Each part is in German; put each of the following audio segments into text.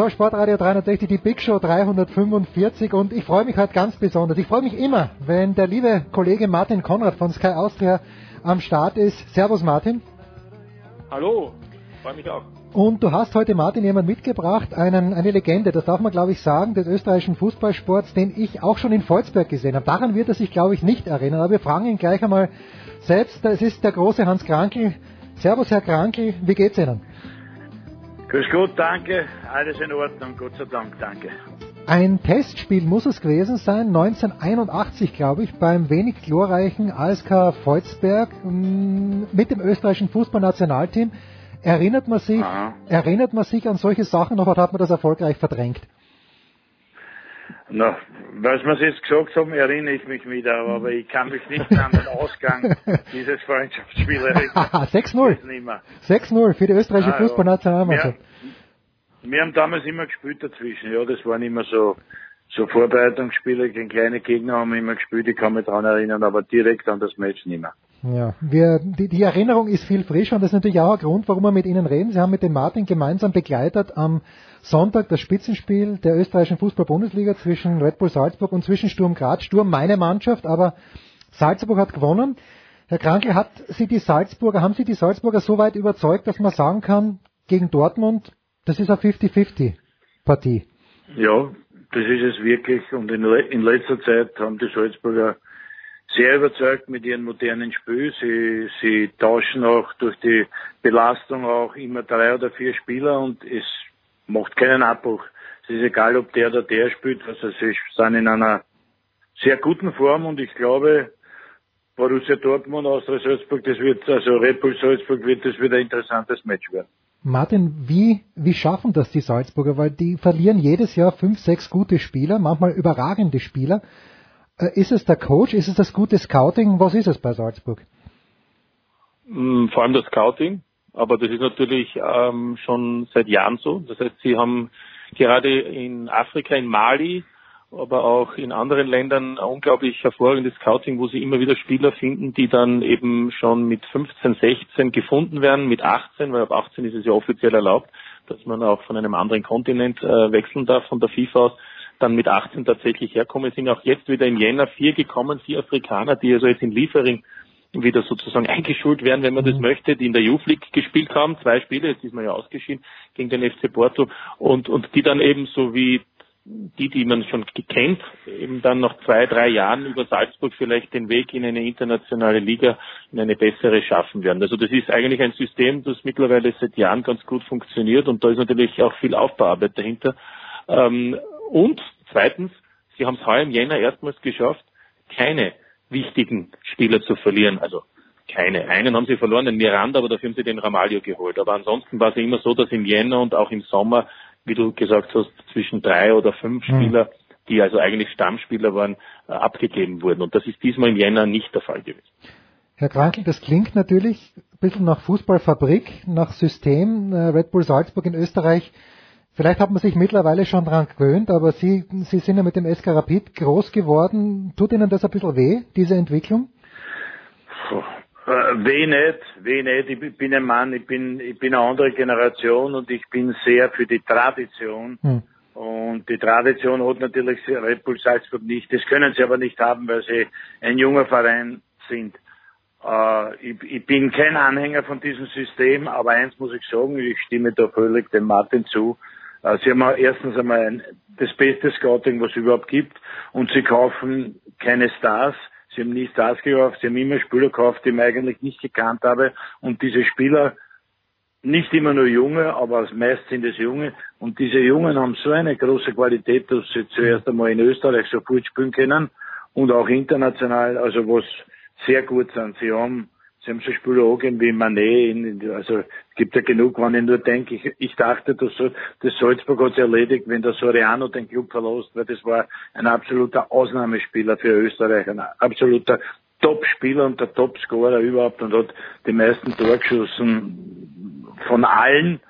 So, Sportradio 360, die Big Show 345 und ich freue mich heute ganz besonders. Ich freue mich immer, wenn der liebe Kollege Martin Konrad von Sky Austria am Start ist. Servus Martin. Hallo, freue mich auch. Und du hast heute, Martin, jemand mitgebracht, einen, eine Legende, das darf man, glaube ich, sagen, des österreichischen Fußballsports, den ich auch schon in Volzberg gesehen habe. Daran wird er sich, glaube ich, nicht erinnern, aber wir fragen ihn gleich einmal selbst. Es ist der große Hans Krankel. Servus, Herr Krankel, wie geht's Ihnen? Grüß Gott, danke. Alles in Ordnung, Gott sei Dank, danke. Ein Testspiel muss es gewesen sein, 1981, glaube ich, beim wenig glorreichen ASK Volzberg mm, mit dem österreichischen Fußballnationalteam. Erinnert man sich, Aha. erinnert man sich an solche Sachen noch oder hat man das erfolgreich verdrängt? Na, was wir jetzt gesagt haben, erinnere ich mich wieder, aber ich kann mich nicht an den Ausgang dieses Freundschaftsspiels erinnern. 6-0. Nicht mehr. 6-0 für die österreichische Ah. Fußballnationalmannschaft. Wir, wir haben damals immer gespielt dazwischen, ja, das waren immer so, so Vorbereitungsspiele gegen kleine Gegner haben wir immer gespielt, ich kann mich daran erinnern, aber direkt an das Match nicht mehr. Ja, wir, die, die Erinnerung ist viel frischer und das ist natürlich auch ein Grund, warum wir mit Ihnen reden. Sie haben mit dem Martin gemeinsam begleitet am Sonntag das Spitzenspiel der österreichischen Fußball-Bundesliga zwischen Red Bull Salzburg und zwischen Sturm Graz. Sturm meine Mannschaft, aber Salzburg hat gewonnen. Herr Krankel, hat Sie die Salzburger, haben Sie die Salzburger so weit überzeugt, dass man sagen kann, gegen Dortmund, das ist eine 50-50 Partie? Ja, das ist es wirklich. Und in, in letzter Zeit haben die Salzburger sehr überzeugt mit ihrem modernen Spiel. Sie, sie tauschen auch durch die Belastung auch immer drei oder vier Spieler und es macht keinen Abbruch. Es ist egal, ob der oder der spielt. Also sie sind in einer sehr guten Form und ich glaube, Borussia Dortmund, Austria Salzburg, das wird, also Red Bull Salzburg wird das wieder ein interessantes Match werden. Martin, wie, wie schaffen das die Salzburger? Weil die verlieren jedes Jahr fünf, sechs gute Spieler, manchmal überragende Spieler. Äh, Ist es der Coach? Ist es das gute Scouting? Was ist es bei Salzburg? Mm, Vor allem das Scouting, aber das ist natürlich ähm, schon seit Jahren so. Das heißt, sie haben gerade in Afrika, in Mali, aber auch in anderen Ländern unglaublich hervorragendes Scouting, wo sie immer wieder Spieler finden, die dann eben schon mit 15, 16 gefunden werden, mit 18, weil ab 18 ist es ja offiziell erlaubt, dass man auch von einem anderen Kontinent äh, wechseln darf von der FIFA aus, dann mit 18 tatsächlich herkommen, Es sind auch jetzt wieder im Jänner vier gekommen, vier Afrikaner, die also jetzt in Liefering wieder sozusagen eingeschult werden, wenn man das möchte, die in der Youth League gespielt haben, zwei Spiele, jetzt ist man ja ausgeschieden gegen den FC Porto und, und die dann eben so wie die, die man schon kennt, eben dann nach zwei, drei Jahren über Salzburg vielleicht den Weg in eine internationale Liga, in eine bessere schaffen werden. Also das ist eigentlich ein System, das mittlerweile seit Jahren ganz gut funktioniert und da ist natürlich auch viel Aufbauarbeit dahinter. Ähm, und zweitens, sie haben es heuer im Jänner erstmals geschafft, keine wichtigen Spieler zu verlieren. Also keine. Einen haben sie verloren, den Miranda, aber dafür haben sie den Ramalho geholt. Aber ansonsten war es immer so, dass im Jänner und auch im Sommer, wie du gesagt hast, zwischen drei oder fünf Spieler, die also eigentlich Stammspieler waren, äh, abgegeben wurden. Und das ist diesmal im Jänner nicht der Fall gewesen. Herr Krankel, das klingt natürlich ein bisschen nach Fußballfabrik, nach System, äh, Red Bull Salzburg in Österreich. Vielleicht hat man sich mittlerweile schon daran gewöhnt, aber Sie, Sie sind ja mit dem SK Rapid groß geworden. Tut Ihnen das ein bisschen weh, diese Entwicklung? Puh. Äh, Weh nicht, weh nicht. Ich bin ein Mann, ich bin, ich bin eine andere Generation und ich bin sehr für die Tradition. Hm. Und die Tradition hat natürlich Red Bull Salzburg nicht. Das können sie aber nicht haben, weil sie ein junger Verein sind. Äh, ich, ich, bin kein Anhänger von diesem System, aber eins muss ich sagen, ich stimme da völlig dem Martin zu. Äh, sie haben erstens einmal ein, das beste Scouting, was es überhaupt gibt, und sie kaufen keine Stars. Sie haben nie Stars gekauft, sie haben immer Spieler gekauft, die ich eigentlich nicht gekannt habe. Und diese Spieler, nicht immer nur junge, aber meist sind es junge. Und diese Jungen haben so eine große Qualität, dass sie zuerst einmal in Österreich so gut spielen können und auch international, also was sehr gut sind. Sie haben, sie haben so angegeben wie Manet, also es gibt ja genug, wenn ich nur denke, ich, ich dachte, dass so, das Salzburg hat sich erledigt, wenn der Soriano den Club verlässt, weil das war ein absoluter Ausnahmespieler für Österreich, ein absoluter Top-Spieler und der Top-Scorer überhaupt und hat die meisten Torgeschossen von allen.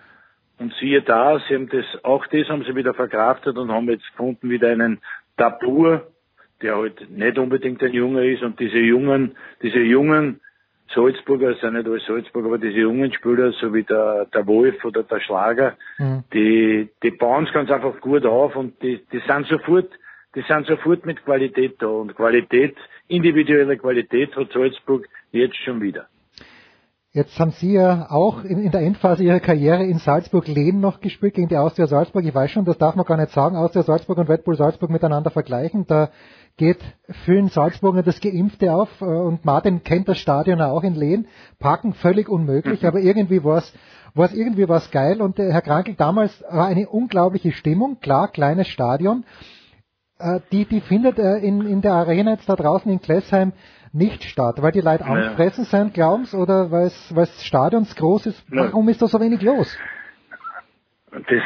Und siehe da, sie haben das, auch das haben sie wieder verkraftet und haben jetzt gefunden wieder einen Tabur, der halt nicht unbedingt ein Junger ist und diese jungen, diese jungen Salzburger, sind nicht alle Salzburger, aber diese jungen Spieler, so wie der, der Wolf oder der Schlager, mhm. die, die bauen es ganz einfach gut auf und die, die sind sofort, die sind sofort mit Qualität da und Qualität, individuelle Qualität hat Salzburg jetzt schon wieder. Jetzt haben Sie ja auch in, in der Endphase Ihrer Karriere in Salzburg-Lehn noch gespielt gegen die Austria Salzburg. Ich weiß schon, das darf man gar nicht sagen, Austria Salzburg und Red Bull Salzburg miteinander vergleichen. Da geht vielen Salzburger das Geimpfte auf äh, und Martin kennt das Stadion auch in Lehn. Parken völlig unmöglich, aber irgendwie war es war es irgendwie was geil und Herr Krankel, damals war eine unglaubliche Stimmung, klar, kleines Stadion. Äh, die, die findet in, in der Arena jetzt da draußen in Klessheim nicht statt, weil die Leute angefressen ja. sind, glauben Sie, oder weil es Stadions groß ist? Warum ist da so wenig los? Das, äh,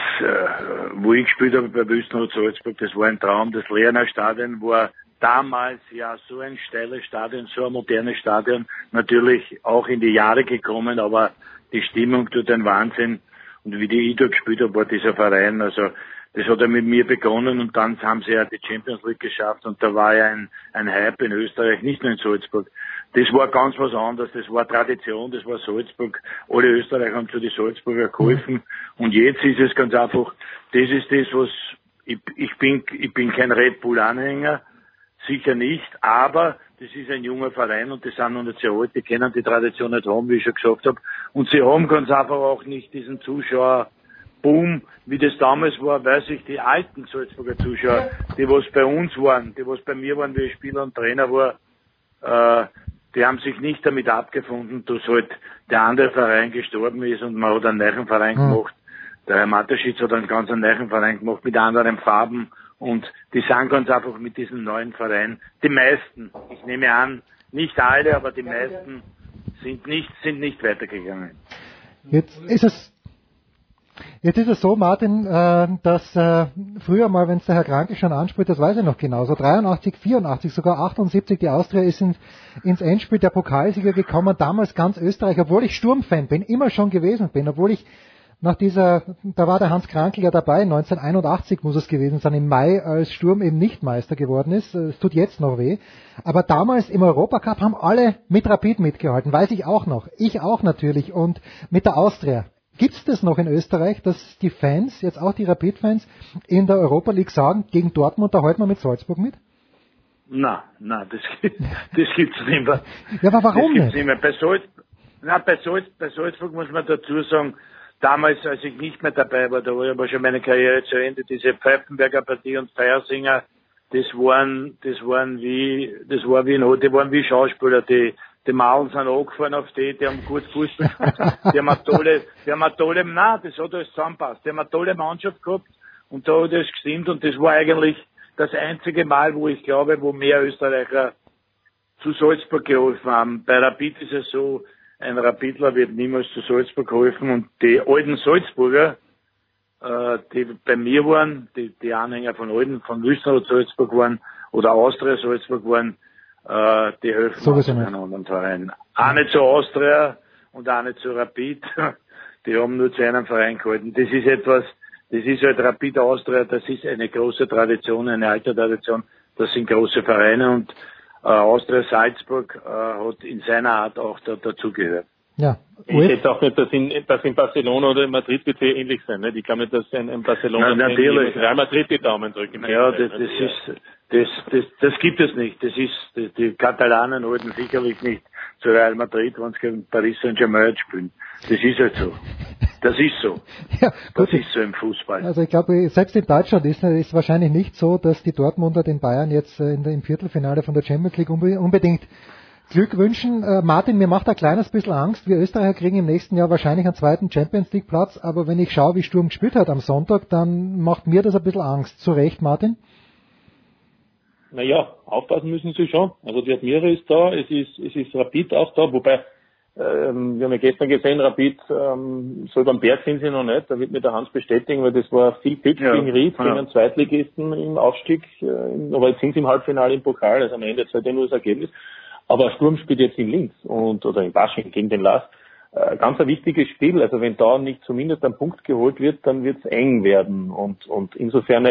wo ich gespielt habe bei Wüstenrot Salzburg, das war ein Traum. Das Lerner Stadion war damals ja so ein steiles Stadion, so ein modernes Stadion, natürlich auch in die Jahre gekommen, aber die Stimmung tut ein Wahnsinn. Und wie die ich dort gespielt habe, war dieser Verein, also das hat ja mit mir begonnen und dann haben sie ja die Champions League geschafft und da war ja ein, ein Hype in Österreich, nicht nur in Salzburg. Das war ganz was anderes, das war Tradition, das war Salzburg. Alle Österreicher haben zu die Salzburger geholfen und jetzt ist es ganz einfach, das ist das, was, ich, ich bin, ich bin kein Red Bull Anhänger, sicher nicht, aber das ist ein junger Verein und die sind noch nicht sehr alt, die kennen die Tradition nicht haben, wie ich schon gesagt habe. Und sie haben ganz einfach auch nicht diesen Zuschauer, Boom, wie das damals war, weiß ich, die alten Salzburger Zuschauer, die was bei uns waren, die was bei mir waren, wie ich Spieler und Trainer war, äh, die haben sich nicht damit abgefunden, dass halt der andere Verein gestorben ist und man hat einen neuen Verein mhm. gemacht. Der Herr Mateschitz hat einen ganz neuen Verein gemacht mit anderen Farben und die sind ganz einfach mit diesem neuen Verein, die meisten, ich nehme an, nicht alle, aber die meisten sind nicht, sind nicht weitergegangen. Jetzt ist es Jetzt ist es so, Martin, äh, dass äh, früher mal, wenn es der Herr Kranke schon anspricht, das weiß ich noch genau, so 83, 84, sogar 78, die Austria ist in, ins Endspiel der Pokalsieger gekommen, damals ganz Österreich, obwohl ich Sturmfan bin, immer schon gewesen bin, obwohl ich nach dieser, da war der Hans Krankel ja dabei, 1981 muss es gewesen sein, im Mai, als Sturm eben nicht Meister geworden ist. Es tut jetzt noch weh. Aber damals im Europacup haben alle mit Rapid mitgehalten, weiß ich auch noch. Ich auch natürlich und mit der Austria. Gibt es das noch in Österreich, dass die Fans, jetzt auch die Rapid-Fans, in der Europa League sagen, gegen Dortmund, da halten wir mit Salzburg mit? Na, na, das, das gibt's nicht mehr. Ja, aber warum das nicht? nicht mehr. Bei, Salz, na, bei, Salz, bei Salzburg muss man dazu sagen, damals, als ich nicht mehr dabei war, da war aber schon meine Karriere zu Ende, diese Pfeifenberger Partie und Feiersinger, das waren, das waren wie, das war wie, die waren wie Schauspieler, die, die Mauern sind angefahren auf die, die haben gut Fußball gespielt. Die haben eine tolle, die haben eine tolle, nein, das hat alles zusammenpasst. Die haben eine tolle Mannschaft gehabt und da hat es gestimmt und das war eigentlich das einzige Mal, wo ich glaube, wo mehr Österreicher zu Salzburg geholfen haben. Bei Rapid ist es so, ein Rapidler wird niemals zu Salzburg geholfen und die alten Salzburger, äh, die bei mir waren, die, die Anhänger von alten, von Wüstenrot Salzburg waren oder Austria Salzburg waren, äh, die helfen so auch einen anderen Verein. Auch nicht zu Austria und auch nicht zu Rapid. Die haben nur zu einem Verein gehalten. Das ist etwas, das ist halt Rapid Austria, das ist eine große Tradition, eine alte Tradition. Das sind große Vereine und äh, Austria Salzburg äh, hat in seiner Art auch da, dazugehört. Ja. Ich schätze auch nicht, dass in, dass in Barcelona oder in Madrid wird es ähnlich sein. Nicht? Ich glaube nicht, dass ein, ein Barcelona Na, natürlich. Real Madrid die Daumen drücken. Ja, das, das ist, das, das, das gibt es nicht. Das ist, die, Katalanen halten sicherlich nicht zu Real Madrid, wenn sie gegen Paris Saint-Germain spielen. Das ist halt so. Das ist so. Ja, Das gut. ist so im Fußball. Also ich glaube, selbst in Deutschland ist es wahrscheinlich nicht so, dass die Dortmunder den Bayern jetzt äh, in der, im Viertelfinale von der Champions League unbe unbedingt Glück wünschen. Äh, Martin, mir macht ein kleines bisschen Angst. Wir Österreicher kriegen im nächsten Jahr wahrscheinlich einen zweiten Champions League Platz, aber wenn ich schaue, wie Sturm gespielt hat am Sonntag, dann macht mir das ein bisschen Angst. Zu Recht, Martin? Naja, aufpassen müssen sie schon. Also die Admira ist da, es ist, es ist Rapid auch da, wobei, ähm, wir haben ja gestern gesehen, Rapid, ähm, so beim Berg sind sie noch nicht, da wird mir der Hans bestätigen, weil das war viel Pitch Ja, gegen Ried, ja. gegen einen Zweitligisten im Aufstieg, äh, aber jetzt sind sie im Halbfinale im Pokal, also am Ende ja nur das Ergebnis. Aber Sturm spielt jetzt in Linz und, oder in Basching gegen den Last. Äh, ganz ein wichtiges Spiel, also wenn da nicht zumindest ein Punkt geholt wird, dann wird es eng werden und, und insofern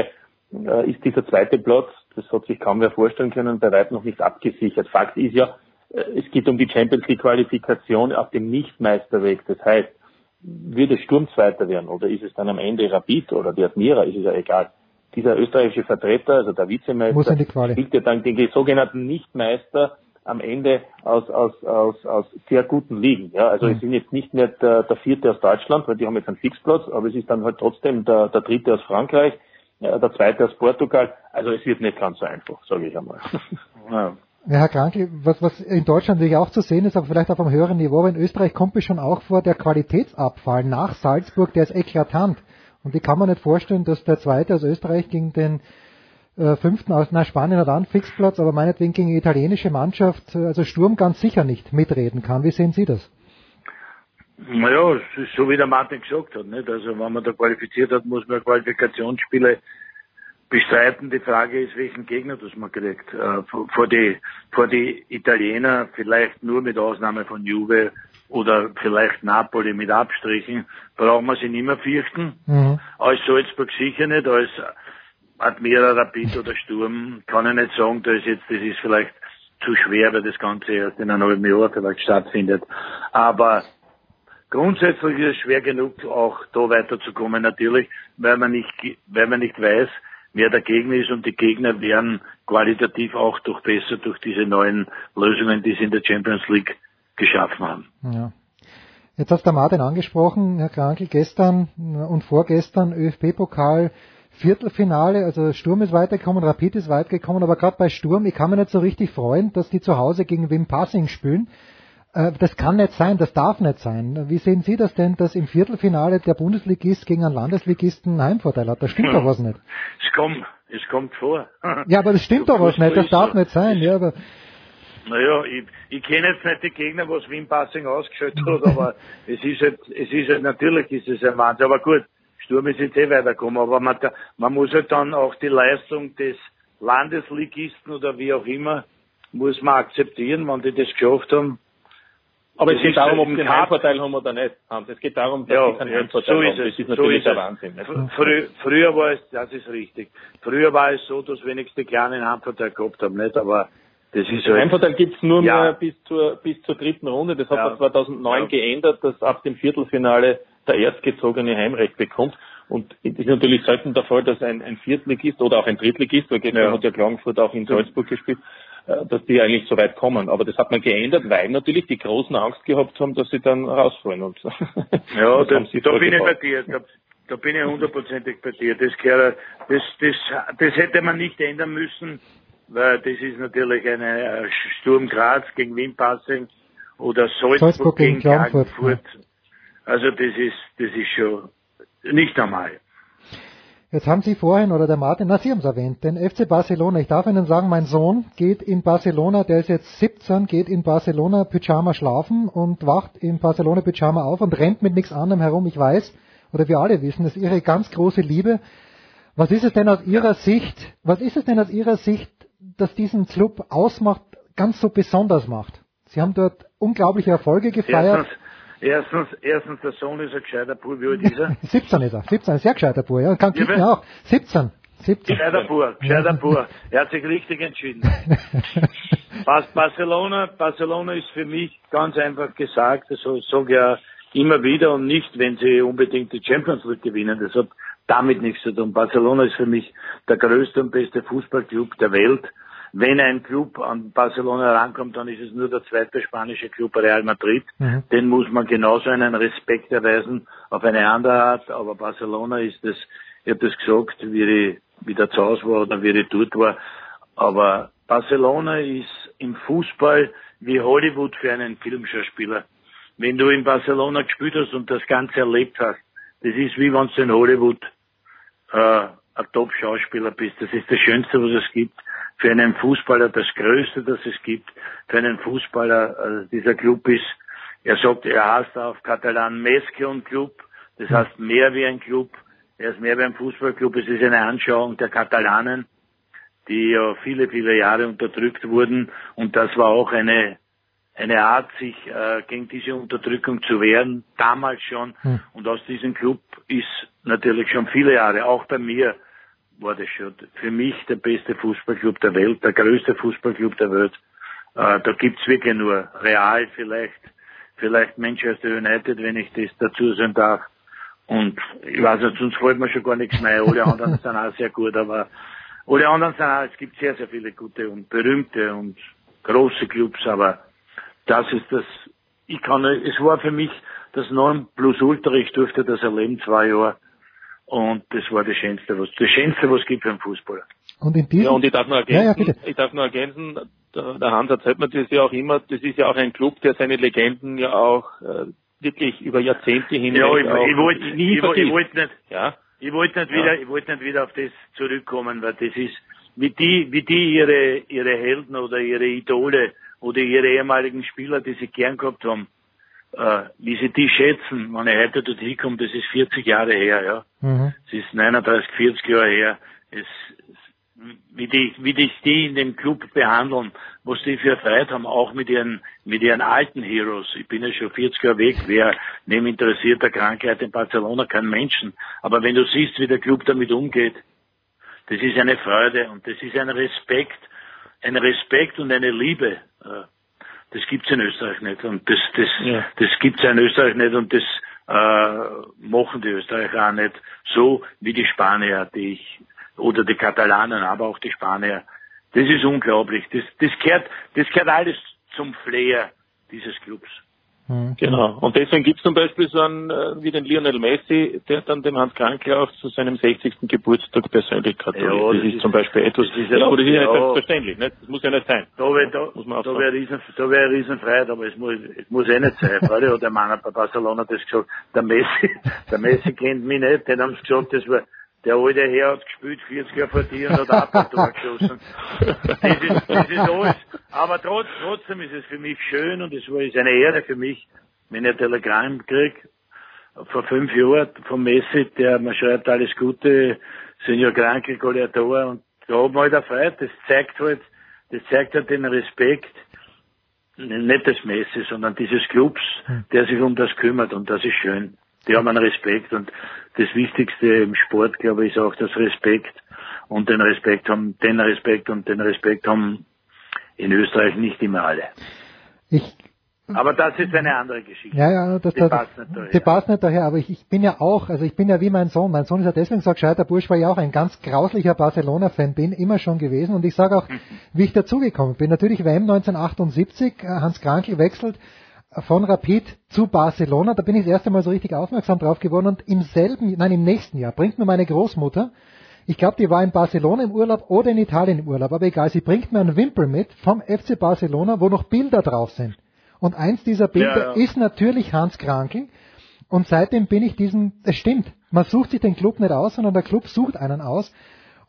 äh, ist dieser zweite Platz, das hat sich kaum wer vorstellen können, bei weitem noch nicht abgesichert. Fakt ist ja, äh, es geht um die Champions League Qualifikation auf dem Nichtmeisterweg. Das heißt, wird es Sturm Zweiter werden oder ist es dann am Ende Rapid oder die Admira, ist es ja egal. Dieser österreichische Vertreter, also der Vizemeister, spielt ja dann den sogenannten Nichtmeister am Ende aus, aus, aus, aus sehr guten Ligen. Ja, also Mhm. es sind jetzt nicht mehr der, der vierte aus Deutschland, weil die haben jetzt einen Fixplatz, aber es ist dann halt trotzdem der, der dritte aus Frankreich, ja, der zweite aus Portugal. Also es wird nicht ganz so einfach, sage ich einmal. Ja. Ja, Herr Krankel, was, was in Deutschland natürlich auch zu sehen ist, aber vielleicht auf einem höheren Niveau, aber in Österreich kommt mir schon auch vor, der Qualitätsabfall nach Salzburg, der ist eklatant. Und ich kann mir nicht vorstellen, dass der zweite aus Österreich gegen den äh, fünften aus, na Spanien hat einen Fixplatz, aber meinetwegen gegen die italienische Mannschaft, äh, also Sturm ganz sicher nicht mitreden kann. Wie sehen Sie das? Naja, so wie der Martin gesagt hat, nicht? Also wenn man da qualifiziert hat, muss man Qualifikationsspiele bestreiten. Die Frage ist, welchen Gegner das man kriegt. Äh, vor, die, vor die Italiener, vielleicht nur mit Ausnahme von Juve oder vielleicht Napoli mit Abstrichen, brauchen wir sie nicht mehr fürchten. Mhm. Als Salzburg sicher nicht, als Admira, Rapid oder Sturm kann ich nicht sagen, das ist jetzt, das ist vielleicht zu schwer, weil das Ganze erst in einem halben Jahr vielleicht stattfindet. Aber grundsätzlich ist es schwer genug, auch da weiterzukommen, natürlich, weil man nicht, weil man nicht weiß, wer der Gegner ist und die Gegner werden qualitativ auch durch besser durch diese neuen Lösungen, die sie in der Champions League geschaffen haben. Ja. Jetzt hast der Martin angesprochen, Herr Krankel, gestern und vorgestern ÖFB-Pokal Viertelfinale, also Sturm ist weitergekommen, Rapid ist weitergekommen, aber gerade bei Sturm, ich kann mir nicht so richtig freuen, dass die zu Hause gegen Wim Passing spielen. Äh, Das kann nicht sein, das darf nicht sein. Wie sehen Sie das denn, dass im Viertelfinale der Bundesligist gegen einen Landesligisten einen Heimvorteil hat? Da stimmt doch was nicht. Es kommt, es kommt vor. Ja, aber das stimmt doch was nicht, das darf nicht sein. Ja, aber Naja, ich, ich kenne jetzt nicht die Gegner, was Wim Passing ausgeschaltet hat, aber es ist halt, es ist halt, natürlich ist es ein Wahnsinn. Aber gut, Sturm ist jetzt eh weitergekommen, aber man, man muss halt dann auch die Leistung des Landesligisten oder wie auch immer, muss man akzeptieren, wenn die das geschafft haben. Aber es geht ist darum, so- ob sie einen. Heimvorteil haben oder nicht. Hans. Es geht darum, dass Ja, sie keinen ja, Heimvorteil so haben. ist es. Das ist so natürlich ist der es. Wahnsinn. Frü früher war es, das ist richtig. Früher war es so, dass wenigstens die Kleinen Heimvorteil gehabt haben, nicht? Aber das ist Den halt, Heimvorteil gibt's nur Ja. mehr bis zur, bis zur dritten Runde. Das hat Ja. man 2009 Ja. geändert, dass ab dem Viertelfinale der Erstgezogene Heimrecht bekommt. Und es ist natürlich selten der Fall, dass ein, ein Viertligist oder auch ein Drittligist, weil gestern Ja. hat ja Klagenfurt auch in Salzburg gespielt, dass die eigentlich so weit kommen. Aber das hat man geändert, weil natürlich die Großen Angst gehabt haben, dass sie dann rausfallen. Und Ja, das da, da bin ich bei dir. Da, da bin ich hundertprozentig bei dir. Das, gehört, das, das, das hätte man nicht ändern müssen, weil das ist natürlich eine äh, Sturm Graz gegen Wien Passing oder Salzburg, Salzburg gegen Klagenfurt. Also das ist, das ist schon nicht normal. Jetzt haben Sie vorhin, oder der Martin, na, Sie haben es erwähnt, den FC Barcelona. Ich darf Ihnen sagen, mein Sohn geht in Barcelona, der ist jetzt 17, geht in Barcelona Pyjama schlafen und wacht in Barcelona Pyjama auf und rennt mit nichts anderem herum. Ich weiß, oder wir alle wissen, das ist Ihre ganz große Liebe. Was ist es denn aus Ihrer Sicht, was ist es denn aus Ihrer Sicht, das diesen Club ausmacht, ganz so besonders macht? Sie haben dort unglaubliche Erfolge gefeiert. Erstens, erstens, erstens, der Sohn ist ein gescheiter Bub, wie alt ist er? 17 ist er, 17, ein sehr gescheiter Bub, ja, kann kicken auch. 17, 17. Gescheiter Bub, gescheiter Bub. Er hat sich richtig entschieden. Barcelona, Barcelona ist für mich ganz einfach gesagt, das sage ich ja immer wieder und nicht, wenn sie unbedingt die Champions League gewinnen. Das hat damit nichts zu tun. Barcelona ist für mich der größte und beste Fußballclub der Welt. Wenn ein Club an Barcelona rankommt, dann ist es nur der zweite spanische Club Real Madrid. Mhm. Den muss man genauso einen Respekt erweisen, auf eine andere Art. Aber Barcelona ist das, ich habe das gesagt, wie ich wieder zu Hause war oder wie ich dort war. Aber Barcelona ist im Fußball wie Hollywood für einen Filmschauspieler. Wenn du in Barcelona gespielt hast und das Ganze erlebt hast, das ist wie wenn du in Hollywood äh, ein Top-Schauspieler bist. Das ist das Schönste, was es gibt. Für einen Fußballer das Größte, das es gibt. Für einen Fußballer, also dieser Club ist, er sagt, er heißt auf Katalan Mesquion Club. Das heißt mehr wie ein Club. Er ist mehr wie ein Fußballclub. Es ist eine Anschauung der Katalanen, die ja viele, viele Jahre unterdrückt wurden. Und das war auch eine eine Art, sich äh, gegen diese Unterdrückung zu wehren, damals schon. Hm. Und aus diesem Club ist natürlich schon viele Jahre, auch bei mir war das schon für mich der beste Fußballclub der Welt, der größte Fußballclub der Welt. Äh, da gibt's wirklich nur Real vielleicht, vielleicht Manchester United, wenn ich das dazu sagen darf. Und ich weiß nicht, sonst fällt mir schon gar nichts mehr. Alle anderen sind auch sehr gut, aber alle anderen sind auch, es gibt sehr, sehr viele gute und berühmte und große Clubs, aber das ist das, ich kann, es war für mich das Nonplusultra, ich durfte das erleben, zwei Jahre. Und das war das Schönste, was, das Schönste, was es gibt für einen Fußballer. Und in diesem, ja, und ich darf nur ergänzen, ja, ja, ich darf nur ergänzen, der, der Hans erzählt mir das ja auch immer, das ist ja auch ein Club, der seine Legenden ja auch, äh, wirklich über Jahrzehnte hinweg ja, ich, ich wollte, nie ich, ich wollte nicht, ja? ich wollte nicht wieder, ich wollte nicht wieder auf das zurückkommen, weil das ist, wie die, wie die ihre, ihre Helden oder ihre Idole oder ihre ehemaligen Spieler, die sie gern gehabt haben, äh, wie sie die schätzen, wenn er heute dort hinkommt, das ist 40 Jahre her, ja. Mhm. Es ist 39, 40 Jahre her. Es, wie die, wie die, die in dem Club behandeln, was die für Freude haben, auch mit ihren, mit ihren alten Heroes. Ich bin ja schon 40 Jahre weg, wer neben interessierter Krankheit in Barcelona kein Menschen. Aber wenn du siehst, wie der Club damit umgeht, das ist eine Freude und das ist ein Respekt, ein Respekt und eine Liebe äh, das gibt's in Österreich nicht. Und das, das, ja. das gibt's in Österreich nicht und das äh, machen die Österreicher auch nicht so wie die Spanier, die ich, oder die Katalanen, aber auch die Spanier. Das ist unglaublich. Das, das gehört, das gehört alles zum Flair dieses Clubs. Mhm. Genau. Und deswegen gibt es zum Beispiel so einen äh, wie den Lionel Messi, der dann dem Hans Krankl auch zu seinem 60. Geburtstag persönlich gratuliert. Ja, das, das ist, ist zum Beispiel etwas, das ist ja, aber das ist ja, nicht selbstverständlich, nicht? Das muss ja nicht sein. Da wäre da, muss man da wäre riesen, da wäre Riesenfreiheit, aber es muss, es muss eh nicht sein. Weil hat der Mann bei Barcelona das gesagt, der Messi, der Messi kennt mich nicht, den haben sie gesagt, das war, der alte Herr hat gespielt, 40 Jahre vor dir und hat auch ein Tor geschossen. Das ist, das ist alles. Aber trotz, trotzdem ist es für mich schön und es war ist eine Ehre für mich, wenn ich ein Telegramm krieg vor fünf Jahren vom Messi, der mir schreibt alles Gute, Senior Kranke, Goliator und da hat man halt erfreut. Das zeigt halt, das zeigt halt den Respekt, nicht des Messi, sondern dieses Clubs, hm. der sich um das kümmert und das ist schön die haben einen Respekt und das Wichtigste im Sport, glaube ich, ist auch das Respekt und den Respekt haben, den Respekt und den Respekt haben in Österreich nicht immer alle. Ich aber das ist eine andere Geschichte. Ja, ja, das, die das, passt nicht daher. Die passt nicht daher, aber ich, ich bin ja auch, also ich bin ja wie mein Sohn. Mein Sohn ist ja deswegen so gescheiter Bursch, weil ich auch ein ganz grauslicher Barcelona-Fan bin, immer schon gewesen. Und ich sage auch, wie ich dazugekommen bin. Natürlich WM 1978, äh, Hans Krankel wechselt von Rapid zu Barcelona. Da bin ich das erste Mal so richtig aufmerksam drauf geworden und im selben, nein, im nächsten Jahr bringt mir meine Großmutter, ich glaube, die war in Barcelona im Urlaub oder in Italien im Urlaub, aber egal, sie bringt mir einen Wimpel mit vom FC Barcelona, wo noch Bilder drauf sind. Und eins dieser Bilder ja, ja. ist natürlich Hans Krankel. Und seitdem bin ich diesem, es stimmt, man sucht sich den Club nicht aus, sondern der Club sucht einen aus.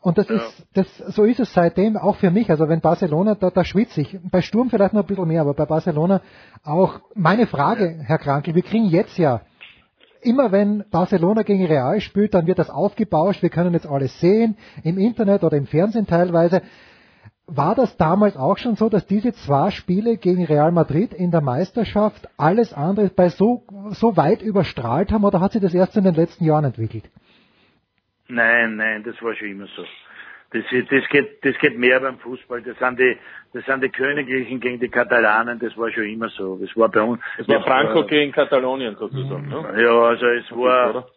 Und das ja. ist, das, so ist es seitdem auch für mich. Also wenn Barcelona, da, da schwitze ich. Bei Sturm vielleicht noch ein bisschen mehr, aber bei Barcelona auch. Meine Frage, Herr Krankel, wir kriegen jetzt ja, immer wenn Barcelona gegen Real spielt, dann wird das aufgebauscht. Wir können jetzt alles sehen, im Internet oder im Fernsehen teilweise. War das damals auch schon so, dass diese zwei Spiele gegen Real Madrid in der Meisterschaft alles andere bei so, so weit überstrahlt haben oder hat sich das erst in den letzten Jahren entwickelt? Nein, nein, das war schon immer so. Das, das geht, das geht mehr beim Fußball. Das sind die, das sind die Königlichen gegen die Katalanen. Das war schon immer so. Das war bei uns. Es war Franco äh, gegen Katalonien sozusagen. Ne? Ja, also es war,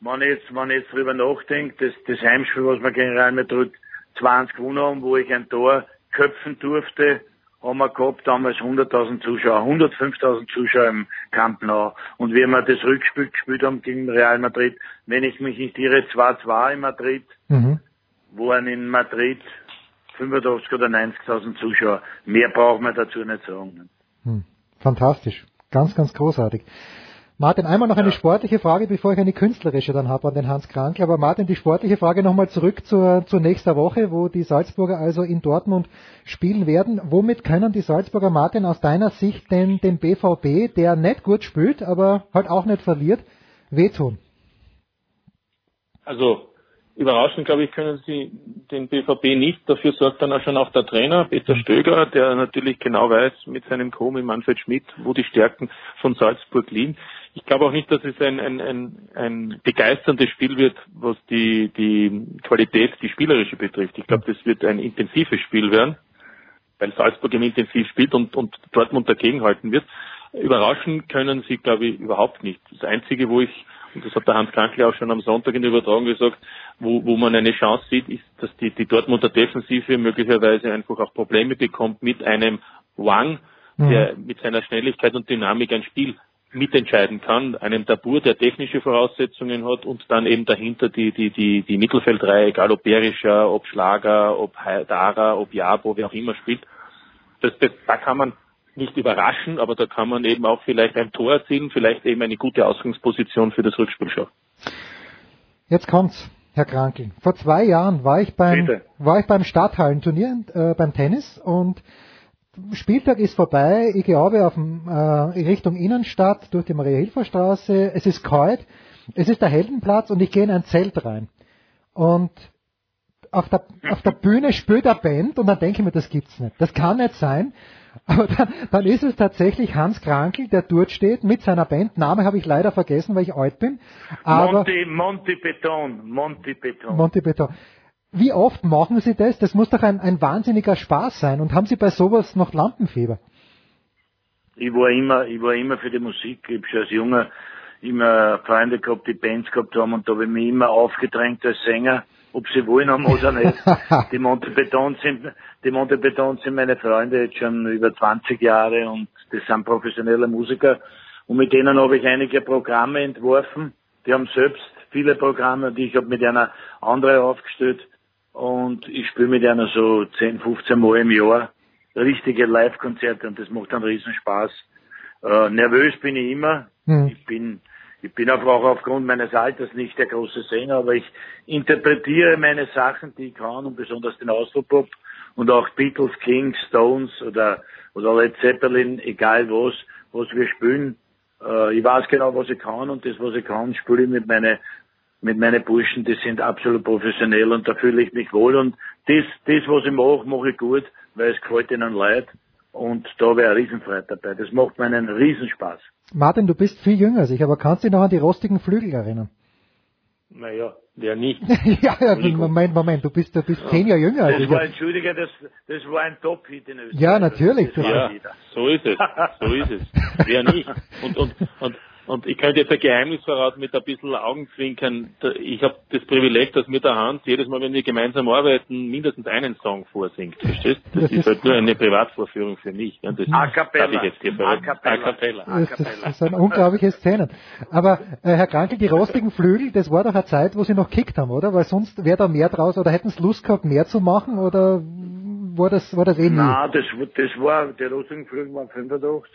wenn ich jetzt, wenn ich jetzt drüber nachdenke, das, das Heimspiel, was wir gegen Real Madrid 20 gewonnen haben, wo ich ein Tor köpfen durfte, haben wir gehabt damals 100.000 Zuschauer, 105.000 Zuschauer im Camp Nou. Und wie wir das Rückspiel gespielt haben gegen Real Madrid, wenn ich mich nicht irre, 2-2 in Madrid, Mhm. waren in Madrid 85 oder 90.000 Zuschauer. Mehr braucht man dazu nicht sagen. Hm. Fantastisch. Ganz, ganz großartig. Martin, einmal noch eine sportliche Frage, bevor ich eine künstlerische dann habe an den Hans Krankl. Aber Martin, die sportliche Frage nochmal zurück zur, zur nächster Woche, wo die Salzburger also in Dortmund spielen werden. Womit können die Salzburger, Martin, aus deiner Sicht den, den BVB, der nicht gut spielt, aber halt auch nicht verliert, wehtun? Also überraschend, glaube ich, können sie den BVB nicht. Dafür sorgt dann auch schon auch der Trainer, Peter Stöger, der natürlich genau weiß mit seinem Co. mit Manfred Schmidt, wo die Stärken von Salzburg liegen. Ich glaube auch nicht, dass es ein, ein, ein, ein begeisterndes Spiel wird, was die, die Qualität, die spielerische betrifft. Ich glaube, das wird ein intensives Spiel werden, weil Salzburg im Intensiv spielt und, und Dortmund dagegenhalten wird. Überraschen können sie, glaube ich, überhaupt nicht. Das Einzige, wo ich, und das hat der Hans Krankl auch schon am Sonntag in der Übertragung gesagt, wo, wo man eine Chance sieht, ist, dass die, die Dortmunder Defensive möglicherweise einfach auch Probleme bekommt mit einem Wang, der mit seiner Schnelligkeit und Dynamik ein Spiel mitentscheiden kann, einem Tabur, der technische Voraussetzungen hat und dann eben dahinter die, die, die, die Mittelfeldreihe, egal ob Berischer, ob Schlager, ob Dara, ob Jabo, wer auch immer spielt. Das, das, da kann man nicht überraschen, aber da kann man eben auch vielleicht ein Tor erzielen, vielleicht eben eine gute Ausgangsposition für das Rückspiel schaffen. Jetzt kommt's, Herr Krankel. Vor zwei Jahren war ich beim, Bitte. war ich beim Stadthallenturnier, äh, beim Tennis und Spieltag ist vorbei. Ich glaube auf dem, äh, Richtung Innenstadt durch die Maria-Hilfer-Straße. Es ist kalt. Es ist der Heldenplatz und ich gehe in ein Zelt rein. Und auf der, auf der Bühne spielt eine Band und dann denke ich mir, das gibt's nicht. Das kann nicht sein. Aber dann, dann ist es tatsächlich Hans Krankel, der dort steht mit seiner Band. Name habe ich leider vergessen, weil ich alt bin. Aber Monty, Monty Beton, Monty Beton. Monty Beton. Wie oft machen Sie das? Das muss doch ein, ein wahnsinniger Spaß sein. Und haben Sie bei sowas noch Lampenfieber? ich war immer, ich war immer für die Musik. Ich habe schon als Junger immer Freunde gehabt, die Bands gehabt haben und da habe ich mich immer aufgedrängt als Sänger, ob sie wollen haben oder nicht. die Monte Beton sind, die Monte Beton sind meine Freunde jetzt schon über 20 Jahre und das sind professionelle Musiker und mit denen habe ich einige Programme entworfen. Die haben selbst viele Programme und ich habe mit einer andere aufgestellt und ich spiele mit einer so 10, 15 Mal im Jahr richtige Live-Konzerte und das macht einen riesen Spaß. Äh, nervös bin ich immer. Hm. Ich bin, ich bin aber auch aufgrund meines Alters nicht der große Sänger, aber ich interpretiere meine Sachen, die ich kann und besonders den Austropop und auch Beatles, Kings, Stones oder, oder Led Zeppelin, egal was, was wir spielen. Äh, ich weiß genau, was ich kann und das, was ich kann, spiele ich mit meine mit meinen Burschen, die sind absolut professionell und da fühle ich mich wohl und das, das was ich mache, mache ich gut, weil es gefällt ihnen leid und da wäre Riesenfreude dabei. Das macht mir einen Riesenspaß. Martin, du bist viel jünger als ich, aber kannst du dich noch an die rostigen Flügel erinnern? Naja, wer nicht. ja, ja, Moment, Moment, du bist, du bist zehn Jahre jünger als Das ich. war, entschuldige, das, das war ein Top-Hit in Österreich. Ja, natürlich. Das Ja, so ist es. So ist es. Wer nicht? Und, und, und, und ich könnte jetzt ein Geheimnis verraten mit ein bisschen Augenzwinkern. Da- Ich habe das Privileg, dass mir der Hans jedes Mal, wenn wir gemeinsam arbeiten, mindestens einen Song vorsingt. Verstehst? Das, Das ist ist- halt nur eine Privatvorführung für mich. Das A cappella. darf ich jetzt hier A cappella. A cappella. A Das, das, das sind unglaubliche Szenen. Aber äh, Herr Krankel, die rostigen Flügel, das war doch eine Zeit, wo Sie noch kickt haben, oder? Weil sonst wäre da mehr draus, oder hätten Sie Lust gehabt, mehr zu machen, oder war das, war das eh nie? Nein, das, das war, der Rosenflügel war 85.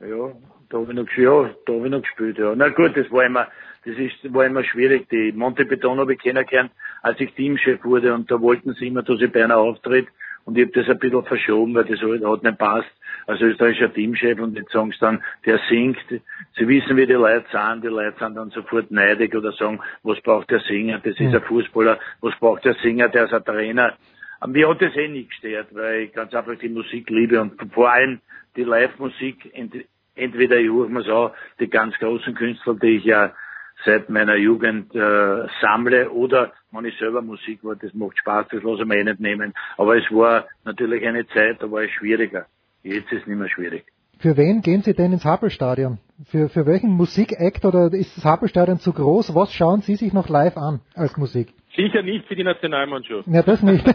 Ja, da habe ich noch, ja, da habe ich noch gespielt, ja. Na gut, das war immer, das ist, war immer schwierig. Die Monte Beton habe ich kennengelernt, als ich Teamchef wurde und da wollten sie immer, dass ich bei einer auftritt und ich habe das ein bisschen verschoben, weil das halt hat nicht passt. Als österreichischer Teamchef und jetzt sagen sie dann, der singt. Sie wissen, wie die Leute sind. Die Leute sind dann sofort neidig oder sagen, was braucht der Sänger? Das ist ein Fußballer. Was braucht der Sänger? Der ist ein Trainer. Aber mir hat das eh nicht gestört, weil ich ganz einfach die Musik liebe und vor allem die Live-Musik, entweder ich höre mir's auch, die ganz großen Künstler, die ich ja seit meiner Jugend äh, sammle oder wenn ich selber Musik war, das macht Spaß, das lasse ich mir eh nicht nehmen. Aber es war natürlich eine Zeit, da war es schwieriger. Jetzt ist es nicht mehr schwierig. Für wen gehen Sie denn ins Happelstadion? Für, für welchen Musikakt oder ist das Happelstadion zu groß? Was schauen Sie sich noch live an als Musik? Sicher nicht für die Nationalmannschaft. Ja, das nicht.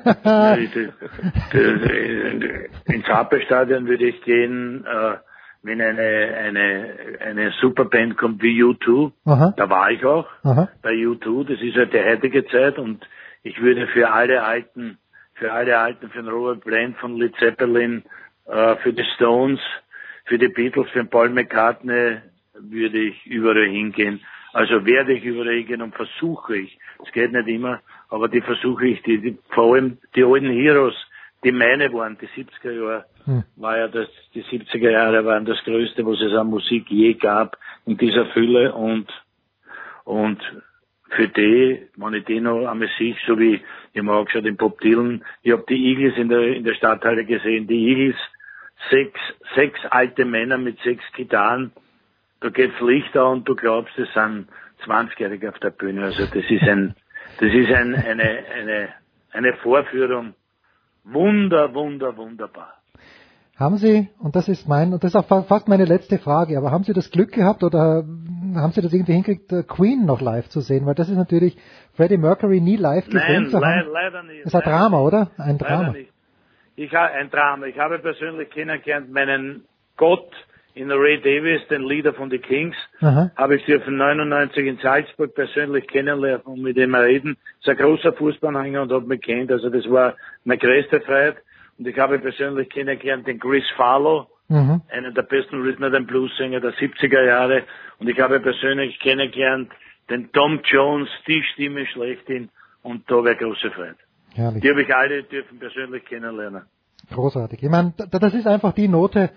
Ins Happelstadion würde ich gehen, äh, wenn eine, eine, eine Superband kommt wie U2. Aha, Da war ich auch. aha. bei U2, das ist halt die heutige Zeit und ich würde für alle alten, für alle alten, für den Robert Plant, von Led Zeppelin, äh, für die Stones, für die Beatles, für den Paul McCartney würde ich überall hingehen. Also werde ich überall hingehen und versuche ich, es geht nicht immer, aber die versuche ich, die, die, vor allem die alten Heroes, die meine waren, die 70er Jahre, Hm. war ja das, die 70er Jahre waren das Größte, was es an Musik je gab, in dieser Fülle. Und und für die, wenn ich die noch einmal sehe, so wie, ich auch geschaut, den Bob Dylan, ich habe die Eagles in der, in der Stadthalle gesehen, die Eagles, sechs, sechs alte Männer mit sechs Gitarren, da geht's Licht an und du glaubst, es sind 20-Jährige auf der Bühne, also das ist ein, das ist ein, eine, eine, eine Vorführung, wunder, wunder, wunderbar. Haben Sie, und das ist mein, und das ist auch fa- fast meine letzte Frage, aber haben Sie das Glück gehabt oder haben Sie das irgendwie hingekriegt, äh, Queen noch live zu sehen? Weil das ist natürlich Freddie Mercury nie live gesehen Nein, zu le haben. leider nicht. Das ist ein leider Drama, oder? Ein Leider Drama. nicht. Ich habe ein Drama. Ich habe persönlich kennengelernt meinen Gott in Ray Davis, den Leader von The Kings. Aha. Habe ich dürfen 99 in Salzburg persönlich kennenlernen und mit ihm reden. Ist ein großer Fußballanhänger und hat mich kennt. Also das war meine größte Freiheit. Und ich habe persönlich kennengelernt den Chris Farlow, Mhm. einen der besten Rhythm and Blues Sänger der 70er Jahre. Und ich habe persönlich kennengelernt den Tom Jones, die Stimme schlechthin. Und da wäre große Freude. Herrlich. Die habe ich alle dürfen persönlich kennenlernen. Großartig. Ich meine, da- das ist einfach die Note,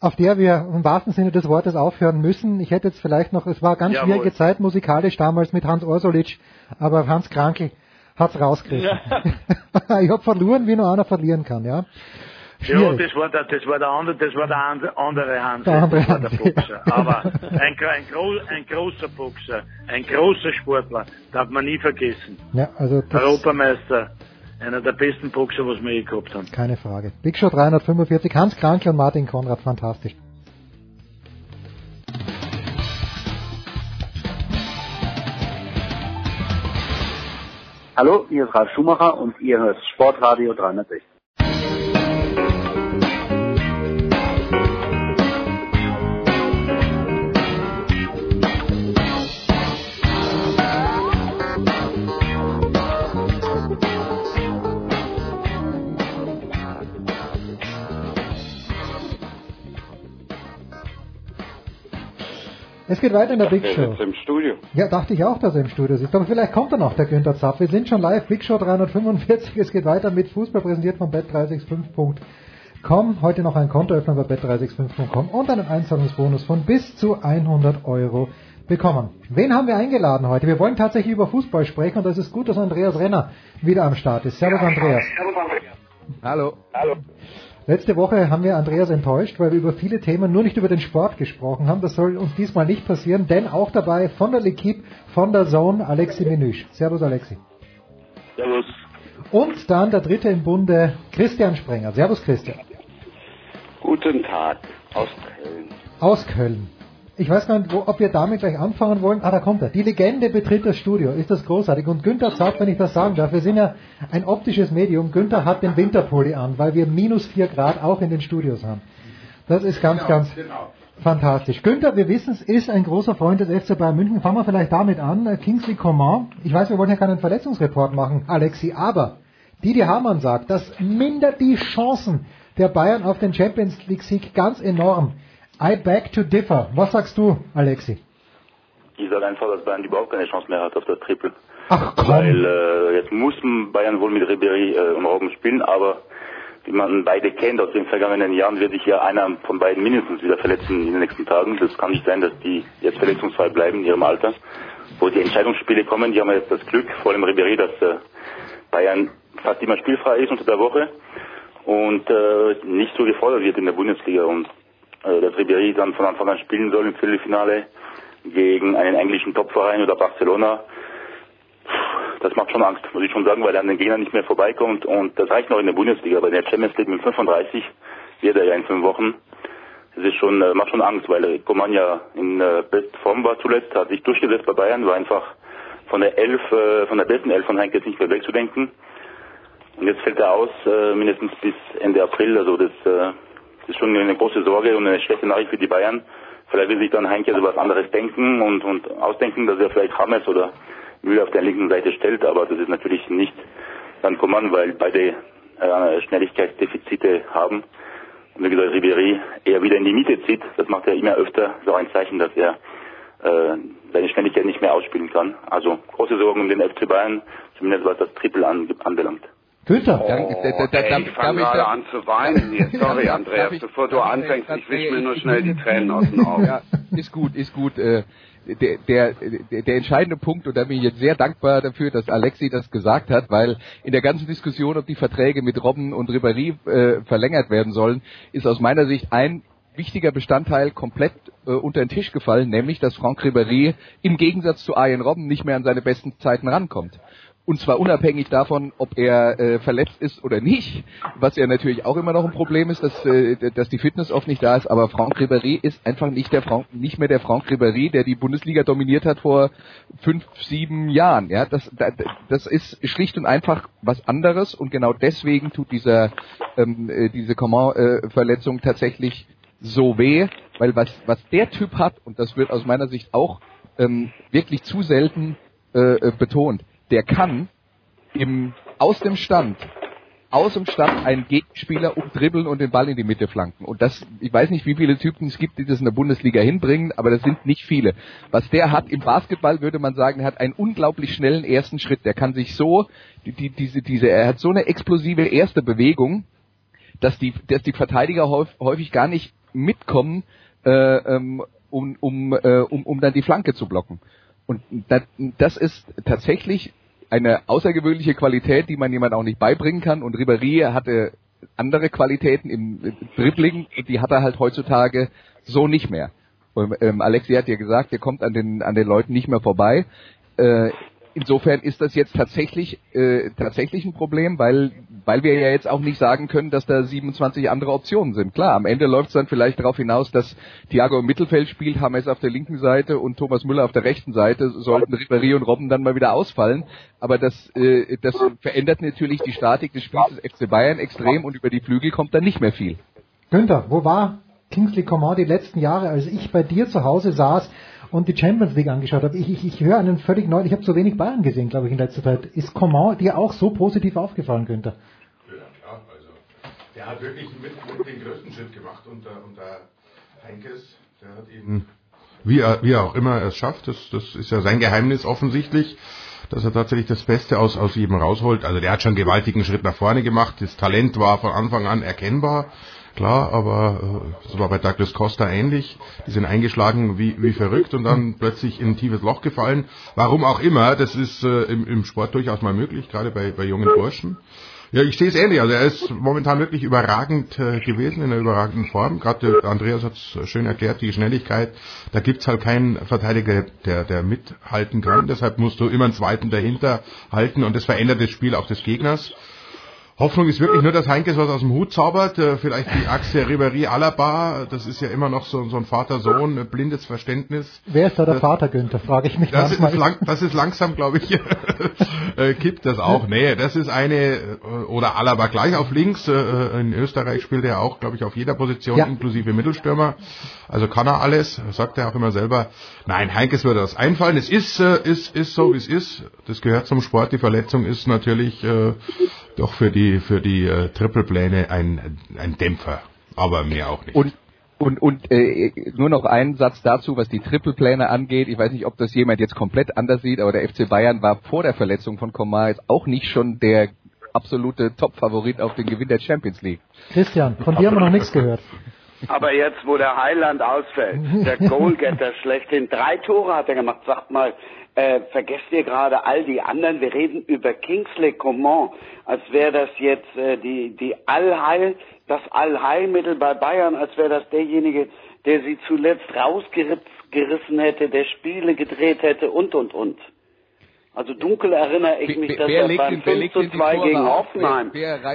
auf der wir im wahrsten Sinne des Wortes aufhören müssen. Ich hätte jetzt vielleicht noch, es war eine ganz Jawohl. schwierige Zeit musikalisch damals mit Hans Orsolitsch, aber Hans Krankel hat's rausgerissen. ich habe verloren, wie nur einer verlieren kann, ja. Ja, Schwierig. das war der, das war der andere, das war der andere, Hans. Der andere war der Hans, Boxer. ja. Aber ein, ein, ein großer Boxer, ein großer Sportler, darf man nie vergessen. Ja, also Europameister, einer der besten Boxer, was wir je gehabt haben. keine Frage. Big Show 345, Hans Krankel und Martin Konrad, fantastisch. Hallo, hier ist Ralf Schumacher und ihr hört Sportradio 360. Es geht weiter in der Big Show. im Studio. Ja, dachte ich auch, dass er im Studio sitzt. Aber vielleicht kommt er noch, der Günther Zapf. Wir sind schon live, Big Show 345. Es geht weiter mit Fußball präsentiert von bet365.com. Heute noch ein Kontoöffner bei bet365.com und einen Einzahlungsbonus von bis zu 100 Euro bekommen. Wen haben wir eingeladen heute? Wir wollen tatsächlich über Fußball sprechen und es ist gut, dass Andreas Renner wieder am Start ist. Servus Andreas. Hallo. Letzte Woche haben wir Andreas enttäuscht, weil wir über viele Themen nur nicht über den Sport gesprochen haben. Das soll uns diesmal nicht passieren, denn auch dabei von der L'Equipe, von der Zone, Alexi Menüsch. Servus Alexi. Servus. Und dann der dritte im Bunde, Christian Sprenger. Servus Christian. Guten Tag aus Köln. Aus Köln. Ich weiß gar nicht, wo, ob wir damit gleich anfangen wollen. Ah, da kommt er. Die Legende betritt das Studio. Ist das großartig. Und Günther Zapf, wenn ich das sagen darf, wir sind ja ein optisches Medium. Günther hat den Winterpulli an, weil wir minus vier Grad auch in den Studios haben. Das ist ganz, ganz fantastisch. Günther, wir wissen es, ist ein großer Freund des FC Bayern München. Fangen wir vielleicht damit an. Äh, Kingsley Coman. Ich weiß, wir wollen ja keinen Verletzungsreport machen, Alexi, aber Didi Hamann sagt, das mindert die Chancen der Bayern auf den Champions League Sieg ganz enorm. I beg to differ. Was sagst du, Alexi? Ich sage einfach, dass Bayern überhaupt keine Chance mehr hat auf das Triple. Ach komm. Weil äh, jetzt muss Bayern wohl mit Ribéry äh, und Robben spielen, aber wie man beide kennt aus den vergangenen Jahren, wird sich ja einer von beiden mindestens wieder verletzen in den nächsten Tagen. Das kann nicht sein, dass die jetzt verletzungsfrei bleiben in ihrem Alter. Wo die Entscheidungsspiele kommen, die haben jetzt das Glück, vor allem Ribéry, dass äh, Bayern fast immer spielfrei ist unter der Woche und äh, nicht so gefordert wird in der Bundesliga und äh, dass Ribéry dann von Anfang an spielen soll im Viertelfinale gegen einen englischen Topverein oder Barcelona, das macht schon Angst, muss ich schon sagen, weil er an den Gegner nicht mehr vorbeikommt und das reicht noch in der Bundesliga, bei der Champions League mit 35 wird er ja in fünf Wochen. Das ist schon, äh, macht schon Angst, weil Coman ja in äh, Bestform war zuletzt, hat sich durchgesetzt bei Bayern, war einfach von der Elf, äh, von der besten Elf von Heinkes nicht mehr wegzudenken. Und jetzt fällt er aus, äh, mindestens bis Ende April, also das, äh, ist schon eine große Sorge und eine schlechte Nachricht für die Bayern. Vielleicht will sich dann Heinke so was anderes denken und, und ausdenken, dass er vielleicht James oder Müller auf der linken Seite stellt, aber das ist natürlich nicht dann Coman, weil beide äh, Schnelligkeitsdefizite haben. Und wie gesagt, Ribéry eher wieder in die Miete zieht, das macht er immer öfter, so ein Zeichen, dass er äh, seine Schnelligkeit nicht mehr ausspielen kann. Also große Sorgen um den FC Bayern, zumindest was das Triple an, anbelangt. Günther. Oh, da, da, da, ich fange gerade an zu weinen hier. Sorry, Andreas, ich, bevor du anfängst, ich wische mir nur schnell die Tränen aus den Augen. Ja, ist gut, ist gut. Äh, der, der, der entscheidende Punkt, und da bin ich jetzt sehr dankbar dafür, dass Alexi das gesagt hat, weil in der ganzen Diskussion, ob die Verträge mit Robben und Ribéry äh, verlängert werden sollen, ist aus meiner Sicht ein wichtiger Bestandteil komplett äh, unter den Tisch gefallen, nämlich dass Franck Ribéry im Gegensatz zu Arjen Robben nicht mehr an seine besten Zeiten rankommt. Und zwar unabhängig davon, ob er äh, verletzt ist oder nicht, was ja natürlich auch immer noch ein Problem ist, dass, äh, dass die Fitness oft nicht da ist. Aber Franck Ribéry ist einfach nicht, der Franck, nicht mehr der Franck Ribéry, der die Bundesliga dominiert hat vor fünf, sieben Jahren. Ja, das, das ist schlicht und einfach was anderes und genau deswegen tut dieser ähm, äh, diese Coman-Verletzung tatsächlich so weh, weil was was der Typ hat und das wird aus meiner Sicht auch ähm, wirklich zu selten äh, betont der kann im, aus dem Stand, aus dem Stand einen Gegenspieler umdribbeln und den Ball in die Mitte flanken. Und das, ich weiß nicht, wie viele Typen es gibt, die das in der Bundesliga hinbringen, aber das sind nicht viele. Was der hat im Basketball, würde man sagen, er hat einen unglaublich schnellen ersten Schritt. Der kann sich so, die, die, diese, diese, er hat so eine explosive erste Bewegung, dass die, dass die Verteidiger häufig gar nicht mitkommen, äh, ähm, um, um, äh, um, um dann die Flanke zu blocken. Und das ist tatsächlich eine außergewöhnliche Qualität, die man jemand auch nicht beibringen kann. Und Ribéry hatte andere Qualitäten im Dribbling, die hat er halt heutzutage so nicht mehr. Und, ähm, Alexi hat ja gesagt, er kommt an den an den Leuten nicht mehr vorbei. Äh, insofern ist das jetzt tatsächlich äh, tatsächlich ein Problem, weil weil wir ja jetzt auch nicht sagen können, dass da 27 andere Optionen sind. Klar, am Ende läuft es dann vielleicht darauf hinaus, dass Thiago im Mittelfeld spielt, James auf der linken Seite und Thomas Müller auf der rechten Seite. Sollten Ribéry und Robben dann mal wieder ausfallen. Aber das, äh, das verändert natürlich die Statik des Spiels des FC Bayern extrem und über die Flügel kommt dann nicht mehr viel. Günther, wo war Kingsley Coman die letzten Jahre, als ich bei dir zu Hause saß und die Champions League angeschaut habe? Ich, ich, ich höre einen völlig neuen, ich habe zu wenig Bayern gesehen, glaube ich, in letzter Zeit. Ist Coman dir auch so positiv aufgefallen, Günther? der hat wirklich mit, mit den größten Schritt gemacht unter, unter Heinkes. Der hat ihn, wie er, wie er auch immer es schafft, das, das ist ja sein Geheimnis offensichtlich, dass er tatsächlich das Beste aus, aus jedem rausholt. Also der hat schon einen gewaltigen Schritt nach vorne gemacht. Das Talent war von Anfang an erkennbar. Klar, aber äh, das war bei Douglas Costa ähnlich. Die sind eingeschlagen wie, wie verrückt und dann plötzlich in ein tiefes Loch gefallen. Warum auch immer, das ist äh, im, im Sport durchaus mal möglich, gerade bei, bei jungen Burschen. Ja, ich sehe es ähnlich. Also er ist momentan wirklich überragend äh, gewesen, in einer überragenden Form. Gerade Andreas hat es schön erklärt, die Schnelligkeit. Da gibt's halt keinen Verteidiger, der, der mithalten kann. Deshalb musst du immer einen zweiten dahinter halten und das verändert das Spiel auch des Gegners. Hoffnung ist wirklich nur, dass Heinkes was aus dem Hut zaubert. Äh, vielleicht die Achse Ribéry Alaba. Das ist ja immer noch so, so ein Vater-Sohn, äh, blindes Verständnis. Wer ist da der das, Vater, Günther? Frage ich mich das manchmal. Ist lang, das ist langsam, glaube ich, äh, kippt das auch. Nee, das ist eine, oder Alaba gleich auf links. In Österreich spielt er auch, glaube ich, auf jeder Position, ja. inklusive Mittelstürmer. Also kann er alles, sagt er auch immer selber. Nein, Heinkes würde das einfallen. Es ist, ist, ist so, wie es ist. Das gehört zum Sport. Die Verletzung ist natürlich doch für die für die äh, Triple-Pläne ein, ein Dämpfer, aber mehr auch nicht. Und und, und äh, nur noch ein Satz dazu, was die Triple-Pläne angeht. Ich weiß nicht, ob das jemand jetzt komplett anders sieht, aber der FC Bayern war vor der Verletzung von Komar jetzt auch nicht schon der absolute Top-Favorit auf den Gewinn der Champions League. Christian, von dir haben wir noch nichts gehört. Aber jetzt, wo der Heiland ausfällt, der Goalgetter schlechthin, drei Tore hat er gemacht. Sagt mal, äh, vergesst ihr gerade all die anderen? Wir reden über Kingsley Coman, als wäre das jetzt äh, die, die Allheil, das Allheilmittel bei Bayern, als wäre das derjenige, der sie zuletzt rausgerissen hätte, der Spiele gedreht hätte und, und, und. Also dunkel erinnere ich mich, dass er beim 5 zu 2 gegen Hoffenheim,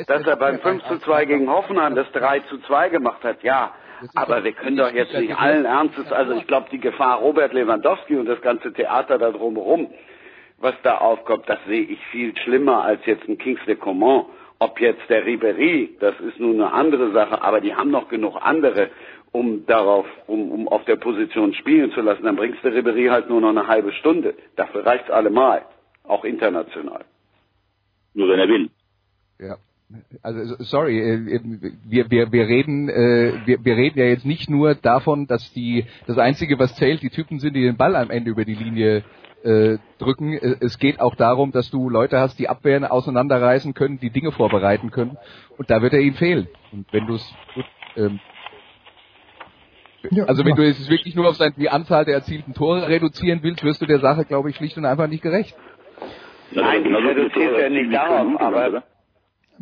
dass er beim 5 zu 2 gegen Hoffenheim das 3 zu 2 gemacht hat. Ja, aber wir können doch jetzt nicht allen Ernstes, also ich glaube, die Gefahr Robert Lewandowski und das ganze Theater da drumherum, was da aufkommt, das sehe ich viel schlimmer als jetzt ein Kingsley Coman. Ob jetzt der Ribéry, das ist nun eine andere Sache, aber die haben noch genug andere um darauf, um, um auf der Position spielen zu lassen, dann bringst du Ribéry halt nur noch eine halbe Stunde. Dafür reicht's allemal, auch international. Nur wenn er will. Ja. Also sorry, äh, wir, wir, wir reden äh, wir, wir reden ja jetzt nicht nur davon, dass die das einzige was zählt die Typen sind, die den Ball am Ende über die Linie äh, drücken. Es geht auch darum, dass du Leute hast, die Abwehren auseinanderreißen können, die Dinge vorbereiten können. Und da wird er ihm fehlen. Und wenn du es ähm, ja, also wenn du jetzt wirklich nur auf die Anzahl der erzielten Tore reduzieren willst, wirst du der Sache, glaube ich, schlicht und einfach nicht gerecht. Nein, ich reduziere ja nicht darauf, aber...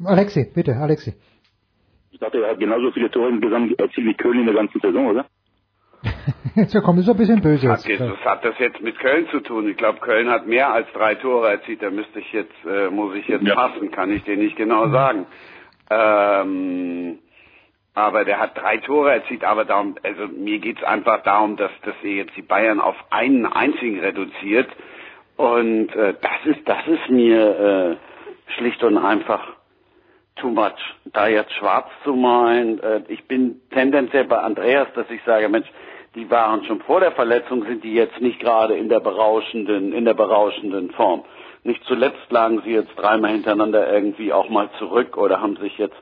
Alexi, bitte, Alexi. Ich dachte, er hat genauso viele Tore insgesamt erzielt wie Köln in der ganzen Saison, oder? jetzt kommt es ein bisschen böse. Hat, jetzt, was hat das jetzt mit Köln zu tun? Ich glaube, Köln hat mehr als drei Tore erzielt. Da müsste ich jetzt, äh, muss ich jetzt ja. passen, kann ich dir nicht genau sagen. Ähm, aber der hat drei Tore erzielt, aber darum, also mir geht's einfach darum, dass, dass ihr jetzt die Bayern auf einen einzigen reduziert. Und äh, das ist, das ist mir äh, schlicht und einfach too much. Da jetzt schwarz zu malen, äh, ich bin tendenziell bei Andreas, dass ich sage, Mensch, die waren schon vor der Verletzung, sind die jetzt nicht gerade in der berauschenden, in der berauschenden Form. Nicht zuletzt lagen sie jetzt dreimal hintereinander irgendwie auch mal zurück oder haben sich jetzt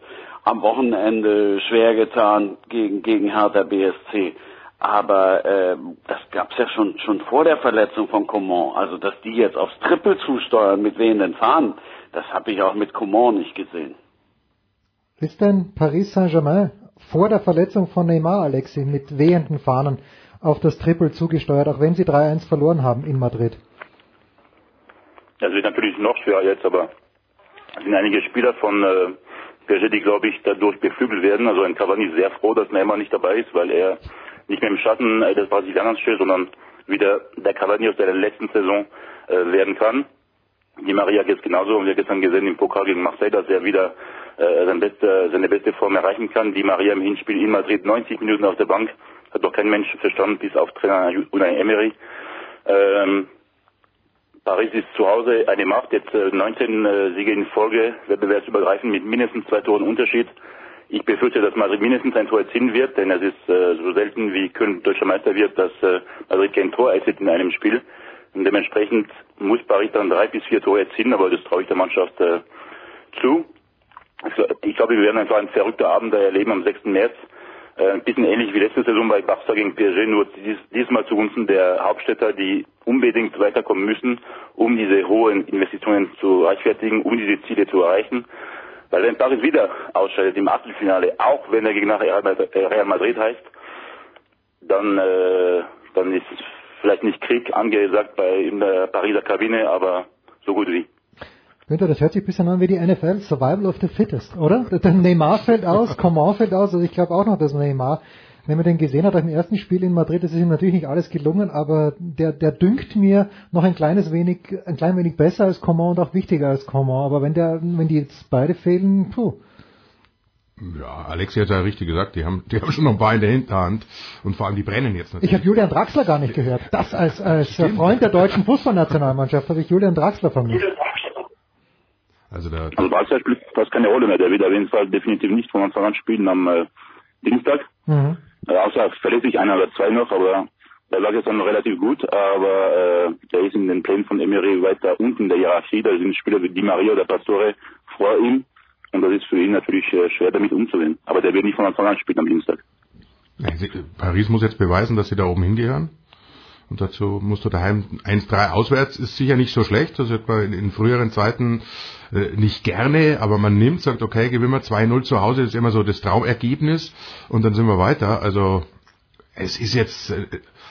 am Wochenende schwer getan gegen, gegen Hertha BSC. Aber äh, das gab's ja schon, schon vor der Verletzung von Coman. Also, dass die jetzt aufs Triple zusteuern mit wehenden Fahnen, das habe ich auch mit Coman nicht gesehen. Ist denn Paris Saint-Germain vor der Verletzung von Neymar, Alexi, mit wehenden Fahnen auf das Triple zugesteuert, auch wenn sie 3-1 verloren haben in Madrid? Das wird natürlich noch schwerer jetzt, aber es sind einige Spieler von äh, Piaget, die, glaube ich, dadurch beflügelt werden. Also ein Cavani sehr froh, dass Neymar nicht dabei ist, weil er nicht mehr im Schatten äh, des Brasilianers steht, sondern wieder der Cavani aus der letzten Saison äh, werden kann. Die Maria geht genauso und wir haben gestern gesehen im Pokal gegen Marseille, dass er wieder äh, seine, beste, seine beste Form erreichen kann. Die Maria im Hinspiel in Madrid 90 Minuten auf der Bank, hat doch kein Mensch verstanden, bis auf Trainer Unai Emery. Ähm, Paris ist zu Hause eine Macht, jetzt 19 äh, Siege in Folge, wettbewerbsübergreifend mit mindestens zwei Toren Unterschied. Ich befürchte, dass Madrid mindestens ein Tor erzielen wird, denn es ist äh, so selten wie Köln deutscher Meister wird, dass äh, Madrid kein Tor erzielt in einem Spiel. Und dementsprechend muss Paris dann drei bis vier Tore erzielen, aber das traue ich der Mannschaft äh, zu. Ich glaube, wir werden einfach einen verrückten Abend erleben am 6. März. Äh, ein bisschen ähnlich wie letzte Saison bei Barca gegen PSG, nur dies, diesmal zugunsten der Hauptstädter, die unbedingt weiterkommen müssen, um diese hohen Investitionen zu rechtfertigen, um diese Ziele zu erreichen. Weil wenn Paris wieder ausscheidet im Achtelfinale, auch wenn er gegen Real Madrid heißt, dann, äh, dann ist vielleicht nicht Krieg angesagt bei in der Pariser Kabine, aber so gut wie. Günther, das hört sich ein bisschen an wie die NFL, Survival of the Fittest, oder? Der Neymar fällt aus, Coman fällt aus, also ich glaube auch noch, dass Neymar, wenn man den gesehen hat im ersten Spiel in Madrid, das ist ihm natürlich nicht alles gelungen, aber der, der dünkt mir noch ein kleines wenig, ein klein wenig besser als Coman und auch wichtiger als Coman, aber wenn der, wenn die jetzt beide fehlen, puh. Ja, Alexi hat ja richtig gesagt, die haben, die haben schon noch ein paar in der Hinterhand und vor allem die brennen jetzt natürlich. Ich habe Julian Draxler gar nicht gehört. Das als, als Freund der deutschen Fußballnationalmannschaft habe ich Julian Draxler vermisst. Also, der also Barca spielt fast keine Rolle mehr. Der wird auf jeden Fall definitiv nicht von Anfang an spielen am äh, Dienstag. Mhm. Äh, außer verletzt sich einer oder zwei noch, aber der lag jetzt dann noch relativ gut, aber äh, der ist in den Plänen von Emery weiter unten in der Hierarchie. Da sind Spieler wie Di Maria oder Pastore vor ihm und das ist für ihn natürlich äh, schwer damit umzugehen. Aber der wird nicht von Anfang an spielen am Dienstag. Paris muss jetzt beweisen, dass sie da oben hingehören. Und dazu musst du daheim 1-3 auswärts, ist sicher nicht so schlecht. Das hat man in, früheren Zeiten äh, nicht gerne, aber man nimmt, sagt, okay, gewinnen wir 2-0 zu Hause, das ist immer so das Traumergebnis und dann sind wir weiter. Also es ist jetzt äh,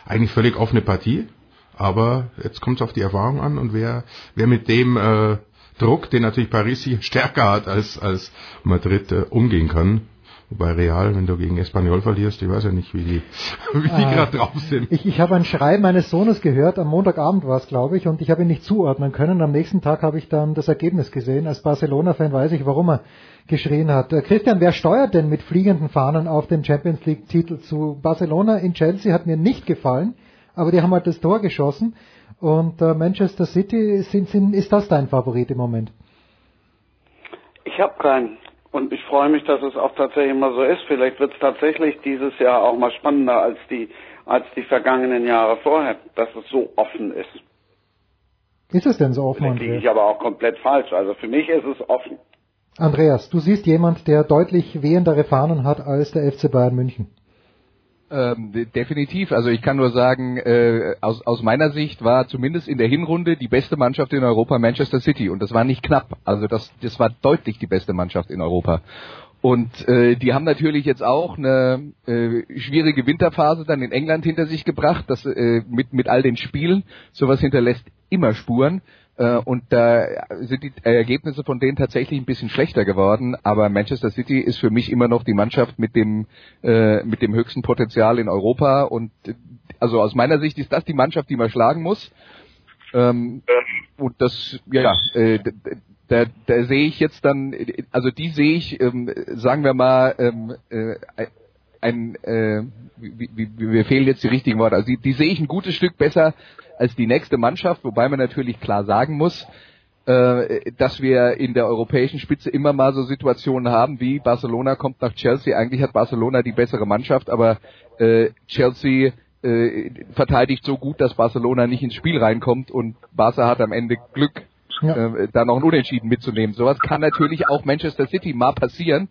eigentlich völlig offene Partie, aber jetzt kommt es auf die Erfahrung an und wer, wer mit dem äh, Druck, den natürlich Paris sicher stärker hat als, als Madrid, äh, umgehen kann, Wobei Real, wenn du gegen Espanyol verlierst, ich weiß ja nicht, wie die, wie die äh, gerade drauf sind. Ich, ich habe ein Schreien meines Sohnes gehört, am Montagabend war es, glaube ich, und ich habe ihn nicht zuordnen können. Am nächsten Tag habe ich dann das Ergebnis gesehen. Als Barcelona-Fan weiß ich, warum er geschrien hat. Äh, Christian, wer steuert denn mit fliegenden Fahnen auf den Champions League-Titel zu? Barcelona in Chelsea hat mir nicht gefallen, aber die haben halt das Tor geschossen. Und äh, Manchester City, sind, sind, ist das dein Favorit im Moment? Ich habe keinen. Und ich freue mich, dass es auch tatsächlich mal so ist. Vielleicht wird es tatsächlich dieses Jahr auch mal spannender als die, als die vergangenen Jahre vorher, dass es so offen ist. Ist es denn so offen? Vielleicht liege ich aber auch komplett falsch. Also für mich ist es offen. Andreas, du siehst jemand, der deutlich wehendere Fahnen hat als der FC Bayern München. Ähm, definitiv. Also ich kann nur sagen, äh, aus, aus meiner Sicht war zumindest in der Hinrunde die beste Mannschaft in Europa Manchester City und das war nicht knapp. Also das, das war deutlich die beste Mannschaft in Europa. Und äh, die haben natürlich jetzt auch eine äh, schwierige Winterphase dann in England hinter sich gebracht, das äh, mit mit all den Spielen. Sowas hinterlässt immer Spuren. Äh, und da sind die Ergebnisse von denen tatsächlich ein bisschen schlechter geworden. Aber Manchester City ist für mich immer noch die Mannschaft mit dem äh, mit dem höchsten Potenzial in Europa. Und also aus meiner Sicht ist das die Mannschaft, die man schlagen muss. Ähm, und das, ja, äh, da, da sehe ich jetzt dann, also die sehe ich, ähm, sagen wir mal, ähm, äh, ein, äh, wie, wie, mir fehlen jetzt die richtigen Worte, also die, die sehe ich ein gutes Stück besser als die nächste Mannschaft, wobei man natürlich klar sagen muss, äh, dass wir in der europäischen Spitze immer mal so Situationen haben, wie Barcelona kommt nach Chelsea. Eigentlich hat Barcelona die bessere Mannschaft, aber äh, Chelsea äh, verteidigt so gut, dass Barcelona nicht ins Spiel reinkommt und Barca hat am Ende Glück, ja. äh, da noch ein Unentschieden mitzunehmen. Sowas kann natürlich auch Manchester City mal passieren.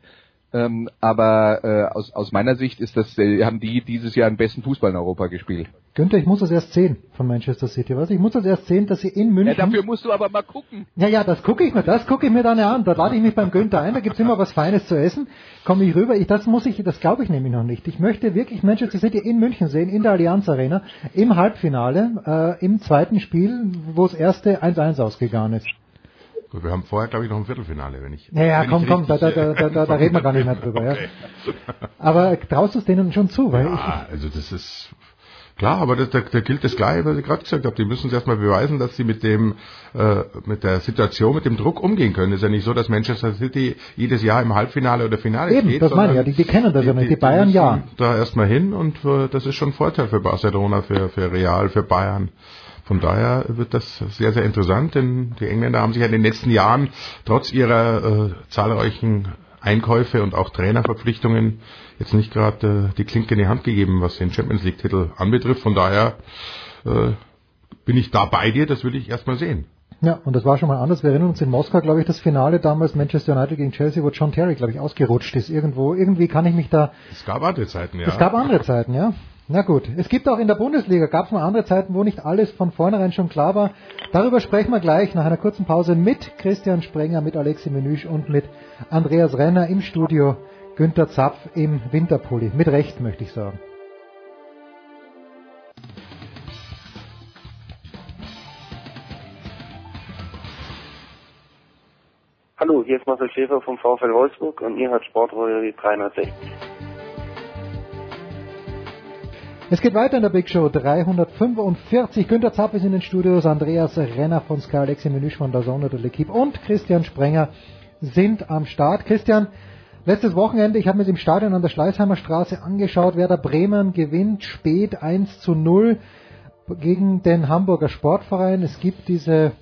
Ähm, aber äh, aus, aus meiner Sicht ist das, äh, haben die dieses Jahr den besten Fußball in Europa gespielt. Günther, ich muss das erst sehen von Manchester City. Was? Ich muss das erst sehen, dass sie in München. Ja, dafür musst du aber mal gucken. Ja, ja, das gucke ich mir, das gucke ich mir dann an. Da lade ich mich beim Günther ein, da gibt's immer was Feines zu essen. Komme ich rüber. Ich, das muss ich, das glaube ich nämlich noch nicht. Ich möchte wirklich Manchester City in München sehen, in der Allianz Arena, im Halbfinale, äh, im zweiten Spiel, wo das erste 1-1 ausgegangen ist. Gut, wir haben vorher, glaube ich, noch ein Viertelfinale, wenn ich. Ja, ja, wenn komm, ich komm, da, da, da, da, da, da reden wir gar nicht mehr drüber. Okay. Ja. Aber traust du es denen schon zu? Weil ja, also das ist klar, aber das, da, da gilt das Gleiche, was ich gerade gesagt habe. Die müssen es erstmal beweisen, dass sie mit dem, äh, mit der Situation, mit dem Druck umgehen können. Es ist ja nicht so, dass Manchester City jedes Jahr im Halbfinale oder Finale Eben, steht. das meine ich ja, die, die kennen das ja nicht. Die, die Bayern die ja. Da erstmal hin und äh, das ist schon ein Vorteil für Barcelona, für, für Real, für Bayern. Von daher wird das sehr, sehr interessant, denn die Engländer haben sich ja in den letzten Jahren trotz ihrer äh, zahlreichen Einkäufe und auch Trainerverpflichtungen jetzt nicht gerade äh, die Klinke in die Hand gegeben, was den Champions League-Titel anbetrifft. Von daher äh, bin ich da bei dir, das will ich erstmal sehen. Ja, und das war schon mal anders. Wir erinnern uns in Moskau, glaube ich, das Finale damals Manchester United gegen Chelsea, wo John Terry, glaube ich, ausgerutscht ist. Irgendwo, irgendwie kann ich mich da. Es gab andere Zeiten, ja. Es gab andere Zeiten, ja. Na gut, es gibt auch in der Bundesliga, gab es mal andere Zeiten, wo nicht alles von vornherein schon klar war. Darüber sprechen wir gleich nach einer kurzen Pause mit Christian Sprenger, mit Alexi Menüsch und mit Andreas Renner im Studio, Günter Zapf im Winterpulli. Mit Recht, möchte ich sagen. Hallo, hier ist Marcel Schäfer vom VfL Wolfsburg und ihr hört Sportradio 360. Es geht weiter in der Big Show 345. Günter Zapp ist in den Studios, Andreas Renner von Sky, Alexi Menüsch von der Sonne der L'Equipe und Christian Sprenger sind am Start. Christian, letztes Wochenende, ich habe mir im Stadion an der Schleißheimer Straße angeschaut, Werder Bremen gewinnt spät 1 zu 0 gegen den Hamburger Sportverein. Es gibt diese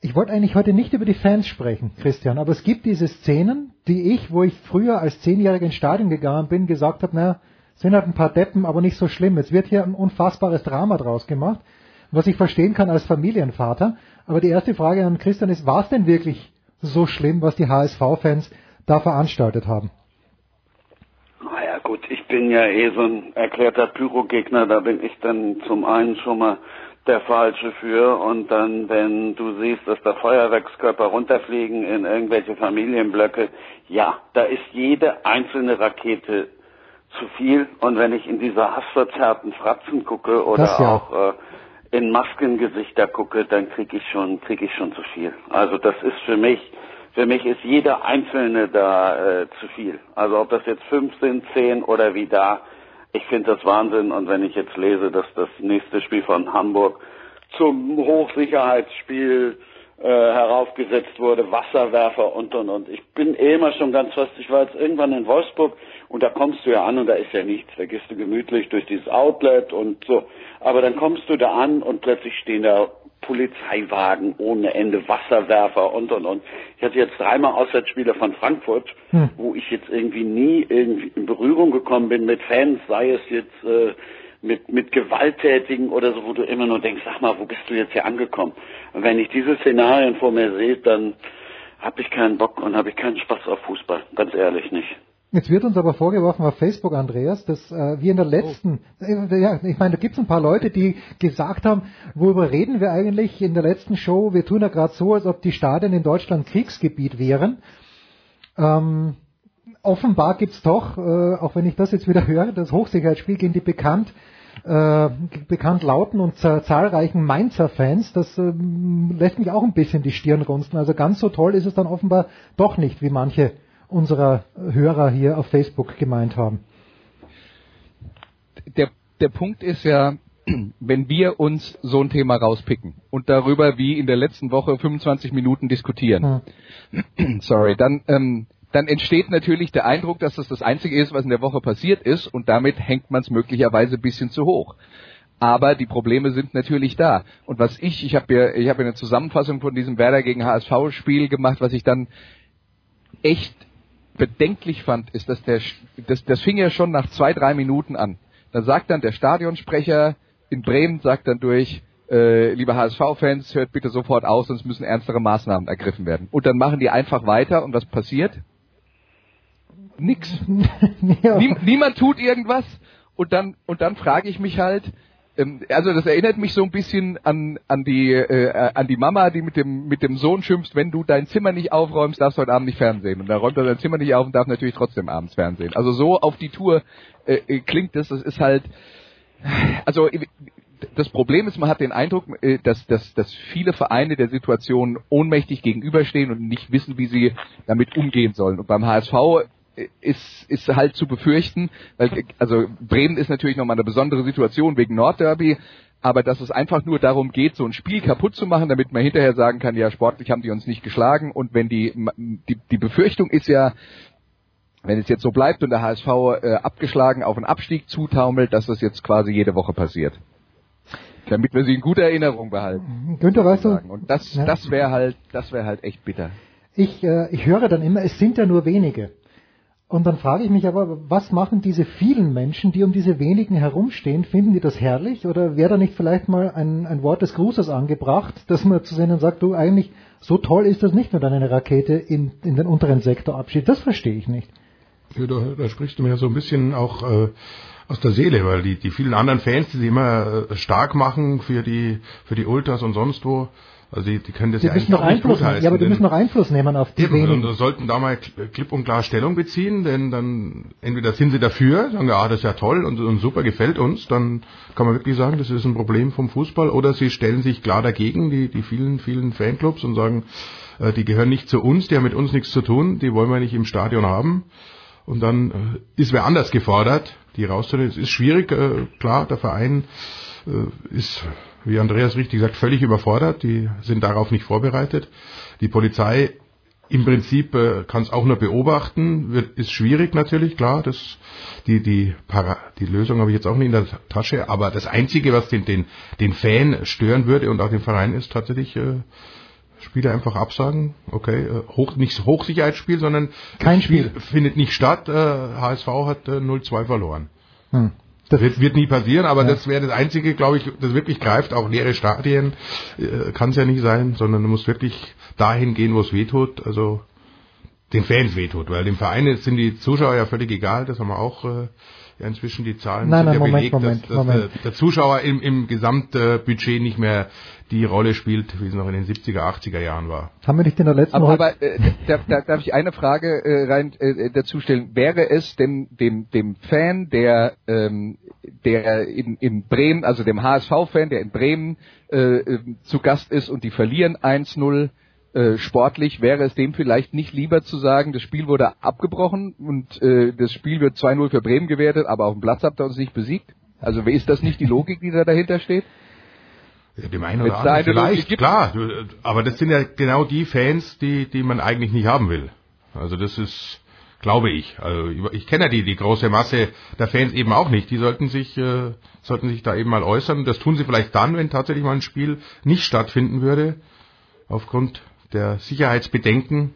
ich wollte eigentlich heute nicht über die Fans sprechen, Christian, aber es gibt diese Szenen, die ich, wo ich früher als Zehnjähriger ins Stadion gegangen bin, gesagt habe, naja, sind halt ein paar Deppen, aber nicht so schlimm. Es wird hier ein unfassbares Drama draus gemacht, was ich verstehen kann als Familienvater. Aber die erste Frage an Christian ist, war es denn wirklich so schlimm, was die HSV-Fans da veranstaltet haben? Naja, Ja gut, ich bin ja eh so ein erklärter Pyrogegner, da bin ich dann zum einen schon mal der Falsche für und dann, wenn du siehst, dass da Feuerwerkskörper runterfliegen in irgendwelche Familienblöcke, ja, da ist jede einzelne Rakete zu viel und wenn ich in diese hassverzerrten Fratzen gucke oder ja. auch äh, in Maskengesichter gucke, dann kriege ich schon kriege ich schon zu viel. Also das ist für mich für mich ist jeder Einzelne da äh, zu viel. Also ob das jetzt fünf sind, zehn oder wie da, ich finde das Wahnsinn. Und wenn ich jetzt lese, dass das nächste Spiel von Hamburg zum Hochsicherheitsspiel äh, heraufgesetzt wurde, Wasserwerfer und und und. Ich bin eh immer schon ganz fast, ich war jetzt irgendwann in Wolfsburg und da kommst du ja an und da ist ja nichts. Da gehst du gemütlich durch dieses Outlet und so. Aber dann kommst du da an und plötzlich stehen da Polizeiwagen ohne Ende, Wasserwerfer und und und. Ich hatte jetzt dreimal Auswärtsspiele von Frankfurt, Hm. wo ich jetzt irgendwie nie irgendwie in Berührung gekommen bin mit Fans, sei es jetzt äh, mit, mit Gewalttätigen oder so, wo du immer nur denkst, sag mal, wo bist du jetzt hier angekommen? Und wenn ich diese Szenarien vor mir sehe, dann habe ich keinen Bock und habe ich keinen Spaß auf Fußball. Ganz ehrlich nicht. Jetzt wird uns aber vorgeworfen auf Facebook, Andreas, dass äh, wir in der letzten, äh, ja, ich meine, da gibt es ein paar Leute, die gesagt haben, worüber reden wir eigentlich in der letzten Show? Wir tun ja gerade so, als ob die Stadien in Deutschland Kriegsgebiet wären. Ähm, offenbar gibt's doch, äh, auch wenn ich das jetzt wieder höre, das Hochsicherheitsspiel gegen die bekannt äh, bekannt lauten und za- zahlreichen Mainzer-Fans, das ähm, lässt mich auch ein bisschen die Stirn runzeln. Also ganz so toll ist es dann offenbar doch nicht, wie manche unserer Hörer hier auf Facebook gemeint haben. der, der Punkt ist ja, wenn wir uns so ein Thema rauspicken und darüber wie in der letzten Woche 25 Minuten diskutieren, sorry, dann, ähm, dann entsteht natürlich der Eindruck, dass das das Einzige ist, was in der Woche passiert ist und damit hängt man es möglicherweise ein bisschen zu hoch. Aber die Probleme sind natürlich da. Und was ich, ich habe ja, ich habe eine Zusammenfassung von diesem Werder gegen HSV-Spiel gemacht, was ich dann echt bedenklich fand, ist, dass der, das, das fing ja schon nach zwei, drei Minuten an. Da sagt dann der Stadionsprecher in Bremen, sagt dann durch, äh, liebe HSV-Fans, hört bitte sofort aus, sonst müssen ernstere Maßnahmen ergriffen werden. Und dann machen die einfach weiter und was passiert? Nix. Nie, niemand tut irgendwas und dann, und dann frage ich mich halt, ähm, also das erinnert mich so ein bisschen an, an die äh, an die Mama, die mit dem mit dem Sohn schimpft, wenn du dein Zimmer nicht aufräumst, darfst du heute Abend nicht fernsehen. Und dann räumt er sein Zimmer nicht auf und darf natürlich trotzdem abends fernsehen. Also so auf die Tour äh, äh, klingt das. Das ist halt, also äh, das Problem ist, man hat den Eindruck, äh, dass, dass, dass viele Vereine der Situation ohnmächtig gegenüberstehen und nicht wissen, wie sie damit umgehen sollen. Und beim HSV ist, ist halt zu befürchten, weil, also Bremen ist natürlich nochmal eine besondere Situation wegen Nordderby, aber dass es einfach nur darum geht, so ein Spiel kaputt zu machen, damit man hinterher sagen kann, ja, sportlich haben die uns nicht geschlagen und wenn die, die, die Befürchtung ist ja, wenn es jetzt so bleibt und der HSV äh, abgeschlagen auf einen Abstieg zutaumelt, dass das jetzt quasi jede Woche passiert. Damit wir sie in guter Erinnerung behalten. Günther, weißt du, Und das, Ja. das wäre halt, das wäre halt echt bitter. ich, äh, ich höre dann immer, es sind ja nur wenige. Und dann frage ich mich aber, was machen diese vielen Menschen, die um diese wenigen herumstehen? Finden die das herrlich? Oder wäre da nicht vielleicht mal ein, ein Wort des Grußes angebracht, dass man zu denen sagt, du eigentlich, so toll ist das nicht, wenn dann eine Rakete in, in den unteren Sektor abschießt. Das verstehe ich nicht. Ja, da, da sprichst du mir so ein bisschen auch äh, aus der Seele, weil die, die vielen anderen Fans, die sich immer äh, stark machen für die, für die Ultras und sonst wo, also die, die können das Die ja müssen eigentlich noch Einfluss nehmen. Ja, aber die müssen noch Einfluss nehmen auf die Eben, und wenigen. sollten da mal klipp und klar Stellung beziehen, denn dann entweder sind sie dafür, sagen, ja, das ist ja toll und, und super, gefällt uns, dann kann man wirklich sagen, das ist ein Problem vom Fußball, oder sie stellen sich klar dagegen, die, die vielen, vielen Fanclubs und sagen, äh, die gehören nicht zu uns, die haben mit uns nichts zu tun, die wollen wir nicht im Stadion haben. Und dann äh, ist wer anders gefordert, die rauszunehmen. Es ist schwierig, äh, klar, der Verein äh, ist, wie Andreas richtig sagt, völlig überfordert. Die sind darauf nicht vorbereitet. Die Polizei im Prinzip äh, kann es auch nur beobachten, wird, ist schwierig natürlich, klar. Das, die, die, Para, die Lösung habe ich jetzt auch nicht in der Tasche, aber das Einzige, was den, den, den Fan stören würde und auch den Verein, ist tatsächlich äh, Spiele einfach absagen. Okay, äh, hoch, nicht Hochsicherheitsspiel, sondern Kein das Spiel findet nicht statt. Äh, HSV hat äh, 0-2 verloren. Hm. Das wird, wird nie passieren, aber das wäre das Einzige, glaube ich, das wirklich greift. Auch leere Stadien äh, kann es ja nicht sein, sondern du musst wirklich dahin gehen, wo es weh tut. Also den Fans wehtut, weil dem Verein sind die Zuschauer ja völlig egal, das haben wir auch äh, ja inzwischen die Zahlen nein, sind nein, ja Moment, belegt, Moment, dass, dass Moment. Der, der Zuschauer im, im Gesamtbudget nicht mehr die Rolle spielt, wie es noch in den 70er, 80er Jahren war. Haben wir nicht in der letzten Aber, aber äh, da, da, darf ich eine Frage äh, rein äh, dazu stellen? Wäre es dem, dem, dem Fan, der, ähm, der in, in Bremen, also dem HSV-Fan, der in Bremen äh, äh, zu Gast ist und die verlieren 1-0 äh, sportlich, wäre es dem vielleicht nicht lieber zu sagen, das Spiel wurde abgebrochen und äh, das Spiel wird 2-0 für Bremen gewertet, aber auf dem Platz habt ihr uns nicht besiegt? Also ist das nicht die Logik, die da dahinter steht? Ja, dem einen oder anderen vielleicht, klar. Aber das sind ja genau die Fans, die, die man eigentlich nicht haben will. Also das ist, glaube ich. Also ich- kenne ja die, die große Masse der Fans eben auch nicht. Die sollten sich, äh, sollten sich da eben mal äußern. Das tun sie vielleicht dann, wenn tatsächlich mal ein Spiel nicht stattfinden würde, aufgrund der Sicherheitsbedenken.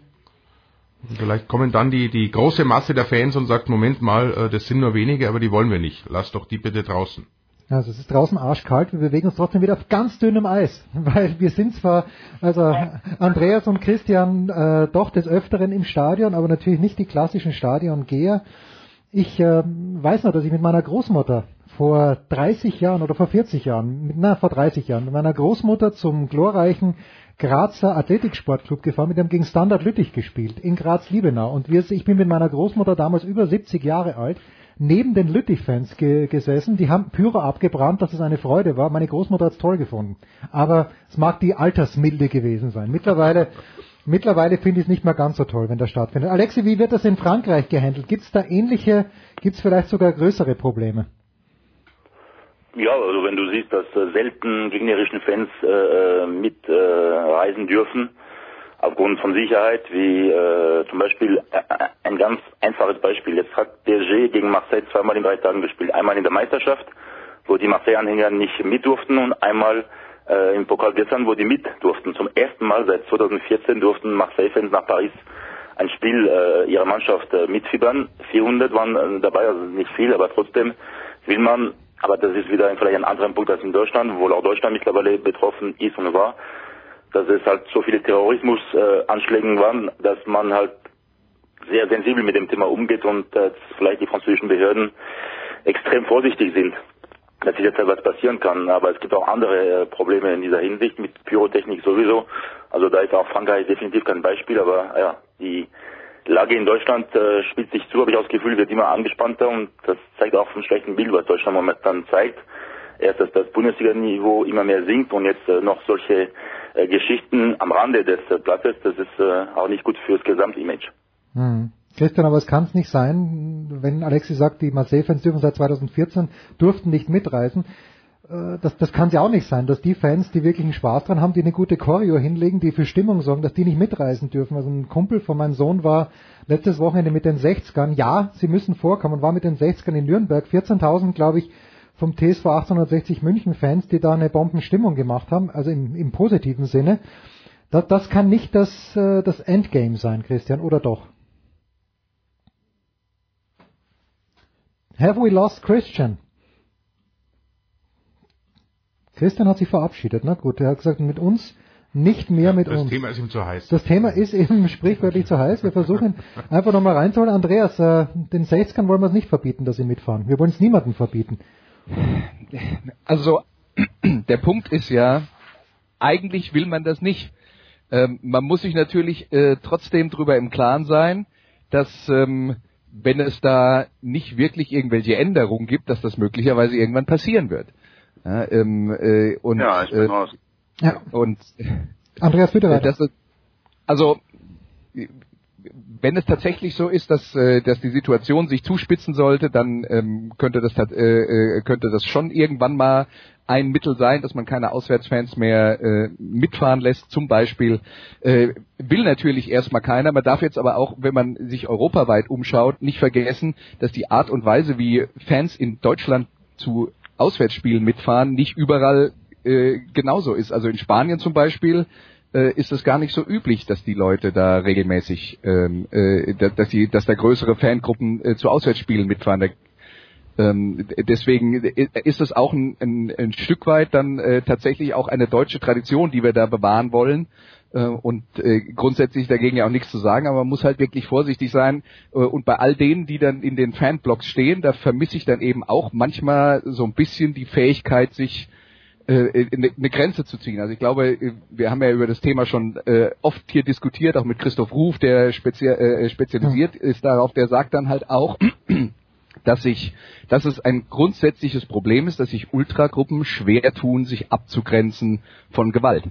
Vielleicht kommen dann die, die große Masse der Fans und sagt, Moment mal, äh, das sind nur wenige, aber die wollen wir nicht. Lass doch die bitte draußen. Also es ist draußen arschkalt, wir bewegen uns trotzdem wieder auf ganz dünnem Eis, weil wir sind zwar, also Andreas und Christian äh, doch des Öfteren im Stadion, aber natürlich nicht die klassischen Stadiongeher. Ich äh, weiß noch, dass ich mit meiner Großmutter vor 30 Jahren oder vor 40 Jahren, mit, na vor 30 Jahren, mit meiner Großmutter zum glorreichen Grazer Athletiksportclub gefahren, mit dem gegen Standard Lüttich gespielt, in Graz-Liebenau. Und wir, ich bin mit meiner Großmutter damals über 70 Jahre alt, neben den Lüttich-Fans ge gesessen. Die haben Pyro abgebrannt, dass es eine Freude war. Meine Großmutter hat es toll gefunden. Aber es mag die Altersmilde gewesen sein. Mittlerweile, mittlerweile finde ich es nicht mehr ganz so toll, wenn das stattfindet. Alexi, wie wird das in Frankreich gehandelt? Gibt es da ähnliche, gibt es vielleicht sogar größere Probleme? Ja, also wenn du siehst, dass selten gegnerischen Fans äh, äh, mit äh, dürfen, aufgrund von Sicherheit, wie äh, zum Beispiel äh, äh, ein ganz einfaches Beispiel. Jetzt hat PSG gegen Marseille zweimal in drei Tagen gespielt. Einmal in der Meisterschaft, wo die Marseille-Anhänger nicht mit durften und einmal äh, im Pokal gestern, wo die mit durften. Zum ersten Mal seit 2014 durften Marseille-Fans nach Paris ein Spiel äh, ihrer Mannschaft äh, mitfiebern. 400 waren äh, dabei, also nicht viel, aber trotzdem will man, aber das ist wieder vielleicht ein anderer Punkt als in Deutschland, wo auch Deutschland mittlerweile betroffen ist und war, dass es halt so viele Terrorismusanschläge waren, dass man halt sehr sensibel mit dem Thema umgeht und äh, vielleicht die französischen Behörden extrem vorsichtig sind, dass jetzt was passieren kann. Aber es gibt auch andere äh, Probleme in dieser Hinsicht mit Pyrotechnik sowieso. Also da ist auch Frankreich definitiv kein Beispiel, aber ja, die Lage in Deutschland äh, spielt sich zu, habe ich auch das Gefühl, wird immer angespannter und das zeigt auch ein schlechten Bild, was Deutschland momentan zeigt. Erst, dass das Bundesliga-Niveau immer mehr sinkt und jetzt äh, noch solche äh, Geschichten am Rande des äh, Platzes, das ist äh, auch nicht gut fürs Gesamtimage. Hm. Christian, aber es kann es nicht sein, wenn Alexi sagt, die Marseille-Fans dürfen seit 2014, durften nicht mitreisen. Äh, Das, das kann es ja auch nicht sein, dass die Fans, die wirklich einen Spaß dran haben, die eine gute Choreo hinlegen, die für Stimmung sorgen, dass die nicht mitreisen dürfen. Also ein Kumpel von meinem Sohn war letztes Wochenende mit den 60ern. Ja, sie müssen vorkommen, war mit den 60ern in Nürnberg. 14.000, glaube ich, vom TSV 1860 München Fans, die da eine Bombenstimmung gemacht haben, also im, im positiven Sinne. Das, das kann nicht das, äh, das Endgame sein, Christian, oder doch? Have we lost Christian? Christian hat sich verabschiedet, na gut, er hat gesagt, mit uns nicht mehr mit das uns. Thema ist ihm zu heiß. Das Thema ist eben sprichwörtlich zu heiß. Wir versuchen einfach nochmal reinzuholen. Andreas, äh, den 60ern wollen wir es nicht verbieten, dass sie mitfahren. Wir wollen es niemandem verbieten. Also der Punkt ist ja, eigentlich will man das nicht. Ähm, man muss sich natürlich äh, trotzdem darüber im Klaren sein, dass ähm, wenn es da nicht wirklich irgendwelche Änderungen gibt, dass das möglicherweise irgendwann passieren wird. Ja, ähm, äh, und, Ja, ich bin äh, raus. Ja. Und Andreas, bitte weiter. das ist, also wenn es tatsächlich so ist, dass, äh, dass die Situation sich zuspitzen sollte, dann ähm, könnte, das, äh, äh, könnte das schon irgendwann mal ein Mittel sein, dass man keine Auswärtsfans mehr äh, mitfahren lässt, zum Beispiel. Äh, will natürlich erstmal keiner. Man darf jetzt aber auch, wenn man sich europaweit umschaut, nicht vergessen, dass die Art und Weise, wie Fans in Deutschland zu Auswärtsspielen mitfahren, nicht überall äh, genauso ist. Also in Spanien zum Beispiel äh, ist es gar nicht so üblich, dass die Leute da regelmäßig, ähm, äh, da- dass, die, dass da größere Fangruppen äh, zu Auswärtsspielen mitfahren. Da, ähm, deswegen ist es auch ein, ein, ein Stück weit dann äh, tatsächlich auch eine deutsche Tradition, die wir da bewahren wollen. Äh, und äh, grundsätzlich dagegen ja auch nichts zu sagen, aber man muss halt wirklich vorsichtig sein. Äh, und bei all denen, die dann in den Fanblocks stehen, da vermisse ich dann eben auch manchmal so ein bisschen die Fähigkeit, sich äh, eine Grenze zu ziehen. Also ich glaube, wir haben ja über das Thema schon äh, oft hier diskutiert, auch mit Christoph Ruf, der spezie äh, spezialisiert ist darauf, der sagt dann halt auch, dass sich, dass es ein grundsätzliches Problem ist, dass sich Ultragruppen schwer tun, sich abzugrenzen von Gewalt.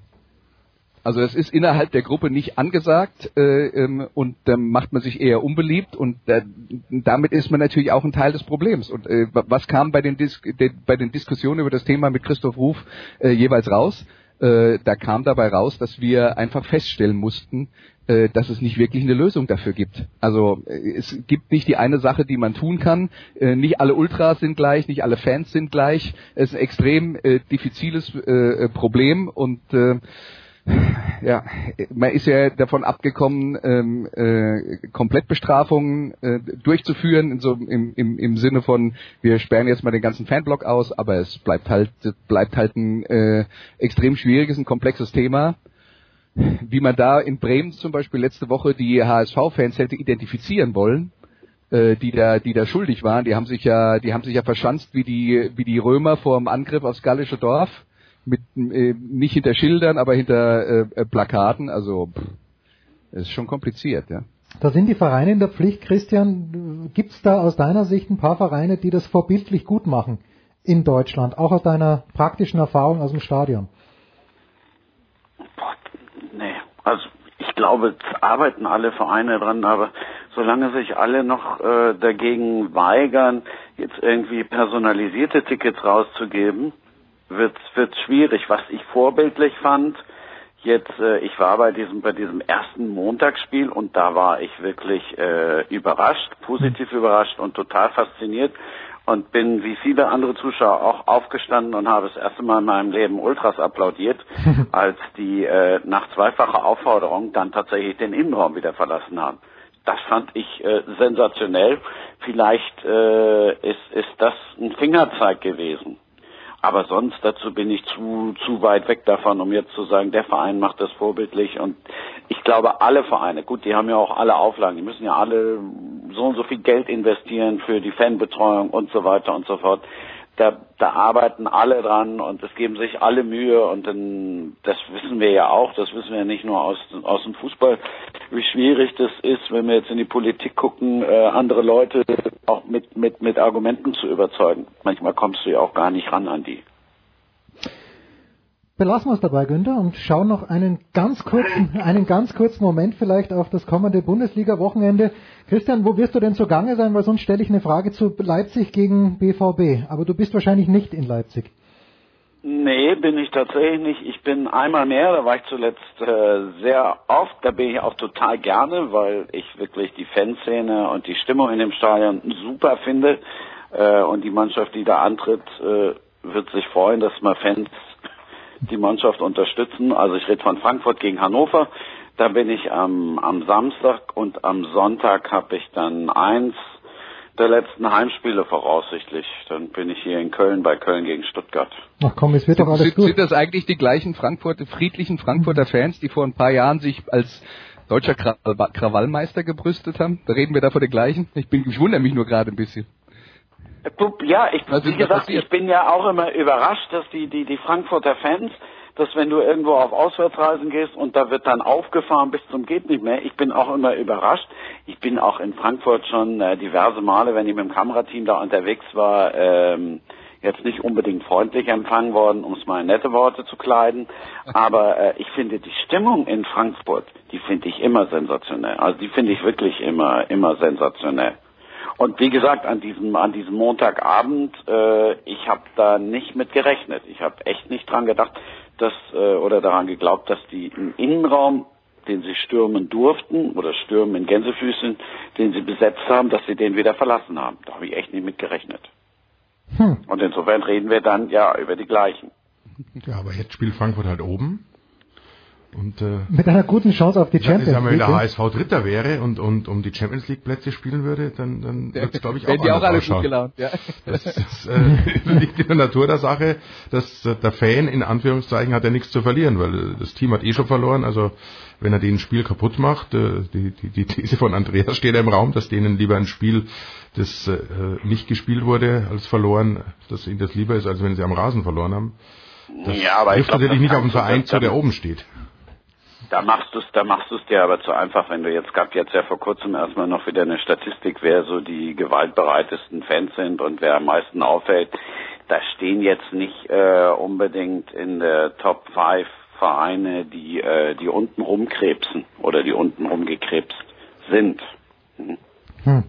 Also es ist innerhalb der Gruppe nicht angesagt äh, ähm, und dann macht man sich eher unbeliebt und äh, damit ist man natürlich auch ein Teil des Problems. Und äh, was kam bei den, Dis de, bei den Diskussionen über das Thema mit Christoph Ruf äh, jeweils raus? Äh, da kam dabei raus, dass wir einfach feststellen mussten, äh, dass es nicht wirklich eine Lösung dafür gibt. Also äh, es gibt nicht die eine Sache, die man tun kann. Äh, nicht alle Ultras sind gleich, nicht alle Fans sind gleich. Es ist ein extrem äh, diffiziles äh, Problem und ja, man ist ja davon abgekommen, ähm, äh, Komplettbestrafungen äh, durchzuführen, in so, im, im, im Sinne von, wir sperren jetzt mal den ganzen Fanblock aus, aber es bleibt halt, bleibt halt ein äh, extrem schwieriges, ein komplexes Thema. Wie man da in Bremen zum Beispiel letzte Woche die HSV-Fans hätte identifizieren wollen, äh, die da, die da schuldig waren, die haben sich ja, die haben sich ja verschanzt wie die, wie die Römer vor dem Angriff aufs gallische Dorf mit äh, nicht hinter Schildern, aber hinter äh, äh Plakaten. Also pff, ist schon kompliziert, ja. Da sind die Vereine in der Pflicht, Christian. Gibt es da aus deiner Sicht ein paar Vereine, die das vorbildlich gut machen in Deutschland, auch aus deiner praktischen Erfahrung aus dem Stadion? Nee, also ich glaube, es arbeiten alle Vereine dran, aber solange sich alle noch äh, dagegen weigern, jetzt irgendwie personalisierte Tickets rauszugeben, wird es schwierig. Was ich vorbildlich fand, jetzt, äh, ich war bei diesem, bei diesem ersten Montagsspiel und da war ich wirklich äh, überrascht, positiv überrascht und total fasziniert und bin wie viele andere Zuschauer auch aufgestanden und habe das erste Mal in meinem Leben Ultras applaudiert, als die äh, nach zweifacher Aufforderung dann tatsächlich den Innenraum wieder verlassen haben. Das fand ich äh, sensationell. Vielleicht äh, ist, ist das ein Fingerzeig gewesen. Aber sonst dazu bin ich zu, zu weit weg davon, um jetzt zu sagen, der Verein macht das vorbildlich. Und ich glaube, alle Vereine, gut, die haben ja auch alle Auflagen, die müssen ja alle so und so viel Geld investieren für die Fanbetreuung und so weiter und so fort da, da arbeiten alle dran und es geben sich alle Mühe und dann, das wissen wir ja auch, das wissen wir ja nicht nur aus, aus dem Fußball, wie schwierig das ist, wenn wir jetzt in die Politik gucken, äh, andere Leute auch mit, mit, mit Argumenten zu überzeugen. Manchmal kommst du ja auch gar nicht ran an die belassen wir es dabei, Günther, und schauen noch einen ganz kurzen, einen ganz kurzen Moment vielleicht auf das kommende Bundesliga-Wochenende. Christian, wo wirst du denn zugange sein? Weil sonst stelle ich eine Frage zu Leipzig gegen BVB. Aber du bist wahrscheinlich nicht in Leipzig. Nee, bin ich tatsächlich nicht. Ich bin einmal mehr, da war ich zuletzt äh, sehr oft, da bin ich auch total gerne, weil ich wirklich die Fanszene und die Stimmung in dem Stadion super finde. Äh, und die Mannschaft, die da antritt, äh, wird sich freuen, dass mal Fans die Mannschaft unterstützen. Also ich rede von Frankfurt gegen Hannover. Da bin ich am, am Samstag und am Sonntag habe ich dann eins der letzten Heimspiele voraussichtlich. Dann bin ich hier in Köln bei Köln gegen Stuttgart. Ach komm, es wird doch alles sind, gut. Sind das eigentlich die gleichen Frankfurter, friedlichen Frankfurter Fans, die vor ein paar Jahren sich als deutscher Krawallmeister gebrüstet haben? Da reden wir da vor den gleichen? Ich, bin, ich wundere mich nur gerade ein bisschen. Ja, ich, wie gesagt, ich bin ja auch immer überrascht, dass die, die, die Frankfurter Fans, dass wenn du irgendwo auf Auswärtsreisen gehst und da wird dann aufgefahren bis zum geht nicht mehr, ich bin auch immer überrascht. Ich bin auch in Frankfurt schon äh, diverse Male, wenn ich mit dem Kamerateam da unterwegs war, ähm, jetzt nicht unbedingt freundlich empfangen worden, um es mal in nette Worte zu kleiden. Aber äh, ich finde die Stimmung in Frankfurt, die finde ich immer sensationell. Also die finde ich wirklich immer, immer sensationell. Und wie gesagt, an diesem, an diesem Montagabend, äh, ich habe da nicht mit gerechnet. Ich habe echt nicht dran gedacht, dass äh, oder daran geglaubt, dass die im Innenraum, den sie stürmen durften oder stürmen in Gänsefüßen, den sie besetzt haben, dass sie den wieder verlassen haben. Da habe ich echt nicht mit gerechnet. Hm. Und insofern reden wir dann ja über die gleichen. Ja, aber jetzt spielt Frankfurt halt oben. Und, äh, Mit einer guten Chance auf die Champions League. Wenn der. HSV Dritter wäre und, und um die Champions League Plätze spielen würde, dann, dann wird es, glaube ich, auch Wenn die auch alle ausschauen. gut gelaunt, ja. Das, das äh, liegt in der Natur der Sache, dass äh, der Fan in Anführungszeichen hat ja nichts zu verlieren, weil äh, das Team hat eh schon verloren. Also wenn er den Spiel kaputt macht, äh, die, die, die These von Andreas steht ja im Raum, dass denen lieber ein Spiel, das äh, nicht gespielt wurde, als verloren, dass ihnen das lieber ist, als wenn sie am Rasen verloren haben. Das ja, aber ich trifft glaub, natürlich das nicht auf du- Verein zu, der oben steht. Da machst du es, da machst du dir aber zu einfach, wenn du jetzt gab jetzt ja vor kurzem erstmal noch wieder eine Statistik, wer so die gewaltbereitesten Fans sind und wer am meisten auffällt. Da stehen jetzt nicht äh, unbedingt in der Top 5 Vereine, die äh, die unten rumkrebsen oder die unten rumgekrebst sind. Mhm.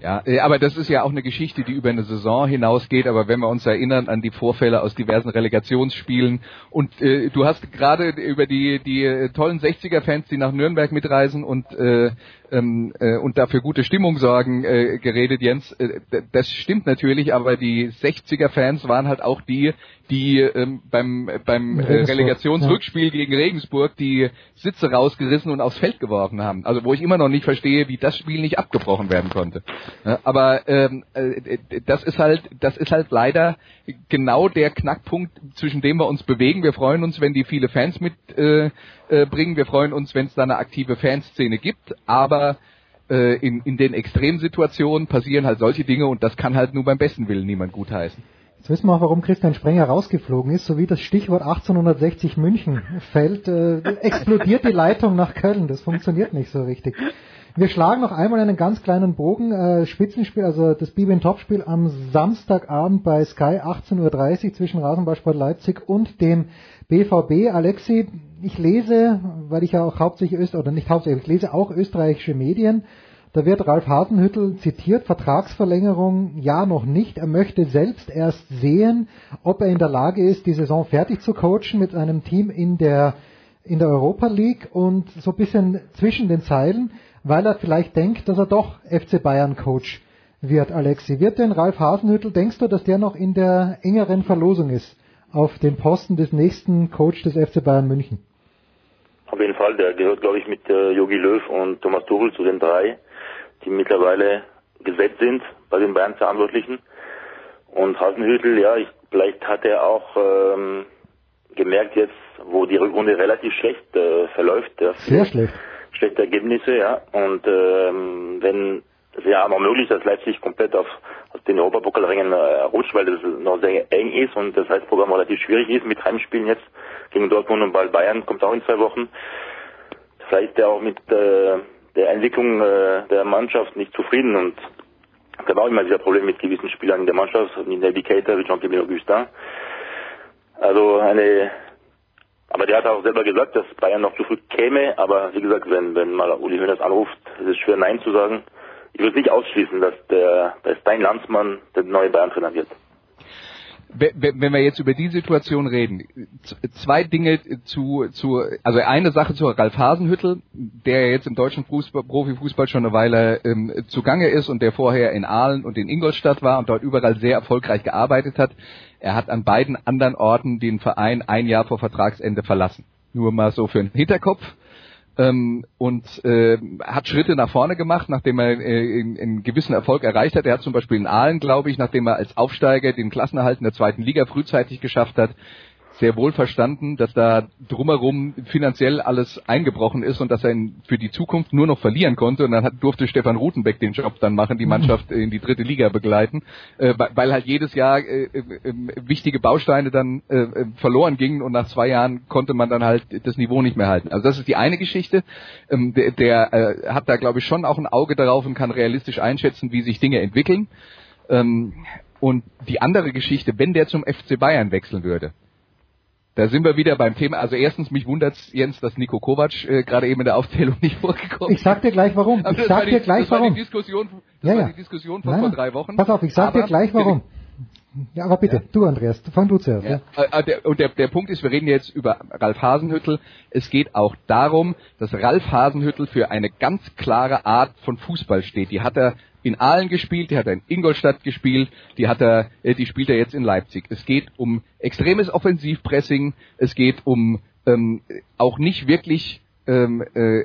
Ja, äh, aber das ist ja auch eine Geschichte, die über eine Saison hinausgeht. Aber wenn wir uns erinnern an die Vorfälle aus diversen Relegationsspielen und äh, du hast gerade über die die äh, tollen 60er-Fans, die nach Nürnberg mitreisen und äh, ähm, äh, und dafür gute Stimmung sorgen, äh, geredet, Jens. Äh, das stimmt natürlich, aber die 60er-Fans waren halt auch die, die ähm, beim beim äh, Relegationsrückspiel gegen Regensburg die Sitze rausgerissen und aufs Feld geworfen haben. Also wo ich immer noch nicht verstehe, wie das Spiel nicht abgebrochen werden konnte. Ja, aber ähm, äh, das ist halt, das ist halt leider genau der Knackpunkt, zwischen dem wir uns bewegen. Wir freuen uns, wenn die viele Fans mitbringen. Äh, bringen. wir freuen uns, wenn es da eine aktive Fanszene gibt. Aber äh, in, in den Extremsituationen passieren halt solche Dinge und das kann halt nur beim besten Willen niemand gutheißen. Jetzt wissen wir auch, warum Christian Sprenger rausgeflogen ist, so wie das Stichwort 1860 München fällt, äh, explodiert die Leitung nach Köln. Das funktioniert nicht so richtig. Wir schlagen noch einmal einen ganz kleinen Bogen. Äh, Spitzenspiel, also das Bibin Topspiel am Samstagabend bei Sky 18.30 Uhr zwischen Rasenballsport Leipzig und dem BVB. Alexi, ich lese, weil ich ja auch hauptsächlich Öst oder nicht hauptsächlich, ich lese auch österreichische Medien. Da wird Ralf Hasenhüttel zitiert, Vertragsverlängerung ja noch nicht. Er möchte selbst erst sehen, ob er in der Lage ist, die Saison fertig zu coachen mit einem Team in der, in der Europa League und so ein bisschen zwischen den Zeilen, weil er vielleicht denkt, dass er doch FC Bayern Coach wird, Alexi. Wird denn Ralf Hasenhüttel, denkst du, dass der noch in der engeren Verlosung ist auf den Posten des nächsten Coach des FC Bayern München? Auf jeden Fall, der gehört, glaube ich, mit äh, Jogi Löw und Thomas Tuchel zu den drei, die mittlerweile gesetzt sind bei den Bayern Verantwortlichen. Und Hasenhüttel, ja, ich, vielleicht hat er auch ähm, gemerkt jetzt, wo die Rückrunde relativ schlecht äh, verläuft. Sehr schlecht. Schlechte Ergebnisse, ja. Und ähm, wenn es ja noch möglich, dass Leipzig komplett auf, auf den Europapokalringen äh, rutscht, weil das noch sehr eng ist und das Heizprogramm relativ schwierig ist mit Heimspielen jetzt gegen Dortmund und bald Bayern kommt auch in zwei Wochen. Vielleicht ist er auch mit äh, der Entwicklung äh, der Mannschaft nicht zufrieden und da war auch immer dieser Problem mit gewissen Spielern in der Mannschaft, wie Keita, wie Jean-Pierre Augustin. Also eine aber der hat auch selber gesagt, dass Bayern noch zu früh käme. Aber wie gesagt, wenn, wenn mal Uli Hoeneß anruft, ist es schwer Nein zu sagen. Ich würde nicht ausschließen, dass der, dass dein Landsmann der neue Bayern-Trainer wird. Wenn wir jetzt über die Situation reden, zwei Dinge zu, zu, also eine Sache zu Ralf Hasenhüttel, der jetzt im deutschen Fußball, Profifußball schon eine Weile ähm, zugange ist und der vorher in Aalen und in Ingolstadt war und dort überall sehr erfolgreich gearbeitet hat. Er hat an beiden anderen Orten den Verein ein Jahr vor Vertragsende verlassen. Nur mal so für den Hinterkopf. Ähm, und äh, hat Schritte nach vorne gemacht, nachdem er äh, einen gewissen Erfolg erreicht hat. Er hat zum Beispiel in Aalen, glaube ich, nachdem er als Aufsteiger den Klassenerhalt in der zweiten Liga frühzeitig geschafft hat, sehr wohl verstanden, dass da drumherum finanziell alles eingebrochen ist und dass er für die Zukunft nur noch verlieren konnte. Und dann hat, durfte Stefan Rutenbeck den Job dann machen, die Mannschaft in die dritte Liga begleiten, äh, weil halt jedes Jahr äh, äh, wichtige Bausteine dann äh, verloren gingen und nach zwei Jahren konnte man dann halt das Niveau nicht mehr halten. Also das ist die eine Geschichte. Ähm, der der äh, hat da, glaube ich, schon auch ein Auge darauf und kann realistisch einschätzen, wie sich Dinge entwickeln. Ähm, und die andere Geschichte, wenn der zum FC Bayern wechseln würde, da sind wir wieder beim Thema. Also erstens, mich wundert Jens, dass Nico Kovac äh, gerade eben in der Aufzählung nicht vorgekommen ist. Ich sag dir gleich warum. Aber Ich das sag war die, dir gleich das War warum. die Diskussion, das Ja, war ja. die Diskussion von Nein, vor drei Wochen. Pass auf, ich sag dir Aber- gleich warum. Ja, aber bitte, du Andreas, fang du zuerst. Ja. Ja. Äh, der, und der, der Punkt ist, wir reden jetzt über Ralf Hasenhüttel. Es geht auch darum, dass Ralf Hasenhüttel für eine ganz klare Art von Fußball steht. Die hat er in Aalen gespielt, die hat er in Ingolstadt gespielt, die hat er, äh, die spielt er jetzt in Leipzig. Es geht um extremes Offensivpressing, es geht um ähm, auch nicht wirklich ähm, äh,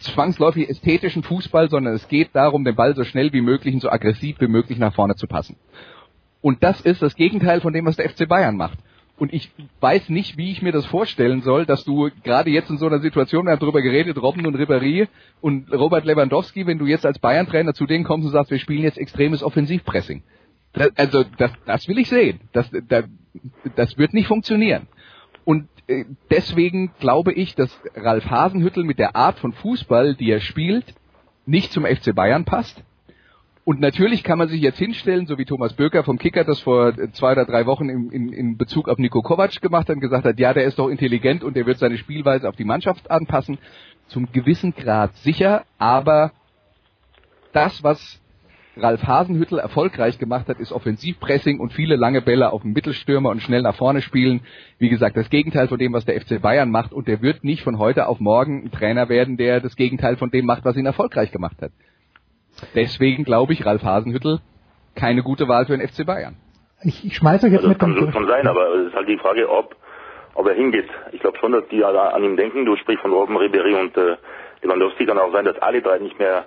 zwangsläufig ästhetischen Fußball, sondern es geht darum, den Ball so schnell wie möglich und so aggressiv wie möglich nach vorne zu passen. Und das ist das Gegenteil von dem, was der FC Bayern macht. Und ich weiß nicht, wie ich mir das vorstellen soll, dass du gerade jetzt in so einer Situation, wir haben darüber geredet, Robben und Ribéry und Robert Lewandowski, wenn du jetzt als Bayern-Trainer zu denen kommst und sagst, wir spielen jetzt extremes Offensivpressing. Das, also das, das will ich sehen. Das, das, das wird nicht funktionieren. Und äh, deswegen glaube ich, dass Ralf Hasenhüttel mit der Art von Fußball, die er spielt, nicht zum FC Bayern passt und natürlich kann man sich jetzt hinstellen, so wie Thomas Böker vom Kicker das vor zwei oder drei Wochen in, in, in Bezug auf Nico Kovac gemacht hat und gesagt hat, ja, der ist doch intelligent und der wird seine Spielweise auf die Mannschaft anpassen. Zum gewissen Grad sicher, aber das, was Ralf Hasenhüttel erfolgreich gemacht hat, ist Offensivpressing und viele lange Bälle auf den Mittelstürmer und schnell nach vorne spielen. Wie gesagt, das Gegenteil von dem, was der FC Bayern macht und der wird nicht von heute auf morgen ein Trainer werden, der das Gegenteil von dem macht, was ihn erfolgreich gemacht hat. Deswegen glaube ich, Ralf Hasenhüttel keine gute Wahl für den FC Bayern. Ich, ich schmeiße jetzt also mit das kann schon sein, aber es ist halt die Frage, ob, ob er hingeht. Ich glaube schon, dass die alle an ihm denken. Du sprichst von Robben, Ribéry und äh, Lewandowski. Kann auch sein, dass alle drei nicht mehr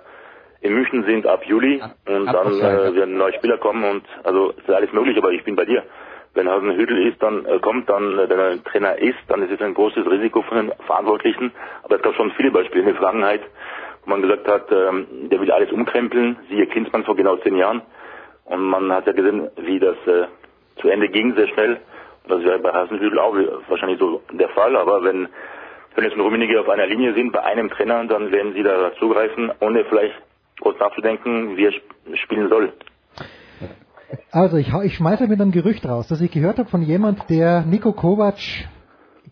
in München sind ab Juli und dann äh, werden neue Spieler kommen und also ist alles möglich, aber ich bin bei dir. Wenn Hasenhüttel ist, dann äh, kommt, dann äh, wenn er Trainer ist, dann ist es ein großes Risiko von den Verantwortlichen. Aber es gab schon viele Beispiele in der Vergangenheit, wo man gesagt hat, ähm, der will alles umkrempeln, siehe Klinsmann vor genau zehn Jahren. Und man hat ja gesehen, wie das äh, zu Ende ging, sehr schnell. Und das wäre bei Hasenhügel auch wahrscheinlich so der Fall. Aber wenn, jetzt ein Rummenigge auf einer Linie sind, bei einem Trainer, dann werden sie da zugreifen, ohne vielleicht kurz nachzudenken, wie er spielen soll. Also ich, ich schmeiße mit einem Gerücht raus, dass ich gehört habe von jemand, der Nico Kovac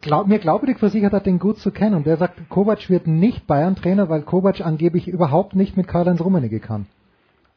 glaub, mir glaubwürdig versichert hat, den gut zu kennen. Und der sagt, Kovac wird nicht Bayern-Trainer, weil Kovac angeblich überhaupt nicht mit Karl-Heinz Rummenigge kann.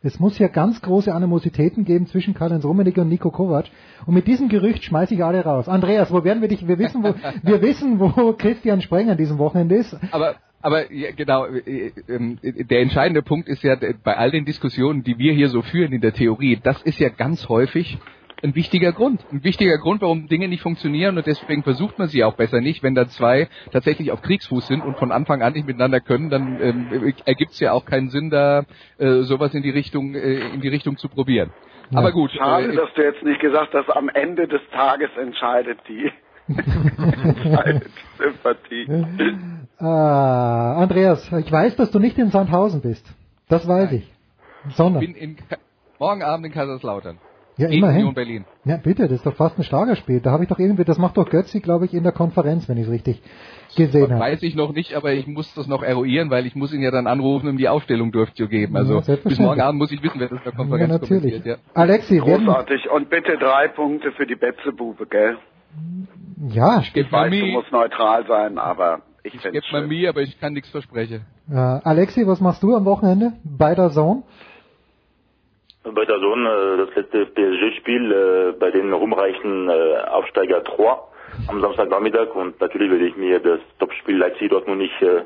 Es muss ja ganz große Animositäten geben zwischen Karl-Heinz Rummenigge und Nico Kovac. Und mit diesem Gerücht schmeiße ich alle raus. Andreas, wo werden wir dich? Wir wissen, wo, wir wissen, wo Christian Sprenger an diesem Wochenende ist. Aber aber ja, genau, äh, ähm, der entscheidende Punkt ist ja bei all den Diskussionen, die wir hier so führen in der Theorie, das ist ja ganz häufig ein wichtiger Grund. Ein wichtiger Grund, warum Dinge nicht funktionieren und deswegen versucht man sie auch besser nicht. Wenn da zwei tatsächlich auf Kriegsfuß sind und von Anfang an nicht miteinander können, dann ähm, ergibt es ja auch keinen Sinn, da äh, sowas in die Richtung äh, in die Richtung zu probieren. Ja. Aber gut. Schade, äh, dass du jetzt nicht gesagt hast, am Ende des Tages entscheidet die entscheidet Sympathie. Ah, Andreas, ich weiß, dass du nicht in Sandhausen bist. Das weiß Nein. ich. Sondern. Ich bin in, morgen Abend in Kaiserslautern. Ja, Gegen immerhin. Union Berlin. Ja, bitte, das ist doch fast ein Schlagerspiel. Da habe ich doch irgendwie, das macht doch Götzi, glaube ich, in der Konferenz, wenn ich es richtig gesehen habe. Weiß ich noch nicht, aber ich muss das noch eruieren, weil ich muss ihn ja dann anrufen, um die Aufstellung durchzugeben. Also ja, bis morgen Abend muss ich wissen, wer das in der Konferenz ja, natürlich. Ja. Alexi, Großartig. Und bitte drei Punkte für die Betzebube, gell? Ja, ich weiß, du musst neutral sein, aber ich, ich finde es mal mir, aber ich kann nichts versprechen. Ja, Alexi, was machst du am Wochenende bei der Zone? Bei der Sohn das letzte PSG-Spiel äh, bei den rumreichen äh, Aufsteiger 3 am Samstagnachmittag und natürlich werde ich mir das Topspiel Leipzig dort Dortmund nicht äh,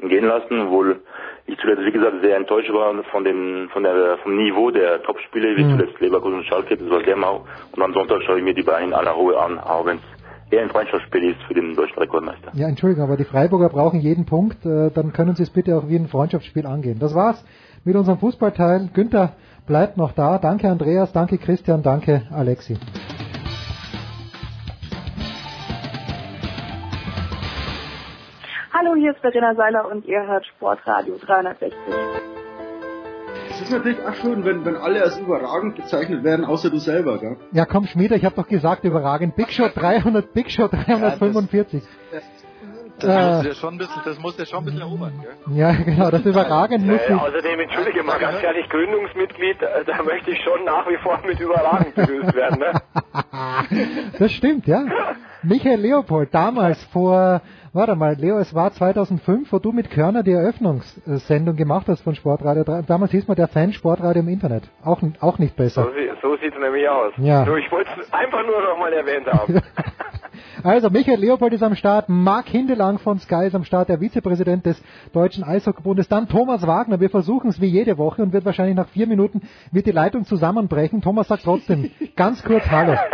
entgehen lassen, obwohl ich zuletzt, wie gesagt, sehr enttäuscht war von dem, von der, vom Niveau der Topspiele, wie mhm. zuletzt Leverkusen und Schalke, das war sehr mau. Und am Sonntag schaue ich mir die beiden in aller Ruhe an, auch wenn es eher ein Freundschaftsspiel ist für den deutschen Rekordmeister. Ja, Entschuldigung, aber die Freiburger brauchen jeden Punkt, äh, dann können sie es bitte auch wie ein Freundschaftsspiel angehen. Das war's mit unserem Fußballteil. Günther, bleibt noch da. Danke Andreas, danke Christian, danke Alexi. Hallo, hier ist Verena Seiler und ihr hört Sportradio 360. Es ist natürlich auch schön, wenn, wenn alle als überragend bezeichnet werden, außer du selber, gell? Ja, komm, Schmieder, ich habe doch gesagt, überragend. Big Shot 300, Big Shot 345. Ja, das, das das, äh, muss ja schon ein bisschen, das muss ja schon ein bisschen erobern, gell? Ja, genau, das überragend muss äh, Außerdem, entschuldige mal ganz ehrlich, Gründungsmitglied, äh, da möchte ich schon nach wie vor mit überragend begrüßt werden, ne? das stimmt, ja. Michael Leopold, damals vor, warte mal, Leo, es war 2005, wo du mit Körner die Eröffnungssendung gemacht hast von Sportradio 3. Damals hieß man der Fan Sportradio im Internet. Auch, auch nicht besser. So, so sieht es nämlich aus. Ja. Nur ich wollte es einfach nur noch mal erwähnt haben. Also Michael Leopold ist am Start, Marc Hindelang von Sky ist am Start, der Vizepräsident des Deutschen Eishockeybundes, dann Thomas Wagner. Wir versuchen es wie jede Woche und wird wahrscheinlich nach vier Minuten wird die Leitung zusammenbrechen. Thomas sagt trotzdem ganz kurz Hallo.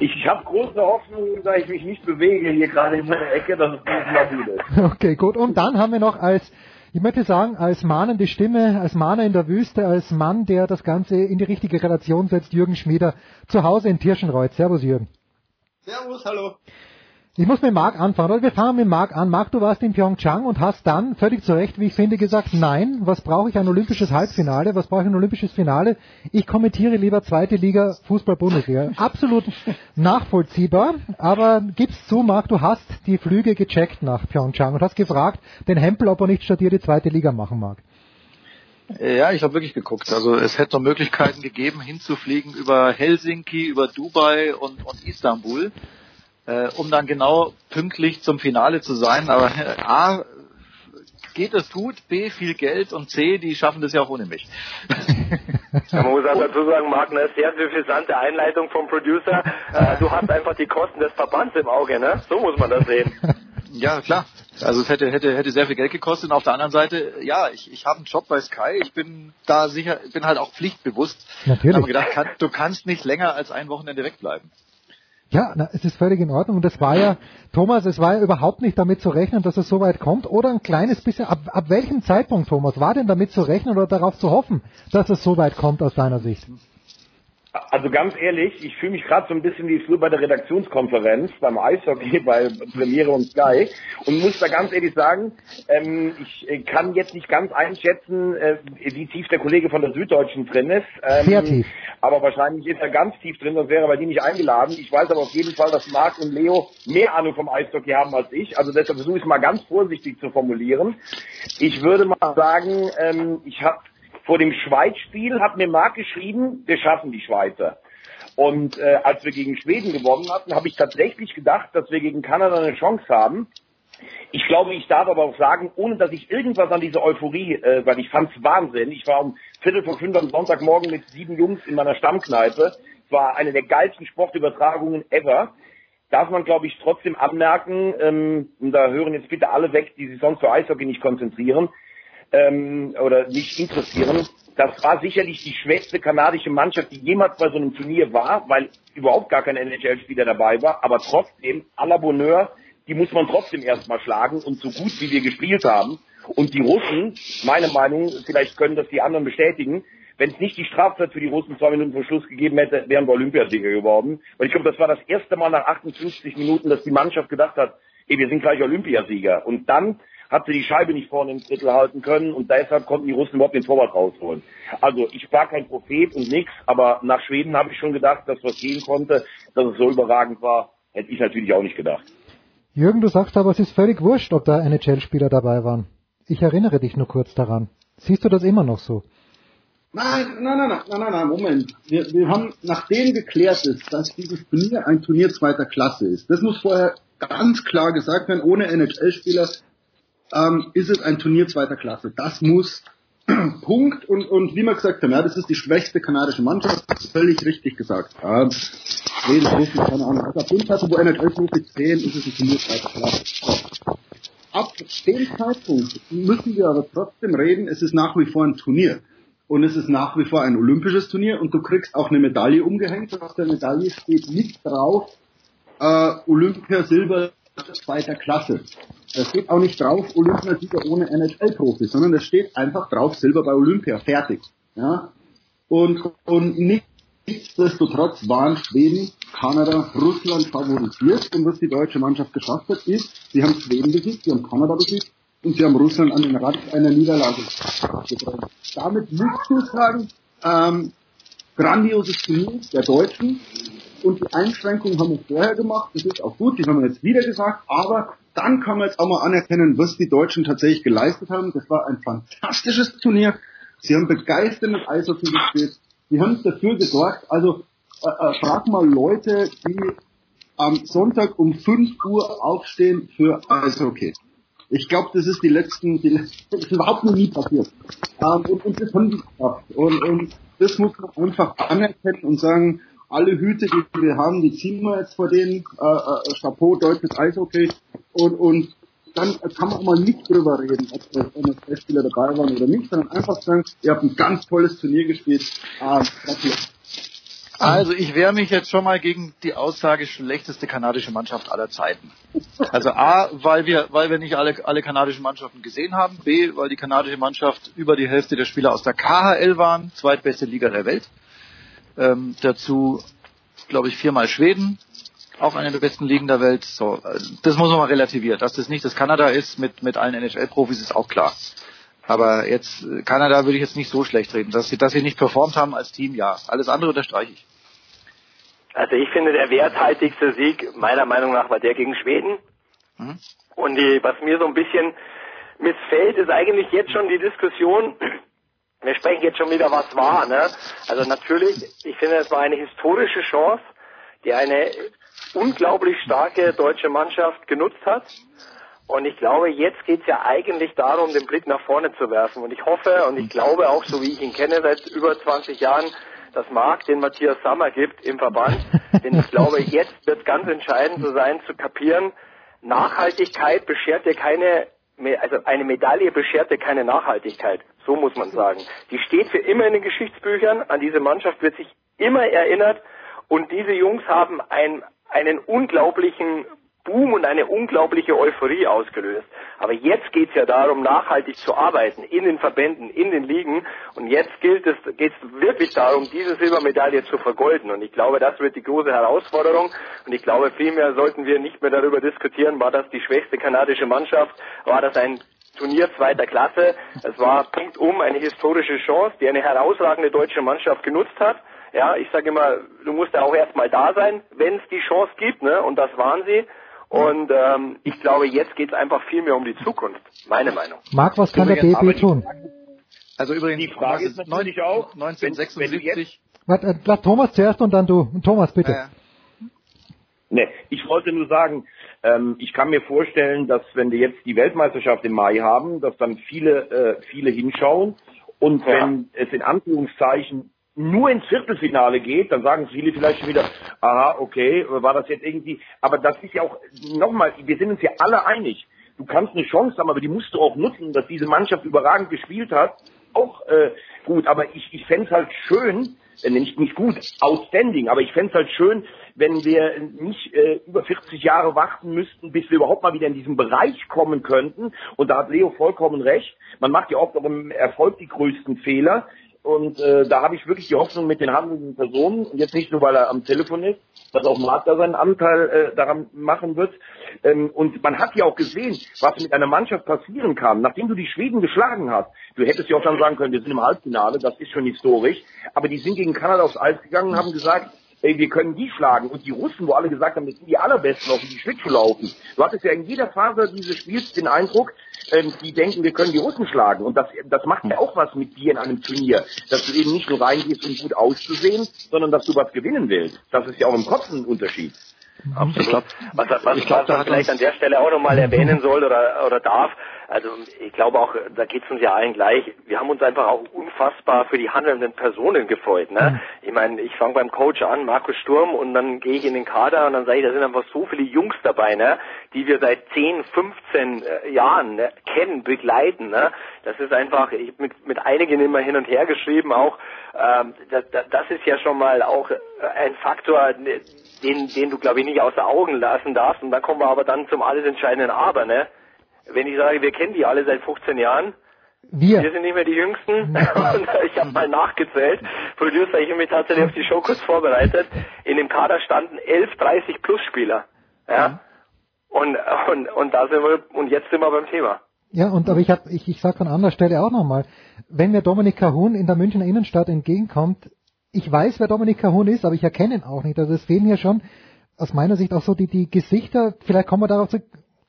Ich habe große Hoffnung, da ich mich nicht bewege hier gerade in meiner Ecke, dass es dieses Mal gut ist. Okay, gut. Und dann haben wir noch als, ich möchte sagen, als mahnende Stimme, als Mahner in der Wüste, als Mann, der das Ganze in die richtige Relation setzt, Jürgen Schmieder, zu Hause in Tirschenreuth. Servus, Jürgen. Servus, hallo. Ich muss mit Marc anfangen, oder? Wir fangen mit Marc an. Marc, du warst in Pyeongchang und hast dann, völlig zu Recht, wie ich finde, gesagt, nein, was brauche ich ein olympisches Halbfinale, was brauche ich ein olympisches Finale? Ich kommentiere lieber zweite Liga Fußball-Bundesliga. Absolut nachvollziehbar, aber gib's zu, Marc, du hast die Flüge gecheckt nach Pyeongchang und hast gefragt, den Hempel, ob er nicht statt dir die zweite Liga machen mag. Ja, ich habe wirklich geguckt. Also es hätte noch Möglichkeiten gegeben, hinzufliegen über Helsinki, über Dubai und, und Istanbul äh, um dann genau pünktlich zum Finale zu sein. Aber äh, A, geht es gut, B, viel Geld und C, die schaffen das ja auch ohne mich. Ja, man muss auch dazu sagen, Marc, eine sehr suffisante Einleitung vom Producer. Äh, du hast einfach die Kosten des Verbands im Auge, ne? So muss man das sehen. Ja, klar. Also es hätte, hätte, hätte sehr viel Geld gekostet. Und auf der anderen Seite, ja, ich, ich habe einen Job bei Sky. Ich bin da sicher, bin halt auch pflichtbewusst. Natürlich. Ich habe gedacht, kann, du kannst nicht länger als ein Wochenende wegbleiben. Ja, na, es ist völlig in Ordnung. Und das war ja, Thomas, es war ja überhaupt nicht damit zu rechnen, dass es so weit kommt. Oder ein kleines bisschen, ab, ab welchem Zeitpunkt, Thomas, war denn damit zu rechnen oder darauf zu hoffen, dass es so weit kommt aus deiner Sicht? Also ganz ehrlich, ich fühle mich gerade so ein bisschen wie früher bei der Redaktionskonferenz beim Eishockey, bei Premiere und Sky und muss da ganz ehrlich sagen, ähm, ich äh, kann jetzt nicht ganz einschätzen, äh, wie tief der Kollege von der Süddeutschen drin ist. Ähm, Sehr tief. Aber wahrscheinlich ist er ganz tief drin, sonst wäre er bei die nicht eingeladen. Ich weiß aber auf jeden Fall, dass Marc und Leo mehr Ahnung vom Eishockey haben als ich. Also deshalb versuche ich es mal ganz vorsichtig zu formulieren. Ich würde mal sagen, ähm, ich habe vor dem Schweiz-Spiel hat mir Marc geschrieben, wir schaffen die Schweizer. Und äh, als wir gegen Schweden gewonnen hatten, habe ich tatsächlich gedacht, dass wir gegen Kanada eine Chance haben. Ich glaube, ich darf aber auch sagen, ohne dass ich irgendwas an diese Euphorie, äh, weil ich fand's Wahnsinn. Ich war um Viertel vor fünf am Sonntagmorgen mit sieben Jungs in meiner Stammkneipe. Es war eine der geilsten Sportübertragungen ever. Darf man, glaube ich, trotzdem anmerken, ähm, und da hören jetzt bitte alle weg, die sich sonst für Eishockey nicht konzentrieren, ähm, oder nicht interessieren. Das war sicherlich die schwächste kanadische Mannschaft, die jemals bei so einem Turnier war, weil überhaupt gar kein NHL-Spieler dabei war. Aber trotzdem, à la Bonheur, die muss man trotzdem erstmal schlagen und so gut wie wir gespielt haben. Und die Russen, meine Meinung, vielleicht können das die anderen bestätigen, wenn es nicht die Strafzeit für die Russen zwei Minuten vor Schluss gegeben hätte, wären wir Olympiasieger geworden. Weil ich glaube, das war das erste Mal nach 58 Minuten, dass die Mannschaft gedacht hat, ey, wir sind gleich Olympiasieger. Und dann hat sie die Scheibe nicht vorne im Drittel halten können und deshalb konnten die Russen überhaupt den Torwart rausholen. Also ich war kein Prophet und nix, aber nach Schweden habe ich schon gedacht, dass was gehen konnte, dass es so überragend war, hätte ich natürlich auch nicht gedacht. Jürgen, du sagst aber, es ist völlig wurscht, ob da NHL-Spieler dabei waren. Ich erinnere dich nur kurz daran. Siehst du das immer noch so? Nein, nein, nein, nein, nein, nein, Moment. Wir, wir haben, nachdem geklärt ist, dass dieses Turnier ein Turnier zweiter Klasse ist, das muss vorher ganz klar gesagt werden, ohne NHL-Spieler ähm, ist es ein Turnier zweiter Klasse. Das muss Punkt und, und wie wir gesagt haben, ja, das ist die schwächste kanadische Mannschaft, völlig richtig gesagt. Ja, Schweden, Russen, keine Ahnung. Also ab dem Zeitpunkt, wo NHL-Profis zählen, ist es ein Turnier zweiter Klasse. Ab dem Zeitpunkt müssen wir aber trotzdem reden, es ist nach wie vor ein Turnier. Und es ist nach wie vor ein olympisches Turnier und du kriegst auch eine Medaille umgehängt. Auf der Medaille steht nicht drauf, äh, Olympia Silber zweiter Klasse. Da steht auch nicht drauf Olympiasieger ohne NHL-Profi, sondern da steht einfach drauf Silber bei Olympia, fertig. Ja? Und, und nicht, nichtsdestotrotz waren Schweden, Kanada, Russland favorisiert und was die deutsche Mannschaft geschafft hat, ist, sie haben Schweden besiegt, sie haben Kanada besiegt und sie haben Russland an den Rand einer Niederlage gebracht. Damit muss du sagen, ähm, grandioses Turnier der Deutschen und die Einschränkungen haben wir vorher gemacht, das ist auch gut, die haben wir jetzt wieder gesagt, aber dann kann man jetzt auch mal anerkennen, was die Deutschen tatsächlich geleistet haben. Das war ein fantastisches Turnier. Sie haben begeisterndes Eishockey gespielt. Sie haben dafür gesorgt, also äh, äh, frag mal Leute, die am Sonntag um 5 Uhr aufstehen für Eishockey. Ich glaube, das ist die letzten, die letzten, das ist überhaupt noch nie passiert. Ähm, und, und das haben die geschafft. Und, und das muss man einfach anerkennen und sagen, alle Hüte, die wir haben, die ziehen wir jetzt vor denen, äh, äh, Chapeau, deutsches Eishockey und, und dann kann man auch mal nicht drüber reden, ob das NFL-Spieler dabei waren oder nicht, sondern einfach sagen, ihr habt ein ganz tolles Turnier gespielt. Äh, Also ich wehre mich jetzt schon mal gegen die Aussage schlechteste kanadische Mannschaft aller Zeiten. Also A, weil wir, weil wir nicht alle, alle kanadischen Mannschaften gesehen haben. B, weil die kanadische Mannschaft über die Hälfte der Spieler aus der KHL waren, zweitbeste Liga der Welt. Ähm, dazu, glaube ich, viermal Schweden, auch eine der besten Ligen der Welt. So, das muss man mal relativieren. Dass das nicht das Kanada ist mit, mit allen NHL-Profis ist auch klar. Aber jetzt, äh, Kanada würde ich jetzt nicht so schlecht reden. Dass sie, dass sie nicht performt haben als Team, ja. Alles andere unterstreiche ich. Also ich finde, der werthaltigste Sieg meiner Meinung nach war der gegen Schweden. Mhm. Und die, was mir so ein bisschen missfällt, ist eigentlich jetzt schon die Diskussion, wir sprechen jetzt schon wieder, was war. Ne? Also natürlich, ich finde, es war eine historische Chance, die eine unglaublich starke deutsche Mannschaft genutzt hat. Und ich glaube, jetzt geht es ja eigentlich darum, den Blick nach vorne zu werfen. Und ich hoffe und ich glaube auch, so wie ich ihn kenne seit über 20 Jahren, dass Marc den Matthias Sammer gibt im Verband. Denn ich glaube, jetzt wird ganz entscheidend so sein, zu kapieren, Nachhaltigkeit beschert dir keine, also eine Medaille beschert dir keine Nachhaltigkeit. So muss man sagen. Die steht für immer in den Geschichtsbüchern. An diese Mannschaft wird sich immer erinnert. Und diese Jungs haben ein, einen unglaublichen Boom und eine unglaubliche Euphorie ausgelöst. Aber jetzt geht es ja darum, nachhaltig zu arbeiten in den Verbänden, in den Ligen. Und jetzt gilt es, geht es wirklich darum, diese Silbermedaille zu vergolden. Und ich glaube, das wird die große Herausforderung. Und ich glaube, vielmehr sollten wir nicht mehr darüber diskutieren, war das die schwächste kanadische Mannschaft, war das ein Turnier zweiter Klasse. Es war punktum eine historische Chance, die eine herausragende deutsche Mannschaft genutzt hat. Ja, ich sage immer, du musst ja auch erstmal da sein, wenn es die Chance gibt, ne? Und das waren sie. Und ähm, ich glaube, jetzt geht es einfach viel mehr um die Zukunft. Meine Meinung. Marc, was kann Übrigens, der DB tun? Also übrigens, Die Frage ist natürlich auch, wenn, wenn du 1976, Warte, äh, lass Thomas zuerst und dann du. Thomas, bitte. äh, Ne, ich wollte nur sagen, ähm, ich kann mir vorstellen, dass wenn wir jetzt die Weltmeisterschaft im Mai haben, dass dann viele, äh, viele hinschauen und wenn es in Anführungszeichen nur ins Viertelfinale geht, dann sagen viele vielleicht schon wieder, aha, okay, war das jetzt irgendwie, aber das ist ja auch, nochmal, wir sind uns ja alle einig. Du kannst eine Chance haben, aber die musst du auch nutzen, dass diese Mannschaft überragend gespielt hat. Auch äh, gut, aber ich, ich fände es halt schön, äh, nicht, nicht gut, outstanding, aber ich fände es halt schön, wenn wir nicht äh, über 40 Jahre warten müssten, bis wir überhaupt mal wieder in diesen Bereich kommen könnten. Und da hat Leo vollkommen recht. Man macht ja oft auch im Erfolg die größten Fehler. Und äh, da habe ich wirklich die Hoffnung mit den handelnden Personen, und jetzt nicht nur, weil er am Telefon ist, dass auch Marc da seinen Anteil äh, daran machen wird. Ähm, und man hat ja auch gesehen, was mit einer Mannschaft passieren kann, nachdem du die Schweden geschlagen hast. Du hättest ja auch dann sagen können, wir sind im Halbfinale, das ist schon historisch. Aber die sind gegen Kanada aufs Eis gegangen und haben gesagt, ey, wir können die schlagen. Und die Russen, wo alle gesagt haben, das sind die allerbesten auf die Schlittschuh laufen. Du hattest ja in jeder Phase dieses Spiels den Eindruck, ähm, die denken, wir können die Russen schlagen. Und das, das macht ja auch was mit dir in einem Turnier. Dass du eben nicht nur reingehst, um gut auszusehen, sondern dass du was gewinnen willst. Das ist ja auch im Kopf ein Unterschied. Absolut. Ich glaub- was was, ich glaub, was man vielleicht an der Stelle auch nochmal erwähnen soll oder, oder darf, also ich glaube auch, da geht es uns ja allen gleich, wir haben uns einfach auch unfassbar für die handelnden Personen gefreut. Ne? Ich meine, ich fange beim Coach an, Markus Sturm, und dann gehe ich in den Kader und dann sage ich, da sind einfach so viele Jungs dabei, ne? die wir seit 10, 15 äh, Jahren ne? kennen, begleiten. Ne? Das ist einfach, ich hab mit, mit einigen immer hin und her geschrieben auch, ähm, das, das das ist ja schon mal auch äh, ein Faktor, ne, den, den du, glaube ich, nicht außer Augen lassen darfst. Und dann kommen wir aber dann zum alles entscheidenden Aber, ne? Wenn ich sage, wir kennen die alle seit 15 Jahren, Wir. wir sind nicht mehr die Jüngsten. Und ich habe mal nachgezählt. Producer, ich habe mich tatsächlich auf die Show kurz vorbereitet. In dem Kader standen 11 30 Plus Spieler. Ja. Und, und, und da sind wir, und jetzt sind wir beim Thema. Ja, und aber ich hab, ich, ich sag an anderer Stelle auch nochmal, wenn mir Dominik Cahun in der Münchner Innenstadt entgegenkommt, ich weiß, wer Dominik Cahun ist, aber ich erkenne ihn auch nicht. Also es fehlen hier schon aus meiner Sicht auch so die, die Gesichter, vielleicht kommen wir darauf zurück,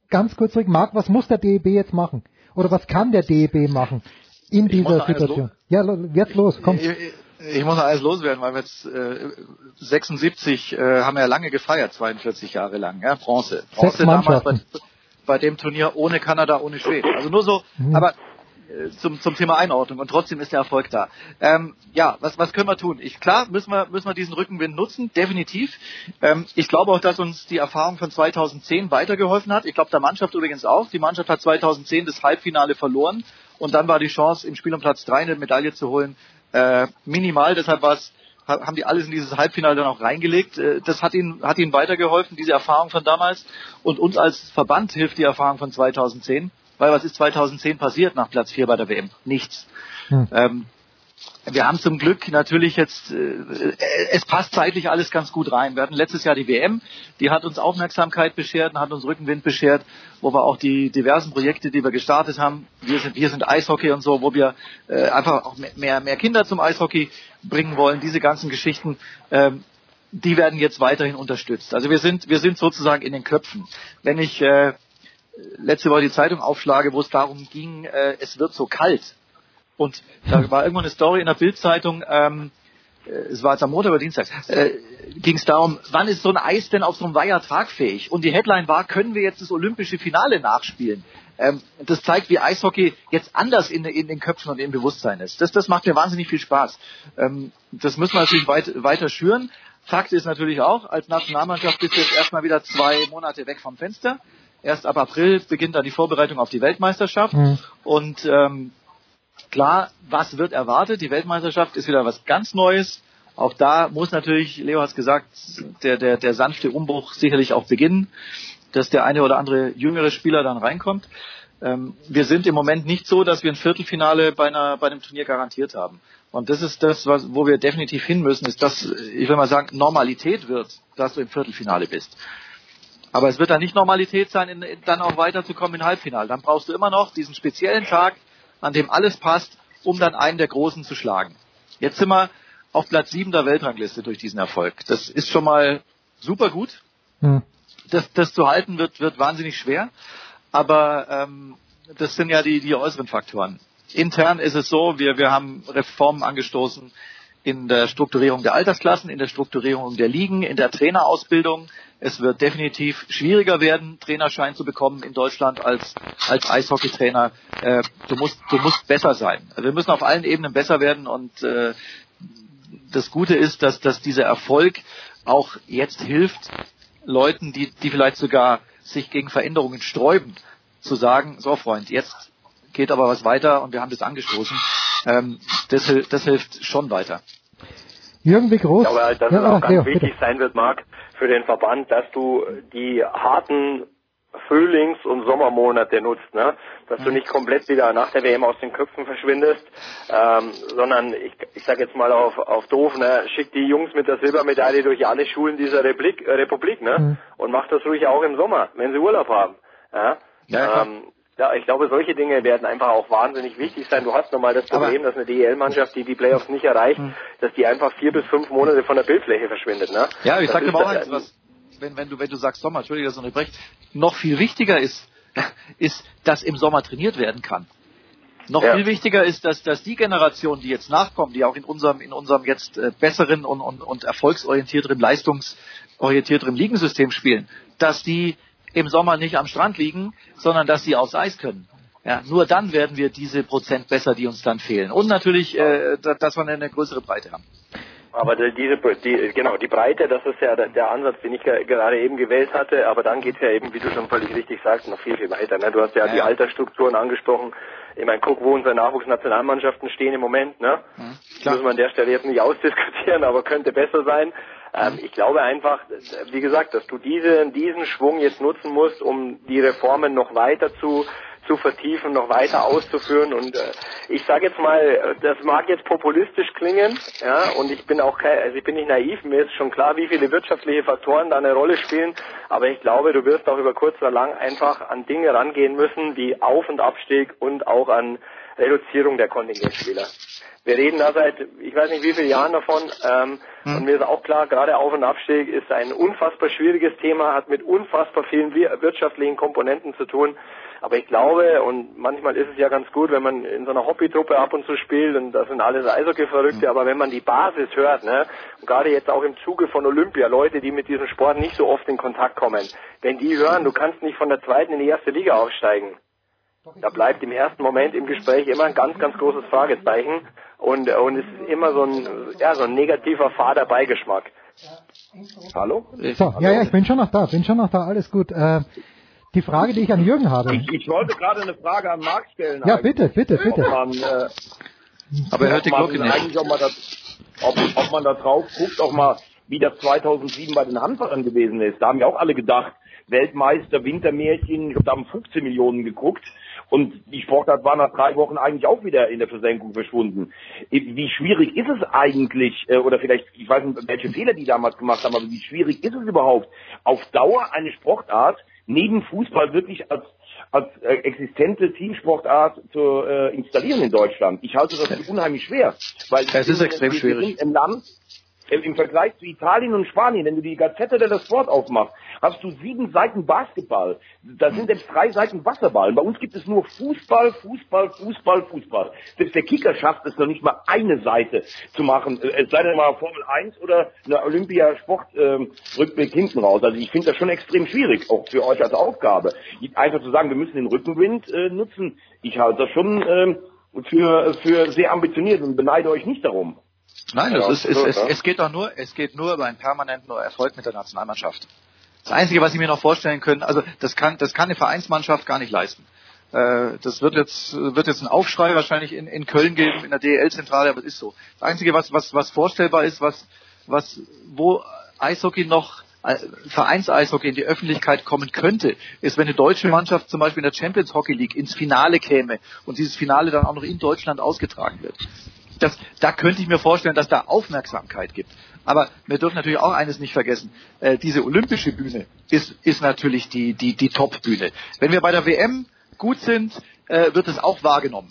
ganz kurz zurück, Marc, was muss der DEB jetzt machen? Oder was kann der DEB machen in dieser Situation? Ja, jetzt los, komm. Ich, ich- ich muss noch alles loswerden, weil wir jetzt äh, 76 äh, haben wir ja lange gefeiert, 42 Jahre lang, ja, Bronze. Bronze damals bei, bei dem Turnier ohne Kanada, ohne Schweden. Also nur so, Mhm. aber zum, zum Thema Einordnung und trotzdem ist der Erfolg da. Ähm, ja, was, was können wir tun? Ich, klar, müssen wir, müssen wir diesen Rückenwind nutzen, definitiv. Ähm, ich glaube auch, dass uns die Erfahrung von 2010 weitergeholfen hat. Ich glaube, der Mannschaft übrigens auch. Die Mannschaft hat 2010 das Halbfinale verloren und dann war die Chance, im Spiel um Platz 3 eine Medaille zu holen, äh, minimal. Deshalb war es haben die alles in dieses Halbfinale dann auch reingelegt. Äh, das hat ihnen, hat ihnen weitergeholfen, diese Erfahrung von damals. Und uns als Verband hilft die Erfahrung von 2010. Weil was ist 2010 passiert nach Platz 4 bei der WM? Nichts. Hm. Ähm, wir haben zum Glück natürlich jetzt, äh, es passt zeitlich alles ganz gut rein. Wir hatten letztes Jahr die WM, die hat uns Aufmerksamkeit beschert, hat uns Rückenwind beschert, wo wir auch die diversen Projekte, die wir gestartet haben, wir sind, wir sind Eishockey und so, wo wir äh, einfach auch mehr, mehr Kinder zum Eishockey bringen wollen, diese ganzen Geschichten, ähm, die werden jetzt weiterhin unterstützt. Also wir sind, wir sind sozusagen in den Köpfen. Wenn ich äh, letzte Woche die Zeitung aufschlage, wo es darum ging, äh, es wird so kalt, und da war irgendwann eine Story in der Bildzeitung, ähm, äh, es war jetzt am Montag oder Dienstag, äh, ging es darum, wann ist so ein Eis denn auf so einem Weiher tragfähig? Und die Headline war, können wir jetzt das olympische Finale nachspielen? Ähm, das zeigt, wie Eishockey jetzt anders in, in, den Köpfen und im Bewusstsein ist. Das, das macht mir wahnsinnig viel Spaß. Ähm, das müssen wir natürlich weit, weiter schüren. Fakt ist natürlich auch, als Nationalmannschaft bist du jetzt erstmal wieder zwei Monate weg vom Fenster. Erst ab April beginnt dann die Vorbereitung auf die Weltmeisterschaft. Mhm. Und ähm, Klar, was wird erwartet? Die Weltmeisterschaft ist wieder was ganz Neues. Auch da muss natürlich, Leo hat es gesagt, der, der, der sanfte Umbruch sicherlich auch beginnen, dass der eine oder andere jüngere Spieler dann reinkommt. Ähm, wir sind im Moment nicht so, dass wir ein Viertelfinale bei, einer, bei einem Turnier garantiert haben. Und das ist das, was, wo wir definitiv hin müssen, ist, dass, ich will mal sagen, Normalität wird, dass du im Viertelfinale bist. Aber es wird dann nicht Normalität sein, in, dann auch weiterzukommen in Halbfinale. Dann brauchst du immer noch diesen speziellen Tag, an dem alles passt, um dann einen der Großen zu schlagen. Jetzt sind wir auf Platz 7 der Weltrangliste durch diesen Erfolg. Das ist schon mal super gut. Hm. Das, das zu halten wird, wird wahnsinnig schwer. Aber ähm, das sind ja die, die äußeren Faktoren. Intern ist es so, wir, wir haben Reformen angestoßen in der Strukturierung der Altersklassen, in der Strukturierung der Ligen, in der Trainerausbildung. Es wird definitiv schwieriger werden, Trainerschein zu bekommen in Deutschland als, als Eishockeytrainer. Äh, du, musst, du musst besser sein. Also wir müssen auf allen Ebenen besser werden und äh, das Gute ist, dass, dass dieser Erfolg auch jetzt hilft, Leuten, die, die vielleicht sogar sich gegen Veränderungen sträuben, zu sagen, so Freund, jetzt geht aber was weiter und wir haben das angestoßen. Ähm, das, das hilft schon weiter. Jürgen, wie groß? Ich glaube halt, dass ja, es auch ganz Leo, wichtig bitte. sein wird, Marc, für den Verband, dass du die harten Frühlings- und Sommermonate nutzt, ne? dass du nicht komplett wieder nach der WM aus den Köpfen verschwindest, ähm, sondern ich, ich sage jetzt mal auf, auf doof, ne? schick die Jungs mit der Silbermedaille durch alle Schulen dieser Republik, äh, Republik ne? Mhm. und mach das ruhig auch im Sommer, wenn sie Urlaub haben. Ja? Ja, ähm, ja, ich glaube, solche Dinge werden einfach auch wahnsinnig wichtig sein. Du hast nochmal das Problem, dass eine DEL-Mannschaft, die die Playoffs nicht erreicht, hm. dass die einfach vier bis fünf Monate von der Bildfläche verschwindet. Ne? Ja, ich sage aber auch eins, was, wenn, wenn, du, wenn du sagst Sommer, Entschuldige, dass ich unterbreche, noch viel wichtiger ist, ist, dass im Sommer trainiert werden kann. Noch ja. viel wichtiger ist, dass, dass die Generation, die jetzt nachkommt, die auch in unserem, in unserem jetzt äh, besseren und, und, und erfolgsorientierteren, leistungsorientierteren Ligensystem spielen, dass die im Sommer nicht am Strand liegen, sondern dass sie aufs Eis können. Ja, nur dann werden wir diese Prozent besser, die uns dann fehlen. Und natürlich, äh, dass wir eine größere Breite haben. Aber diese, die, genau, die Breite, das ist ja der, Ansatz, den ich gerade eben gewählt hatte. Aber dann geht's ja eben, wie du schon völlig richtig sagst, noch viel, viel weiter. Ne? Du hast ja, ja die Altersstrukturen angesprochen. Ich meine, guck, wo unsere Nachwuchsnationalmannschaften stehen im Moment. Ne? Mhm, das muss man an der Stelle jetzt nicht ausdiskutieren, aber könnte besser sein. Ähm, ich glaube einfach, wie gesagt, dass du diese, diesen Schwung jetzt nutzen musst, um die Reformen noch weiter zu zu vertiefen, noch weiter auszuführen. Und äh, ich sage jetzt mal, das mag jetzt populistisch klingen, ja, und ich bin auch kein, also ich bin nicht naiv, mir ist schon klar, wie viele wirtschaftliche Faktoren da eine Rolle spielen, aber ich glaube, du wirst auch über kurz oder lang einfach an Dinge rangehen müssen, wie Auf- und Abstieg und auch an Reduzierung der Kontingentspieler. Wir reden da seit, ich weiß nicht wie viele Jahren davon, ähm, hm. und mir ist auch klar, gerade Auf- und Abstieg ist ein unfassbar schwieriges Thema, hat mit unfassbar vielen wirtschaftlichen Komponenten zu tun. Aber ich glaube, und manchmal ist es ja ganz gut, wenn man in so einer Hobbytruppe ab und zu spielt, und das sind alles Eishockey-Verrückte, hm. aber wenn man die Basis hört, ne, und gerade jetzt auch im Zuge von Olympia, Leute, die mit diesem Sport nicht so oft in Kontakt kommen, wenn die hören, du kannst nicht von der zweiten in die erste Liga aufsteigen, da bleibt im ersten Moment im Gespräch immer ein ganz, ganz großes Fragezeichen und, und es ist immer so ein, ja, so ein negativer fader Beigeschmack. Hallo? So, ja, ja, ich bin schon noch da, bin schon noch da, alles gut. Äh, die Frage, die ich an Jürgen habe. Ich, ich wollte gerade eine Frage an Marc stellen. Ja, bitte, bitte, bitte. Man, äh, aber er hört die Glocke nicht. Eigentlich, ob man das, ob, ob man da drauf guckt, auch mal, wie das 2007 bei den Handballern gewesen ist. Da haben ja auch alle gedacht, Weltmeister, Wintermärchen, ich glaube, da haben 15 Millionen geguckt. Und die Sportart war nach drei Wochen eigentlich auch wieder in der Versenkung verschwunden. Wie schwierig ist es eigentlich, äh, oder vielleicht, ich weiß nicht, welche Fehler die damals gemacht haben, aber wie schwierig ist es überhaupt, auf Dauer eine Sportart neben Fußball wirklich als als äh, existente Teamsportart zu äh, installieren in Deutschland. Ich halte das für unheimlich schwer, weil es ist extrem schwierig. im Land im Vergleich zu Italien und Spanien, wenn du die Gazette der Sport aufmachst, hast du sieben Seiten Basketball. Da sind jetzt drei Seiten Wasserball. Bei uns gibt es nur Fußball, Fußball, Fußball, Fußball. Selbst der Kicker schafft es noch nicht mal eine Seite zu machen. Äh, Es sei denn mal Formel 1 oder eine Olympia-Sport-Rückblick hinten raus. Also ich finde das schon extrem schwierig, auch für euch als Aufgabe. Einfach zu sagen, wir müssen den Rückenwind äh, nutzen. Ich halte das schon ähm, für, für sehr ambitioniert und beneide euch nicht darum. Nein, Ja, ist, es, so, es, es geht doch nur, es geht nur über einen permanenten Erfolg mit der Nationalmannschaft. Das Einzige, was ich mir noch vorstellen können, also das kann, das kann eine Vereinsmannschaft gar nicht leisten. Äh, Das wird jetzt, wird jetzt ein Aufschrei wahrscheinlich in, in Köln geben, in der DEL-Zentrale, aber es ist so. Das Einzige, was, was, was vorstellbar ist, was, was, wo Eishockey noch äh, Vereins-Eishockey in die Öffentlichkeit kommen könnte, ist, wenn eine deutsche Mannschaft zum Beispiel in der Champions Hockey League ins Finale käme und dieses Finale dann auch noch in Deutschland ausgetragen wird. Das, da könnte ich mir vorstellen, dass da Aufmerksamkeit gibt. Aber wir dürfen natürlich auch eines nicht vergessen. Äh, diese olympische Bühne ist, ist natürlich die, die, die Top-Bühne. Wenn wir bei der WM gut sind, äh, wird es auch wahrgenommen.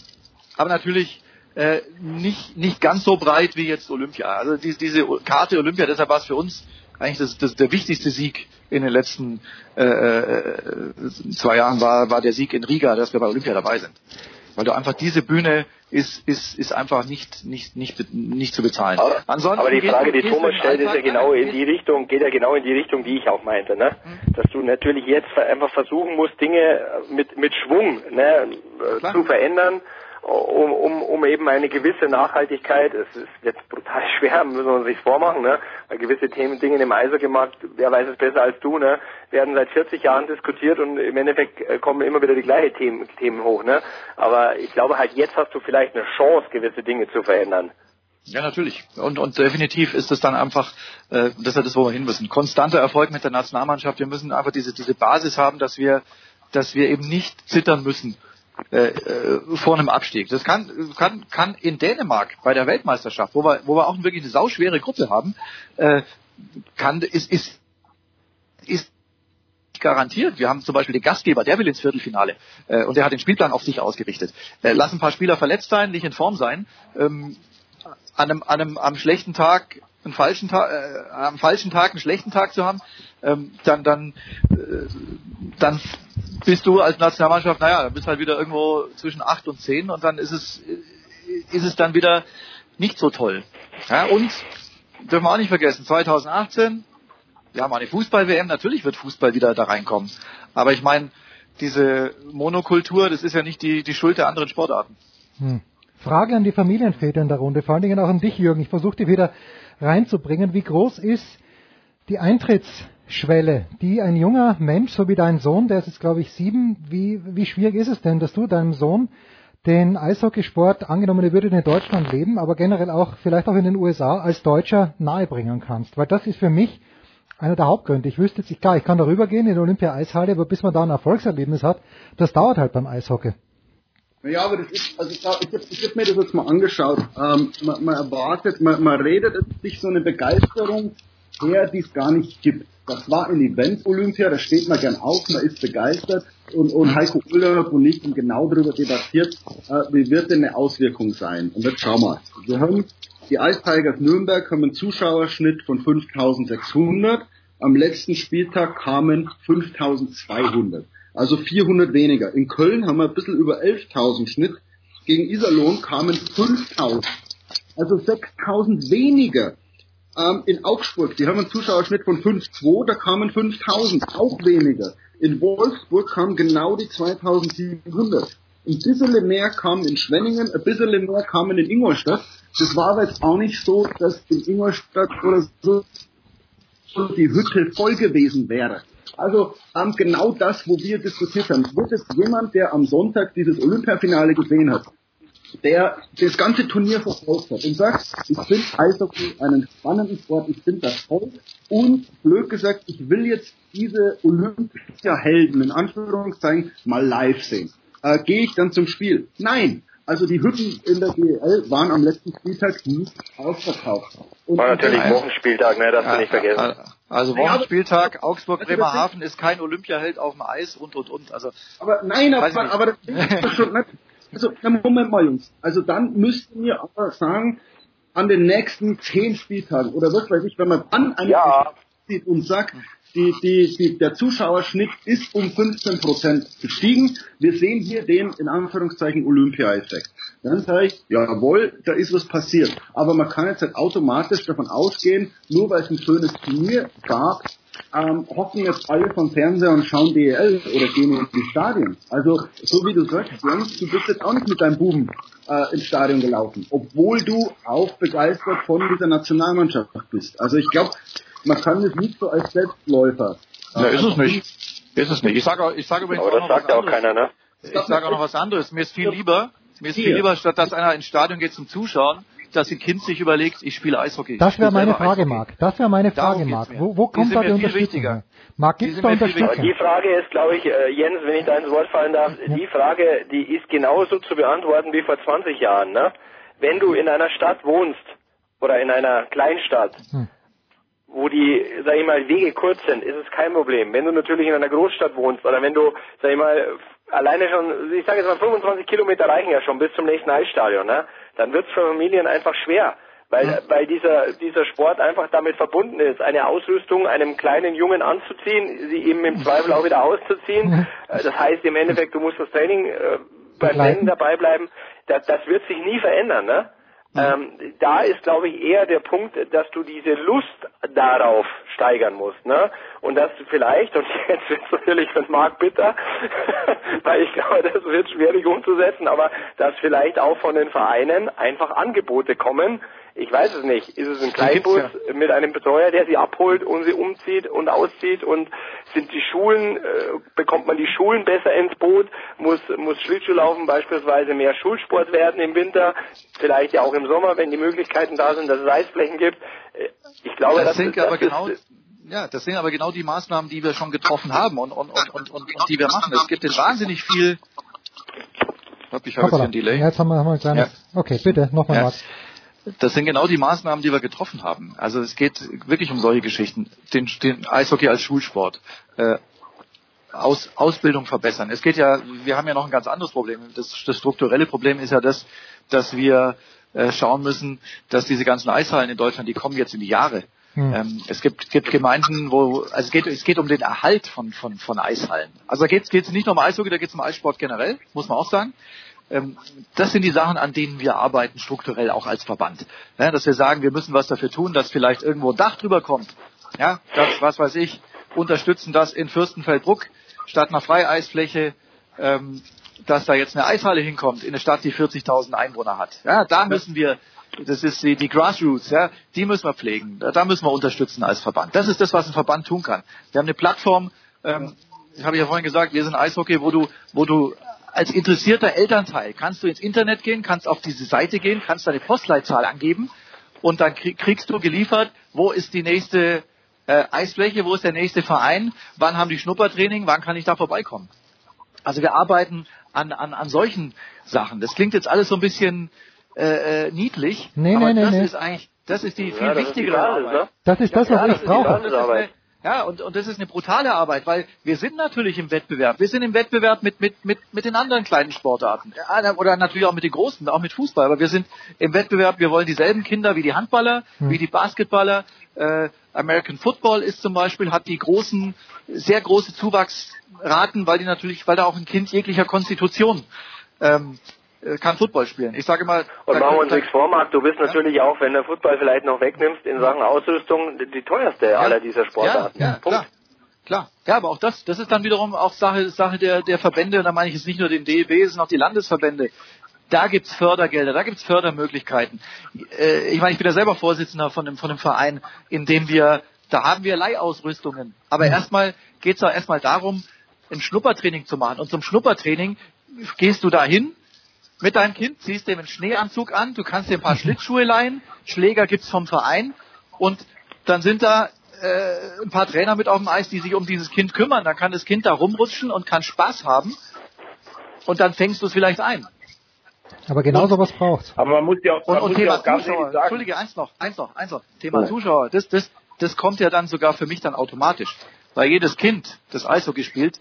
Aber natürlich äh, nicht, nicht ganz so breit wie jetzt Olympia. Also die, diese Karte Olympia, deshalb war es für uns eigentlich das, das, der wichtigste Sieg in den letzten äh, äh, zwei Jahren war, war der Sieg in Riga, dass wir bei Olympia dabei sind. Weil du einfach diese Bühne ist, ist, ist einfach nicht, nicht, nicht, nicht zu bezahlen. Aber, Ansonsten aber die Frage, die Thomas stellt, ist ja genau in die Richtung, geht ja genau in die Richtung, die ich auch meinte, ne? Dass du natürlich jetzt einfach versuchen musst, Dinge mit, mit Schwung, ne, zu verändern, um, um, um eben eine gewisse Nachhaltigkeit, es ist jetzt brutal schwer, müssen wir uns nicht vormachen, ne? Weil gewisse Themen, Dinge im Eishockeymarkt, wer weiß es besser als du, ne? Werden seit 40 Jahren diskutiert und im Endeffekt äh, kommen immer wieder die gleichen Themen, Themen hoch, ne? Aber ich glaube halt, jetzt hast du vielleicht eine Chance, gewisse Dinge zu verändern. Ja, natürlich. Und, und definitiv ist es dann einfach, äh, das ist das, wo wir hin müssen. Konstanter Erfolg mit der Nationalmannschaft. Wir müssen einfach diese, diese Basis haben, dass wir, dass wir eben nicht zittern müssen äh, äh, vor einem Abstieg. Das kann, kann, kann in Dänemark bei der Weltmeisterschaft, wo wir, wo wir auch wirklich eine sauschwere Gruppe haben, äh, kann, ist, ist, ist garantiert. Wir haben zum Beispiel den Gastgeber, der will ins Viertelfinale äh, und der hat den Spielplan auf sich ausgerichtet. Äh, lass ein paar Spieler verletzt sein, nicht in Form sein. Ähm, an einem, an einem am schlechten Tag einen falschen Tag, äh, am falschen Tag einen schlechten Tag zu haben, ähm, dann dann äh, dann bist du als Nationalmannschaft, naja, dann bist halt wieder irgendwo zwischen acht und zehn und dann ist es ist es dann wieder nicht so toll. Ja, und dürfen wir auch nicht vergessen, 2018, wir haben eine Fußball-WM, natürlich wird Fußball wieder da reinkommen. Aber ich meine, diese Monokultur, das ist ja nicht die, die Schuld der anderen Sportarten. Hm. Frage an die Familienväter in der Runde, vor allen Dingen auch an dich, Jürgen. Ich versuche die wieder reinzubringen. Wie groß ist die Eintrittsschwelle, die ein junger Mensch, so wie dein Sohn, der ist jetzt glaube ich sieben, wie, wie schwierig ist es denn, dass du deinem Sohn den Eishockeysport, angenommen er würde in Deutschland leben, aber generell auch vielleicht auch in den USA als Deutscher nahebringen kannst? Weil das ist für mich einer der Hauptgründe. Ich wüsste jetzt, ich, klar, ich kann darüber gehen in die Olympia-Eishalle, aber bis man da ein Erfolgserlebnis hat, das dauert halt beim Eishockey. Ja, aber das ist, also ich, ich, hab, mir das jetzt mal angeschaut. Ähm, man, man erwartet, man, man redet sich so eine Begeisterung her, die es gar nicht gibt. Das war ein Event Olympia, da steht man gern auf, man ist begeistert und, und Heiko Urlaub und ich haben genau darüber debattiert, äh, wie wird denn eine Auswirkung sein. Und jetzt schau mal. Wir haben die Ice Tigers Nürnberg haben einen Zuschauerschnitt von 5600. Am letzten Spieltag kamen 5200. Also 400 weniger. In Köln haben wir ein bisschen über 11.000 Schnitt. Gegen Iserlohn kamen 5.000. Also 6.000 weniger. Ähm, in Augsburg, die haben einen Zuschauerschnitt von 5,2, da kamen 5.000, auch weniger. In Wolfsburg kamen genau die 2.700. Ein bisschen mehr kamen in Schwenningen, ein bisschen mehr kamen in Ingolstadt. Das war aber jetzt auch nicht so, dass in Ingolstadt oder so die Hütte voll gewesen wäre. Also ähm, genau das, wo wir diskutiert haben. Es wird jetzt jemand, der am Sonntag dieses Olympiafinale gesehen hat, der das ganze Turnier verfolgt hat und sagt, ich finde Eishockey einen spannenden Sport, ich finde das toll und blöd gesagt, ich will jetzt diese Olympiahelden in Anführungszeichen mal live sehen. Äh, Gehe ich dann zum Spiel? Nein. Also die Hütten in der DL waren am letzten Spieltag nicht ausverkauft. Und War natürlich Wochenspieltag, ne, das ja, nicht vergessen. Also Wochenspieltag, Augsburg, Bremerhaven ist kein Olympiaheld auf dem Eis und und und. Also aber nein, aber, aber das ist schon nicht. Also Moment mal, Jungs. Also dann müssten wir aber sagen, an den nächsten zehn Spieltagen oder was weiß ich, wenn man dann eine ja. sieht und sagt, die, die, die, der Zuschauerschnitt ist um 15 Prozent gestiegen. Wir sehen hier den, in Anführungszeichen, Olympia-Effekt. Dann sage ich, jawohl, da ist was passiert. Aber man kann jetzt nicht automatisch davon ausgehen, nur weil es ein schönes Turnier gab, ähm, hocken jetzt alle vom Fernseher und schauen DEL oder gehen in die Stadien. Also, so wie du sagst, Jens, du bist jetzt auch nicht mit deinem Buben äh, ins Stadion gelaufen, obwohl du auch begeistert von dieser Nationalmannschaft bist. Also ich glaube, man kann es nicht so als Selbstläufer. Ja, ist es nicht. Ist es nicht. Ich sage ich sag übrigens Aber das sagt ja auch keiner, ne? Ich sage auch noch was anderes. Mir ist viel lieber, mir ist viel lieber, statt dass einer ins Stadion geht zum Zuschauen, dass ein Kind sich überlegt, ich spiele Eishockey. Das wäre meine Frage, Marc. Das wäre meine Frage, Marc. Wo, wo kommt da die Unterstützung? Marc, gibt es da Unterstützung? Die Frage ist, glaube ich, äh, Jens, wenn ich da ins Wort fallen darf, ja. die Frage, die ist genauso zu beantworten wie vor 20 Jahren. Ne? Wenn du in einer Stadt wohnst oder in einer Kleinstadt, hm wo die, sag ich mal, Wege kurz sind, ist es kein Problem. Wenn du natürlich in einer Großstadt wohnst oder wenn du, sag ich mal, alleine schon, ich sage jetzt mal 25 Kilometer reichen ja schon bis zum nächsten Eisstadion, ne? dann wird es für Familien einfach schwer, weil, weil dieser, dieser Sport einfach damit verbunden ist, eine Ausrüstung einem kleinen Jungen anzuziehen, sie eben im Zweifel auch wieder auszuziehen. Mhm. Das heißt im Endeffekt, du musst das Training äh, beim Training dabei bleiben. Das, das wird sich nie verändern, ne? Ähm, da ist, glaube ich, eher der Punkt, dass du diese Lust darauf steigern musst, ne? Und dass du vielleicht, und jetzt wird es natürlich für Marc bitter, weil ich glaube, das wird schwierig umzusetzen, aber dass vielleicht auch von den Vereinen einfach Angebote kommen, ich weiß es nicht. Ist es ein Kleinbus ja. mit einem Betreuer, der sie abholt und sie umzieht und auszieht? Und sind die Schulen, äh, bekommt man die Schulen besser ins Boot? Muss, muss Schlittschuhlaufen beispielsweise mehr Schulsport werden im Winter? Vielleicht ja auch im Sommer, wenn die Möglichkeiten da sind, dass es Eisflächen gibt. Äh, ich glaube, das, das sind das aber genau ja, das sind aber genau die Maßnahmen, die wir schon getroffen haben und, und, und, und, und, und die wir machen. Es gibt jetzt wahnsinnig viel. Ich habe jetzt ein Delay. Ja, jetzt haben wir, haben wir ein kleines. Ja. Okay, bitte, nochmal ja. was. Das sind genau die Maßnahmen, die wir getroffen haben. Also es geht wirklich um solche Geschichten. Den, den Eishockey als Schulsport. Äh, aus, Ausbildung verbessern. Es geht ja, wir haben ja noch ein ganz anderes Problem. Das, das strukturelle Problem ist ja das, dass wir äh, schauen müssen, dass diese ganzen Eishallen in Deutschland, die kommen jetzt in die Jahre. Hm. Ähm, es gibt, gibt Gemeinden, wo also es geht, es geht um den Erhalt von, von, von Eishallen. Also da geht es nicht nur um Eishockey, da geht es um Eissport generell, muss man auch sagen. Ähm, das sind die Sachen, an denen wir arbeiten, strukturell auch als Verband. Ja, dass wir sagen, wir müssen was dafür tun, dass vielleicht irgendwo ein Dach drüber kommt. Ja, das, was weiß ich, unterstützen das in Fürstenfeldbruck statt einer Freieisfläche, ähm, dass da jetzt eine Eishalle hinkommt in eine Stadt, die 40.000 Einwohner hat. Ja, da müssen wir, das ist die, die Grassroots, ja, die müssen wir pflegen. Da, da müssen wir unterstützen als Verband. Das ist das, was ein Verband tun kann. Wir haben eine Plattform, ähm, ich habe ja vorhin gesagt, wir sind Eishockey, wo du, wo du als interessierter Elternteil kannst du ins Internet gehen, kannst auf diese Seite gehen, kannst deine Postleitzahl angeben und dann kriegst du geliefert, wo ist die nächste äh, Eisfläche, wo ist der nächste Verein, wann haben die Schnuppertraining, wann kann ich da vorbeikommen. Also wir arbeiten an, an, an solchen Sachen. Das klingt jetzt alles so ein bisschen äh, äh niedlich, nee, aber nee, das nee. ist eigentlich, das ist die viel ja, wichtigere Arbeit. Ne? Das ist das, was ja, ich brauche. Ja, und, und das ist eine brutale Arbeit, weil wir sind natürlich im Wettbewerb. Wir sind im Wettbewerb mit, mit, mit, mit den anderen kleinen Sportarten. Oder natürlich auch mit den großen, auch mit Fußball. Aber wir sind im Wettbewerb, wir wollen dieselben Kinder wie die Handballer, hm. wie die Basketballer. Äh, American Football ist zum Beispiel, hat die großen, sehr große Zuwachsraten, weil die natürlich, weil da auch ein Kind jeglicher Konstitution ähm, äh, kann Football spielen. Ich sage mal. Und machen wir uns nichts vor, Marc, du bist ja? natürlich auch, wenn der Football vielleicht noch wegnimmst, in Sachen Ausrüstung die teuerste ja. aller dieser Sportarten. Ja, ja Punkt. Klar. Klar. Ja, aber auch das, das ist dann wiederum auch Sache, Sache der, der Verbände, und da meine ich jetzt nicht nur den DEB, es sind auch die Landesverbände. Da gibt's Fördergelder, da gibt's Fördermöglichkeiten. Äh, ich meine, ich bin ja selber Vorsitzender von dem, von dem Verein, in dem wir, da haben wir Leihausrüstungen. Aber mhm. erstmal geht's auch erstmal darum, ein Schnuppertraining zu machen. Und zum Schnuppertraining gehst du dahin, mit deinem Kind, ziehst dem einen Schneeanzug an, du kannst dir ein paar Schlittschuhe leihen, Schläger gibt's vom Verein und dann sind da äh, ein paar Trainer mit auf dem Eis, die sich um dieses Kind kümmern. Dann kann das Kind da rumrutschen und kann Spaß haben und dann fängst du es vielleicht ein. Aber genau sowas braucht. Aber man muss ja auch, Und, und muss ja Thema auch ganz Zuschauer, Entschuldige, eins noch, eins noch, eins noch. Thema Ja. Zuschauer, das, das, das kommt ja dann sogar für mich dann automatisch. Weil jedes Kind, das Eishockey spielt,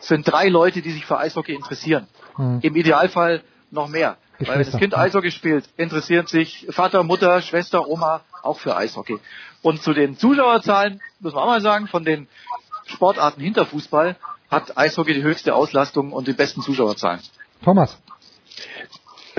sind drei Leute, die sich für Eishockey interessieren. Hm. Im Idealfall noch mehr. Weil wenn das Geschwister. Kind Eishockey spielt, interessiert sich Vater, Mutter, Schwester, Oma auch für Eishockey. Und zu den Zuschauerzahlen, muss man auch mal sagen, von den Sportarten hinter Fußball hat Eishockey die höchste Auslastung und die besten Zuschauerzahlen. Thomas.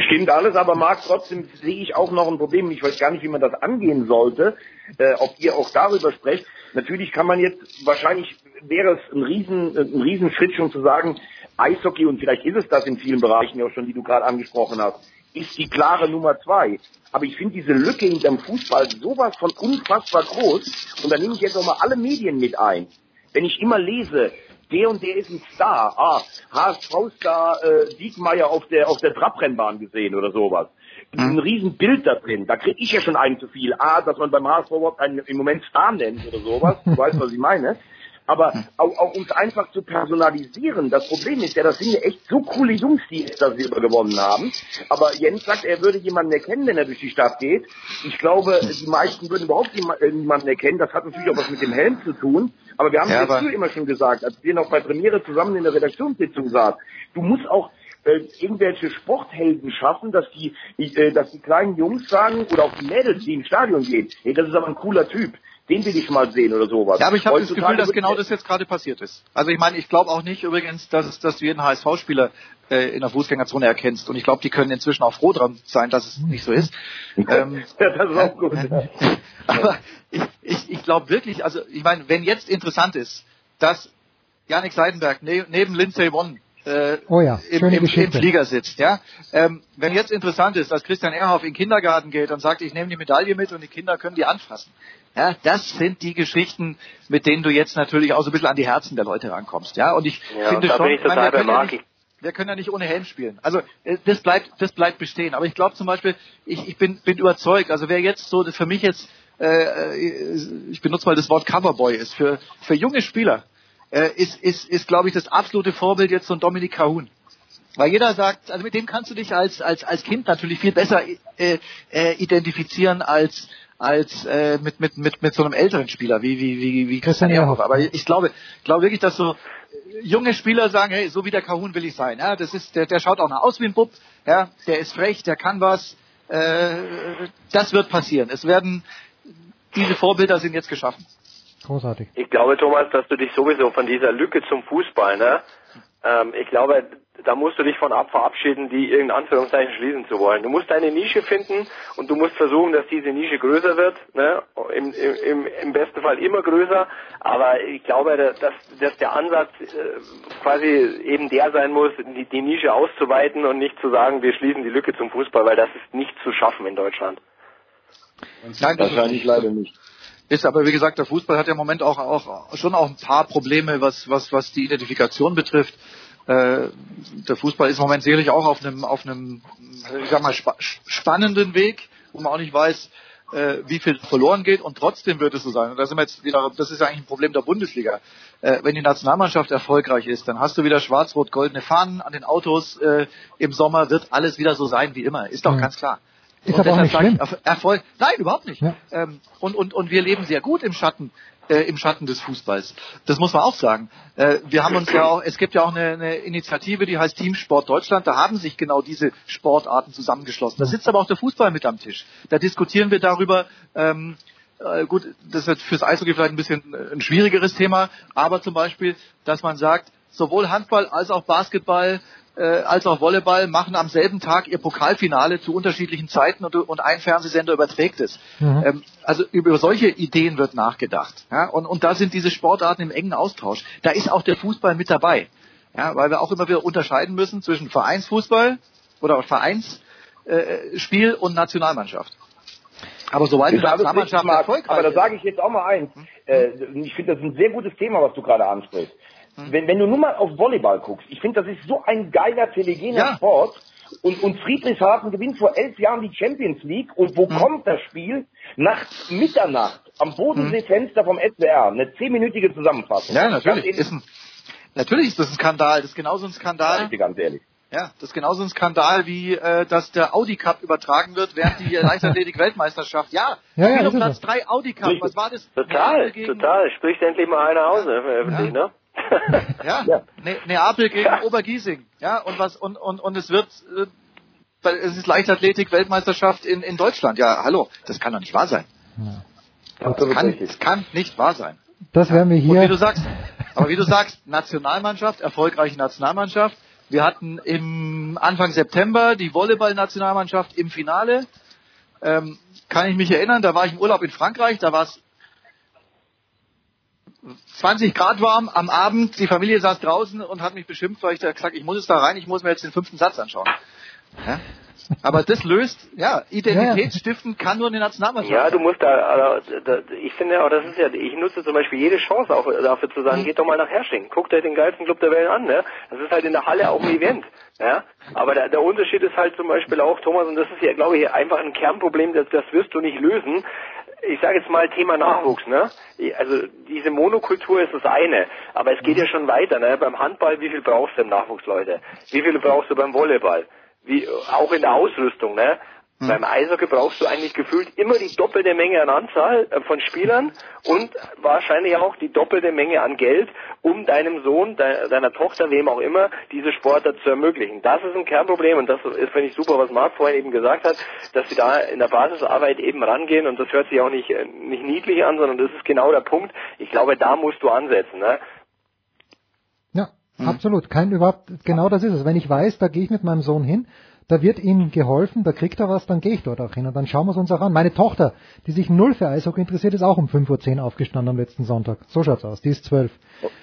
Stimmt alles, aber Marc, trotzdem sehe ich auch noch ein Problem. Ich weiß gar nicht, wie man das angehen sollte, äh, ob ihr auch darüber sprecht. Natürlich kann man jetzt, wahrscheinlich wäre es ein riesen, ein Riesenschritt schon zu sagen, Eishockey, und vielleicht ist es das in vielen Bereichen auch schon, die du gerade angesprochen hast, ist die klare Nummer zwei. Aber ich finde diese Lücke in dem Fußball sowas von unfassbar groß. Und da nehme ich jetzt auch mal alle Medien mit ein. Wenn ich immer lese, der und der ist ein Star. Ah, HSV-Star äh, Diekmeyer auf der auf der Trabrennbahn gesehen oder sowas. Ein riesen Bild da drin. Da kriege ich ja schon einen zu viel. Ah, dass man beim HSV überhaupt einen im Moment Star nennt oder sowas. Du weißt, was ich meine. Aber auch, auch um es einfach zu personalisieren. Das Problem ist ja, das sind ja echt so coole Jungs, die das Silber gewonnen haben. Aber Jens sagt, er würde jemanden erkennen, wenn er durch die Stadt geht. Ich glaube, die meisten würden überhaupt äh, niemanden erkennen. Das hat natürlich auch was mit dem Helm zu tun. Aber wir haben Ja, aber- früher immer schon gesagt, als wir noch bei Premiere zusammen in der Redaktionssitzung saßen. Du musst auch äh, irgendwelche Sporthelden schaffen, dass die, äh, dass die kleinen Jungs sagen oder auch die Mädels, die ins Stadion gehen, hey, das ist aber ein cooler Typ, den will ich mal sehen oder sowas. Ja, aber ich habe das Gefühl, dass genau das jetzt gerade passiert ist. Also ich meine, ich glaube auch nicht übrigens, dass, dass du jeden HSV-Spieler äh, in der Fußgängerzone erkennst. Und ich glaube, die können inzwischen auch froh dran sein, dass es nicht so ist. ähm, Ja, das ist auch gut. aber ich, ich, ich glaube wirklich, also ich meine, wenn jetzt interessant ist, dass Janik Seidenberg ne, neben Lindsay Vonn äh, Oh ja, im, schöne im, im Geschichte. Flieger sitzt, ja. Ähm, wenn jetzt interessant ist, dass Christian Ehrhoff in den Kindergarten geht und sagt, ich nehme die Medaille mit und die Kinder können die anfassen. Ja, das sind die Geschichten, mit denen du jetzt natürlich auch so ein bisschen an die Herzen der Leute rankommst, ja. Und ich Ja, finde schon, ich meine, wir können ja nicht, wir können ja nicht ohne Helm spielen. Also äh, das bleibt, das bleibt bestehen. Aber ich glaube zum Beispiel, ich, ich bin, bin überzeugt. Also wer jetzt so für mich jetzt, äh, ich benutze mal das Wort Coverboy ist für für junge Spieler, äh, ist ist ist glaube ich das absolute Vorbild jetzt ein Dominik Cahun. Weil jeder sagt, also mit dem kannst du dich als als als Kind natürlich viel besser äh, äh, identifizieren als als äh, mit mit mit mit so einem älteren Spieler wie wie wie wie Christian Ehrhoff. Aber ich glaube glaube wirklich, dass so junge Spieler sagen, hey, so wie der Kahun will ich sein. Ja, das ist, der, der schaut auch noch aus wie ein Bub. Ja, der ist frech, der kann was. Äh, das wird passieren. Es werden diese Vorbilder sind jetzt geschaffen. Großartig. Ich glaube, Thomas, dass du dich sowieso von dieser Lücke zum Fußball, ne? Ähm, ich glaube, da musst du dich von ab verabschieden, die irgendein Anführungszeichen schließen zu wollen. Du musst deine Nische finden und du musst versuchen, dass diese Nische größer wird, ne? Im, im, im, besten Fall immer größer. Aber ich glaube, dass, dass der Ansatz äh, quasi eben der sein muss, die, die Nische auszuweiten und nicht zu sagen, wir schließen die Lücke zum Fußball, weil das ist nicht zu schaffen in Deutschland. Ist Wahrscheinlich leider nicht. Ist aber wie gesagt, der Fußball hat ja im Moment auch, auch schon auch ein paar Probleme, was was was die Identifikation betrifft. Äh, der Fußball ist im Moment sicherlich auch auf einem auf einem ich sag mal spa spannenden Weg, wo man auch nicht weiß, äh, wie viel verloren geht und trotzdem wird es so sein. Und da sind wir jetzt wieder, das ist ja eigentlich ein Problem der Bundesliga. Äh, wenn die Nationalmannschaft erfolgreich ist, dann hast du wieder schwarz-rot-goldene Fahnen an den Autos. Äh, Im Sommer wird alles wieder so sein wie immer. Ist doch Mhm. ganz klar. Ist Und aber auch nicht schlimm. Erf- Erfolg, nein, überhaupt nicht. Ja. Ähm, und, und, und wir leben sehr gut im Schatten, äh, im Schatten des Fußballs. Das muss man auch sagen. Äh, wir haben uns ja auch, es gibt ja auch eine, eine Initiative, die heißt Team Sport Deutschland. Da haben sich genau diese Sportarten zusammengeschlossen. Da sitzt aber auch der Fußball mit am Tisch. Da diskutieren wir darüber, ähm, äh, gut, das ist fürs Eishockey vielleicht ein bisschen äh, ein schwierigeres Thema, aber zum Beispiel, dass man sagt, sowohl Handball als auch Basketball äh, als auch Volleyball machen am selben Tag ihr Pokalfinale zu unterschiedlichen Zeiten und, und ein Fernsehsender überträgt es. Mhm. Ähm, also über solche Ideen wird nachgedacht. Ja? Und, und da sind diese Sportarten im engen Austausch. Da ist auch der Fußball mit dabei. Ja? Weil wir auch immer wieder unterscheiden müssen zwischen Vereinsfußball oder Vereinsspiel äh, und Nationalmannschaft. Aber sobald die Nationalmannschaft erfolgreich aber da sage ich jetzt auch mal eins. Äh, ich finde, das ist ein sehr gutes Thema, was du gerade ansprichst. Wenn, wenn du nur mal auf Volleyball guckst, ich finde, das ist so ein geiler, telegener Ja. Sport. und, und Friedrichshafen gewinnt vor elf Jahren die Champions League und wo Mhm. kommt das Spiel? Nach Mitternacht am Bodenseefenster vom SWR. Eine zehnminütige Zusammenfassung. Ja, natürlich. Ist ein, natürlich ist das ein Skandal. Das ist genauso ein Skandal. ehrlich, ganz ehrlich. Ja, das ist genauso ein Skandal wie, äh, dass der Audi Cup übertragen wird während die Leichtathletik-Weltmeisterschaft. Ja, Ja, ja, Platz 3 Audi Cup. Was war das? Total, gegen, total. Spricht endlich mal einer aus, ne, öffentlich, ne? Ja, Ne Neapel gegen Obergiesing. Ja, und was und und und es wird äh, weil es ist Leichtathletik-Weltmeisterschaft in, in Deutschland. Ja, hallo, das kann doch nicht wahr sein. Das kann, das kann nicht wahr sein. Das werden wir Und wie hier. du sagst, aber wie du sagst, Nationalmannschaft, erfolgreiche Nationalmannschaft. Wir hatten im Anfang September die Volleyball-Nationalmannschaft im Finale. Ähm, kann ich mich erinnern, da war ich im Urlaub in Frankreich, da war es 20 Grad warm am Abend, die Familie saß draußen und hat mich beschimpft, weil ich da gesagt ich muss jetzt da rein, ich muss mir jetzt den fünften Satz anschauen. Ja? Aber das löst, ja, Identitätsstiften kann nur eine Nationalmannschaft. Ja, du musst da, also, da, ich finde auch, das ist ja, ich nutze zum Beispiel jede Chance auch dafür zu sagen, geht doch mal nach Hersching, guckt euch den geilsten Club der Welt an, ne? Das ist halt in der Halle auch ein Event, ja? Aber der, der Unterschied ist halt zum Beispiel auch, Thomas, und das ist ja, glaube ich, einfach ein Kernproblem, das, das wirst du nicht lösen. Ich sage jetzt mal Thema Nachwuchs, ne? Also diese Monokultur ist das eine, aber es geht ja schon weiter, ne? Beim Handball, wie viel brauchst du im Nachwuchs, Leute? Wie viel brauchst du beim Volleyball? Wie auch in der Ausrüstung, ne? Beim Eishockey brauchst du eigentlich gefühlt immer die doppelte Menge an Anzahl äh, von Spielern und wahrscheinlich auch die doppelte Menge an Geld, um deinem Sohn, de deiner Tochter, wem auch immer, diese Sportart zu ermöglichen. Das ist ein Kernproblem und das ist, finde ich, super, was Marc vorhin eben gesagt hat, dass sie da in der Basisarbeit eben rangehen und das hört sich auch nicht, äh, nicht niedlich an, sondern das ist genau der Punkt. Ich glaube, da musst du ansetzen. Ne? Ja, absolut. Kein überhaupt, genau das ist es. Wenn ich weiß, da gehe ich mit meinem Sohn hin, da wird ihm geholfen, da kriegt er was, dann gehe ich dort auch hin und dann schauen wir es uns auch an. Meine Tochter, die sich null für Eishockey interessiert, ist auch um 5.10 Uhr aufgestanden am letzten Sonntag. So schaut's aus. Die ist zwölf.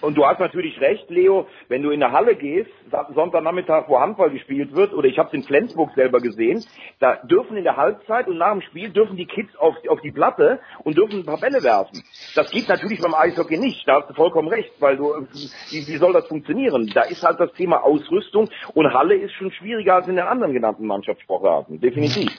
Und du hast natürlich recht, Leo, wenn du in der Halle gehst, Sonntagnachmittag, wo Handball gespielt wird, oder ich habe es in Flensburg selber gesehen, da dürfen in der Halbzeit und nach dem Spiel dürfen die Kids auf, auf die Platte und dürfen ein paar Bälle werfen. Das geht natürlich beim Eishockey nicht, da hast du vollkommen recht, weil du, wie, wie soll das funktionieren? Da ist halt das Thema Ausrüstung und Halle ist schon schwieriger als in den anderen genannten Mannschaftssportarten, definitiv.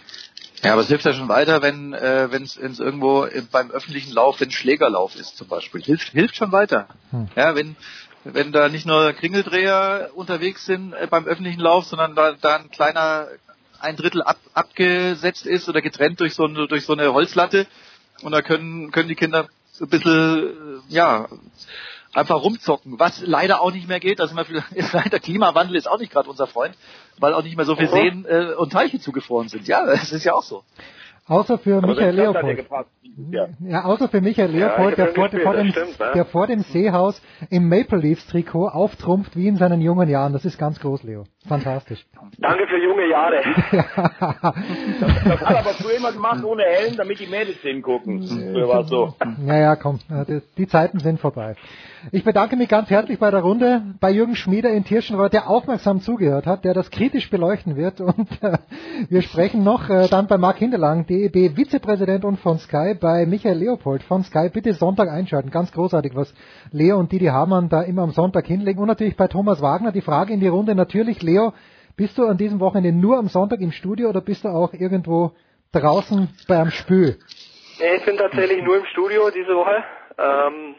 Ja, aber es hilft ja schon weiter, wenn äh, wenn es irgendwo im- beim öffentlichen Lauf, wenn Schlägerlauf ist zum Beispiel. Hilft, hilft schon weiter. Hm. Ja, wenn wenn da nicht nur Kringeldreher unterwegs sind äh, beim öffentlichen Lauf, sondern da, da ein kleiner ein Drittel ab, abgesetzt ist oder getrennt durch so eine durch so eine Holzlatte und da können können die Kinder so ein bisschen äh, ja einfach rumzocken, was leider auch nicht mehr geht. Also ist leider Klimawandel ist auch nicht gerade unser Freund, weil auch nicht mehr so viel. Seen äh, und Teiche zugefroren sind. Ja, das ist ja auch so. Außer für Aber Michael das ja Leopold. gepasst. Ja, außer für Michael Ja, Leopold, ich der, vor, gespielt, vor dem, das stimmt, ne? der vor dem Seehaus im Maple Leafs Trikot auftrumpft wie in seinen jungen Jahren. Das ist ganz groß, Leo. Fantastisch. Danke für junge Jahre. Das hat aber früher immer gemacht ohne Helm, damit die Mädels hingucken. Früher war so. Ja, ja, komm, die, die Zeiten sind vorbei. Ich bedanke mich ganz herzlich bei der Runde, bei Jürgen Schmieder in Tirschenreuth, der aufmerksam zugehört hat, der das kritisch beleuchten wird. Und äh, wir sprechen noch äh, dann bei Marc Hindelang, DEB Vizepräsident und von Sky, bei Michael Leopold von Sky. Bitte Sonntag einschalten. Ganz großartig, was Leo und Didi Hamann da immer am Sonntag hinlegen. Und natürlich bei Thomas Wagner die Frage in die Runde. Natürlich, Leo, bist du an diesem Wochenende nur am Sonntag im Studio oder bist du auch irgendwo draußen beim Spül? Ich bin tatsächlich nur im Studio diese Woche. Ähm,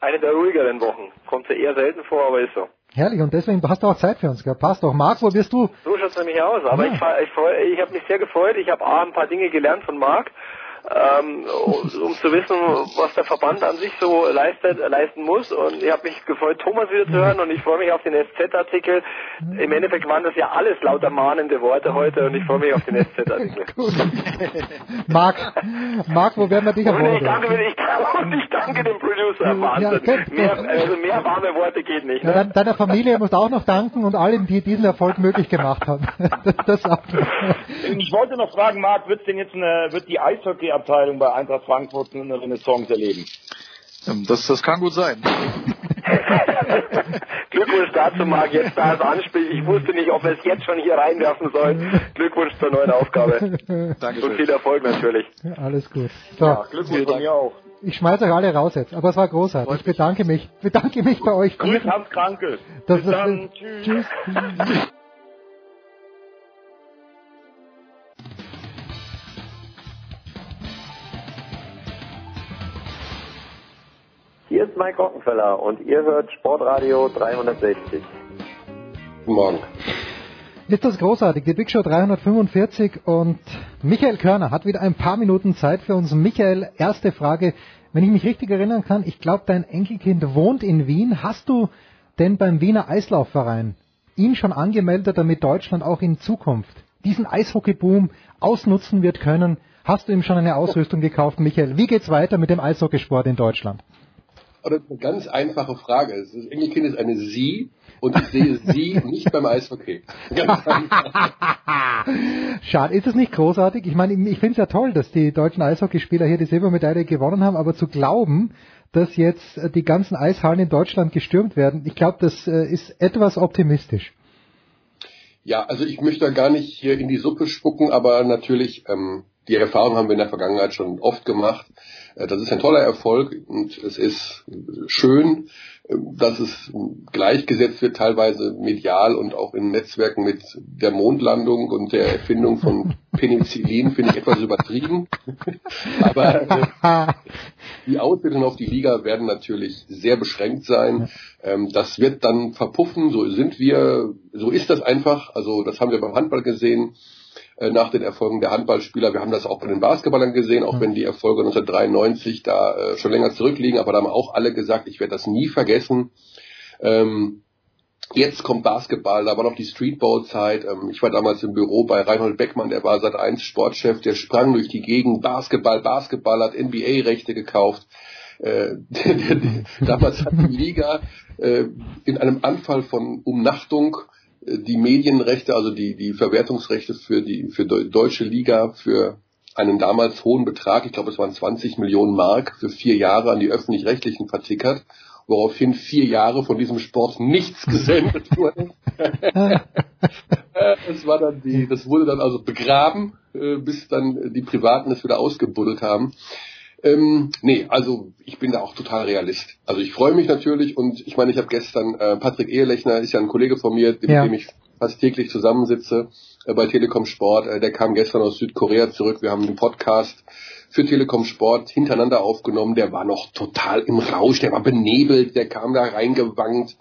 eine der ruhigeren Wochen. Kommt ja eher selten vor, aber ist so. Herrlich, und deswegen hast du auch Zeit für uns, gell? Passt doch. Marc, wo wirst du? So schaut's nämlich aus. Aber Ja. ich, freu- ich, freu- ich habe mich sehr gefreut. Ich habe A, ein paar Dinge gelernt von Marc, ähm, um, um zu wissen, was der Verband an sich so leistet, leisten muss. Und ich habe mich gefreut, Thomas wieder zu hören. Und ich freue mich auf den SZ-Artikel. Im Endeffekt waren das ja alles lauter mahnende Worte heute. Und ich freue mich auf den SZ-Artikel. Marc, Marc, wo werden wir dich Und ich erwarten? danke, ich, und ich danke dem Producer. Wahnsinn. gut, mehr, also mehr warme Worte geht nicht. Ja, Ne? dein- deiner Familie musst du auch noch danken und allen, die diesen Erfolg möglich gemacht haben. Das auch noch. Ich wollte noch fragen, Marc, wird denn jetzt eine, wird die Eishockey-Abteilung bei Eintracht Frankfurt eine Renaissance erleben? Das, das kann gut sein. Glückwunsch dazu, Marc, jetzt da es anspielt. Ich wusste nicht, ob wir es jetzt schon hier reinwerfen sollen. Glückwunsch zur neuen Aufgabe. Und viel Erfolg natürlich. Alles gut. So, Ja, Glückwunsch von mir auch. ich schmeiße euch alle raus jetzt, aber es war großartig. Ich bedanke mich, bedanke mich bei euch. Grüß Hans Kranke. Das Bis ist- dann. Tschüss. Hier ist Mike Rockenfeller und ihr hört Sportradio 360. Guten Morgen. Ist das großartig, die Big Show 345 und Michael Körner hat wieder ein paar Minuten Zeit für uns. Michael, erste Frage. Wenn ich mich richtig erinnern kann, ich glaube, dein Enkelkind wohnt in Wien. Hast du denn beim Wiener Eislaufverein ihn schon angemeldet, damit Deutschland auch in Zukunft diesen Eishockeyboom ausnutzen wird können? Hast du ihm schon eine Ausrüstung gekauft, Michael? Wie geht's weiter mit dem Eishockeysport in Deutschland? Oder eine ganz einfache Frage. Das Enkelkind ist eine Sie und ich sehe Sie nicht beim Eishockey. Schade, ist es nicht großartig? Ich meine, ich finde es ja toll, dass die deutschen Eishockeyspieler hier die Silbermedaille gewonnen haben, aber zu glauben, dass jetzt die ganzen Eishallen in Deutschland gestürmt werden, ich glaube, das äh, ist etwas optimistisch. Ja, also ich möchte da gar nicht hier in die Suppe spucken, aber natürlich ähm, die Erfahrung haben wir in der Vergangenheit schon oft gemacht. Äh, das ist ein toller Erfolg und es ist schön, äh, dass es gleichgesetzt wird, teilweise medial und auch in Netzwerken mit der Mondlandung und der Erfindung von Penicillin, finde ich etwas übertrieben. Aber äh, die Auswirkungen auf die Liga werden natürlich sehr beschränkt sein. Ähm, das wird dann verpuffen, so sind wir, so ist das einfach. Also das haben wir beim Handball gesehen äh, nach den Erfolgen der Handballspieler. Wir haben das auch bei den Basketballern gesehen, auch wenn die Erfolge 1993 da äh, schon länger zurückliegen, aber da haben auch alle gesagt, ich werde das nie vergessen. Ähm, Jetzt kommt Basketball, da war noch die Streetball-Zeit. Ähm, ich war damals im Büro bei Reinhold Beckmann, der war seit eins Sportchef, der sprang durch die Gegend, Basketball, Basketball, hat NBA-Rechte gekauft. Äh, damals hat die Liga äh, in einem Anfall von Umnachtung die Medienrechte, also die, die Verwertungsrechte für die für deutsche Liga für einen damals hohen Betrag, ich glaube es waren 20 Millionen Mark für vier Jahre an die öffentlich-rechtlichen vertickert, woraufhin vier Jahre von diesem Sport nichts gesendet wurde. das war dann die, das wurde dann also begraben, äh, bis dann die Privaten es wieder ausgebuddelt haben. Ähm, nee, also ich bin da auch total Realist. Also ich freue mich natürlich und ich meine, ich habe gestern, äh, Patrick Ehelechner ist ja ein Kollege von mir, mit ja. dem ich fast täglich zusammensitze äh, bei Telekom Sport. Äh, der kam gestern aus Südkorea zurück. Wir haben einen Podcast für Telekom Sport hintereinander aufgenommen. Der war noch total im Rausch, der war benebelt, der kam da reingewankt.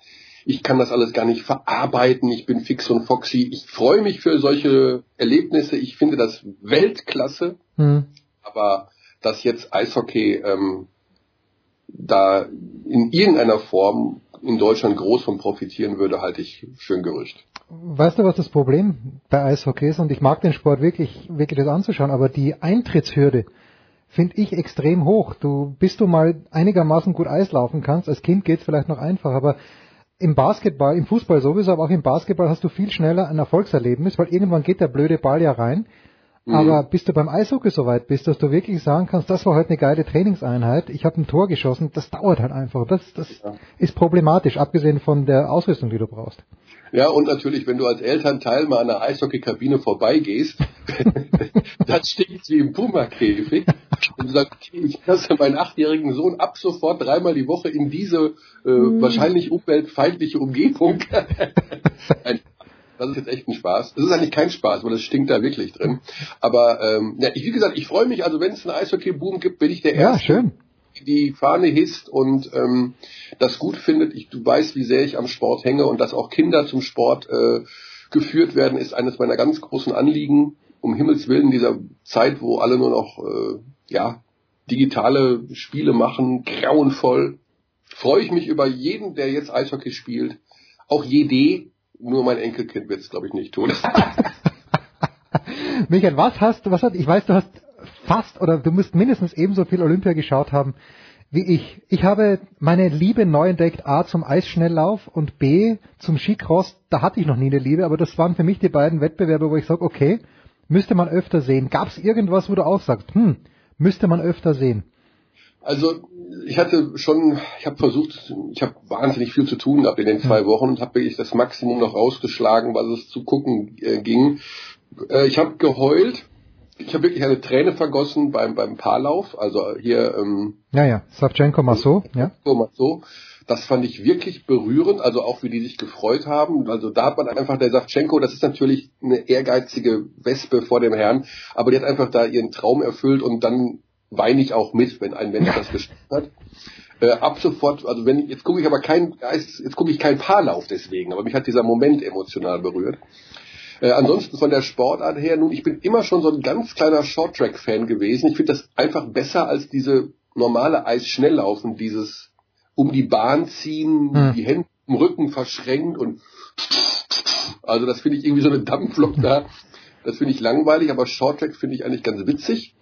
Ich kann das alles gar nicht verarbeiten. Ich bin fix und foxy. Ich freue mich für solche Erlebnisse. Ich finde das Weltklasse. Hm. Aber dass jetzt Eishockey ähm, da in irgendeiner Form in Deutschland groß von profitieren würde, halte ich für ein Gerücht. Weißt du, was das Problem bei Eishockey ist? Und ich mag den Sport wirklich, wirklich das anzuschauen, aber die Eintrittshürde finde ich extrem hoch. Du, bis du mal einigermaßen gut Eis laufen kannst, als Kind geht es vielleicht noch einfach, aber im Basketball, im Fußball sowieso, aber auch im Basketball hast du viel schneller ein Erfolgserlebnis, weil irgendwann geht der blöde Ball ja rein Mhm. Aber bis du beim Eishockey so weit bist, dass du wirklich sagen kannst, das war heute eine geile Trainingseinheit, ich habe ein Tor geschossen, das dauert halt einfach. Das, das ja. ist problematisch, abgesehen von der Ausrüstung, die du brauchst. Ja, und natürlich, wenn du als Elternteil mal an der Eishockeykabine vorbeigehst, dann stinkt wie im Puma-Käfig. Und du sagst, ich lasse meinen achtjährigen Sohn ab sofort dreimal die Woche in diese äh, mhm. wahrscheinlich umweltfeindliche Umgebung. Das ist jetzt echt ein Spaß. Das ist eigentlich kein Spaß, weil es stinkt da wirklich drin. Aber ähm, ja, ich, wie gesagt, ich freue mich, also wenn es einen Eishockey-Boom gibt, bin ich der Erste. Ja, schön. Die Fahne hisst und ähm, das gut findet. Ich, du weißt, wie sehr ich am Sport hänge und dass auch Kinder zum Sport äh, geführt werden, ist eines meiner ganz großen Anliegen. Um Himmels Willen dieser Zeit, wo alle nur noch äh, ja digitale Spiele machen, grauenvoll, freue ich mich über jeden, der jetzt Eishockey spielt. Auch jede, nur mein Enkelkind wird es, glaube ich, nicht tun. Michael, was hast du, was hat, ich weiß, du hast fast oder du musst mindestens ebenso viel Olympia geschaut haben wie ich. Ich habe meine Liebe neu entdeckt, A zum Eisschnelllauf und B zum Skicross. Da hatte ich noch nie eine Liebe, aber das waren für mich die beiden Wettbewerbe, wo ich sage, okay, müsste man öfter sehen. Gab es irgendwas, wo du auch sagst, hm, müsste man öfter sehen? Also ich hatte schon, ich habe versucht, ich habe wahnsinnig viel zu tun ab in den zwei Wochen und habe wirklich das Maximum noch rausgeschlagen, was es zu gucken äh, ging. Äh, ich habe geheult, ich habe wirklich eine Träne vergossen beim beim Paarlauf, also hier. Ähm, ja ja, Savchenko Masso, ja. Masso. Das fand ich wirklich berührend, also auch wie die sich gefreut haben. Also da hat man einfach, der Savchenko, das ist natürlich eine ehrgeizige Wespe vor dem Herrn, aber die hat einfach da ihren Traum erfüllt und dann weine ich auch mit, wenn ein Mensch das geschafft hat. Äh, ab sofort, also wenn jetzt gucke ich aber kein, jetzt gucke ich kein Paarlauf deswegen, aber mich hat dieser Moment emotional berührt. Äh, ansonsten von der Sportart her, nun, ich bin immer schon so ein ganz kleiner Shorttrack-Fan gewesen. Ich finde das einfach besser als diese normale Eisschnelllaufen, dieses um die Bahn ziehen, hm. die Hände im Rücken verschränkt und also das finde ich irgendwie so eine Dampflok da. Das finde ich langweilig, aber Shorttrack finde ich eigentlich ganz witzig.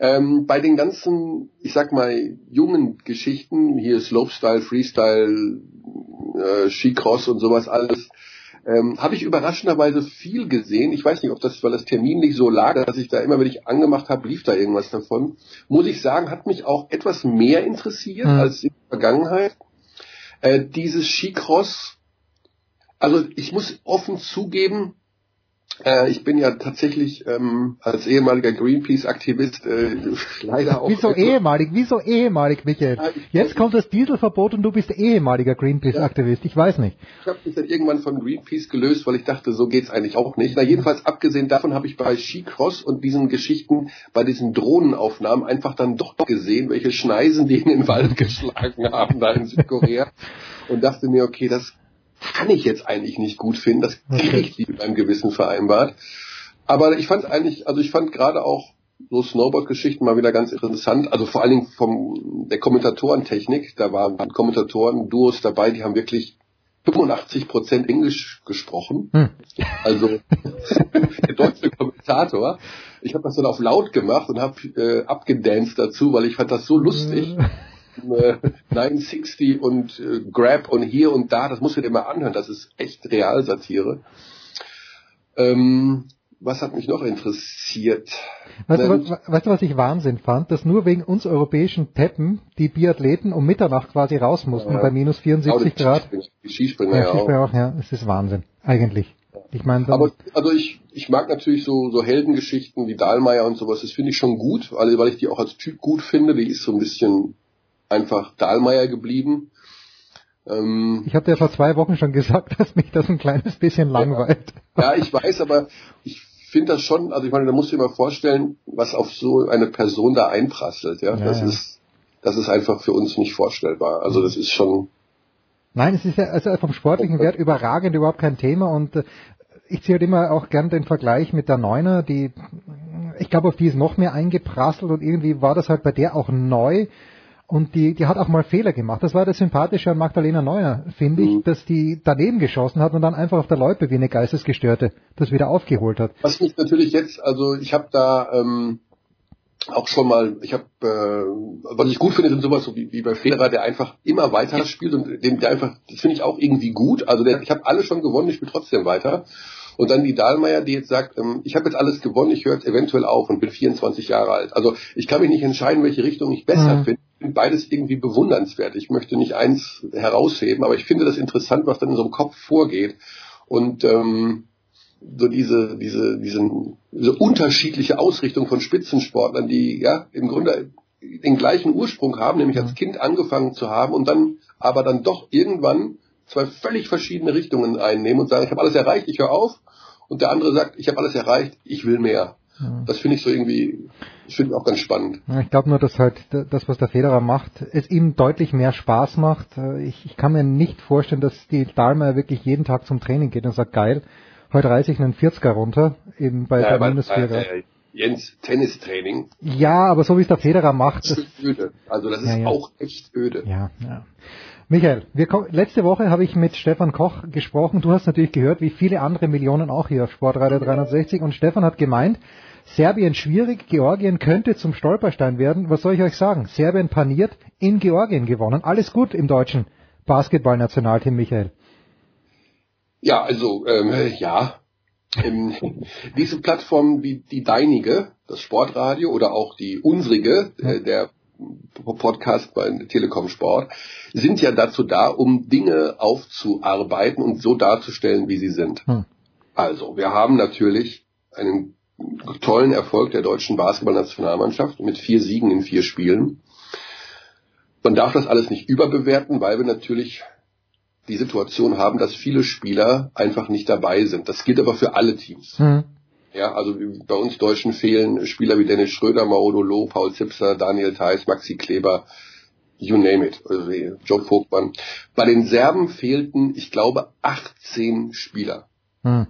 Ähm, bei den ganzen, ich sag mal, jungen Geschichten, hier Slopestyle, Freestyle, äh, Skicross und sowas alles, ähm, habe ich überraschenderweise viel gesehen. Ich weiß nicht, ob das, weil das Termin nicht so lag, dass ich da immer, wenn ich angemacht habe, lief da irgendwas davon. Muss ich sagen, hat mich auch etwas mehr interessiert mhm. als in der Vergangenheit. Äh, dieses Skicross, also ich muss offen zugeben, äh, ich bin ja tatsächlich ähm, als ehemaliger Greenpeace-Aktivist äh, leider auch. Wieso ehemalig? Wieso ehemalig, Michael? Ja, Jetzt kommt das Dieselverbot und du bist ehemaliger Greenpeace-Aktivist. Ich weiß nicht. Ich habe mich dann irgendwann von Greenpeace gelöst, weil ich dachte, so geht's eigentlich auch nicht. Na jedenfalls abgesehen davon habe ich bei Skicross und diesen Geschichten, bei diesen Drohnenaufnahmen einfach dann doch gesehen, welche Schneisen die in den Wald geschlagen haben da in Südkorea und dachte mir, okay, das kann ich jetzt eigentlich nicht gut finden. Das kriege ich mit einem Gewissen vereinbart. Aber ich fand eigentlich, also ich fand gerade auch so Snowboard-Geschichten mal wieder ganz interessant. Also vor allen Dingen vom der Kommentatorentechnik. Da waren Kommentatoren-Duos dabei, die haben wirklich 85 Prozent Englisch gesprochen. Hm. Also der deutsche Kommentator. Ich habe das dann auf laut gemacht und habe äh, abgedanced dazu, weil ich fand das so lustig. Hm äh, 960 und äh, Grab und hier und da, das musst du dir mal anhören, das ist echt Realsatire. Ähm, was hat mich noch interessiert? Weißt du, was, weißt du, was ich Wahnsinn fand? Dass nur wegen uns europäischen Teppen die Biathleten um Mitternacht quasi raus mussten ja, bei minus 74 Grad. Die Skispringer, ja, Skispringer auch. ja. Es ist Wahnsinn, eigentlich. Ich meine, aber also ich, ich mag natürlich so, so Heldengeschichten wie Dahlmeier und sowas, das finde ich schon gut, weil, weil ich die auch als Typ gut finde. Die ist so ein bisschen einfach Dahlmeier geblieben. Ähm, ich habe ja vor zwei Wochen schon gesagt, dass mich das ein kleines bisschen langweilt. Ja, ich weiß, aber ich finde das schon, also ich meine, da musst du dir mal vorstellen, was auf so eine Person da einprasselt. Ja, ja das ja. ist, das ist einfach für uns nicht vorstellbar. Also das ist schon. Nein, es ist ja also vom sportlichen Wert überragend überhaupt kein Thema und äh, ich ziehe halt immer auch gern den Vergleich mit der Neuner, die, ich glaube, auf die ist noch mehr eingeprasselt und irgendwie war das halt bei der auch neu und die, die hat auch mal Fehler gemacht. Das war das Sympathische an Magdalena Neuer, finde ich, mhm. dass die daneben geschossen hat und dann einfach auf der Loipe wie eine Geistesgestörte das wieder aufgeholt hat. Was mich natürlich jetzt, also ich habe da ähm, auch schon mal, ich habe, äh, was ich gut finde, sind sowas so wie, wie bei Federer, der einfach immer weiter spielt und dem der einfach, das finde ich auch irgendwie gut. Also der, ich habe alle schon gewonnen, ich spiele trotzdem weiter. Und dann die Dahlmeier, die jetzt sagt, ähm, ich habe jetzt alles gewonnen, ich höre jetzt eventuell auf und bin 24 Jahre alt. Also ich kann mich nicht entscheiden, welche Richtung ich besser mhm. finde. Ich finde beides irgendwie bewundernswert. Ich möchte nicht eins herausheben, aber ich finde das interessant, was dann in so einem Kopf vorgeht. Und ähm, so diese, diese, diesen, diese unterschiedliche Ausrichtung von Spitzensportlern, die ja im Grunde den gleichen Ursprung haben, nämlich als Kind angefangen zu haben und dann aber dann doch irgendwann zwei völlig verschiedene Richtungen einnehmen und sagen, ich habe alles erreicht, ich höre auf und der andere sagt, ich habe alles erreicht, ich will mehr. Ja. Das finde ich so irgendwie, ich finde auch ganz spannend. Ja, ich glaube nur, dass halt das, was der Federer macht, es ihm deutlich mehr Spaß macht. Ich, ich kann mir nicht vorstellen, dass die Dahlmeier wirklich jeden Tag zum Training geht und sagt, geil, heute reiße ich einen 40er runter, eben bei ja, der minus 4 äh, Jens Tennistraining. Ja, aber so wie es der Federer macht. Das, ist öde. Also das ist ja, auch echt öde. Ja, ja. Michael, wir, letzte Woche habe ich mit Stefan Koch gesprochen. Du hast natürlich gehört, wie viele andere Millionen auch hier auf Sportreiter 360. Und Stefan hat gemeint, Serbien schwierig, Georgien könnte zum Stolperstein werden. Was soll ich euch sagen? Serbien paniert, in Georgien gewonnen. Alles gut im deutschen Basketballnationalteam, Michael. Ja, also ähm, ja. Ähm, diese Plattform wie die deinige, das Sportradio oder auch die unsrige, äh, der Podcast bei Telekom Sport, sind ja dazu da, um Dinge aufzuarbeiten und so darzustellen, wie sie sind. Hm. Also, wir haben natürlich einen tollen Erfolg der deutschen Basketballnationalmannschaft mit vier Siegen in vier Spielen. Man darf das alles nicht überbewerten, weil wir natürlich die Situation haben, dass viele Spieler einfach nicht dabei sind. Das gilt aber für alle Teams. Mhm. Ja, also bei uns Deutschen fehlen Spieler wie Dennis Schröder, Maodo Loh, Paul Zipser, Daniel Theiss, Maxi Kleber. you name it, also Joe Vogtmann. Bei den Serben fehlten, ich glaube, 18 Spieler. Hm.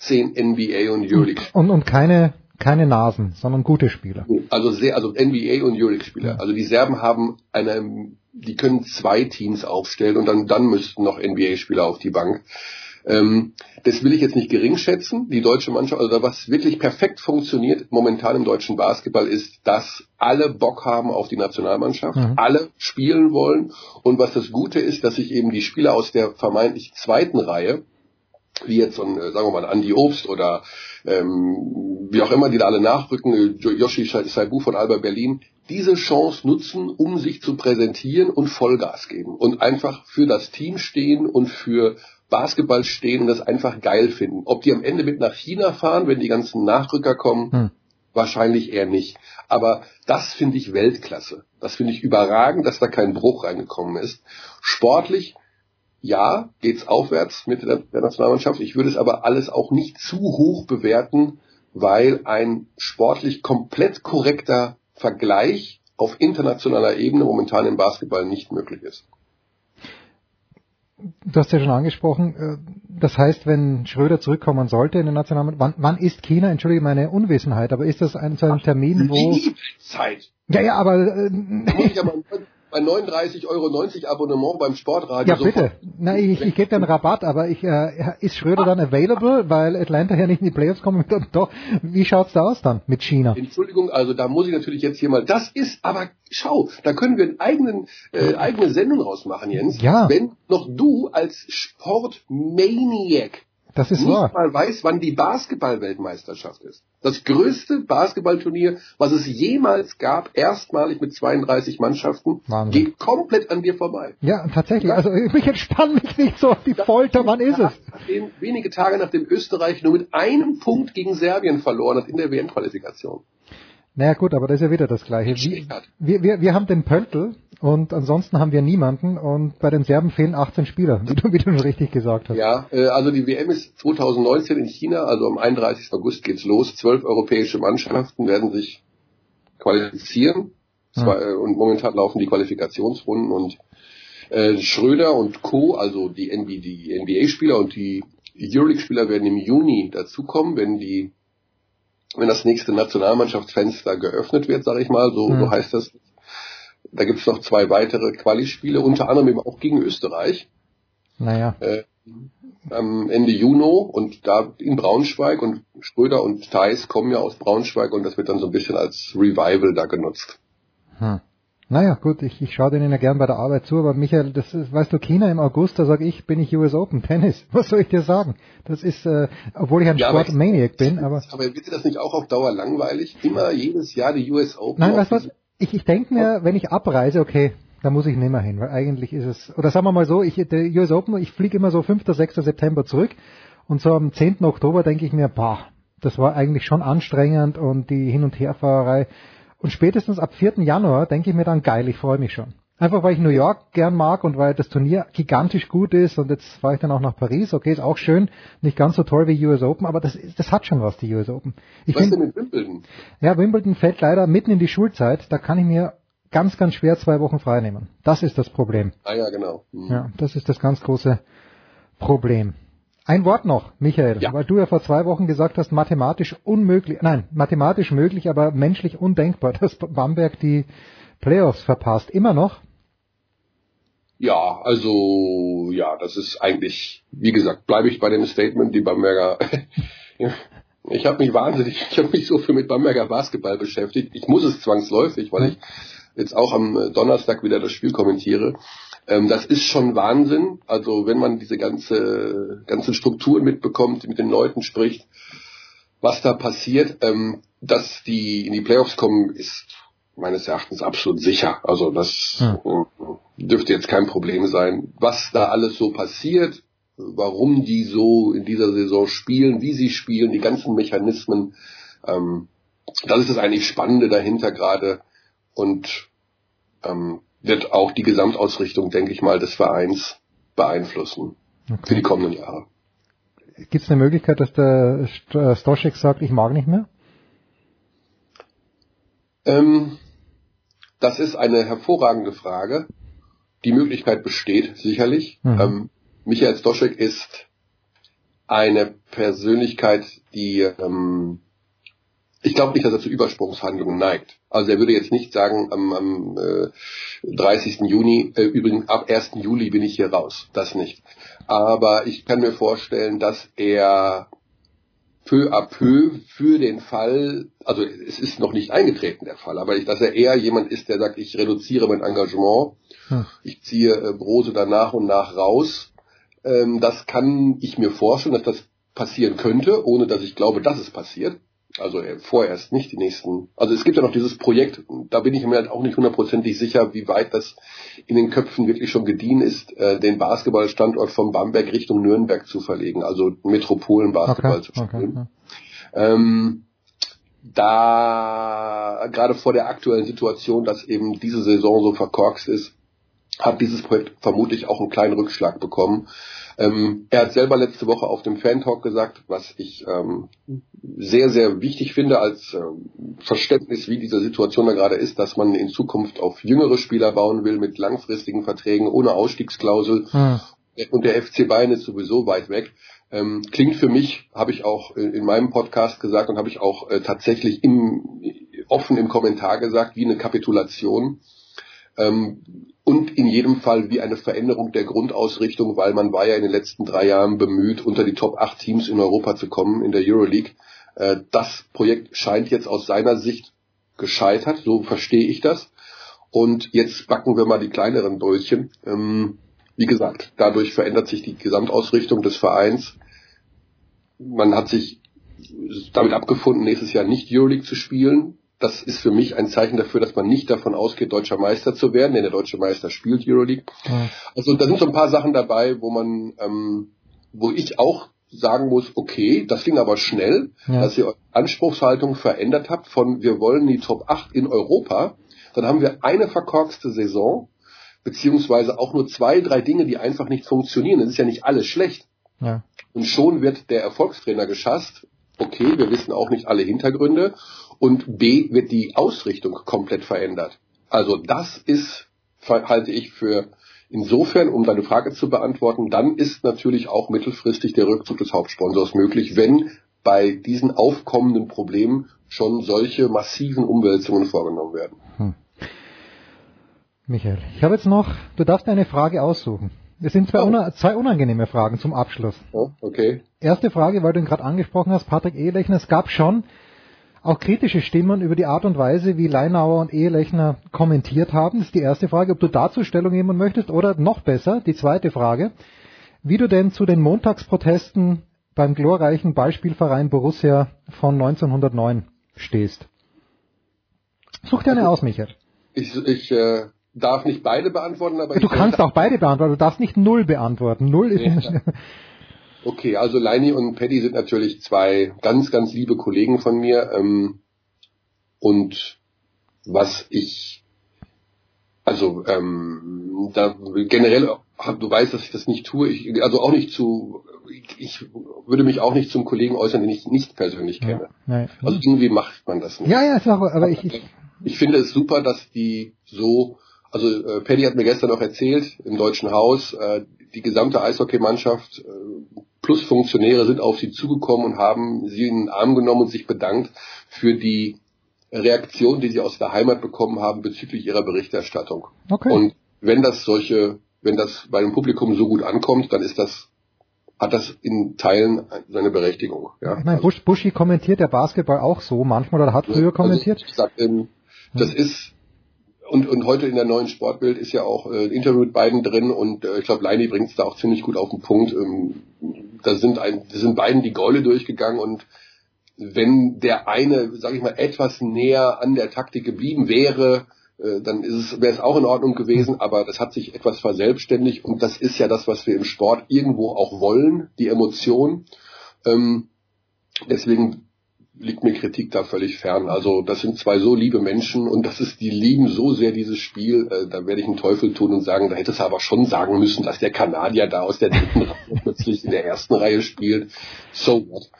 18 NBA und Euroleague. Und, und keine, keine Nasen, sondern gute Spieler. Also sehr, also NBA und Euroleague Spieler. Also die Serben haben eine, die können zwei Teams aufstellen und dann, dann müssten noch NBA Spieler auf die Bank. Ähm, das will ich jetzt nicht gering schätzen. Die deutsche Mannschaft, also was wirklich perfekt funktioniert momentan im deutschen Basketball ist, dass alle Bock haben auf die Nationalmannschaft, mhm. alle spielen wollen. Und was das Gute ist, dass sich eben die Spieler aus der vermeintlich zweiten Reihe, wie jetzt so ein, äh, sagen wir mal, Andy Obst oder ähm, wie auch immer, die da alle nachrücken, äh, Yoshi Saibu von Alba Berlin, diese Chance nutzen, um sich zu präsentieren und Vollgas geben und einfach für das Team stehen und für Basketball stehen und das einfach geil finden. Ob die am Ende mit nach China fahren, wenn die ganzen Nachrücker kommen, hm. wahrscheinlich eher nicht. Aber das finde ich Weltklasse. Das finde ich überragend, dass da kein Bruch reingekommen ist. Sportlich, ja, geht's aufwärts mit der, der Nationalmannschaft. Ich würde es aber alles auch nicht zu hoch bewerten, weil ein sportlich komplett korrekter Vergleich auf internationaler Ebene momentan im Basketball nicht möglich ist. Du hast ja schon angesprochen, äh, das heißt, wenn Schröder zurückkommen sollte in den Nationalen, wann, wann ist China, entschuldige meine Unwissenheit, aber ist das ein, so ein Termin, wo... Zeit. Ja, ja, aber... Äh, bei 39,90 Euro Abonnement beim Sportradio. Ja, bitte. Na, ich, ich gebe dir einen Rabatt, aber ich, äh, ist Schröder dann available, weil Atlanta ja nicht in die Playoffs kommen wird? Doch. Wie schaut's da aus dann mit China? Entschuldigung, also da muss ich natürlich jetzt hier mal, das ist, aber schau, da können wir eine eigenen, äh, eigene Sendung rausmachen, Jens. Ja. Wenn noch du als Sportmaniac das ist nicht wahr. mal weiß, wann die Basketball-Weltmeisterschaft ist. Das größte Basketballturnier, was es jemals gab, erstmalig mit 32 Mannschaften, Wahnsinn. geht komplett an dir vorbei. Ja, tatsächlich. Also ich entspann mich nicht so auf die Folter. Wann ist es? Nachdem, wenige Tage nachdem Österreich nur mit einem Punkt gegen Serbien verloren hat in der WM-Qualifikation. Naja gut, aber das ist ja wieder das Gleiche. Wir, wir, wir haben den Pöltl und ansonsten haben wir niemanden und bei den Serben fehlen 18 Spieler, wie du, wie du schon richtig gesagt hast. Ja, äh, also die WM ist 2019 in China, also am 31. August geht's los. Zwölf europäische Mannschaften werden sich qualifizieren Zwei, ja. und momentan laufen die Qualifikationsrunden und äh, Schröder und Co., also die NBA-Spieler und die Euroleague-Spieler werden im Juni dazukommen, wenn die wenn das nächste Nationalmannschaftsfenster geöffnet wird, sage ich mal, so, mhm. so heißt das. Da gibt es noch zwei weitere Quali-Spiele, unter anderem eben auch gegen Österreich. Naja. Äh, am Ende Juni und da in Braunschweig und Schröder und Theis kommen ja aus Braunschweig und das wird dann so ein bisschen als Revival da genutzt. Hm. Naja, gut, ich, ich schaue denen ja gern bei der Arbeit zu, aber Michael, das ist, weißt du, China im August, da sage ich, bin ich US Open Tennis. Was soll ich dir sagen? Das ist, äh, obwohl ich ein ja, Sportmaniac bin, aber. Aber wird dir das nicht auch auf Dauer langweilig? Immer jedes Jahr die US Open? Nein, weißt du was? Ich, ich denke mir, wenn ich abreise, okay, da muss ich nimmer hin, weil eigentlich ist es, oder sagen wir mal so, ich, der US Open, ich fliege immer so 5., 6. September zurück und so am 10. Oktober denke ich mir, boah, das war eigentlich schon anstrengend und die Hin- und Herfahrerei und spätestens ab 4. Januar denke ich mir dann, geil, ich freue mich schon. Einfach weil ich New York gern mag und weil das Turnier gigantisch gut ist und jetzt fahre ich dann auch nach Paris. Okay, ist auch schön, nicht ganz so toll wie US Open, aber das, das hat schon was, die US Open. Ich was find, denn mit Wimbledon? Ja, Wimbledon fällt leider mitten in die Schulzeit. Da kann ich mir ganz, ganz schwer zwei Wochen frei nehmen. Das ist das Problem. Ah ja, genau. Mhm. Ja, das ist das ganz große Problem. Ein Wort noch, Michael, ja. weil du ja vor zwei Wochen gesagt hast, mathematisch unmöglich, nein, mathematisch möglich, aber menschlich undenkbar, dass Bamberg die Playoffs verpasst. Immer noch? Ja, also ja, das ist eigentlich, wie gesagt, bleibe ich bei dem Statement, die Bamberger. ich habe mich wahnsinnig, ich habe mich so viel mit Bamberger Basketball beschäftigt. Ich muss es zwangsläufig, weil ich jetzt auch am Donnerstag wieder das Spiel kommentiere. Ähm, das ist schon Wahnsinn. Also wenn man diese ganze ganzen Strukturen mitbekommt, mit den Leuten spricht, was da passiert, ähm, dass die in die Playoffs kommen, ist meines Erachtens absolut sicher. Also das hm. dürfte jetzt kein Problem sein. Was da alles so passiert, warum die so in dieser Saison spielen, wie sie spielen, die ganzen Mechanismen, ähm, das ist das eigentlich Spannende dahinter gerade und ähm, wird auch die Gesamtausrichtung, denke ich mal, des Vereins beeinflussen okay. für die kommenden Jahre. Gibt es eine Möglichkeit, dass der äh, Stoschek sagt, ich mag nicht mehr? Ähm, das ist eine hervorragende Frage. Die Möglichkeit besteht sicherlich. Mhm. Ähm, Michael Stoschek ist eine Persönlichkeit, die ähm, ich glaube nicht, dass er zu Übersprungshandlungen neigt. Also er würde jetzt nicht sagen, am, am äh, 30. Juni, äh, übrigens ab 1. Juli bin ich hier raus. Das nicht. Aber ich kann mir vorstellen, dass er peu à peu für den Fall, also es ist noch nicht eingetreten der Fall, aber ich, dass er eher jemand ist, der sagt, ich reduziere mein Engagement, hm. ich ziehe äh, Brose dann nach und nach raus. Ähm, das kann ich mir vorstellen, dass das passieren könnte, ohne dass ich glaube, dass es passiert. Also äh, vorerst nicht die nächsten. Also es gibt ja noch dieses Projekt, da bin ich mir halt auch nicht hundertprozentig sicher, wie weit das in den Köpfen wirklich schon gediehen ist, äh, den Basketballstandort von Bamberg Richtung Nürnberg zu verlegen, also Metropolenbasketball okay, zu spielen. Okay, ja. ähm, da gerade vor der aktuellen Situation, dass eben diese Saison so verkorkst ist, hat dieses Projekt vermutlich auch einen kleinen Rückschlag bekommen. Ähm, er hat selber letzte Woche auf dem Fan-Talk gesagt, was ich ähm, sehr, sehr wichtig finde als ähm, Verständnis, wie diese Situation da gerade ist, dass man in Zukunft auf jüngere Spieler bauen will mit langfristigen Verträgen ohne Ausstiegsklausel. Hm. Und der FC Bayern ist sowieso weit weg. Ähm, klingt für mich, habe ich auch in, in, meinem Podcast gesagt und habe ich auch äh, tatsächlich im, offen im Kommentar gesagt, wie eine Kapitulation. Ähm, und in jedem Fall wie eine Veränderung der Grundausrichtung, weil man war ja in den letzten drei Jahren bemüht, unter die Top 8 Teams in Europa zu kommen in der Euroleague. Äh, das Projekt scheint jetzt aus seiner Sicht gescheitert, so verstehe ich das. Und jetzt backen wir mal die kleineren Brötchen. Ähm, wie gesagt, dadurch verändert sich die Gesamtausrichtung des Vereins. Man hat sich damit abgefunden, nächstes Jahr nicht Euroleague zu spielen das ist für mich ein Zeichen dafür, dass man nicht davon ausgeht, deutscher Meister zu werden, denn der deutsche Meister spielt Euroleague. Also da sind so ein paar Sachen dabei, wo man, ähm, wo ich auch sagen muss, okay, das ging aber schnell, ja. dass ihr Anspruchshaltung verändert habt von wir wollen die Top 8 in Europa, dann haben wir eine verkorkste Saison, beziehungsweise auch nur zwei, drei Dinge, die einfach nicht funktionieren. Das ist ja nicht alles schlecht. Ja. Und schon wird der Erfolgstrainer geschasst. Okay, wir wissen auch nicht alle Hintergründe und B wird die Ausrichtung komplett verändert. Also das ist, halte ich für insofern, um deine Frage zu beantworten, dann ist natürlich auch mittelfristig der Rückzug des Hauptsponsors möglich, wenn bei diesen aufkommenden Problemen schon solche massiven Umwälzungen vorgenommen werden. Hm. Michael, ich habe jetzt noch, du darfst eine Frage aussuchen. Es sind zwei, oh. zwei, unangenehme Fragen zum Abschluss. Oh, okay. Erste Frage, weil du ihn gerade angesprochen hast, Patrick Ehelechner, es gab schon auch kritische Stimmen über die Art und Weise, wie Leinauer und Ehelechner kommentiert haben. Das ist die erste Frage, ob du dazu Stellung nehmen möchtest oder noch besser, die zweite Frage, wie du denn zu den Montagsprotesten beim glorreichen Beispielverein Borussia von 1909 stehst. Such dir eine also, aus, Michael. Ich, ich äh, darf nicht beide beantworten, aber du kannst auch beide beantworten. Du darfst nicht null beantworten. Null ist nee, Okay, also Leini und Paddy sind natürlich zwei ganz, ganz liebe Kollegen von mir. Ähm, und was ich, also ähm, da generell, du weißt, dass ich das nicht tue. Ich, also auch nicht zu, ich würde mich auch nicht zum Kollegen äußern, den ich nicht persönlich kenne. Ja, also irgendwie macht man das nicht. Ja, ja, ist auch, aber ich, ich, ich finde es super, dass die so also äh, Paddy hat mir gestern noch erzählt, im Deutschen Haus, äh, die gesamte Eishockeymannschaft äh, plus Funktionäre sind auf sie zugekommen und haben sie in den Arm genommen und sich bedankt für die Reaktion, die sie aus der Heimat bekommen haben bezüglich ihrer Berichterstattung. Okay. Und wenn das solche, wenn das bei dem Publikum so gut ankommt, dann ist das hat das in Teilen seine Berechtigung. Ja. Ich meine, Bush, Buschi kommentiert der Basketball auch so manchmal oder hat früher also, kommentiert? Ich sag, ähm, das ist und, und heute in der neuen Sportbild ist ja auch äh, ein Interview mit beiden drin und äh, ich glaube, Leini bringt es da auch ziemlich gut auf den Punkt. Ähm, da sind, ein, da sind beiden die Gäule durchgegangen und wenn der eine, sage ich mal, etwas näher an der Taktik geblieben wäre, äh, dann ist es, wäre es auch in Ordnung gewesen, aber das hat sich etwas verselbstständigt und das ist ja das, was wir im Sport irgendwo auch wollen, die Emotion. Ähm, deswegen liegt mir Kritik da völlig fern. Also das sind zwei so liebe Menschen und das ist, die lieben so sehr dieses Spiel, äh, da werde ich einen Teufel tun und sagen, da hätte es aber schon sagen müssen, dass der Kanadier da aus der dritten Reihe plötzlich in der ersten Reihe spielt. So what.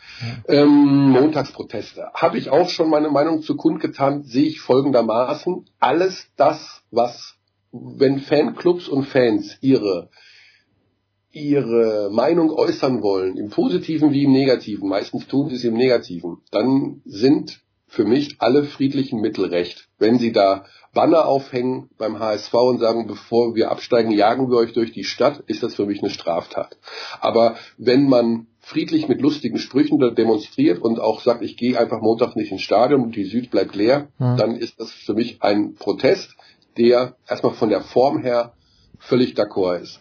Ähm, Montagsproteste. Habe ich auch schon meine Meinung zu kundgetan, sehe ich folgendermaßen. Alles das, was, wenn Fanclubs und Fans ihre ihre Meinung äußern wollen, im positiven wie im negativen, meistens tun sie es im negativen, dann sind für mich alle friedlichen Mittel recht. Wenn sie da Banner aufhängen beim HSV und sagen, bevor wir absteigen, jagen wir euch durch die Stadt, ist das für mich eine Straftat. Aber wenn man friedlich mit lustigen Sprüchen demonstriert und auch sagt, ich gehe einfach Montag nicht ins Stadion und die Süd bleibt leer, ja. dann ist das für mich ein Protest, der erstmal von der Form her völlig d'accord ist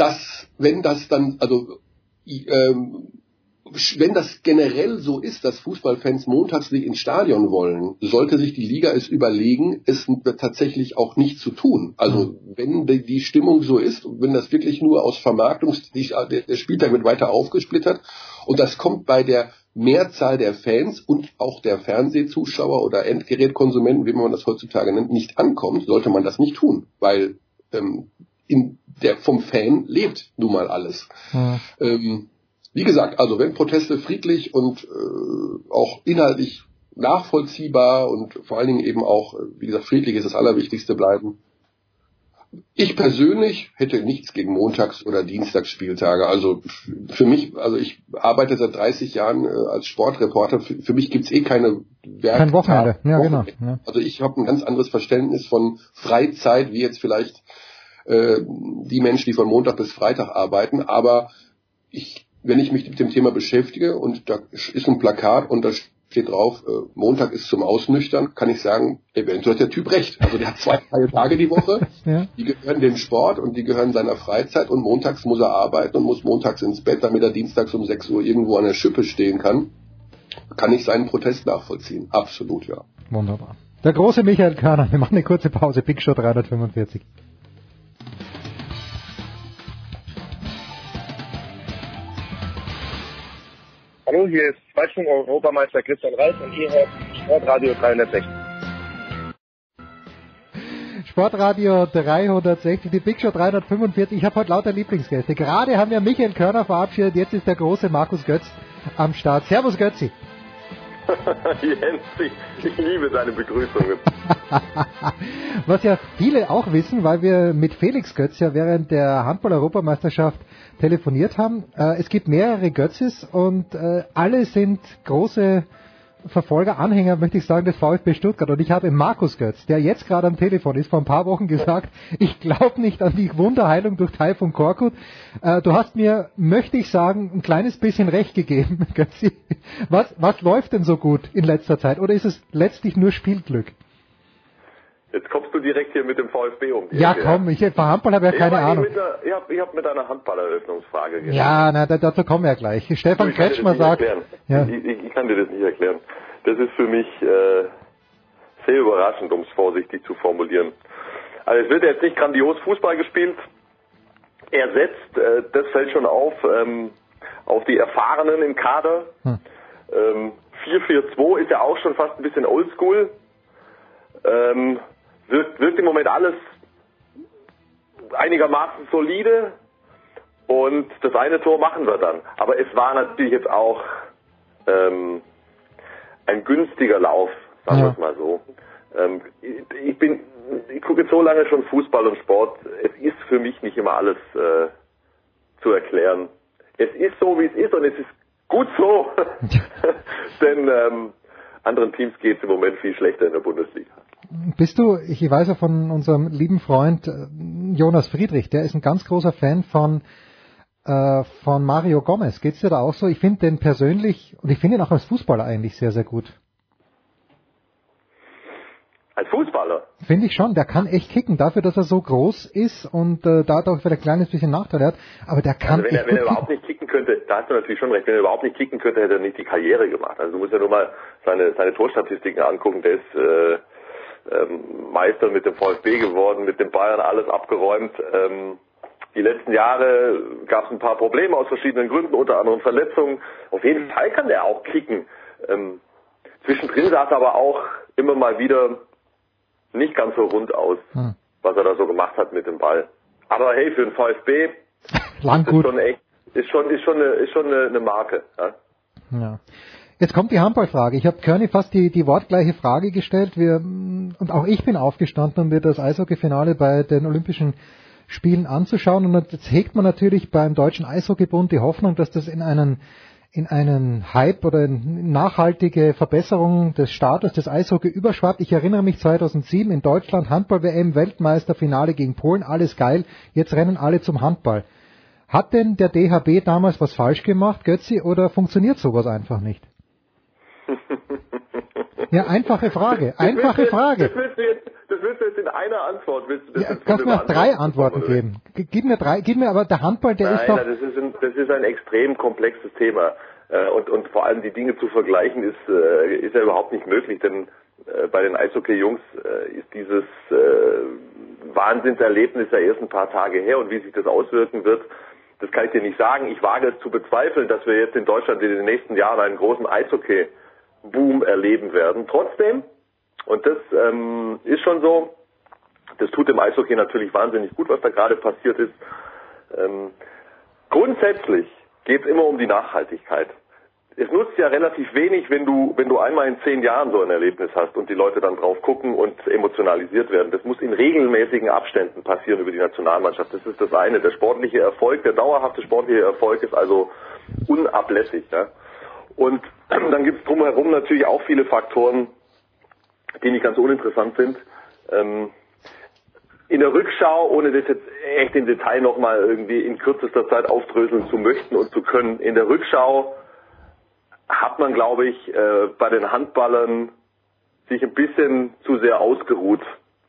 dass wenn das dann, also ähm, wenn das generell so ist, dass Fußballfans montags nicht ins Stadion wollen, sollte sich die Liga es überlegen, es tatsächlich auch nicht zu tun. Also wenn die Stimmung so ist, wenn das wirklich nur aus Vermarktungs, der Spieltag wird weiter aufgesplittert und das kommt bei der Mehrzahl der Fans und auch der Fernsehzuschauer oder Endgerätkonsumenten, wie man das heutzutage nennt, nicht ankommt, sollte man das nicht tun, weil ähm, in der vom Fan lebt nun mal alles. Ja. Ähm, wie gesagt, also wenn Proteste friedlich und äh, auch inhaltlich nachvollziehbar und vor allen Dingen eben auch, wie gesagt, friedlich ist das Allerwichtigste bleiben. Ich persönlich hätte nichts gegen Montags- oder Dienstagsspieltage. Also für mich, also ich arbeite seit 30 Jahren äh, als Sportreporter. Für, für mich gibt's eh keine Werk Kein Wochenende, ja genau. Ja. Also ich habe ein ganz anderes Verständnis von Freizeit, wie jetzt vielleicht äh, die Menschen, die von Montag bis Freitag arbeiten. Aber ich, wenn ich mich mit dem Thema beschäftige und da ist ein Plakat und da steht drauf, äh, Montag ist zum Ausnüchtern, kann ich sagen, eventuell hat der Typ recht. Also der hat zwei freie Tage die Woche, ja. die gehören dem Sport und die gehören seiner Freizeit und montags muss er arbeiten und muss montags ins Bett, damit er dienstags um 6 Uhr irgendwo an der Schippe stehen kann. Kann ich seinen Protest nachvollziehen. Absolut, ja. Wunderbar. Der große Michael Körner, wir machen eine kurze Pause, Big Show 345. Hallo, hier ist Zweitschwung-Europameister Christian Reis und ihr hört Sportradio 360. Sportradio 360, die Big Show 345. Ich habe heute lauter Lieblingsgäste. Gerade haben wir Michael Körner verabschiedet, jetzt ist der große Markus Götz am Start. Servus Götzi. Jens, ich, ich liebe deine Begrüßungen. Was ja viele auch wissen, weil wir mit Felix Götz ja während der Handball-Europameisterschaft telefoniert haben. Äh, es gibt mehrere Götzis und äh, alle sind große Verfolger, Anhänger, möchte ich sagen, des VfB Stuttgart. Und ich habe Markus Götz, der jetzt gerade am Telefon ist, vor ein paar Wochen gesagt, ich glaube nicht an die Wunderheilung durch Taifun Korkut. Äh, du hast mir, möchte ich sagen, ein kleines bisschen recht gegeben, Götzi. Was, was läuft denn so gut in letzter Zeit? Oder ist es letztlich nur Spielglück? Jetzt kommst du direkt hier mit dem VfB um. Ja, Ecke, komm, ich bei Handball habe ja keine Ahnung. Der, ich habe hab mit einer Handballeröffnungsfrage geredet. Ja, na, dazu kommen wir gleich. Stefan Kretschmer sagt... Ja. Ich, ich, ich, kann dir das nicht erklären. Das ist für mich äh, sehr überraschend, um es vorsichtig zu formulieren. Also es wird jetzt nicht grandios Fußball gespielt. Er setzt, äh, das fällt schon auf, ähm, auf die Erfahrenen im Kader. Hm. Ähm, 4-4-2 ist ja auch schon fast ein bisschen oldschool. Ähm, wirkt, wirkt im Moment alles einigermaßen solide und das eine Tor machen wir dann. Aber es war natürlich jetzt auch ähm, ein günstiger Lauf, sagen ja. wir es mal so. Ähm, ich bin, ich gucke jetzt so lange schon Fußball und Sport. Es ist für mich nicht immer alles äh, zu erklären. Es ist so, wie es ist und es ist gut so. Denn ähm, anderen Teams geht es im Moment viel schlechter in der Bundesliga. Bist du, ich weiß ja von unserem lieben Freund äh, Jonas Friedrich, der ist ein ganz großer Fan von äh, von Mario Gomez. Geht's dir da auch so? Ich finde den persönlich und ich finde ihn auch als Fußballer eigentlich sehr, sehr gut. Als Fußballer? Finde ich schon. Der kann echt kicken, dafür, dass er so groß ist und äh, da auch vielleicht ein kleines bisschen Nachteil hat. Aber der kann. Also wenn, er, wenn er überhaupt nicht kicken könnte, da hast du natürlich schon recht. Wenn er überhaupt nicht kicken könnte, hätte er nicht die Karriere gemacht. Also du musst ja nur mal seine seine Torstatistiken angucken. Der ist äh, ähm, Meister mit dem VfB geworden, mit den Bayern alles abgeräumt. Ähm, die letzten Jahre gab es ein paar Probleme aus verschiedenen Gründen, unter anderem Verletzungen. Auf jeden Fall kann der auch kicken. Ähm, zwischendrin sah es aber auch immer mal wieder nicht ganz so rund aus, Hm. was er da so gemacht hat mit dem Ball. Aber hey, für den VfB Lang ist gut. schon echt, ist schon, ist schon eine, ist schon eine, eine Marke. Ja? Ja. Jetzt kommt die Handballfrage. Ich habe Körny fast die, die wortgleiche Frage gestellt. Wir, und auch ich bin aufgestanden, um mir das Eishockeyfinale bei den Olympischen Spielen anzuschauen. Und jetzt hegt man natürlich beim Deutschen Eishockeybund die Hoffnung, dass das in einen in einen Hype oder in nachhaltige Verbesserung des Status des Eishockey überschwappt. Ich erinnere mich 2007 in Deutschland Handball-WM, Weltmeisterfinale gegen Polen, alles geil. Jetzt rennen alle zum Handball. Hat denn der DHB damals was falsch gemacht, Götzi, oder funktioniert sowas einfach nicht? Ja, einfache Frage, einfache Das Frage. willst du jetzt, das willst du jetzt in einer Antwort. Willst du das Ja, jetzt kannst mir auch drei? Antworten geben. Gib mir drei, gib mir aber der Handball, der Nein, ist doch, nein, das ist ein, das ist ein extrem komplexes Thema. Äh, Und, und vor allem die Dinge zu vergleichen ist, äh, ist ja überhaupt nicht möglich, denn äh, bei den Eishockey-Jungs ist dieses Wahnsinnserlebnis ja erst ein paar Tage her und wie sich das auswirken wird, das kann ich dir nicht sagen. Ich wage es zu bezweifeln, dass wir jetzt in Deutschland in den nächsten Jahren einen großen Eishockey-Boom erleben werden. Trotzdem, und das ähm, ist schon so, das tut dem Eishockey natürlich wahnsinnig gut, was da gerade passiert ist. Ähm, grundsätzlich geht es immer um die Nachhaltigkeit. Es nutzt ja relativ wenig, wenn du, wenn du einmal in zehn Jahren so ein Erlebnis hast und die Leute dann drauf gucken und emotionalisiert werden. Das muss in regelmäßigen Abständen passieren über die Nationalmannschaft. Das ist das eine. Der sportliche Erfolg, der dauerhafte sportliche Erfolg ist also unablässig. Ja? Und dann gibt es drumherum natürlich auch viele Faktoren, die nicht ganz uninteressant sind. Ähm, in der Rückschau, ohne das jetzt echt im Detail nochmal irgendwie in kürzester Zeit aufdröseln zu möchten und zu können, in der Rückschau hat man, glaube ich, äh, bei den Handballern sich ein bisschen zu sehr ausgeruht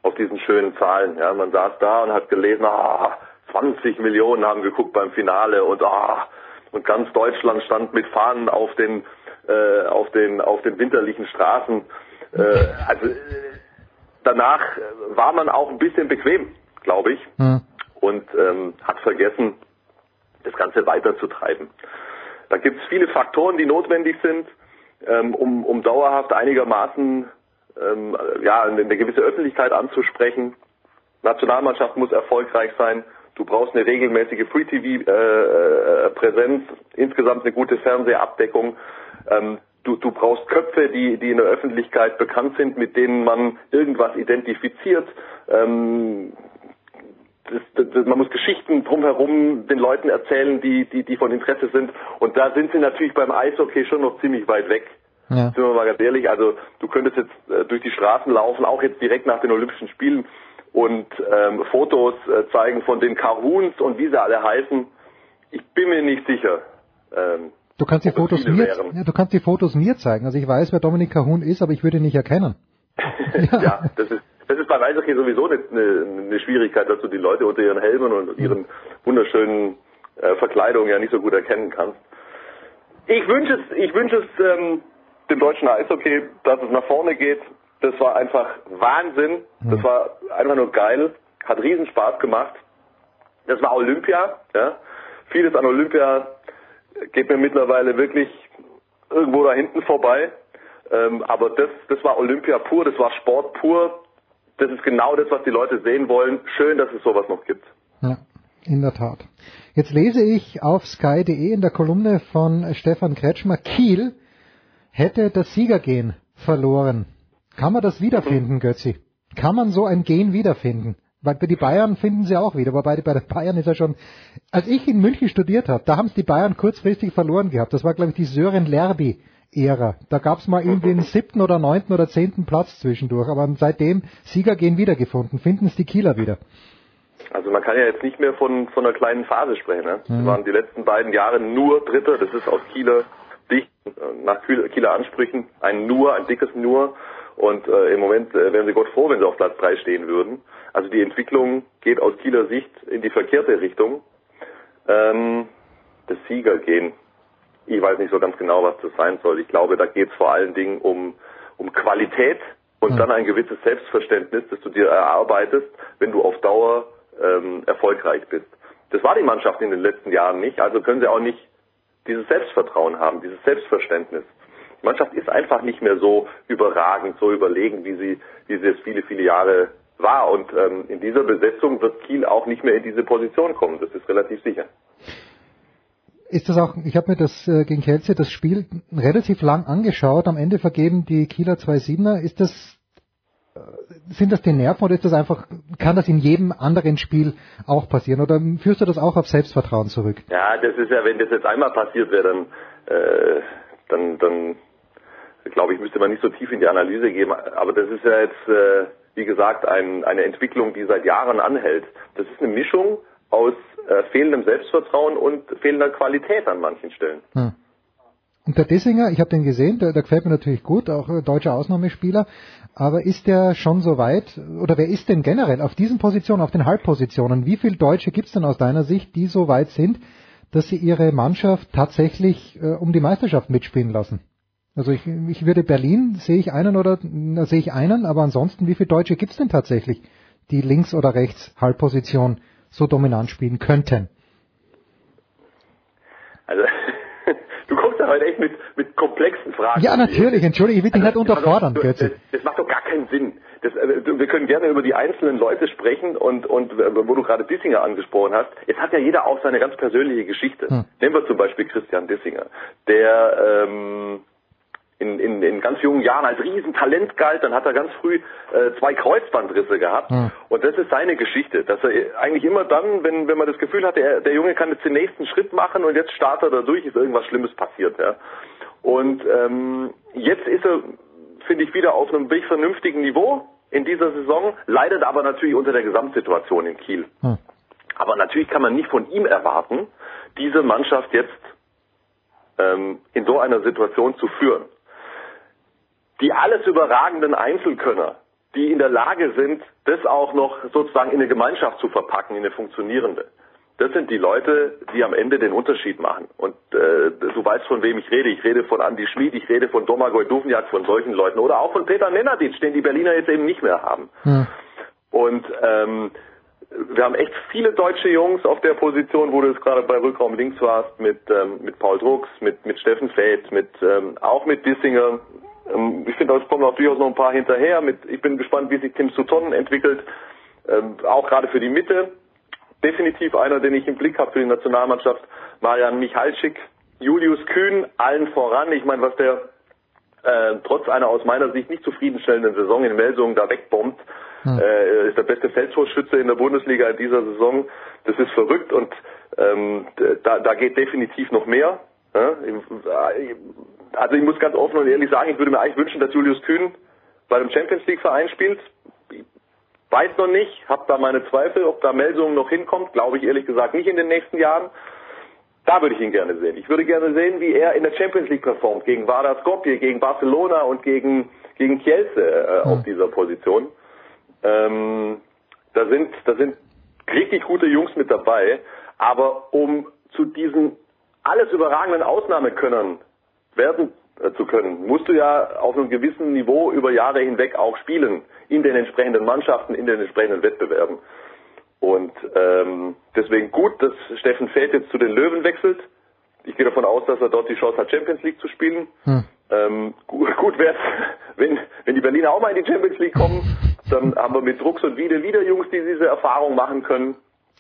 auf diesen schönen Zahlen. Ja, man saß da und hat gelesen, ah, 20 Millionen haben geguckt beim Finale und ah, und ganz Deutschland stand mit Fahnen auf den äh, auf den auf den winterlichen Straßen. Äh, also äh, danach war man auch ein bisschen bequem, glaube ich, Hm. und ähm, hat vergessen, das Ganze weiterzutreiben. Da gibt es viele Faktoren, die notwendig sind, ähm, um, um dauerhaft einigermaßen ähm, ja, eine gewisse Öffentlichkeit anzusprechen. Nationalmannschaft muss erfolgreich sein. Du brauchst eine regelmäßige Free-TV-Präsenz, insgesamt eine gute Fernsehabdeckung. Ähm, du, du brauchst Köpfe, die, die in der Öffentlichkeit bekannt sind, mit denen man irgendwas identifiziert. Ähm, das, das, man muss Geschichten drumherum den Leuten erzählen, die, die, die von Interesse sind. Und da sind sie natürlich beim Eishockey schon noch ziemlich weit weg. Ja. Sind wir mal ganz ehrlich, also du könntest jetzt äh, durch die Straßen laufen, auch jetzt direkt nach den Olympischen Spielen und ähm, Fotos äh, zeigen von den Cahoons und wie sie alle heißen. Ich bin mir nicht sicher. Ähm, Du kannst die Fotos mir, ja, du kannst die Fotos mir zeigen. Also ich weiß, wer Dominik Cahun ist, aber ich würde ihn nicht erkennen. ja, das ist das ist beim Eishockey sowieso eine, eine, eine Schwierigkeit, dass du die Leute unter ihren Helmen und ihren wunderschönen äh, Verkleidungen ja nicht so gut erkennen kannst. Ich wünsche es, ich wünsche es ähm, dem deutschen Eishockey, dass es nach vorne geht. Das war einfach Wahnsinn. Das war einfach nur geil. Hat riesen Spaß gemacht. Das war Olympia. Ja. Vieles an Olympia geht mir mittlerweile wirklich irgendwo da hinten vorbei. Ähm, aber das, das war Olympia pur, das war Sport pur. Das ist genau das, was die Leute sehen wollen. Schön, dass es sowas noch gibt. Ja, in der Tat. Jetzt lese ich auf sky.de in der Kolumne von Stefan Kretschmer, Kiel hätte das Siegergehen verloren. Kann man das wiederfinden, Götzi? Kann man so ein Gen wiederfinden? Weil bei die Bayern finden sie auch wieder, wobei bei den Bayern ist ja schon, als ich in München studiert habe, da haben es die Bayern kurzfristig verloren gehabt. Das war, glaube ich, die Sören Lerby-Ära. Da gab es mal irgendwie den siebten oder neunten oder zehnten Platz zwischendurch, aber seitdem Siegergehen wiedergefunden. Finden es die Kieler wieder. Also man kann ja jetzt nicht mehr von, von einer kleinen Phase sprechen. Ne? Mhm. Wir waren die letzten beiden Jahre nur Dritter. Das ist aus Kieler Sicht, äh, nach Kieler Ansprüchen, ein Nur, ein dickes Nur. Und äh, im Moment äh, wären sie Gott froh, wenn sie auf Platz drei stehen würden. Also die Entwicklung geht aus Kieler Sicht in die verkehrte Richtung. Ähm, das Siegergehen. Ich weiß nicht so ganz genau, was das sein soll. Ich glaube, da geht es vor allen Dingen um, um Qualität und dann ein gewisses Selbstverständnis, das du dir erarbeitest, wenn du auf Dauer ähm, erfolgreich bist. Das war die Mannschaft in den letzten Jahren nicht, also können sie auch nicht dieses Selbstvertrauen haben, dieses Selbstverständnis. Die Mannschaft ist einfach nicht mehr so überragend, so überlegen, wie sie, wie sie es viele, viele Jahre war. Und ähm, in dieser Besetzung wird Kiel auch nicht mehr in diese Position kommen. Das ist relativ sicher. Ist das auch, ich habe mir das äh, gegen Kielce das Spiel relativ lang angeschaut, am Ende vergeben die Kieler zwei Siebener. Ist das, äh, sind das die Nerven oder ist das einfach, kann das in jedem anderen Spiel auch passieren oder führst du das auch auf Selbstvertrauen zurück? Ja, das ist ja, wenn das jetzt einmal passiert wäre, dann, äh, dann, dann glaube ich, müsste man nicht so tief in die Analyse gehen. Aber das ist ja jetzt, äh, wie gesagt, ein, eine Entwicklung, die seit Jahren anhält. Das ist eine Mischung aus äh, fehlendem Selbstvertrauen und fehlender Qualität an manchen Stellen. Hm. Und der Dessinger, ich habe den gesehen, der, der gefällt mir natürlich gut, auch äh, deutscher Ausnahmespieler, aber ist der schon so weit, oder wer ist denn generell auf diesen Positionen, auf den Halbpositionen, wie viele Deutsche gibt es denn aus deiner Sicht, die so weit sind, dass sie ihre Mannschaft tatsächlich äh, um die Meisterschaft mitspielen lassen? Also ich, ich würde Berlin, sehe ich einen oder na, sehe ich einen, aber ansonsten, wie viele Deutsche gibt es denn tatsächlich, die links oder rechts Halbposition so dominant spielen könnten? Also, du kommst ja heute echt mit, mit komplexen Fragen. Ja, natürlich, entschuldige, ich will dich Also, nicht unterfordern, das, Götze. das, das macht doch gar keinen Sinn. Das, äh, wir können gerne über die einzelnen Leute sprechen und, und wo du gerade Dissinger angesprochen hast. Es hat ja jeder auch seine ganz persönliche Geschichte. Hm. Nehmen wir zum Beispiel Christian Dissinger, der ähm, in, in, in ganz jungen Jahren als Riesentalent galt, dann hat er ganz früh äh, zwei Kreuzbandrisse gehabt. Hm. Und das ist seine Geschichte, dass er eigentlich immer dann, wenn, wenn man das Gefühl hatte, er, der Junge kann jetzt den nächsten Schritt machen und jetzt startet er durch, ist irgendwas Schlimmes passiert. Ja. Und ähm, jetzt ist er, finde ich, wieder auf einem wirklich vernünftigen Niveau in dieser Saison, leidet aber natürlich unter der Gesamtsituation in Kiel. Hm. Aber natürlich kann man nicht von ihm erwarten, diese Mannschaft jetzt ähm, in so einer Situation zu führen. Die alles überragenden Einzelkönner, die in der Lage sind, das auch noch sozusagen in eine Gemeinschaft zu verpacken, in eine funktionierende. Das sind die Leute, die am Ende den Unterschied machen. Und äh, du weißt, von wem ich rede. Ich rede von Andy Schmid, ich rede von Domagoj Duvniak, von solchen Leuten. Oder auch von Peter Nenadic, den die Berliner jetzt eben nicht mehr haben. Hm. Und ähm, wir haben echt viele deutsche Jungs auf der Position, wo du jetzt gerade bei Rückraum links warst, mit, ähm, mit Paul Drucks, mit, mit Steffen Feld, mit, ähm, auch mit Dissinger. Ähm, ich finde, es kommen auch durchaus noch ein paar hinterher. Mit, ich bin gespannt, wie sich Tim Sutton entwickelt. Ähm, auch gerade für die Mitte. Definitiv einer, den ich im Blick habe für die Nationalmannschaft. Marian Michalczyk, Julius Kühn, allen voran. Ich meine, was der äh, trotz einer aus meiner Sicht nicht zufriedenstellenden Saison in Melsungen da wegbombt, Hm. äh, ist der beste Feldtorschütze in der Bundesliga in dieser Saison. Das ist verrückt und ähm, da, da geht definitiv noch mehr. Ja? Also ich muss ganz offen und ehrlich sagen, ich würde mir eigentlich wünschen, dass Julius Kühn bei einem Champions League Verein spielt. Ich weiß noch nicht, habe da meine Zweifel, ob da Melsungen noch hinkommt. Glaube ich ehrlich gesagt nicht in den nächsten Jahren. Da würde ich ihn gerne sehen. Ich würde gerne sehen, wie er in der Champions League performt, gegen Vardar Skopje, gegen Barcelona und gegen, gegen Kielce äh, auf dieser Position. Ähm, da sind, da sind richtig gute Jungs mit dabei, aber um zu diesen alles überragenden Ausnahmekönnern werden äh, zu können, musst du ja auf einem gewissen Niveau über Jahre hinweg auch spielen, in den entsprechenden Mannschaften, in den entsprechenden Wettbewerben. Und ähm, deswegen gut, dass Steffen Feld jetzt zu den Löwen wechselt. Ich gehe davon aus, dass er dort die Chance hat, Champions League zu spielen. Hm. Ähm, gut gut wäre wenn, wenn die Berliner auch mal in die Champions League kommen, dann haben wir mit Drucks und Wiede wieder Jungs, die diese Erfahrung machen können.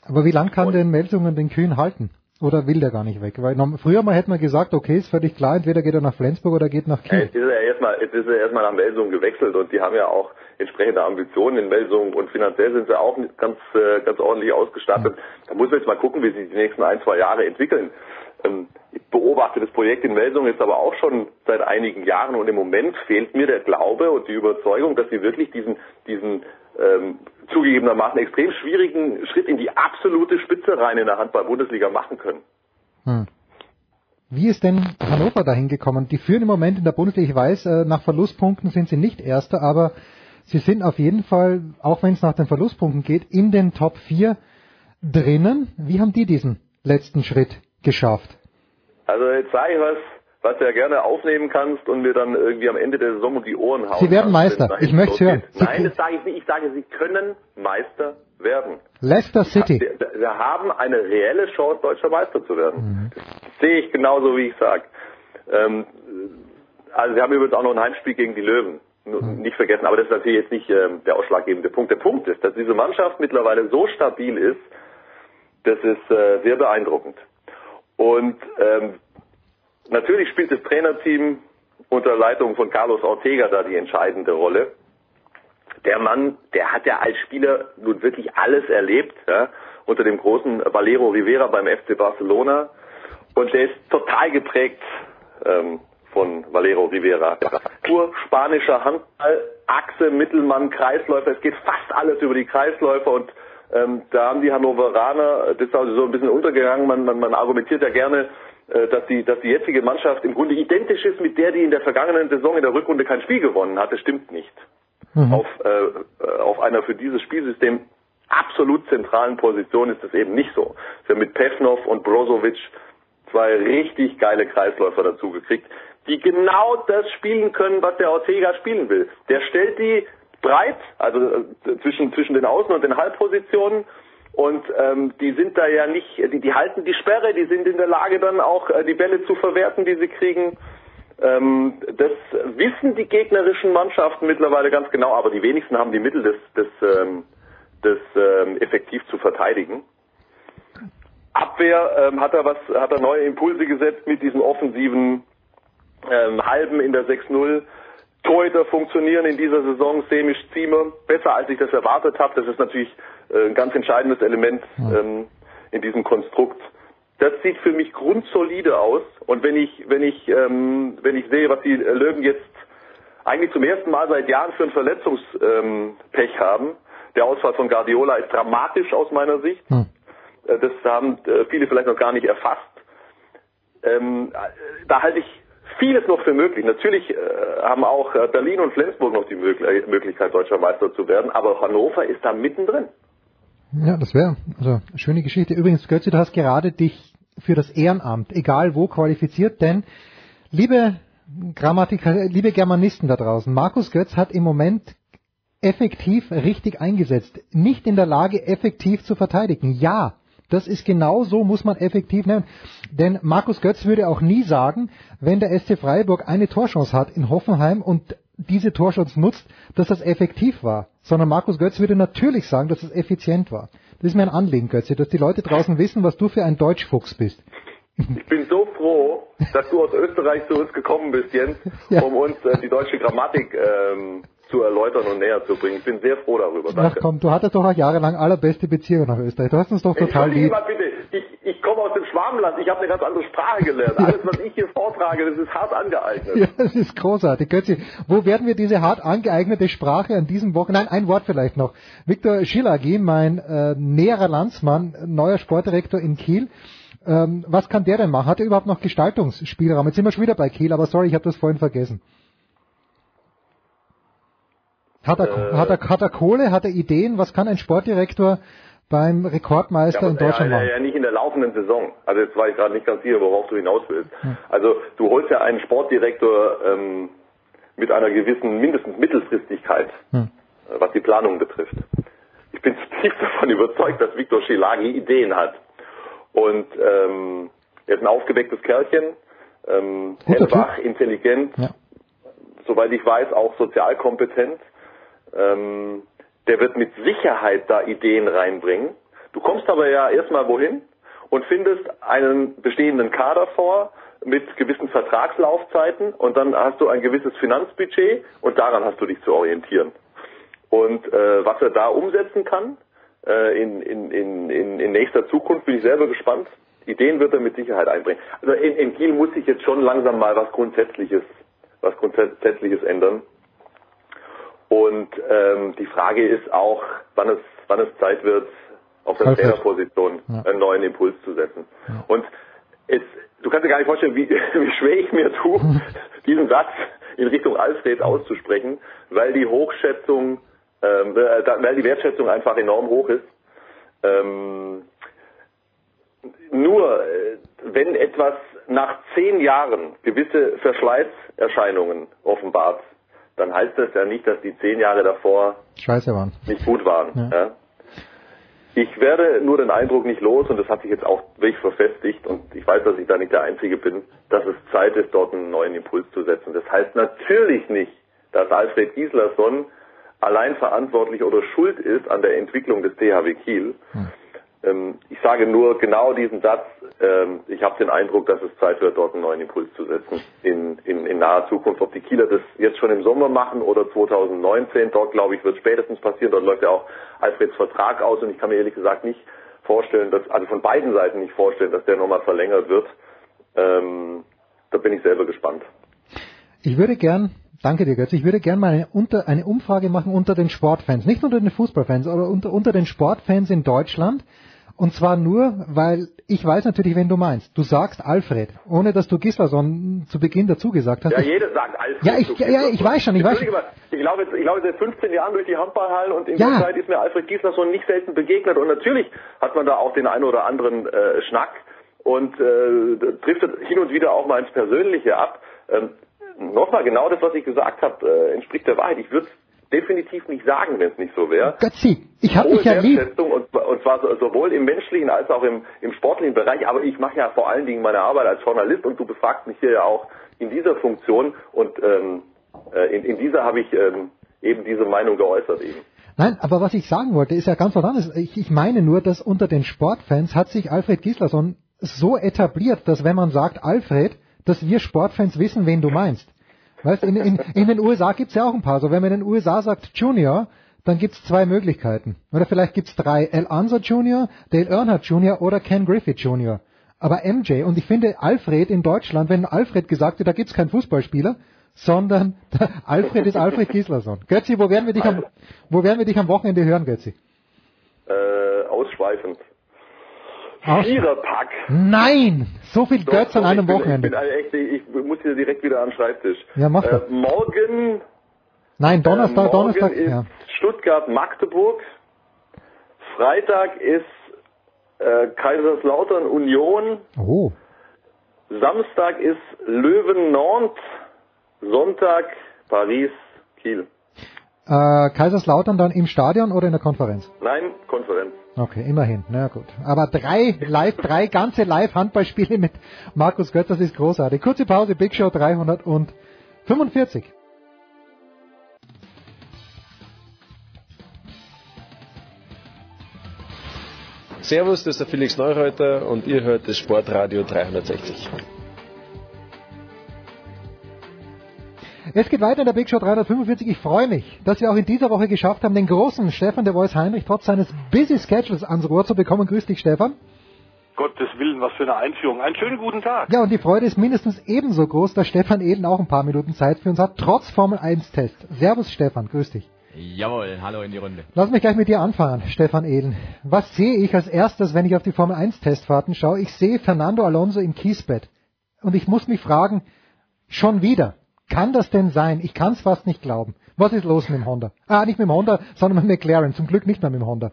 Aber wie lang kann denn Melsungen den Kühn halten? Oder will der gar nicht weg? Weil norm- früher mal hätte man gesagt, okay, ist völlig klar, entweder geht er nach Flensburg oder geht nach Ja, Kiel. Jetzt ist er erstmal, jetzt ist er erstmal nach Melsungen gewechselt und die haben ja auch entsprechende Ambitionen in Melsungen und finanziell sind sie auch ganz, äh, ganz ordentlich ausgestattet. Da muss man jetzt mal gucken, wie sich die nächsten ein, zwei Jahre entwickeln. Ähm, ich beobachte das Projekt in Melsungen jetzt aber auch schon seit einigen Jahren und im Moment fehlt mir der Glaube und die Überzeugung, dass sie wirklich diesen, diesen ähm, zugegebenermaßen extrem schwierigen Schritt in die absolute Spitze rein in der Handball-Bundesliga machen können. Hm. Wie ist denn Hannover dahin gekommen? Die führen im Moment in der Bundesliga, ich weiß, äh, nach Verlustpunkten sind sie nicht Erster, aber sie sind auf jeden Fall, auch wenn es nach den Verlustpunkten geht, in den Top 4 drinnen. Wie haben die diesen letzten Schritt geschafft? Also jetzt sage ich was, was du ja gerne aufnehmen kannst und mir dann irgendwie am Ende der Saison um die Ohren hauen. Sie werden kannst, Meister. es Ich möchte losgeht. hören. Sie Nein, das sage ich nicht. Ich sage, sie können Meister werden. Leicester City. Wir, wir haben eine reelle Chance, deutscher Meister zu werden. Das sehe ich genauso, wie ich sage. Ähm, also wir haben übrigens auch noch ein Heimspiel gegen die Löwen. Nur Nicht vergessen, aber das ist natürlich jetzt nicht ähm, der ausschlaggebende Punkt. Der Punkt ist, dass diese Mannschaft mittlerweile so stabil ist, das ist äh, sehr beeindruckend. Und ähm, natürlich spielt das Trainerteam unter Leitung von Carlos Ortega da die entscheidende Rolle. Der Mann, der hat ja als Spieler nun wirklich alles erlebt, ja, unter dem großen Valero Rivera beim FC Barcelona. Und der ist total geprägt ähm, von Valero Rivera. Pur spanischer Handball, Achse, Mittelmann, Kreisläufer. Es geht fast alles über die Kreisläufer und ähm, da haben die Hannoveraner, das ist also so ein bisschen untergegangen, man, man, man argumentiert ja gerne, dass die, dass die jetzige Mannschaft im Grunde identisch ist mit der, die in der vergangenen Saison in der Rückrunde kein Spiel gewonnen hat. Das stimmt nicht. Mhm. Auf, äh, auf einer für dieses Spielsystem absolut zentralen Position ist das eben nicht so. Wir haben mit Pevnov und Brozovic zwei richtig geile Kreisläufer dazu gekriegt, die genau das spielen können, was der Ortega spielen will. Der stellt die breit, also äh, zwischen, zwischen den Außen- und den Halbpositionen. Und ähm, die sind da ja nicht, die, die halten die Sperre, die sind in der Lage dann auch äh, die Bälle zu verwerten, die sie kriegen. Ähm, das wissen die gegnerischen Mannschaften mittlerweile ganz genau, aber die wenigsten haben die Mittel, das, das, ähm, das ähm, effektiv zu verteidigen. Abwehr ähm, hat er was, hat er neue Impulse gesetzt mit diesem offensiven ähm, Halben in der 6-0. Torhüter funktionieren in dieser Saison, Semisch Ziemer, besser als ich das erwartet habe. Das ist natürlich äh, ein ganz entscheidendes Element ähm, in diesem Konstrukt. Das sieht für mich grundsolide aus. Und wenn ich, wenn ich, ähm, wenn ich sehe, was die Löwen jetzt eigentlich zum ersten Mal seit Jahren für ein Verletzungspech ähm, haben, der Ausfall von Guardiola ist dramatisch aus meiner Sicht. Hm. Äh, Das haben äh, viele vielleicht noch gar nicht erfasst. Ähm, äh, da halte ich vieles noch für möglich. Natürlich äh, haben auch äh, Berlin und Flensburg noch die Möglich Möglichkeit, deutscher Meister zu werden, aber Hannover ist da mittendrin. Ja, das wäre also eine schöne Geschichte. Übrigens, Götze, du hast gerade dich für das Ehrenamt, egal wo, qualifiziert, denn liebe Grammatiker, liebe Germanisten da draußen, Markus Götz hat im Moment effektiv richtig eingesetzt, nicht in der Lage, effektiv zu verteidigen. Ja, das ist genau so, muss man effektiv nennen. Denn Markus Götz würde auch nie sagen, wenn der SC Freiburg eine Torchance hat in Hoffenheim und diese Torchance nutzt, dass das effektiv war. Sondern Markus Götz würde natürlich sagen, dass es effizient war. Das ist mir ein Anliegen, Götze, dass die Leute draußen wissen, was du für ein Deutschfuchs bist. Ich bin so froh, dass du aus Österreich zu uns gekommen bist, Jens, Ja. um uns äh, die deutsche Grammatik ähm, zu erläutern und näher zu bringen. Ich bin sehr froh darüber. Ach Danke. komm, du hattest doch auch jahrelang allerbeste Beziehung nach Österreich. Du hast uns doch total lieb. mal bitte, ich, ich komme aus dem Schwabenland, ich habe eine ganz andere Sprache gelernt. Alles, was ich hier vortrage, das ist hart angeeignet. Ja, das ist großartig. Götzi, wo werden wir diese hart angeeignete Sprache an diesem Wochenende? Nein, ein Wort vielleicht noch. Viktor Schilagi, mein äh, näherer Landsmann, neuer Sportdirektor in Kiel. Ähm, was kann der denn machen? Hat er überhaupt noch Gestaltungsspielraum? Jetzt sind wir schon wieder bei Kiel, aber sorry, ich habe das vorhin vergessen. Hat er, Äh. hat, er, hat er Kohle? Hat er Ideen? Was kann ein Sportdirektor beim Rekordmeister in aber Deutschland ja, machen? ja, ja, nicht in der laufenden Saison. Also jetzt war ich gerade nicht ganz sicher, worauf du hinaus willst. Also du holst ja einen Sportdirektor ähm, mit einer gewissen mindestens Mittelfristigkeit, Hm. was die Planung betrifft. Ich bin zutiefst davon überzeugt, dass Viktor Schilagi Ideen hat. Und ähm, er ist ein aufgewecktes Kerlchen, ähm, hellwach, intelligent, Ja. soweit ich weiß, auch sozial kompetent. Ähm, der wird mit Sicherheit da Ideen reinbringen. Du kommst aber ja erstmal wohin und findest einen bestehenden Kader vor mit gewissen Vertragslaufzeiten und dann hast du ein gewisses Finanzbudget und daran hast du dich zu orientieren. Und äh, was er da umsetzen kann äh, in, in, in, in, nächster Zukunft, bin ich selber gespannt. Ideen wird er mit Sicherheit einbringen. Also in, in Kiel muss sich jetzt schon langsam mal was Grundsätzliches, was Grundsätzliches ändern. Und ähm, die Frage ist auch, wann es, wann es Zeit wird, auf der. Trainerposition Ja. einen neuen Impuls zu setzen. Und es, du kannst dir gar nicht vorstellen, wie, wie schwer ich mir tue, diesen Satz in Richtung Alfred auszusprechen, weil die Hochschätzung, ähm, äh, weil die Wertschätzung einfach enorm hoch ist. Ähm, nur äh, wenn etwas nach zehn Jahren gewisse Verschleißerscheinungen offenbart, dann heißt das ja nicht, dass die zehn Jahre davor Scheiße waren. nicht gut waren. Ja. Ja. Ich werde nur den Eindruck nicht los, und das hat sich jetzt auch wirklich verfestigt, und ich weiß, dass ich da nicht der Einzige bin, dass es Zeit ist, dort einen neuen Impuls zu setzen. Das heißt natürlich nicht, dass Alfred Gislason allein verantwortlich oder schuld ist an der Entwicklung des THW Kiel. Ähm, ich sage nur genau diesen Satz, ähm, ich habe den Eindruck, dass es Zeit wird, dort einen neuen Impuls zu setzen in, in, in naher Zukunft. Ob die Kieler das jetzt schon im Sommer machen oder 2019, dort glaube ich, wird spätestens passieren. Dort läuft ja auch Alfreds Vertrag aus und ich kann mir ehrlich gesagt nicht vorstellen, dass, also von beiden Seiten nicht vorstellen, dass der nochmal verlängert wird. Ähm, da bin ich selber gespannt. Ich würde gern, danke dir Götz, ich würde gern mal eine, unter, eine Umfrage machen unter den Sportfans, nicht unter den Fußballfans, aber unter, unter den Sportfans in Deutschland. Und zwar nur, weil ich weiß natürlich, wen du meinst. Du sagst Alfred, ohne dass du Gislason zu Beginn dazu gesagt hast. Ja, jeder sagt Alfred. Ja, ich, ja, ich weiß schon, ich weiß schon. Ich jetzt, ich laufe seit 15 Jahren durch die Handballhallen und in Ja. der Zeit ist mir Alfred Gislason nicht selten begegnet und natürlich hat man da auch den einen oder anderen äh, Schnack und äh, driftet hin und wieder auch mal ins Persönliche ab. Ähm, Nochmal genau das, was ich gesagt habe, äh, entspricht der Wahrheit. Ich würde definitiv nicht sagen, wenn es nicht so wäre. Götzi, ich hab Hohe dich ja lieb. Und, und zwar so- sowohl im menschlichen als auch im, im sportlichen Bereich. Aber ich mache ja vor allen Dingen meine Arbeit als Journalist und du befragst mich hier ja auch in dieser Funktion und ähm, äh, in, in dieser habe ich ähm, eben diese Meinung geäußert eben. Nein, aber was ich sagen wollte, ist ja ganz was anderes. Ich, ich meine nur, dass unter den Sportfans hat sich Alfred Gislason so etabliert, dass wenn man sagt Alfred, dass wir Sportfans wissen, wen du meinst. Weißt, in, in, in den USA gibt's ja auch ein paar. So, wenn man in den USA sagt Junior, dann gibt's zwei Möglichkeiten. Oder vielleicht gibt's drei. El Anza Junior, Dale Earnhardt Junior oder Ken Griffith Junior. Aber MJ, und ich finde Alfred in Deutschland, wenn Alfred gesagt wird, da gibt's keinen Fußballspieler, sondern Alfred ist Alfred Gislason. Götzi, wo werden wir dich am, wo werden wir dich am Wochenende hören, Götzi? Äh, ausschweifend. Viererpack. Nein! So viel Doch, Götz an einem ich bin, Wochenende. Ich, bin echte, ich muss hier direkt wieder an den Schreibtisch. Ja, mach äh, das. Morgen, Nein, Donnerstag, äh, morgen Donnerstag, ist ja. Stuttgart-Magdeburg. Freitag ist äh, Kaiserslautern Union. Oh. Samstag ist Löwen-Nantes. Sonntag Paris-Kiel. Äh, Kaiserslautern dann im Stadion oder in der Konferenz? Nein, Konferenz. Okay, immerhin. Na gut. Aber drei live, drei ganze Live-Handballspiele mit Markus Götz, das ist großartig. Kurze Pause, Big Show 345. Servus, das ist der Felix Neureuter und ihr hört das Sportradio 360. Es geht weiter in der Big Show 345. Ich freue mich, dass wir auch in dieser Woche geschafft haben, den großen Stefan de Voice Heinrich trotz seines busy Schedules ans Rohr zu bekommen. Grüß dich, Stefan. Gottes Willen, was für eine Einführung. Einen schönen guten Tag. Ja, und die Freude ist mindestens ebenso groß, dass Stefan Eden auch ein paar Minuten Zeit für uns hat, trotz Formel 1 Test. Servus, Stefan. Grüß dich. Jawohl, hallo in die Runde. Lass mich gleich mit dir anfangen, Stefan Eden. Was sehe ich als erstes, wenn ich auf die Formel 1 Testfahrten schaue? Ich sehe Fernando Alonso im Kiesbett. Und ich muss mich fragen, schon wieder, kann das denn sein? Ich kann es fast nicht glauben. Was ist los mit dem Honda? Ah, nicht mit dem Honda, sondern mit dem McLaren. Zum Glück nicht mehr mit dem Honda.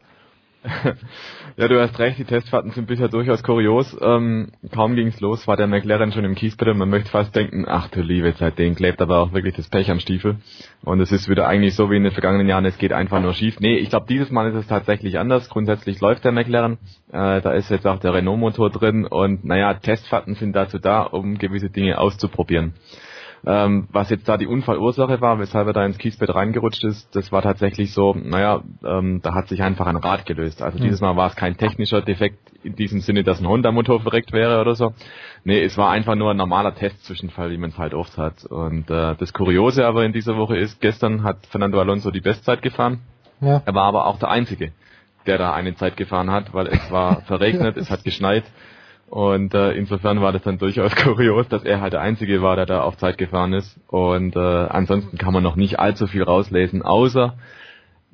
Ja, du hast recht, die Testfahrten sind bisher durchaus kurios. Ähm, kaum ging's los, war der McLaren schon im Kiesbett und man möchte fast denken, ach du liebe Zeit, den klebt aber auch wirklich das Pech am Stiefel. Und es ist wieder eigentlich so wie in den vergangenen Jahren, es geht einfach nur schief. Nee, ich glaube, dieses Mal ist es tatsächlich anders. Grundsätzlich läuft der McLaren. Äh, da ist jetzt auch der Renault-Motor drin und naja, Testfahrten sind dazu da, um gewisse Dinge auszuprobieren. Ähm, was jetzt da die Unfallursache war, weshalb er da ins Kiesbett reingerutscht ist, das war tatsächlich so, naja, ähm, da hat sich einfach ein Rad gelöst. Also Hm. dieses Mal war es kein technischer Defekt in diesem Sinne, dass ein Honda-Motor verreckt wäre oder so. Nee, es war einfach nur ein normaler Testzwischenfall, wie man es halt oft hat. Und äh, das Kuriose aber in dieser Woche ist, gestern hat Fernando Alonso die Bestzeit gefahren. Ja. Er war aber auch der Einzige, der da eine Zeit gefahren hat, weil es war verregnet, es hat geschneit. Und äh, insofern war das dann durchaus kurios, dass er halt der Einzige war, der da auf Zeit gefahren ist. Und äh, ansonsten kann man noch nicht allzu viel rauslesen, außer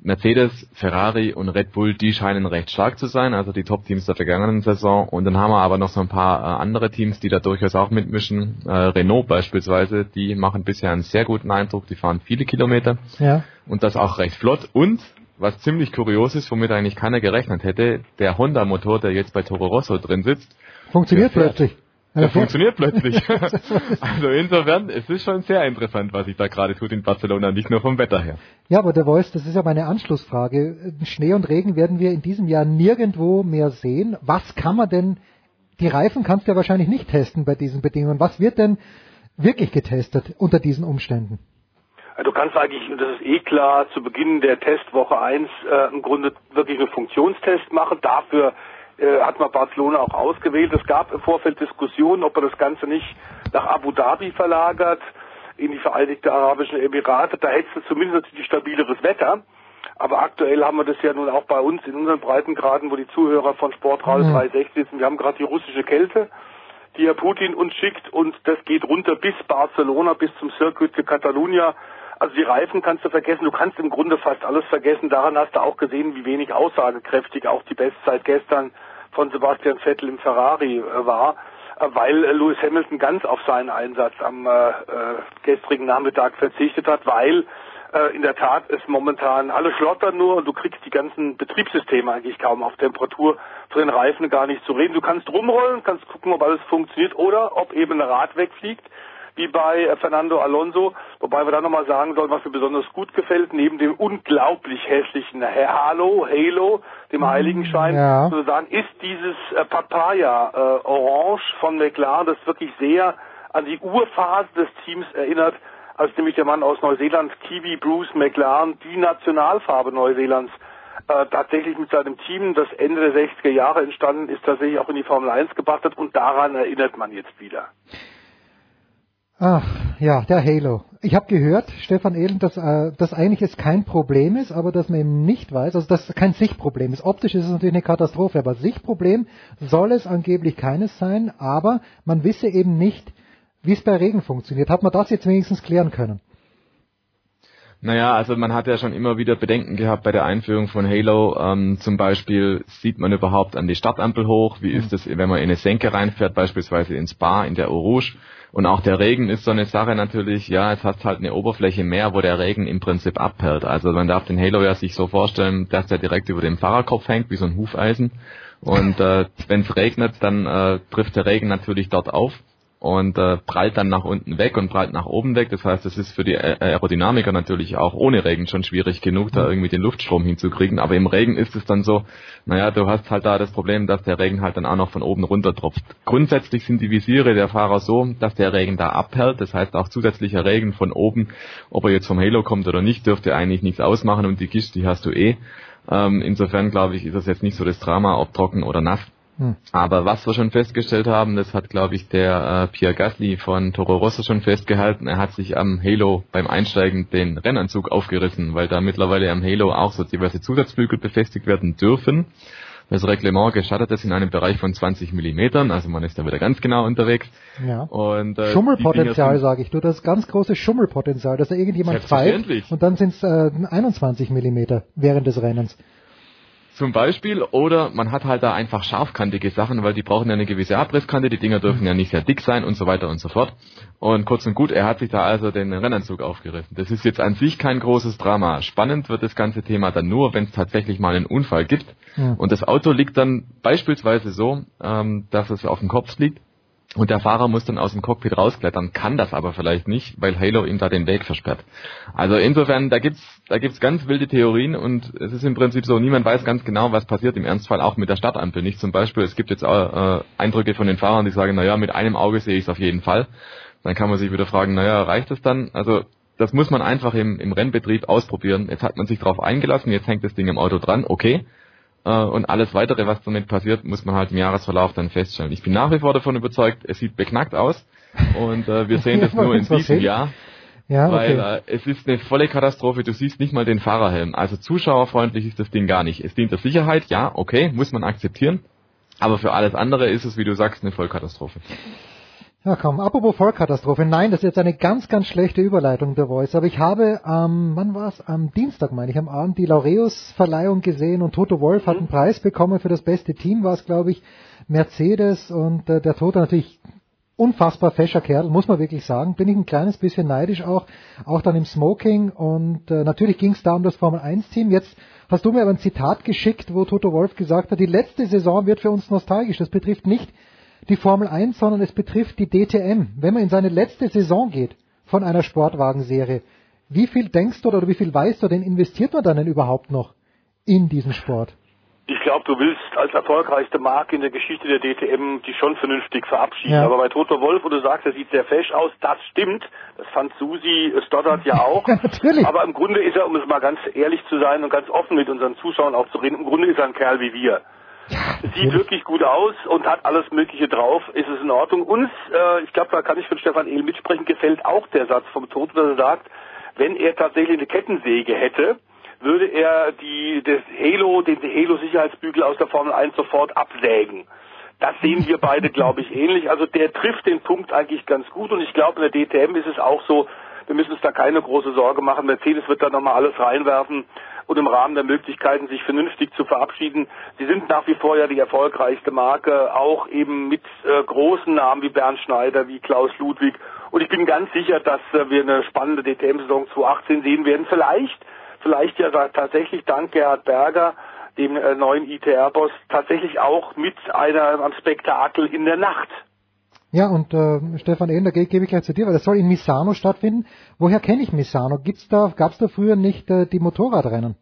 Mercedes, Ferrari und Red Bull, die scheinen recht stark zu sein, also die Top-Teams der vergangenen Saison. Und dann haben wir aber noch so ein paar äh, andere Teams, die da durchaus auch mitmischen. Äh, Renault beispielsweise, die machen bisher einen sehr guten Eindruck, die fahren viele Kilometer Ja. und das auch recht flott. Und was ziemlich kurios ist, womit eigentlich keiner gerechnet hätte, der Honda-Motor, der jetzt bei Toro Rosso drin sitzt, Funktioniert plötzlich. Der funktioniert plötzlich. also insofern, es ist schon sehr interessant, was sich da gerade tut in Barcelona, nicht nur vom Wetter her. Ja, aber der Voice, das ist ja meine Anschlussfrage. Schnee und Regen werden wir in diesem Jahr nirgendwo mehr sehen. Was kann man denn, die Reifen kannst du ja wahrscheinlich nicht testen bei diesen Bedingungen. Was wird denn wirklich getestet unter diesen Umständen? Du kannst eigentlich, und das ist eh klar, zu Beginn der Testwoche 1 äh, im Grunde wirklich einen Funktionstest machen. Dafür äh, hat man Barcelona auch ausgewählt. Es gab im Vorfeld Diskussionen, ob man das Ganze nicht nach Abu Dhabi verlagert, in die Vereinigten Arabischen Emirate. Da hättest du zumindest natürlich stabileres Wetter. Aber aktuell haben wir das ja nun auch bei uns in unseren Breitengraden, wo die Zuhörer von Sportradio mhm. 360 sitzen. Wir haben gerade die russische Kälte die Herr Putin uns schickt und das geht runter bis Barcelona, bis zum Circuit de Catalunya. Also die Reifen kannst du vergessen, du kannst im Grunde fast alles vergessen. Daran hast du auch gesehen, wie wenig aussagekräftig auch die Bestzeit gestern von Sebastian Vettel im Ferrari äh, war, äh, weil äh, Lewis Hamilton ganz auf seinen Einsatz am äh, gestrigen Nachmittag verzichtet hat, weil äh, in der Tat es momentan alle schlottern nur und du kriegst die ganzen Betriebssysteme eigentlich kaum auf Temperatur für den Reifen gar nicht zu reden. Du kannst rumrollen, kannst gucken, ob alles funktioniert oder ob eben ein Rad wegfliegt wie bei äh, Fernando Alonso, wobei wir da nochmal sagen sollen, was mir besonders gut gefällt, neben dem unglaublich hässlichen Halo, Halo, dem mm, Heiligenschein, ja. sozusagen, ist dieses äh, Papaya äh, Orange von McLaren, das wirklich sehr an die Urphase des Teams erinnert, als nämlich der Mann aus Neuseeland, Kiwi Bruce McLaren, die Nationalfarbe Neuseelands, äh, tatsächlich mit seinem Team, das Ende der 60er Jahre entstanden ist, tatsächlich auch in die Formel 1 gebracht hat und daran erinnert man jetzt wieder. Ach, ja, der Halo. Ich habe gehört, Stefan Ehlen, dass äh, das eigentlich es kein Problem ist, aber dass man eben nicht weiß, also dass kein Sichtproblem ist. Optisch ist es natürlich eine Katastrophe, aber Sichtproblem soll es angeblich keines sein, aber man wisse eben nicht, wie es bei Regen funktioniert. Hat man das jetzt wenigstens klären können? Naja, also man hat ja schon immer wieder Bedenken gehabt bei der Einführung von Halo. Ähm, zum Beispiel sieht man überhaupt an die Stadtampel hoch? Wie ist es, wenn man in eine Senke reinfährt, beispielsweise ins Bar, in der Eau Rouge? Und auch der Regen ist so eine Sache natürlich, ja, es hat halt eine Oberfläche mehr, wo der Regen im Prinzip abperlt. Also man darf den Halo ja sich so vorstellen, dass der direkt über dem Fahrerkopf hängt, wie so ein Hufeisen. Und äh, wenn es regnet, dann äh, trifft der Regen natürlich dort auf und äh, prallt dann nach unten weg und prallt nach oben weg. Das heißt, es ist für die Aerodynamiker natürlich auch ohne Regen schon schwierig genug, da irgendwie den Luftstrom hinzukriegen. Aber im Regen ist es dann so, naja, du hast halt da das Problem, dass der Regen halt dann auch noch von oben runter tropft. Grundsätzlich sind die Visiere der Fahrer so, dass der Regen da abperlt. Das heißt, auch zusätzlicher Regen von oben, ob er jetzt vom Halo kommt oder nicht, dürfte eigentlich nichts ausmachen und die Gischt, die hast du eh. Ähm, insofern glaube ich, ist das jetzt nicht so das Drama, ob trocken oder nass. Hm. Aber was wir schon festgestellt haben, das hat, glaube ich, der äh, Pierre Gasly von Toro Rosso schon festgehalten. Er hat sich am Halo beim Einsteigen den Rennanzug aufgerissen, weil da mittlerweile am Halo auch so diverse Zusatzflügel befestigt werden dürfen. Das Reglement gestattet es in einem Bereich von 20 Millimetern, also man ist da wieder ganz genau unterwegs. Ja. Und, äh, Schummelpotenzial, sage ich. Du, das ganz große Schummelpotenzial, dass da irgendjemand pfeift und dann sind es äh, 21 Millimeter während des Rennens. Zum Beispiel, oder man hat halt da einfach scharfkantige Sachen, weil die brauchen ja eine gewisse Abrisskante, die Dinger dürfen ja nicht sehr dick sein und so weiter und so fort. Und kurz und gut, er hat sich da also den Rennanzug aufgerissen. Das ist jetzt an sich kein großes Drama. Spannend wird das ganze Thema dann nur, wenn es tatsächlich mal einen Unfall gibt. Ja. Und das Auto liegt dann beispielsweise so, ähm, dass es auf dem Kopf liegt und der Fahrer muss dann aus dem Cockpit rausklettern, kann das aber vielleicht nicht, weil Halo ihm da den Weg versperrt. Also insofern, da gibt's, da gibt's ganz wilde Theorien und es ist im Prinzip so, niemand weiß ganz genau, was passiert im Ernstfall auch mit der Stadtampel nicht. Zum Beispiel, es gibt jetzt auch, äh, Eindrücke von den Fahrern, die sagen, naja, mit einem Auge sehe ich es auf jeden Fall. Dann kann man sich wieder fragen, naja, reicht es dann? Also das muss man einfach im, im Rennbetrieb ausprobieren. Jetzt hat man sich darauf eingelassen, jetzt hängt das Ding im Auto dran, okay. Äh, und alles weitere, was damit passiert, muss man halt im Jahresverlauf dann feststellen. Ich bin nach wie vor davon überzeugt, es sieht beknackt aus und äh, wir sehen das nur in diesem Jahr. Ja, weil okay. äh, es ist eine volle Katastrophe, du siehst nicht mal den Fahrerhelm. Also zuschauerfreundlich ist das Ding gar nicht. Es dient der Sicherheit, ja, okay, muss man akzeptieren. Aber für alles andere ist es, wie du sagst, eine Vollkatastrophe. Ja komm, apropos Vollkatastrophe. Nein, das ist jetzt eine ganz, ganz schlechte Überleitung der Voice. Aber ich habe am, ähm, wann war es? Am Dienstag, meine ich, am Abend die Laureus-Verleihung gesehen und Toto Wolf hat einen Preis bekommen für das beste Team, war es, glaube ich, Mercedes und äh, der Toto natürlich unfassbar fescher Kerl, muss man wirklich sagen. Bin ich ein kleines bisschen neidisch auch, auch dann im Smoking und äh, natürlich ging es da um das Formel 1 Team. Jetzt hast du mir aber ein Zitat geschickt, wo Toto Wolf gesagt hat, die letzte Saison wird für uns nostalgisch. Das betrifft nicht die Formel 1, sondern es betrifft die DTM. Wenn man in seine letzte Saison geht von einer Sportwagenserie, wie viel denkst du oder wie viel weißt du denn, investiert man dann denn überhaupt noch in diesen Sport? Ich glaube, du willst als erfolgreichste Marke in der Geschichte der DTM die schon vernünftig verabschieden. Ja. Aber bei Toto Wolf, wo du sagst, er sieht sehr fesch aus, das stimmt. Das fand Susi Stoddard ja auch. Ja, natürlich. Aber im Grunde ist er, um es mal ganz ehrlich zu sein und ganz offen mit unseren Zuschauern auch zu reden, im Grunde ist er ein Kerl wie wir. Sieht wirklich gut aus und hat alles Mögliche drauf. Ist es in Ordnung? Uns, äh, ich glaube, da kann ich von Stefan Ehl mitsprechen, gefällt auch der Satz vom Toto, dass er sagt, wenn er tatsächlich eine Kettensäge hätte, würde er die, das Halo, den Halo-Sicherheitsbügel aus der Formel 1 sofort absägen. Das sehen wir beide, glaube ich, ähnlich. Also der trifft den Punkt eigentlich ganz gut und ich glaube, in der DTM ist es auch so, wir müssen uns da keine große Sorge machen. Mercedes wird da nochmal alles reinwerfen und im Rahmen der Möglichkeiten, sich vernünftig zu verabschieden. Sie sind nach wie vor ja die erfolgreichste Marke, auch eben mit äh, großen Namen wie Bernd Schneider, wie Klaus Ludwig. Und ich bin ganz sicher, dass äh, wir eine spannende DTM-Saison 2018 sehen werden. Vielleicht, vielleicht ja tatsächlich dank Gerhard Berger, dem äh, neuen ITR-Boss, tatsächlich auch mit einer, einem Spektakel in der Nacht. Ja, und äh, Stefan Ehlen, da ge- gebe ich gleich zu dir, weil das soll in Misano stattfinden. Woher kenne ich Misano? Gibt's da, gab's da früher nicht äh, die Motorradrennen?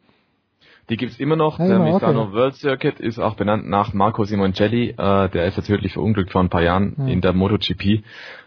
Die gibt's immer noch. Ja, der immer, okay. Misano World Circuit ist auch benannt nach Marco Simoncelli. Äh, der ist jetzt tödlich verunglückt vor ein paar Jahren Hm. in der MotoGP.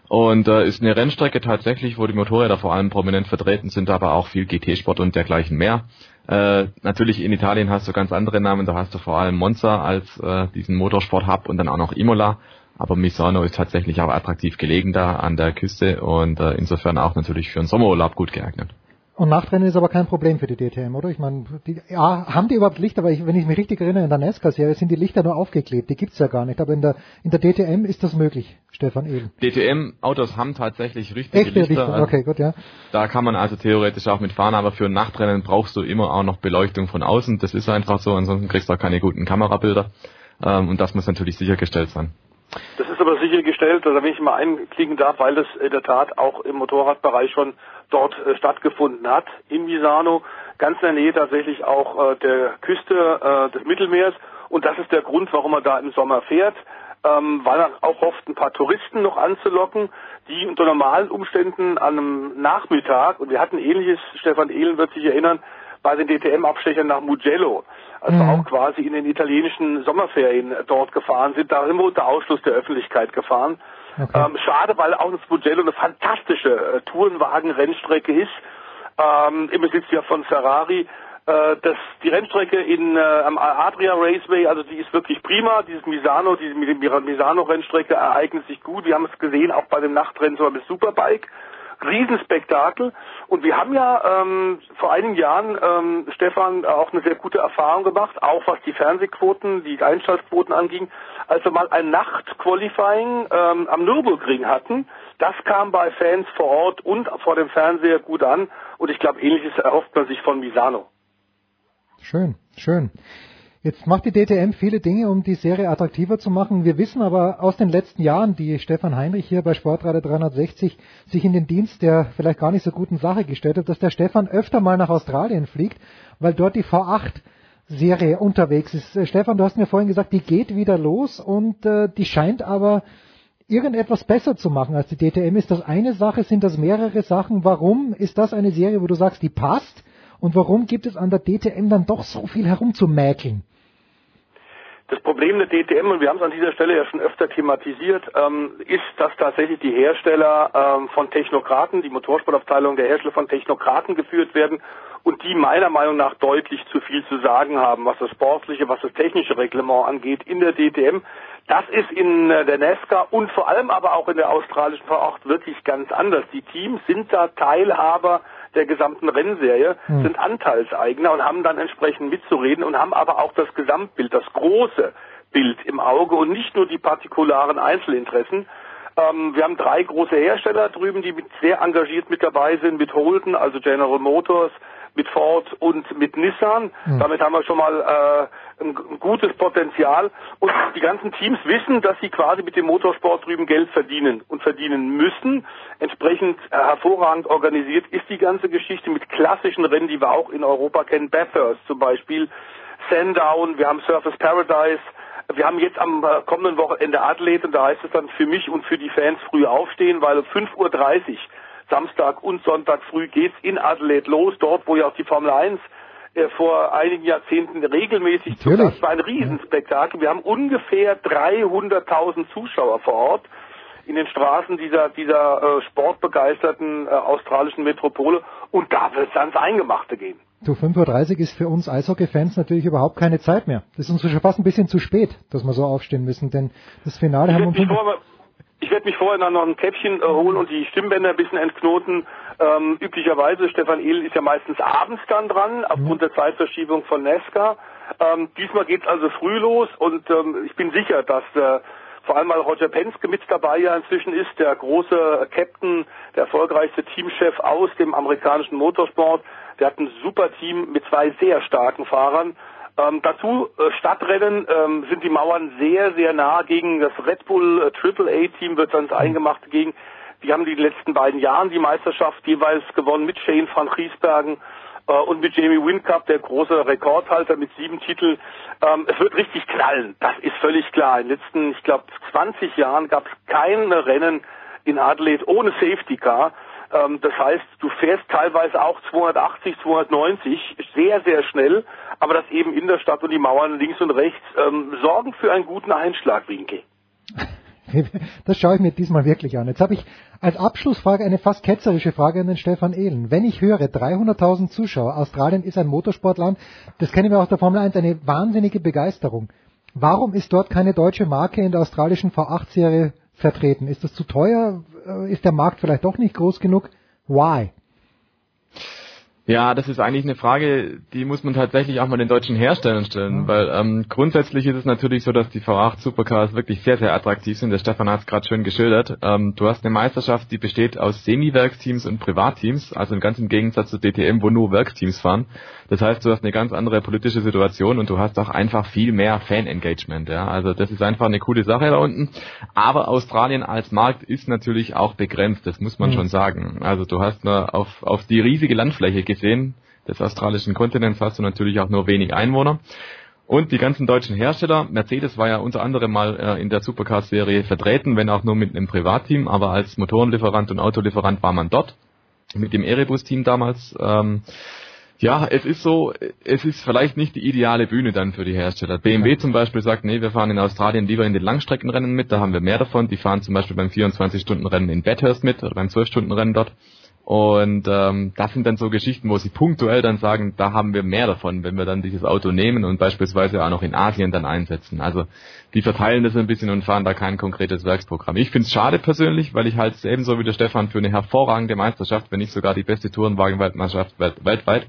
Und äh, ist eine Rennstrecke tatsächlich, wo die Motorräder vor allem prominent vertreten sind, aber auch viel GT-Sport und dergleichen mehr. Äh, natürlich in Italien hast du ganz andere Namen. Da hast du vor allem Monza als äh, diesen Motorsport-Hub und dann auch noch Imola. Aber Misano ist tatsächlich auch attraktiv gelegen da an der Küste und äh, insofern auch natürlich für einen Sommerurlaub gut geeignet. Und Nachtrennen ist aber kein Problem für die DTM, oder? Ich meine, die, ja, haben die überhaupt Licht? Aber ich, wenn ich mich richtig erinnere, in der NASCAR-Serie sind die Lichter nur aufgeklebt. Die gibt's ja gar nicht. Aber in der, in der DTM ist das möglich, Stefan Ehlen. DTM-Autos haben tatsächlich richtige Echte Lichter. Lichter, okay, gut, ja. Da kann man also theoretisch auch mitfahren, aber für ein Nachtrennen brauchst du immer auch noch Beleuchtung von außen. Das ist einfach so, ansonsten kriegst du auch keine guten Kamerabilder. Ähm, und das muss natürlich sichergestellt sein. Das ist aber sichergestellt, also wenn ich mal einklicken darf, weil das in der Tat auch im Motorradbereich schon dort äh, stattgefunden hat, in Misano, ganz in der Nähe tatsächlich auch äh, der Küste äh, des Mittelmeers. Und das ist der Grund, warum man da im Sommer fährt, ähm, weil er auch hofft, ein paar Touristen noch anzulocken, die unter normalen Umständen an einem Nachmittag, und wir hatten ähnliches, Stefan Ehlen wird sich erinnern, bei den DTM-Abstechern nach Mugello, als wir auch quasi in den italienischen Sommerferien dort gefahren sind, da sind wir unter Ausschluss der Öffentlichkeit gefahren. Ähm, schade, weil auch das Mugello eine fantastische äh, Tourenwagen-Rennstrecke ist, ähm, im Besitz ja von Ferrari. Äh, das, die Rennstrecke in, äh, am Adria Raceway, also die ist wirklich prima. Dieses Misano, diese Misano-Rennstrecke ereignet sich gut. Wir haben es gesehen, auch bei dem Nachtrennen sogar mit Superbike. Riesenspektakel. Und wir haben ja ähm, vor einigen Jahren, ähm, Stefan, auch eine sehr gute Erfahrung gemacht, auch was die Fernsehquoten, die Einschaltquoten anging, als wir mal ein Nacht-Qualifying ähm, am Nürburgring hatten. Das kam bei Fans vor Ort und vor dem Fernseher gut an. Und ich glaube, ähnliches erhofft man sich von Misano. Schön, schön. Jetzt macht die DTM viele Dinge, um die Serie attraktiver zu machen. Wir wissen aber aus den letzten Jahren, die Stefan Heinrich hier bei Sportradio 360 sich in den Dienst der vielleicht gar nicht so guten Sache gestellt hat, dass der Stefan öfter mal nach Australien fliegt, weil dort die V8 Serie unterwegs ist. Äh, Stefan, du hast mir vorhin gesagt, die geht wieder los und äh, die scheint aber irgendetwas besser zu machen als die DTM. Ist das eine Sache? Sind das mehrere Sachen? Warum ist das eine Serie, wo du sagst, die passt? Und warum gibt es an der DTM dann doch so viel herumzumäkeln? Das Problem der DTM, und wir haben es an dieser Stelle ja schon öfter thematisiert, ähm, ist, dass tatsächlich die Hersteller ähm, von Technokraten, die Motorsportabteilung der Hersteller von Technokraten geführt werden und die meiner Meinung nach deutlich zu viel zu sagen haben, was das sportliche, was das technische Reglement angeht in der DTM. Das ist in äh, der NASCAR und vor allem aber auch in der australischen V8 wirklich ganz anders. Die Teams sind da Teilhaber der gesamten Rennserie, Hm. sind Anteilseigner und haben dann entsprechend mitzureden und haben aber auch das Gesamtbild, das große Bild im Auge und nicht nur die partikularen Einzelinteressen. Ähm, wir haben drei große Hersteller drüben, die mit sehr engagiert mit dabei sind, mit Holden, also General Motors, mit Ford und mit Nissan. Hm. Damit haben wir schon mal äh, ein, ein gutes Potenzial. Und die ganzen Teams wissen, dass sie quasi mit dem Motorsport drüben Geld verdienen und verdienen müssen. Entsprechend äh, hervorragend organisiert ist die ganze Geschichte mit klassischen Rennen, die wir auch in Europa kennen. Bathurst zum Beispiel, Sandown, wir haben Surface Paradise, Wir haben jetzt am äh, kommenden Wochenende Adelaide und da heißt es dann für mich und für die Fans früh aufstehen, weil um 5.30 Uhr Samstag und Sonntag früh geht's in Adelaide los, dort wo ja auch die Formel 1 äh, vor einigen Jahrzehnten regelmäßig zu Gast war. Ein Riesenspektakel. Wir haben ungefähr 300.000 Zuschauer vor Ort in den Straßen dieser, dieser äh, sportbegeisterten äh, australischen Metropole und da wird es ans Eingemachte gehen. Du, 5.30 Uhr ist für uns Eishockey-Fans natürlich überhaupt keine Zeit mehr. Das ist uns schon fast ein bisschen zu spät, dass wir so aufstehen müssen, denn das Finale ich haben wir um ich werde mich vorher dann noch ein Käppchen äh, holen und die Stimmbänder ein bisschen entknoten. Ähm, üblicherweise, Stefan Ehl ist ja meistens abends dann dran, aufgrund der Zeitverschiebung von Nesca. Ähm, diesmal geht's also früh los und ähm, ich bin sicher, dass äh, vor allem weil Roger Penske mit dabei ja inzwischen ist, der große Captain, der erfolgreichste Teamchef aus dem amerikanischen Motorsport. Der hat ein super Team mit zwei sehr starken Fahrern. Ähm, dazu äh, Stadtrennen ähm, sind die Mauern sehr, sehr nah gegen das Red Bull äh, Triple A Team wird dann eingemacht gegen. Die haben die letzten beiden Jahren die Meisterschaft jeweils gewonnen mit Shane van Griesbergen äh, und mit Jamie Wincup, der große Rekordhalter mit sieben Titeln. Ähm, es wird richtig knallen, das ist völlig klar. In den letzten, ich glaube, 20 Jahren gab es keine Rennen in Adelaide ohne Safety Car. Ähm, das heißt, du fährst teilweise auch 280, 290, sehr, sehr schnell, aber das eben in der Stadt und die Mauern links und rechts ähm, sorgen für einen guten Einschlagwinkel. Das schaue ich mir diesmal wirklich an. Jetzt habe ich als Abschlussfrage eine fast ketzerische Frage an den Stefan Ehlen. Wenn ich höre, 300.000 Zuschauer, Australien ist ein Motorsportland, das kennen wir auch der Formel 1, eine wahnsinnige Begeisterung. Warum ist dort keine deutsche Marke in der australischen V8-Serie vertreten? Ist das zu teuer? Äh, ist der Markt vielleicht doch nicht groß genug? Why? Ja, das ist eigentlich eine Frage, die muss man tatsächlich auch mal den deutschen Herstellern stellen, mhm. weil ähm, grundsätzlich ist es natürlich so, dass die V8 Supercars wirklich sehr, sehr attraktiv sind. Der Stefan hat es gerade schön geschildert. Ähm, du hast eine Meisterschaft, die besteht aus Semi-Werksteams und Privatteams, also ganz im Gegensatz zu DTM, wo nur Werksteams fahren. Das heißt, du hast eine ganz andere politische Situation und du hast auch einfach viel mehr Fan-Engagement. Ja? Also das ist einfach eine coole Sache da unten. Aber Australien als Markt ist natürlich auch begrenzt, das muss man mhm. schon sagen. Also du hast nur auf, auf die riesige Landfläche gesehen des australischen Kontinents hast du natürlich auch nur wenig Einwohner. Und die ganzen deutschen Hersteller, Mercedes war ja unter anderem mal äh, in der Supercar-Serie vertreten, wenn auch nur mit einem Privatteam, aber als Motorenlieferant und Autolieferant war man dort, mit dem Erebus-Team damals. Ähm, ja, es ist so, es ist vielleicht nicht die ideale Bühne dann für die Hersteller. BMW ja. zum Beispiel sagt, nee, wir fahren in Australien lieber in den Langstreckenrennen mit, da haben wir mehr davon. Die fahren zum Beispiel beim 24-Stunden-Rennen in Bathurst mit oder beim 12-Stunden-Rennen dort. Und ähm, das sind dann so Geschichten, wo sie punktuell dann sagen, da haben wir mehr davon, wenn wir dann dieses Auto nehmen und beispielsweise auch noch in Asien dann einsetzen. Also die verteilen das ein bisschen und fahren da kein konkretes Werksprogramm. Ich finde es schade persönlich, weil ich halt ebenso wie der Stefan für eine hervorragende Meisterschaft, wenn nicht sogar die beste Tourenwagen-Weltmeisterschaft weltweit,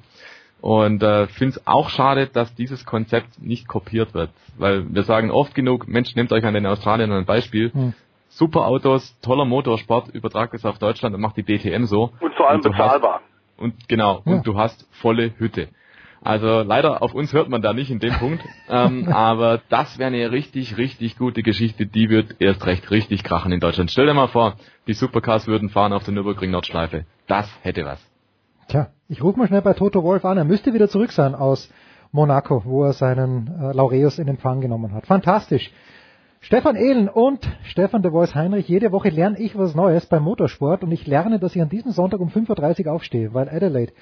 und äh, finde es auch schade, dass dieses Konzept nicht kopiert wird. Weil wir sagen oft genug, Mensch, nehmt euch an den Australiern ein Beispiel. Hm super Autos, toller Motorsport, übertragt es auf Deutschland und macht die DTM so. Und vor allem und bezahlbar. Hast, und genau, ja. und du hast volle Hütte. Also leider auf uns hört man da nicht in dem Punkt, ähm, aber das wäre eine richtig, richtig gute Geschichte, die wird erst recht richtig krachen in Deutschland. Stell dir mal vor, die Supercars würden fahren auf der Nürburgring Nordschleife. Das hätte was. Tja, ich rufe mal schnell bei Toto Wolf an. Er müsste wieder zurück sein aus Monaco, wo er seinen äh, Laureus in Empfang genommen hat. Fantastisch. Stefan Ehlen und Stefan de Voice Heinrich, jede Woche lerne ich was Neues beim Motorsport und ich lerne, dass ich an diesem Sonntag um 5.30 Uhr aufstehe, weil Adelaide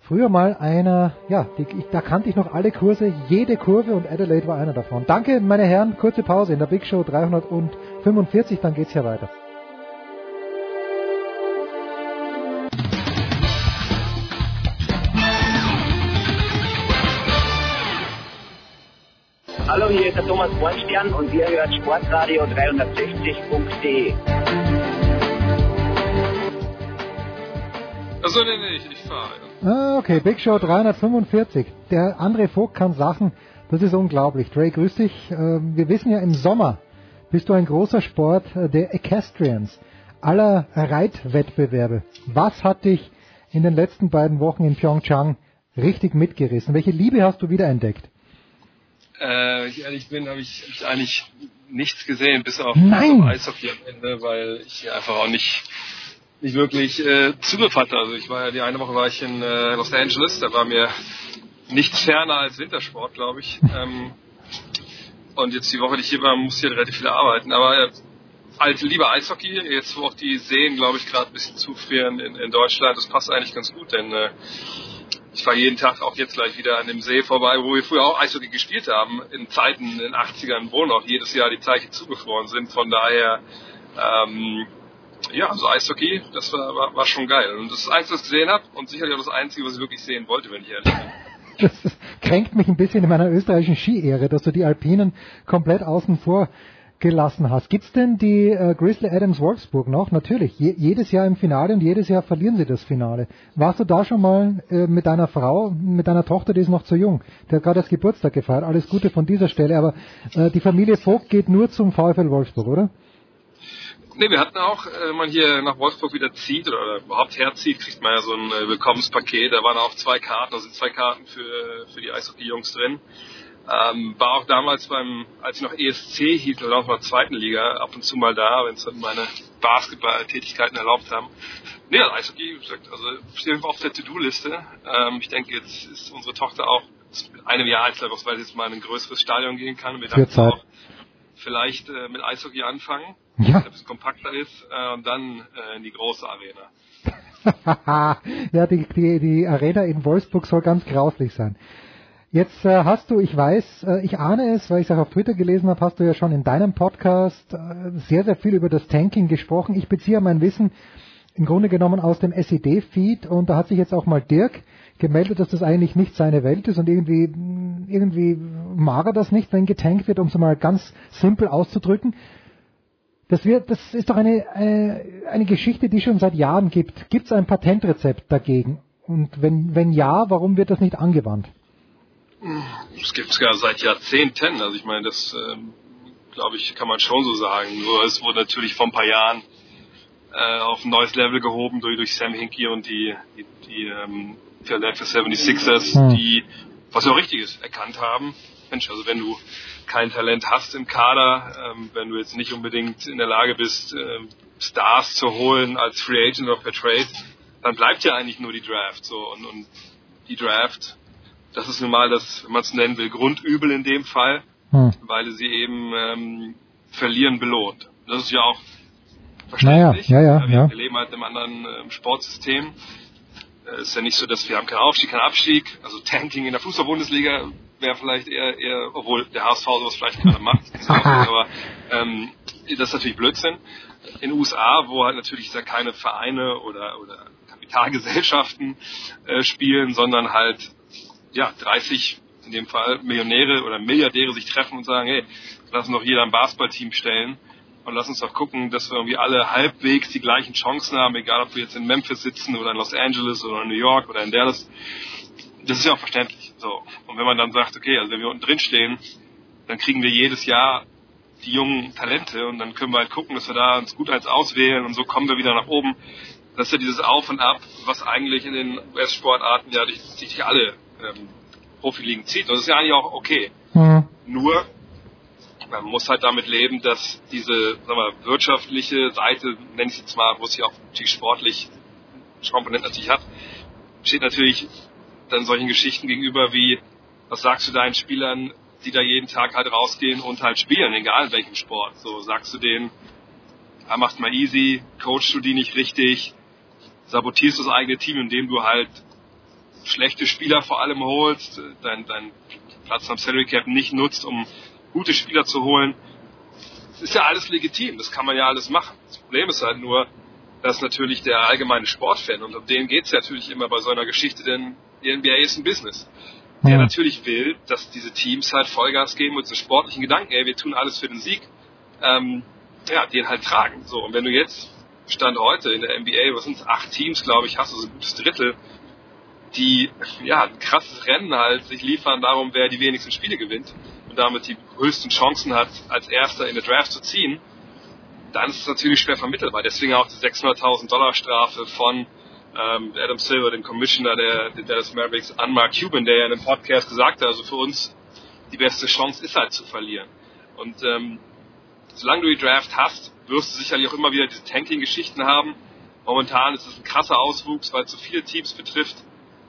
früher mal einer, ja, die, ich, da kannte ich noch alle Kurse, jede Kurve und Adelaide war einer davon. Danke, meine Herren, kurze Pause in der Big Show 345, dann geht's hier weiter. Hallo, hier ist der Thomas Bornstern und ihr hört Sportradio 360.de. Achso, nee, nee, ich, ich fahre. Ah, okay, Big Show 345. Der André Vogt kann Sachen, das ist unglaublich. Dre, grüß dich. Ähm, wir wissen ja, im Sommer bist du ein großer Sport äh, der Equestrians, aller Reitwettbewerbe. Was hat dich in den letzten beiden Wochen in Pyeongchang richtig mitgerissen? Welche Liebe hast du wiederentdeckt? Äh, wenn ich ehrlich bin, habe ich, hab ich eigentlich nichts gesehen, bis auf, Nein. Eishockey am Ende, weil ich einfach auch nicht nicht wirklich äh, Zugriff hatte. Also ich war ja die eine Woche war ich in äh, Los Angeles, da war mir nichts ferner als Wintersport, glaube ich. Ähm, Und jetzt die Woche, die ich hier war, musste ich halt relativ viel arbeiten. Aber äh, alte Liebe Eishockey, jetzt wo auch die Seen, glaube ich, gerade ein bisschen zufrieren in, in Deutschland, das passt eigentlich ganz gut, denn äh, ich fahre jeden Tag auch jetzt gleich wieder an dem See vorbei, wo wir früher auch Eishockey gespielt haben, in Zeiten in den 80ern, wo noch jedes Jahr die Zeichen zugefroren sind. Von daher, ähm, ja, also Eishockey, das war, war, war schon geil. Und das ist eins, was ich gesehen habe und sicherlich auch das Einzige, was ich wirklich sehen wollte, wenn ich ehrlich bin. Das kränkt mich ein bisschen in meiner österreichischen Ski-Ehre, dass du die Alpinen komplett außen vor gelassen hast. Gibt's denn die äh, Grizzly Adams Wolfsburg noch? Natürlich. Je, jedes Jahr im Finale und jedes Jahr verlieren sie das Finale. Warst du da schon mal äh, mit deiner Frau, mit deiner Tochter, die ist noch zu jung? Der hat gerade das Geburtstag gefeiert. Alles Gute von dieser Stelle. Aber äh, die Familie Vogt geht nur zum VfL Wolfsburg, oder? Nee, wir hatten auch, äh, wenn man hier nach Wolfsburg wieder zieht oder, überhaupt herzieht, kriegt man ja so ein äh, Willkommenspaket. Da waren auch zwei Karten, da sind zwei Karten für, für die Eishockey-Jungs drin. Ähm, war auch damals beim, als ich noch ESC hielt, oder auch mal zweiten Liga, ab und zu mal da, wenn es dann meine Basketball-Tätigkeiten erlaubt haben. Nee, also Eishockey, wie gesagt, also steht auf der To-Do-Liste. Ähm, ich denke, jetzt ist unsere Tochter auch mit einem Jahr alt, weil sie jetzt mal in ein größeres Stadion gehen kann. Wir dachten auch, vielleicht äh, mit Eishockey anfangen, ja. ein bisschen kompakter ist, äh, und dann äh, in die große Arena. ja, die, die, die Arena in Wolfsburg soll ganz grauslich sein. Jetzt äh, hast du, ich weiß, äh, ich ahne es, weil ich es auch auf Twitter gelesen habe, hast du ja schon in deinem Podcast äh, sehr, sehr viel über das Tanking gesprochen. Ich beziehe mein Wissen im Grunde genommen aus dem SED-Feed und da hat sich jetzt auch mal Dirk gemeldet, dass das eigentlich nicht seine Welt ist und irgendwie, irgendwie mag er das nicht, wenn getankt wird, um es mal ganz simpel auszudrücken. Das, wird, das ist doch eine, eine, eine Geschichte, die schon seit Jahren gibt. Gibt es ein Patentrezept dagegen? Und wenn, wenn ja, warum wird das nicht angewandt? Das gibt es ja seit Jahrzehnten. Also ich meine, das ähm, glaube ich, kann man schon so sagen. Nur es wurde natürlich vor ein paar Jahren äh, auf ein neues Level gehoben durch, durch Sam Hinkie und die, die, die ähm, Philadelphia 76ers, Hm. die, was ja auch richtig ist, erkannt haben. Mensch, also wenn du kein Talent hast im Kader, ähm, wenn du jetzt nicht unbedingt in der Lage bist, ähm, Stars zu holen als Free Agent oder per Trade, dann bleibt ja eigentlich nur die Draft so und, und die Draft, das ist nun mal das, wenn man es nennen will, Grundübel in dem Fall, Hm. weil sie eben ähm, verlieren belohnt. Das ist ja auch Naja, verständlich. ja, ja, wir, ja. wir leben halt einem anderen ähm, Sportsystem. Äh, ist ja nicht so, dass wir haben keinen Aufstieg, keinen Abstieg. Also Tanking in der Fußball-Bundesliga wäre vielleicht eher, eher, obwohl der HSV sowas vielleicht gerade macht, aber ähm, das ist natürlich Blödsinn. In den USA, wo halt natürlich keine Vereine oder, oder Kapitalgesellschaften äh, spielen, sondern halt ja 30 in dem Fall Millionäre oder Milliardäre sich treffen und sagen, hey, lass uns doch jeder ein Basketballteam stellen und lass uns doch gucken, dass wir irgendwie alle halbwegs die gleichen Chancen haben, egal ob wir jetzt in Memphis sitzen oder in Los Angeles oder in New York oder in Dallas. Das ist ja auch verständlich. So. Und wenn man dann sagt, okay, also wenn wir unten drin stehen, dann kriegen wir jedes Jahr die jungen Talente und dann können wir halt gucken, dass wir da uns gut eins auswählen und so kommen wir wieder nach oben. Das ist ja dieses Auf und Ab, was eigentlich in den US-Sportarten ja durch alle ähm, Profiligen zieht. Und das ist ja eigentlich auch okay. Hm. Nur, man muss halt damit leben, dass diese sagen wir, wirtschaftliche Seite, nenne ich es jetzt mal, wo es ja auch die sportlich Komponenten natürlich hat, steht natürlich dann solchen Geschichten gegenüber wie, was sagst du deinen Spielern, die da jeden Tag halt rausgehen und halt spielen, egal in welchem Sport. So sagst du denen, ah, mach's mal easy, coachst du die nicht richtig, sabotierst das eigene Team, indem du halt schlechte Spieler vor allem holst, dein, dein Platz am Salary Cap nicht nutzt, um gute Spieler zu holen. Das ist ja alles legitim, das kann man ja alles machen. Das Problem ist halt nur, dass natürlich der allgemeine Sportfan, und um den geht's ja natürlich immer bei so einer Geschichte, denn die NBA ist ein Business. Der Ja. natürlich will, dass diese Teams halt Vollgas geben und so sportlichen Gedanken, ey, wir tun alles für den Sieg, ähm, ja, den halt tragen. So, und wenn du jetzt, Stand heute in der NBA, was sind acht Teams, glaube ich, hast du so ein gutes Drittel, die ja ein krasses Rennen halt sich liefern darum, wer die wenigsten Spiele gewinnt und damit die höchsten Chancen hat, als Erster in der Draft zu ziehen, dann ist es natürlich schwer vermittelbar. Deswegen auch die 600.000 Dollar Strafe von ähm, Adam Silver, dem Commissioner der, der Dallas Mavericks, an Mark Cuban, der ja in einem Podcast gesagt hat, also für uns die beste Chance ist halt zu verlieren. Und ähm, solange du die Draft hast, wirst du sicherlich auch immer wieder diese Tanking-Geschichten haben. Momentan ist es ein krasser Auswuchs, weil es so viele Teams betrifft.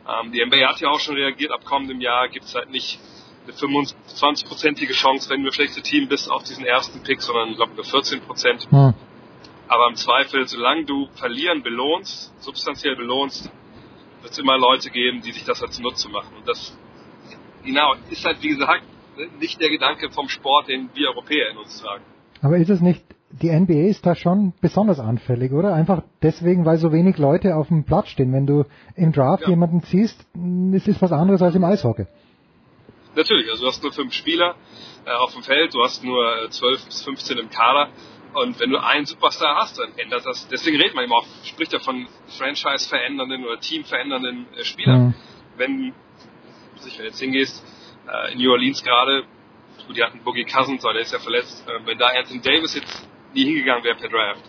Ähm, die NBA hat ja auch schon reagiert, ab kommendem Jahr gibt es halt nicht eine 25-prozentige Chance, wenn du schlechte Team bist, auf diesen ersten Pick, sondern ich glaube nur 14 Prozent. Hm. Aber im Zweifel, solange du verlieren belohnst, substanziell belohnst, wird es immer Leute geben, die sich das als Nutze machen. Und das, genau, ist halt, wie gesagt, nicht der Gedanke vom Sport, den wir Europäer in uns tragen. Aber ist es nicht, die NBA ist da schon besonders anfällig, oder? Einfach deswegen, weil so wenig Leute auf dem Platz stehen. Wenn du im Draft Ja. jemanden ziehst, es ist was anderes als im Eishockey. Natürlich, also du hast nur fünf Spieler äh, auf dem Feld, du hast nur äh, 12 bis 15 im Kader. Und wenn du einen Superstar hast, dann ändert das. Deswegen redet man immer auch, spricht ja von Franchise verändernden oder Team verändernden äh, Spielern. Mhm. Wenn, ich, wenn du jetzt hingehst, äh, in New Orleans gerade, die hatten Boogie Cousins, aber der ist ja verletzt. Äh, wenn da Anthony Davis jetzt nie hingegangen wäre per Draft,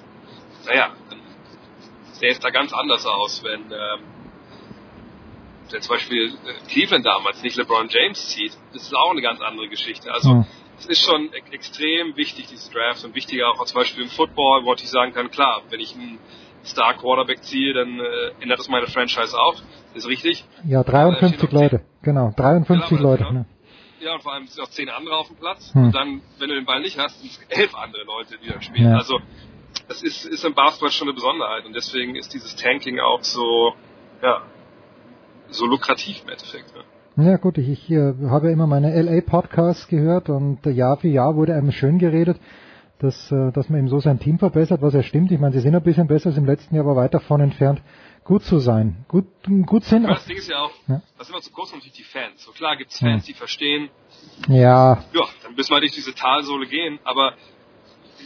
naja, dann sähe es da ganz anders aus, wenn, ähm, wenn zum Beispiel äh, Cleveland damals nicht LeBron James zieht. Das ist auch eine ganz andere Geschichte. Also es ist schon e- extrem wichtig, diese Drafts und wichtiger auch zum Beispiel im Football, wo ich sagen kann, klar, wenn ich einen Star Quarterback ziehe, dann äh, ändert das meine Franchise auch. Ist richtig. Ja, 53 Leute, genau, 53 Genau, Leute. genau. Ne? Ja, und vor allem sind auch zehn andere auf dem Platz. Hm. Und dann, wenn du den Ball nicht hast, sind es elf andere Leute, die dann spielen. Ja. Also das ist, ist im Basketball schon eine Besonderheit. Und deswegen ist dieses Tanking auch so, ja, so lukrativ im Endeffekt. Ne? Ja gut, ich, ich äh, habe ja immer meine LA-Podcasts gehört und äh, Jahr für Jahr wurde einem schön geredet, dass, äh, dass man eben so sein Team verbessert, was ja stimmt. Ich meine, sie sind ein bisschen besser als im letzten Jahr, aber weit davon entfernt, gut zu sein. Gut, gut sind Aber das Ding ist ja auch, Ja. was immer zu kurz natürlich die Fans. So klar gibt's Fans, die verstehen, Ja, ja, dann müssen wir durch diese Talsohle gehen, aber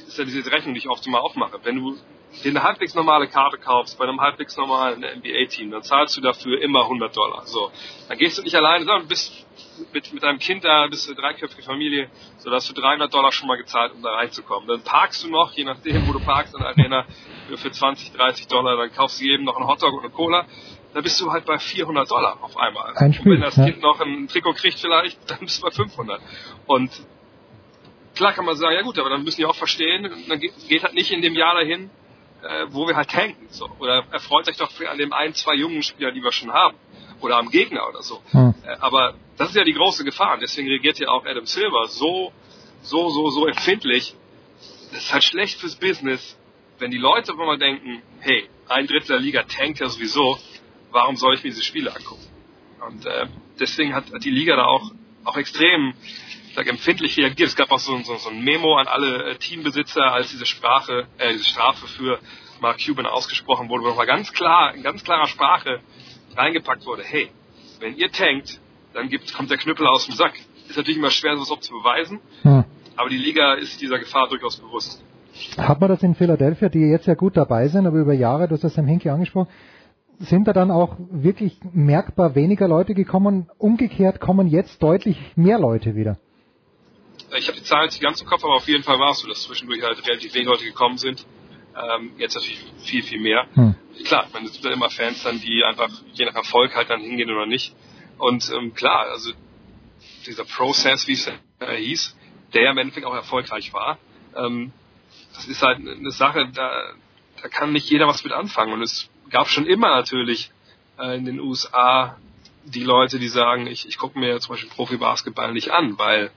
ist ja diese Rechnung, die ich oft mal aufmache. Wenn du dir eine halbwegs normale Karte kaufst bei einem halbwegs normalen NBA-Team, dann zahlst du dafür immer 100 Dollar. So, dann gehst du nicht alleine, sondern bist mit, mit deinem Kind da, bist du dreiköpfige Familie, so dass du 300 Dollar schon mal gezahlt, um da reinzukommen. Dann parkst du noch, je nachdem, wo du parkst, in der Arena für, für 20, 30 Dollar, dann kaufst du jedem noch einen Hotdog und eine Cola. Da bist du halt bei 400 Dollar auf einmal. Ein Spiel, und wenn das ja. Kind noch ein Trikot kriegt vielleicht, dann bist du bei 500. Und klar kann man sagen, ja gut, aber dann müssen die auch verstehen, dann geht, geht halt nicht in dem Jahr dahin, äh, wo wir halt tanken. So. Oder erfreut euch doch an dem ein, zwei jungen Spieler, die wir schon haben. Oder am Gegner oder so. Hm. Äh, aber das ist ja die große Gefahr. Und deswegen reagiert ja auch Adam Silver so, so, so, so empfindlich. Das ist halt schlecht fürs Business, wenn die Leute mal denken, hey, ein Drittel der Liga tankt ja sowieso, warum soll ich mir diese Spiele angucken? Und äh, deswegen hat, hat die Liga da auch, auch extrem sag, empfindlich reagiert. Es gab auch so, so, so ein Memo an alle äh, Teambesitzer, als diese Sprache, äh, diese Strafe für Mark Cuban ausgesprochen wurde, wo nochmal ganz klar, in ganz klarer Sprache reingepackt wurde, hey, wenn ihr tankt, dann gibt's, kommt der Knüppel aus dem Sack. Ist natürlich immer schwer, sowas zu beweisen, Hm. aber die Liga ist dieser Gefahr durchaus bewusst. Hat man das in Philadelphia, die jetzt ja gut dabei sind, aber über Jahre, du hast das Sam Hinke angesprochen, sind da dann auch wirklich merkbar weniger Leute gekommen? Umgekehrt kommen jetzt deutlich mehr Leute wieder. Ich habe die Zahlen jetzt nicht ganz im Kopf, aber auf jeden Fall war es so, dass zwischendurch halt relativ wenig Leute gekommen sind. Ähm, jetzt natürlich viel, viel mehr. Hm. Klar, man gibt dann immer Fans dann, die einfach je nach Erfolg halt dann hingehen oder nicht. Und ähm, klar, also dieser Prozess, wie es äh, hieß, der im Endeffekt auch erfolgreich war, ähm, das ist halt eine Sache, da, da kann nicht jeder was mit anfangen. Und es gab schon immer natürlich äh, in den USA die Leute, die sagen, ich, ich gucke mir zum Beispiel Profi-Basketball nicht an, weil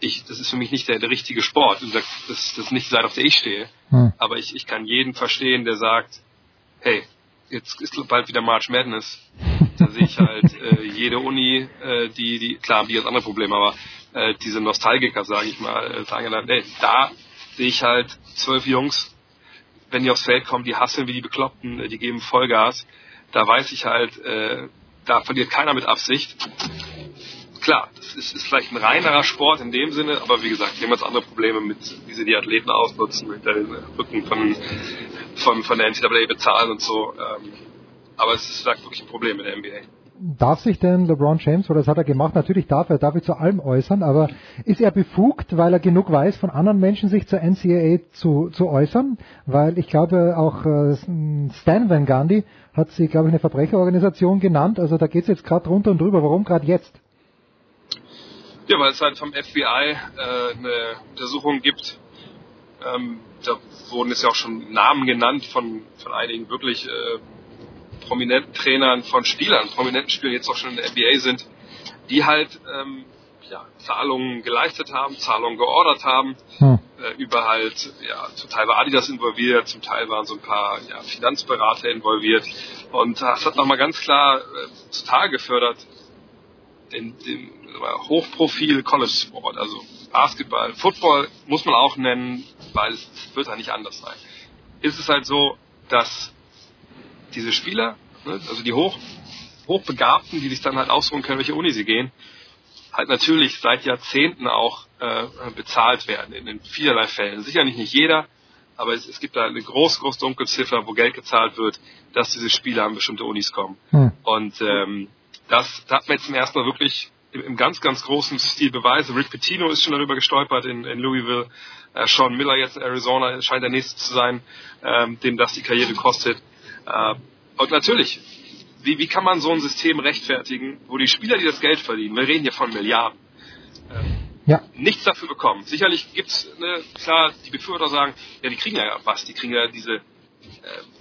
ich, das ist für mich nicht der, der richtige Sport. Und das, das ist nicht die Seite, auf der ich stehe. Hm. Aber ich, ich kann jeden verstehen, der sagt, hey, jetzt ist bald wieder March Madness. Da sehe ich halt äh, jede Uni, äh, die, die, klar haben die jetzt andere Probleme, aber äh, diese Nostalgiker, sage ich mal, äh, sagen dann, hey, da sehe ich halt zwölf Jungs, wenn die aufs Feld kommen, die hasseln wie die Bekloppten, äh, die geben Vollgas. Da weiß ich halt, äh, da verliert keiner mit Absicht. Klar, das ist, ist vielleicht ein reinerer Sport in dem Sinne, aber wie gesagt, jetzt andere Probleme mit, wie sie die Athleten ausnutzen, mit den Rücken von, von, von der NCAA bezahlen und so. Ähm, aber es ist wirklich ein Problem in der NBA. Darf sich denn LeBron James, oder das hat er gemacht, natürlich darf er, darf er zu allem äußern, aber ist er befugt, weil er genug weiß von anderen Menschen, sich zur NCAA zu, zu äußern? Weil ich glaube auch äh, Stan Van Gundy hat sie, glaube ich, eine Verbrecherorganisation genannt, also da geht es jetzt gerade drunter und drüber. Warum gerade jetzt? Ja, weil es halt vom FBI äh, eine Untersuchung gibt. Ähm, da wurden jetzt ja auch schon Namen genannt von, von einigen wirklich äh, prominenten Trainern von Spielern, prominenten Spielern, die jetzt auch schon in der NBA sind, die halt ähm, ja, Zahlungen geleistet haben, Zahlungen geordert haben, Hm. äh, über halt, ja, zum Teil war Adidas involviert, zum Teil waren so ein paar ja, Finanzberater involviert und das hat nochmal ganz klar äh, zutage gefördert, den, den Hochprofil College Sport, also Basketball, Football muss man auch nennen, weil es wird ja nicht anders sein. Ist es halt so, dass diese Spieler, ne, also die Hoch, Hochbegabten, die sich dann halt aussuchen können, welche Uni sie gehen, halt natürlich seit Jahrzehnten auch äh, bezahlt werden, in, in vielerlei Fällen. Sicherlich nicht jeder, aber es, es gibt da eine groß, groß Dunkelziffer, wo Geld gezahlt wird, dass diese Spieler an bestimmte Unis kommen. Hm. Und ähm, das, da hat man jetzt zum ersten Mal wirklich im, im ganz, ganz großen Stil Beweise. Rick Pitino ist schon darüber gestolpert in, in Louisville. Äh, Sean Miller jetzt in Arizona scheint der nächste zu sein, ähm, dem das die Karriere kostet. Äh, und natürlich, wie, wie kann man so ein System rechtfertigen, wo die Spieler, die das Geld verdienen, wir reden hier von Milliarden, Ja. nichts dafür bekommen. Sicherlich gibt's ne, klar, die Befürworter sagen, ja, die kriegen ja was, die kriegen ja diese äh,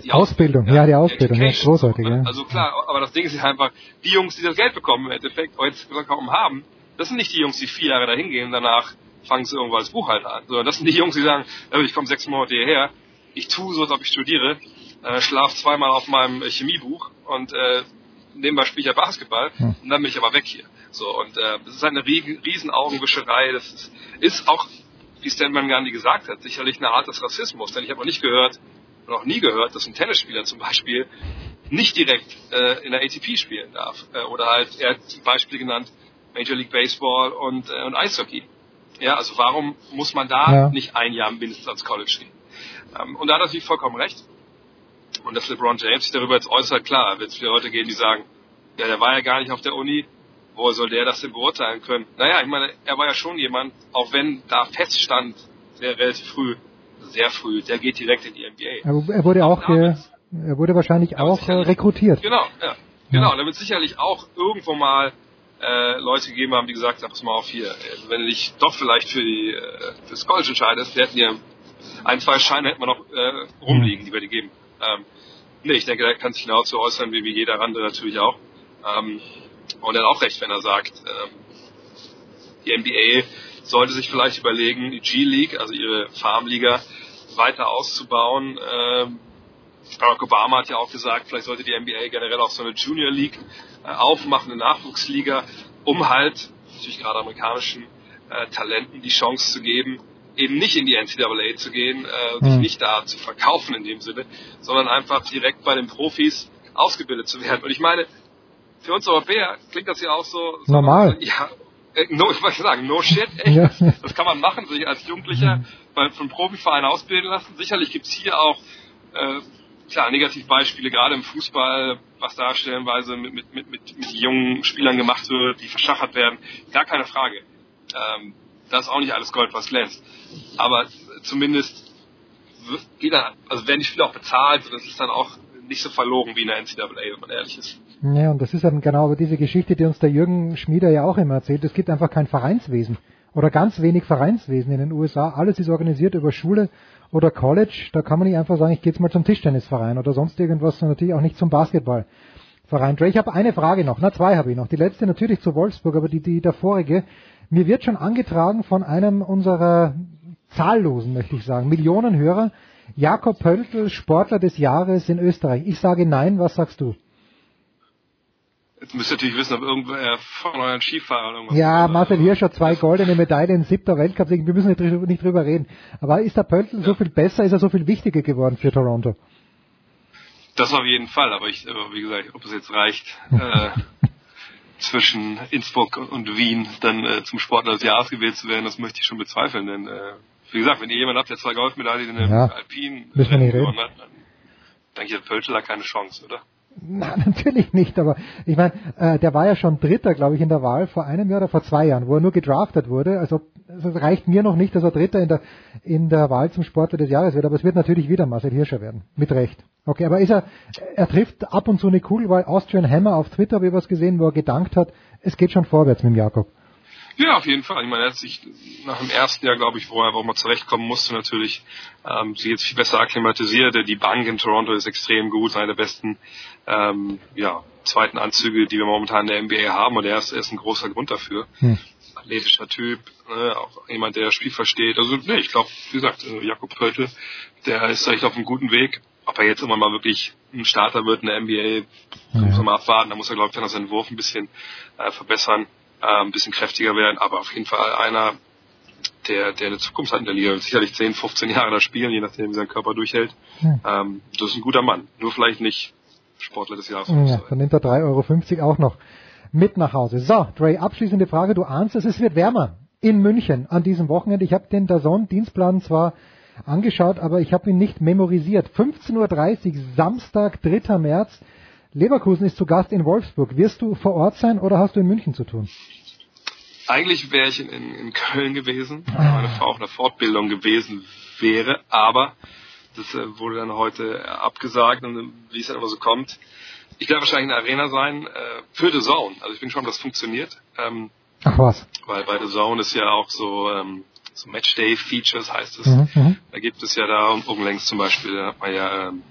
die Ausbildung, ja, die Ausbildung, ja, großartig, ja. also klar, aber das Ding ist einfach, die Jungs, die das Geld bekommen, im Endeffekt heute bekommen haben, das sind nicht die Jungs, die vier Jahre dahin gehen und danach fangen sie irgendwo als Buchhalter an, sondern das sind die Jungs, die sagen, äh, ich komme sechs Monate hierher, ich tue so, als ob ich studiere, äh, schlaf zweimal auf meinem äh, Chemiebuch und äh, nebenbei spiele ich ja Basketball Hm. und dann bin ich aber weg hier. So und äh, das ist halt eine riesen, riesen Augenwischerei. Das ist, ist auch, wie Stan Van Gundy gesagt hat, sicherlich eine Art des Rassismus. Denn ich habe noch nicht gehört, noch nie gehört, dass ein Tennisspieler zum Beispiel nicht direkt äh, in der ATP spielen darf. Äh, oder halt, er hat die Beispiele genannt, Major League Baseball und, äh, und Eishockey. Ja, also warum muss man da Ja. nicht ein Jahr mindestens ans College gehen? Ähm, und da hat er natürlich vollkommen recht. Und dass LeBron James sich darüber jetzt äußert, klar, wird es viele Leute geben, die sagen, ja, der war ja gar nicht auf der Uni, woher soll der das denn beurteilen können? Naja, ich meine, er war ja schon jemand, auch wenn da feststand, sehr relativ früh, sehr früh, der geht direkt in die NBA. Aber er wurde auch, äh, er wurde wahrscheinlich auch äh, rekrutiert. Genau, ja. Genau, da wird sicherlich auch irgendwo mal äh, Leute gegeben haben, die gesagt haben, pass mal auf hier, also wenn du dich doch vielleicht für die äh, fürs College entscheidest, wir hätten hier ein, zwei Scheine hätten wir noch äh, rumliegen, die wir dir geben. Ähm, nee, ich denke, der kann sich genauso äußern wie, wie jeder andere natürlich auch. Ähm, und er hat auch recht, wenn er sagt, ähm, die NBA sollte sich vielleicht überlegen, die G-League, also ihre Farmliga, weiter auszubauen. Ähm, Barack Obama hat ja auch gesagt, vielleicht sollte die NBA generell auch so eine Junior League äh, aufmachen, eine Nachwuchsliga, um halt natürlich gerade amerikanischen äh, Talenten die Chance zu geben, eben nicht in die NCAA zu gehen, äh, sich Hm. nicht da zu verkaufen in dem Sinne, sondern einfach direkt bei den Profis ausgebildet zu werden. Und ich meine, für uns Europäer klingt das ja auch so, so Normal. ja, äh, no, ich wollte sagen, no shit, echt. Ja. Das, kann man machen, sich als Jugendlicher bei, von Profiverein ausbilden lassen. Sicherlich gibt's hier auch äh, klar Negativbeispiele, gerade im Fußball, was da stellenweise mit, mit, mit, mit, mit jungen Spielern gemacht wird, die verschachert werden. Gar keine Frage. Ähm, das ist auch nicht alles Gold, was glänzt. Aber zumindest wird- dann, also werden die Spieler auch bezahlt und das ist dann auch nicht so verlogen wie in der NCAA, wenn man ehrlich ist. Ja, und das ist eben genau diese Geschichte, die uns der Jürgen Schmieder ja auch immer erzählt. Es gibt einfach kein Vereinswesen oder ganz wenig Vereinswesen in den USA. Alles ist organisiert über Schule oder College. Da kann man nicht einfach sagen, ich gehe jetzt mal zum Tischtennisverein oder sonst irgendwas, und natürlich auch nicht zum Basketballverein. Dre, ich habe eine Frage noch, na zwei habe ich noch. Die letzte natürlich zu Wolfsburg, aber die, die der vorige. Mir wird schon angetragen von einem unserer zahllosen, möchte ich sagen, Millionen Hörer, Jakob Pöltl, Sportler des Jahres in Österreich. Ich sage nein, was sagst du? Jetzt müsst ihr natürlich wissen, ob irgendwer von euren Skifahrern irgendwas Ja, Marcel Hirsch hat zwei goldene Medaillen, siebter Weltcup, wir müssen nicht drüber, nicht drüber reden. Aber ist der Pöltl so viel besser, ist er so viel wichtiger geworden für Toronto? Das auf jeden Fall, aber ich, aber wie gesagt, ob es jetzt reicht, äh, zwischen Innsbruck und Wien dann äh, zum Sportler des Jahres gewählt zu werden, das möchte ich schon bezweifeln, denn äh, wie gesagt, wenn ihr jemanden habt, der zwei Goldmedaillen in einem Ja, Alpin reden. gewonnen hat, dann denke ich, hat da keine Chance, oder? Nein, natürlich nicht, aber ich meine, äh, der war ja schon Dritter, glaube ich, in der Wahl vor einem Jahr oder vor zwei Jahren, wo er nur gedraftet wurde. Also es reicht mir noch nicht, dass er Dritter in der in der Wahl zum Sportler des Jahres wird, aber es wird natürlich wieder Marcel Hirscher werden. Mit Recht. Okay, aber ist er, er trifft ab und zu eine Kugel, weil Austrian Hammer auf Twitter habe ich was gesehen, wo er gedankt hat, es geht schon vorwärts mit dem Jakob. Ja, auf jeden Fall. Ich meine, er hat sich nach dem ersten Jahr, glaube ich, wo er einfach mal zurechtkommen musste, natürlich ähm, sich jetzt viel besser akklimatisiert. Die Bank in Toronto ist extrem gut, eine der besten ähm, ja, zweiten Anzüge, die wir momentan in der NBA haben und er ist, er ist ein großer Grund dafür. Hm. athletischer Typ, ne, auch jemand, der das Spiel versteht. Also nee, ich glaube, wie gesagt, äh, Jakob Pöltl, der ist echt auf einem guten Weg. Ob er jetzt immer mal wirklich ein Starter wird in der NBA, muss man mal abwarten. Da muss er, glaube ich, dann seinen Wurf ein bisschen äh, verbessern, äh, ein bisschen kräftiger werden. Aber auf jeden Fall einer, der, der eine Zukunft hat in der Liga. Sicherlich 10, 15 Jahre da spielen, je nachdem, wie sein Körper durchhält. Ja. Ähm, das ist ein guter Mann. Nur vielleicht nicht Sportler des Jahres. Ja, dann nimmt er 3,50 Euro auch noch mit nach Hause. So, Dre, abschließende Frage. Du ahnst es, es wird wärmer in München an diesem Wochenende. Ich habe den Dazon-Dienstplan zwar angeschaut, aber ich habe ihn nicht memorisiert. 15.30 Uhr, Samstag, 3. März. Leverkusen ist zu Gast in Wolfsburg. Wirst du vor Ort sein oder hast du in München zu tun? Eigentlich wäre ich in, in, Köln gewesen, weil meine Frau auf einer Fortbildung gewesen wäre, aber das äh, wurde dann heute abgesagt und wie es dann immer so kommt. Ich werde wahrscheinlich in der Arena sein äh, für The Zone. Also ich bin schon, dass das funktioniert. Ähm, Ach was. Weil bei The Zone ist ja auch so ähm, so Matchday-Features heißt es. Mhm, mhm, da gibt es ja da, oben längs zum Beispiel, da hat man ja ähm,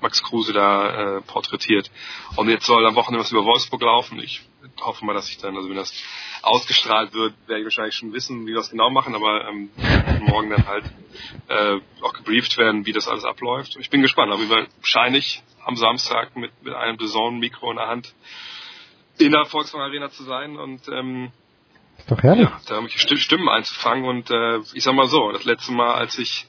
Max Kruse da äh, porträtiert. Und jetzt soll am Wochenende was über Wolfsburg laufen. Ich hoffe mal, dass ich dann, also wenn das ausgestrahlt wird, werde ich wahrscheinlich schon wissen, wie wir das genau machen, aber ähm, morgen dann halt äh, auch gebrieft werden, wie das alles abläuft. Ich bin gespannt, aber wahrscheinlich am Samstag mit, mit einem Saison-Mikro in der Hand in der Volkswagen Arena zu sein und ähm, ist doch herrlich. Ja, da irgendwelche Stimmen einzufangen und äh, ich sag mal so, das letzte Mal, als ich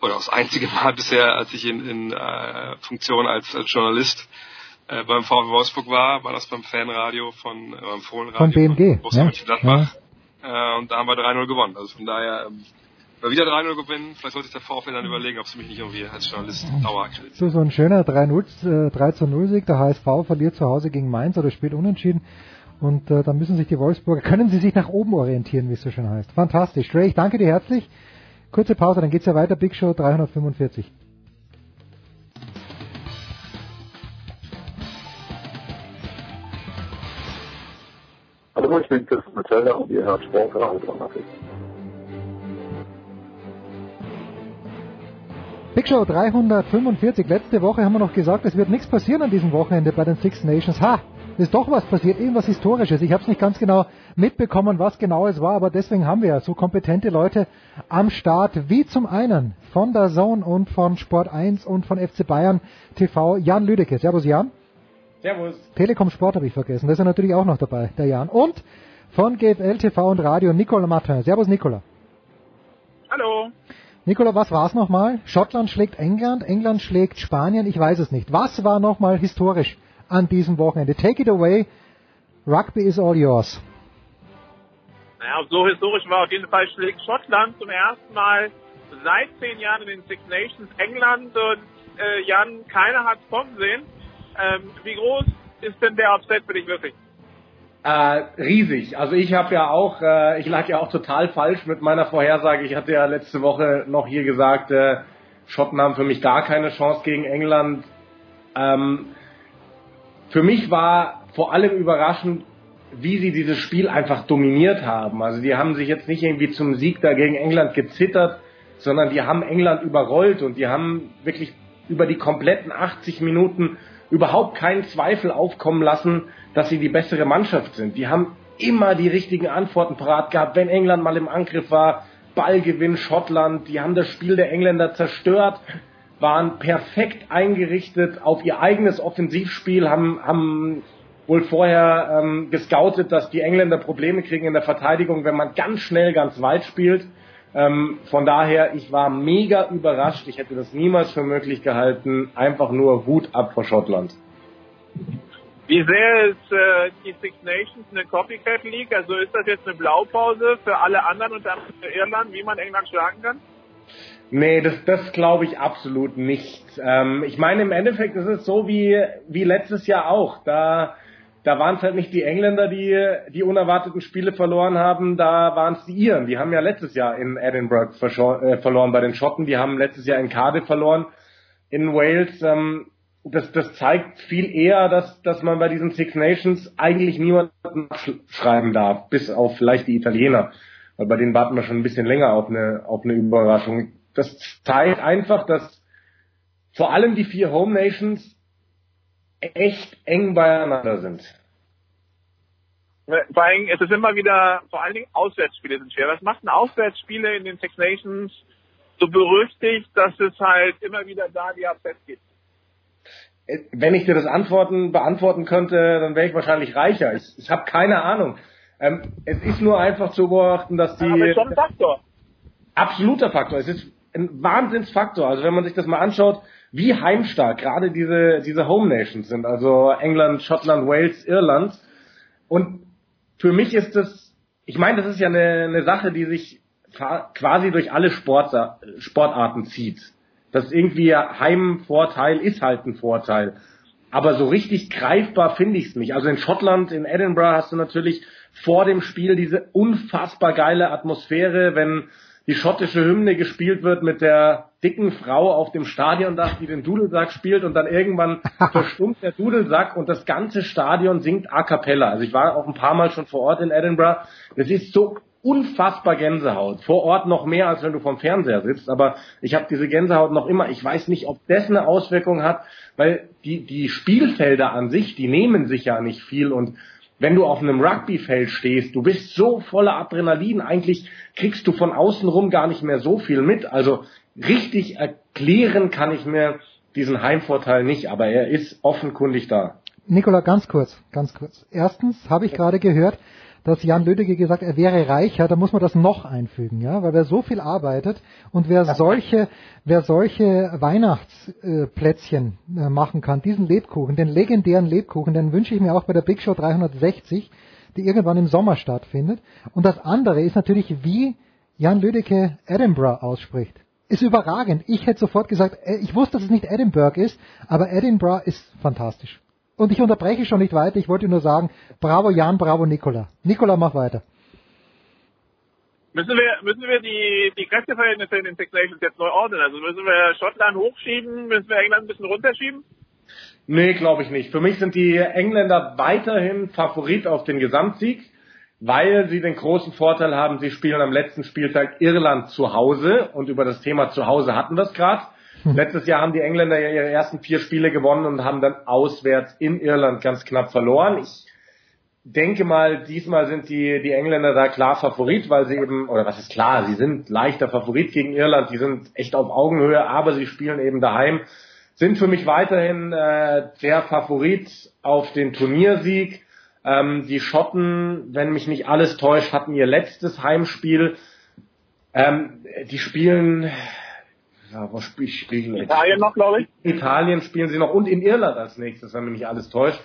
oder das einzige Mal bisher, als ich in, in äh, Funktion als, als Journalist äh, beim VW Wolfsburg war, war das beim Fanradio von äh, beim Fohlenradio von BMG. Von ja. Gladbach. Ja. Äh, und da haben wir 3-0 gewonnen. Also von daher ähm, wir wieder 3-0 gewinnen, vielleicht sollte sich der VfL dann überlegen, ob sie mich nicht irgendwie als Journalist Dauer So, so ein schöner 3-0, äh, 3 Sieg, der HSV verliert zu Hause gegen Mainz oder spielt unentschieden. Und äh, dann müssen sich die Wolfsburger, können sie sich nach oben orientieren, wie es so schön heißt. Fantastisch. Ray, ich danke dir herzlich. Kurze Pause, dann geht's ja weiter. Big Show 345. Hallo, ich bin Christian Metzeler und ihr hört Sportradio 360. Big Show 345. Letzte Woche haben wir noch gesagt, es wird nichts passieren an diesem Wochenende bei den Six Nations. Ha, ist doch was passiert, irgendwas Historisches. Ich habe es nicht ganz genau mitbekommen, was genau es war, aber deswegen haben wir ja so kompetente Leute am Start, wie zum einen von der Zone und von Sport 1 und von FC Bayern TV, Jan Lüdecke. Servus Jan. Servus. Telekom Sport habe ich vergessen, da ist er natürlich auch noch dabei, der Jan. Und von GFL TV und Radio, Nicola Martin. Servus Nicola. Hallo. Nicola, was war es nochmal? Schottland schlägt England, England schlägt Spanien, ich weiß es nicht. Was war nochmal historisch an diesem Wochenende. Take it away. Rugby is all yours. Naja, so historisch war auf jeden Fall schlägt Schottland zum ersten Mal seit zehn Jahren in den Six Nations England und äh, Jan, keiner hat es kommen sehen. Ähm, wie groß ist denn der Upset für dich wirklich? Äh, riesig. Also ich habe ja auch, äh, ich lag ja auch total falsch mit meiner Vorhersage. Ich hatte ja letzte Woche noch hier gesagt, äh, Schotten haben für mich gar keine Chance gegen England. Ähm, für mich war vor allem überraschend, wie sie dieses Spiel einfach dominiert haben. Also die haben sich jetzt nicht irgendwie zum Sieg da gegen England gezittert, sondern die haben England überrollt und die haben wirklich über die kompletten 80 Minuten überhaupt keinen Zweifel aufkommen lassen, dass sie die bessere Mannschaft sind. Die haben immer die richtigen Antworten parat gehabt, wenn England mal im Angriff war. Ballgewinn Schottland, die haben das Spiel der Engländer zerstört waren perfekt eingerichtet auf ihr eigenes Offensivspiel, haben, haben wohl vorher ähm, gescoutet, dass die Engländer Probleme kriegen in der Verteidigung, wenn man ganz schnell, ganz weit spielt. Ähm, von daher, ich war mega überrascht. Ich hätte das niemals für möglich gehalten. Einfach nur Hut ab vor Schottland. Wie sehr ist äh, die Six Nations eine Copycat League? Also ist das jetzt eine Blaupause für alle anderen und dann für Irland, wie man England schlagen kann? Nee, das, das glaube ich absolut nicht. Ähm, ich meine, im Endeffekt ist es so wie, wie letztes Jahr auch. Da, da waren es halt nicht die Engländer, die die unerwarteten Spiele verloren haben, da waren es die Iren. Die haben ja letztes Jahr in Edinburgh äh, verloren bei den Schotten, die haben letztes Jahr in Cardiff verloren. In Wales, ähm, das, das zeigt viel eher, dass, dass man bei diesen Six Nations eigentlich niemanden schreiben darf, bis auf vielleicht die Italiener. Weil bei denen warten wir schon ein bisschen länger auf eine, auf eine Überraschung das zeigt einfach, dass vor allem die vier Home Nations echt eng beieinander sind. Vor allem, es ist immer wieder, vor allen Dingen Auswärtsspiele sind schwer. Was macht ein Auswärtsspiele in den Six Nations so berüchtigt, dass es halt immer wieder da die Upsets gibt? Wenn ich dir das Antworten beantworten könnte, dann wäre ich wahrscheinlich reicher. Ich, ich habe keine Ahnung. Ähm, es ist nur einfach zu beobachten, dass die. Aber schon ein Faktor. Absoluter Faktor. Es ist ein Wahnsinnsfaktor. Also wenn man sich das mal anschaut, wie heimstark gerade diese, diese Home Nations sind, also England, Schottland, Wales, Irland. Und für mich ist das, ich meine, das ist ja eine, eine Sache, die sich quasi durch alle Sport, Sportarten zieht. Das irgendwie Heimvorteil ist halt ein Vorteil. Aber so richtig greifbar finde ich es nicht. Also in Schottland, in Edinburgh hast du natürlich vor dem Spiel diese unfassbar geile Atmosphäre, wenn die schottische Hymne gespielt wird mit der dicken Frau auf dem Stadiondach, die den Dudelsack spielt und dann irgendwann verstummt der Dudelsack und das ganze Stadion singt a cappella. Also ich war auch ein paar Mal schon vor Ort in Edinburgh. Das ist so unfassbar Gänsehaut. Vor Ort noch mehr, als wenn du vom Fernseher sitzt. Aber ich habe diese Gänsehaut noch immer. Ich weiß nicht, ob das eine Auswirkung hat, weil die, die Spielfelder an sich, die nehmen sich ja nicht viel und wenn du auf einem Rugbyfeld stehst, du bist so voller Adrenalin, eigentlich kriegst du von außen rum gar nicht mehr so viel mit. Also richtig erklären kann ich mir diesen Heimvorteil nicht, aber er ist offenkundig da. Nikola, ganz kurz, ganz kurz. Erstens habe ich gerade gehört, dass Jan Lödege gesagt, er wäre reicher, da muss man das noch einfügen, ja, weil wer so viel arbeitet und wer solche, wer solche Weihnachtsplätzchen äh, machen kann, diesen Lebkuchen, den legendären Lebkuchen, den wünsche ich mir auch bei der Big Show 360, die irgendwann im Sommer stattfindet. Und das andere ist natürlich, wie Jan Lödeke Edinburgh ausspricht. Ist überragend. Ich hätte sofort gesagt, äh, ich wusste, dass es nicht Edinburgh ist, aber Edinburgh ist fantastisch. Und ich unterbreche schon nicht weiter, ich wollte nur sagen, bravo Jan, bravo Nikola. Nikola, mach weiter. Müssen wir, müssen wir die, die Kräfteverhältnisse in den Six Nations jetzt neu ordnen? Also müssen wir Schottland hochschieben, müssen wir England ein bisschen runterschieben? Nee, glaube ich nicht. Für mich sind die Engländer weiterhin Favorit auf den Gesamtsieg, weil sie den großen Vorteil haben, sie spielen am letzten Spieltag Irland zu Hause und über das Thema zu Hause hatten wir es gerade. Letztes Jahr haben die Engländer ja ihre ersten vier Spiele gewonnen und haben dann auswärts in Irland ganz knapp verloren. Ich denke mal, diesmal sind die, die Engländer da klar Favorit, weil sie eben, oder was ist klar, sie sind leichter Favorit gegen Irland, die sind echt auf Augenhöhe, aber sie spielen eben daheim, sind für mich weiterhin äh, der Favorit auf den Turniersieg. Ähm, die Schotten, wenn mich nicht alles täuscht, hatten ihr letztes Heimspiel. Ähm, die spielen ja, spiel, spielen Italien noch, glaube ich. Italien spielen sie noch und in Irland als nächstes, wenn mich nicht alles täuscht.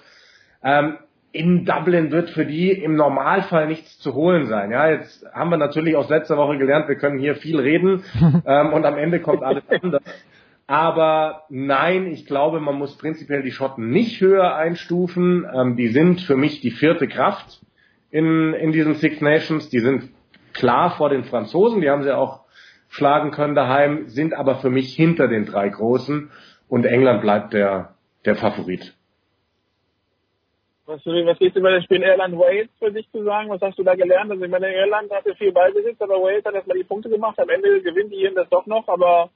Ähm, in Dublin wird für die im Normalfall nichts zu holen sein. Ja, jetzt haben wir natürlich aus letzter Woche gelernt, wir können hier viel reden ähm, und am Ende kommt alles anders. Aber nein, ich glaube, man muss prinzipiell die Schotten nicht höher einstufen. Ähm, die sind für mich die vierte Kraft in, in diesen Six Nations. Die sind klar vor den Franzosen. Die haben sie auch schlagen können daheim, sind aber für mich hinter den drei Großen und England bleibt der, der Favorit. Was, was geht über das Spiel Irland-Wales für dich zu sagen? Was hast du da gelernt? Also ich meine, Irland hatte viel Ballbesitz, aber Wales hat erstmal die Punkte gemacht. Am Ende gewinnt die Iren das doch noch, aber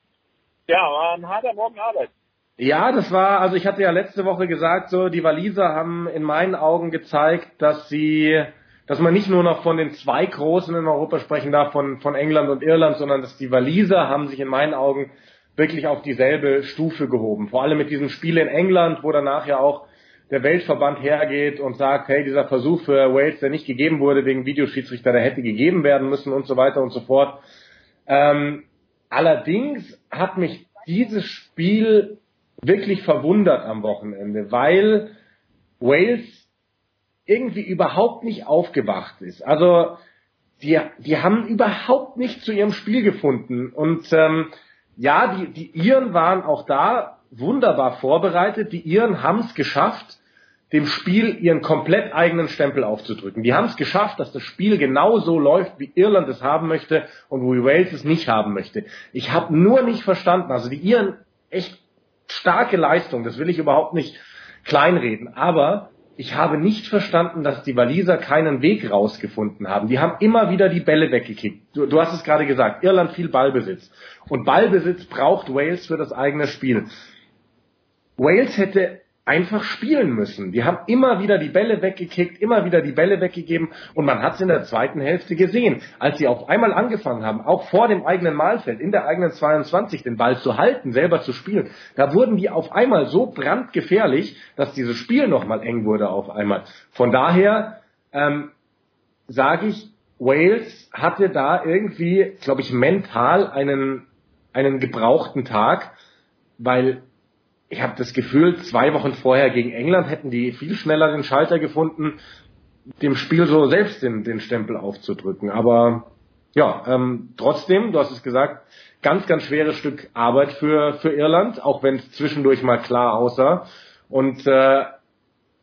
ja, war ein harter Morgen Arbeit. Ja, das war, also ich hatte ja letzte Woche gesagt, so die Waliser haben in meinen Augen gezeigt, dass sie dass man nicht nur noch von den zwei Großen in Europa sprechen darf, von, von England und Irland, sondern dass die Waliser haben sich in meinen Augen wirklich auf dieselbe Stufe gehoben. Vor allem mit diesem Spiel in England, wo danach ja auch der Weltverband hergeht und sagt, hey, dieser Versuch für Wales, der nicht gegeben wurde wegen Videoschiedsrichter, der hätte gegeben werden müssen und so weiter und so fort. Ähm, allerdings hat mich dieses Spiel wirklich verwundert am Wochenende, weil Wales irgendwie überhaupt nicht aufgewacht ist. Also die, die haben überhaupt nicht zu ihrem Spiel gefunden. Und ähm, ja, die, die Iren waren auch da wunderbar vorbereitet. Die Iren haben es geschafft, dem Spiel ihren komplett eigenen Stempel aufzudrücken. Die haben es geschafft, dass das Spiel genau so läuft, wie Irland es haben möchte und wie Wales es nicht haben möchte. Ich habe nur nicht verstanden, also die Iren echt starke Leistung, das will ich überhaupt nicht kleinreden, aber ich habe nicht verstanden, dass die Waliser keinen Weg rausgefunden haben. Die haben immer wieder die Bälle weggekickt. Du, du, hast es gerade gesagt, Irland viel Ballbesitz. Und Ballbesitz braucht Wales für das eigene Spiel. Wales hätte einfach spielen müssen. Die haben immer wieder die Bälle weggekickt, immer wieder die Bälle weggegeben und man hat es in der zweiten Hälfte gesehen, als sie auf einmal angefangen haben, auch vor dem eigenen Mahlfeld, in der eigenen 22 den Ball zu halten, selber zu spielen. Da wurden die auf einmal so brandgefährlich, dass dieses Spiel nochmal eng wurde auf einmal. Von daher ähm, sage ich, Wales hatte da irgendwie, glaube ich, mental einen, einen gebrauchten Tag, weil ich habe das Gefühl, zwei Wochen vorher gegen England hätten die viel schneller den Schalter gefunden, dem Spiel so selbst den, den Stempel aufzudrücken. Aber ja, ähm, trotzdem, du hast es gesagt, ganz, ganz schweres Stück Arbeit für, für Irland, auch wenn es zwischendurch mal klar aussah. Und äh,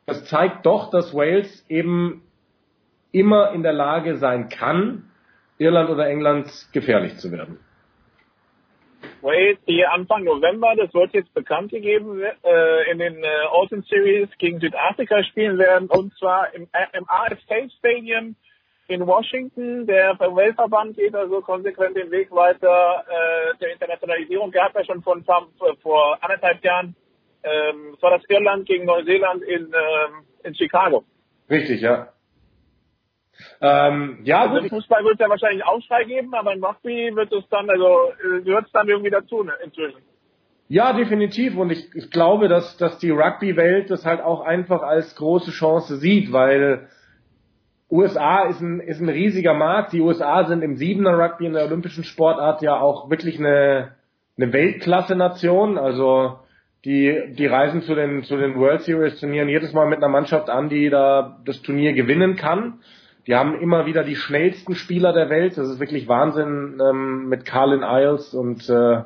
das zeigt doch, dass Wales eben immer in der Lage sein kann, Irland oder England gefährlich zu werden. Wales, die Anfang November, das wird jetzt bekannt gegeben, äh, in den äh, Autumn Series gegen Südafrika spielen werden, und zwar im, äh, im AFK Stadium in Washington. Der Weltverband geht also konsequent den Weg weiter äh, der Internationalisierung. Gab ja schon von, vor anderthalb Jahren. Ähm, war das Irland gegen Neuseeland in, ähm, in Chicago. Richtig, ja. Ähm, ja, also im Fußball wird es ja wahrscheinlich Aufschrei geben, aber im Rugby wird es dann, also äh, gehört es dann irgendwie dazu ne, inzwischen. Ja, definitiv. Und ich, ich glaube, dass, dass die Rugby-Welt das halt auch einfach als große Chance sieht, weil USA ist ein, ist ein riesiger Markt. Die USA sind im Siebener Rugby in der olympischen Sportart ja auch wirklich eine, eine Weltklasse-Nation. Also die, die reisen zu den, zu den World Series Turnieren jedes Mal mit einer Mannschaft an, die da das Turnier gewinnen kann. Die haben immer wieder die schnellsten Spieler der Welt. Das ist wirklich Wahnsinn ähm, mit Carlin Isles und äh,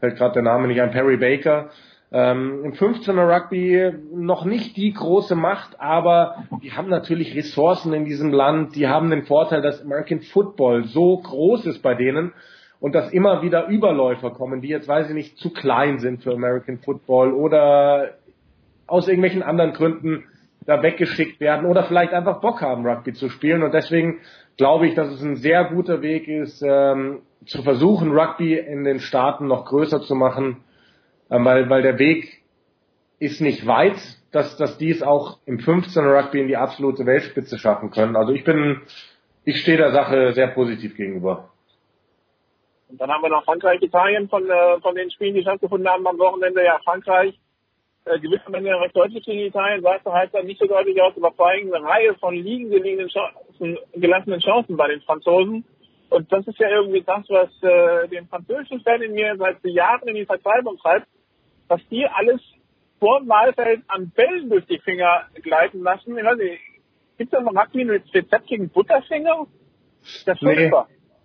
fällt gerade der Name nicht ein, Perry Baker. Ähm, Im 15er Rugby noch nicht die große Macht, aber die haben natürlich Ressourcen in diesem Land. Die haben den Vorteil, dass American Football so groß ist bei denen und dass immer wieder Überläufer kommen, die jetzt, weiß ich nicht, zu klein sind für American Football oder aus irgendwelchen anderen Gründen da weggeschickt werden oder vielleicht einfach Bock haben, Rugby zu spielen. Und deswegen glaube ich, dass es ein sehr guter Weg ist, ähm, zu versuchen, Rugby in den Staaten noch größer zu machen, ähm, weil, weil der Weg ist nicht weit, dass, dass die es auch im 15er Rugby in die absolute Weltspitze schaffen können. Also ich bin, ich stehe der Sache sehr positiv gegenüber. Und dann haben wir noch Frankreich, Italien von, äh, von den Spielen, die stattgefunden haben am Wochenende. Ja, Frankreich äh, gewinnt am Ende recht deutlich gegen Italien, sah es halt dann nicht so deutlich aus, aber vor allem eine Reihe von liegen gelegenen Chancen, gelassenen Chancen bei den Franzosen. Und das ist ja irgendwie das, was äh, den französischen Fan in mir seit Jahren in die Verzweiflung treibt, was die alles vor dem Wahlfeld an Bällen durch die Finger gleiten lassen. Ich weiß nicht, gibt es da noch mit Rezept gegen Butterfinger? Das ist nee,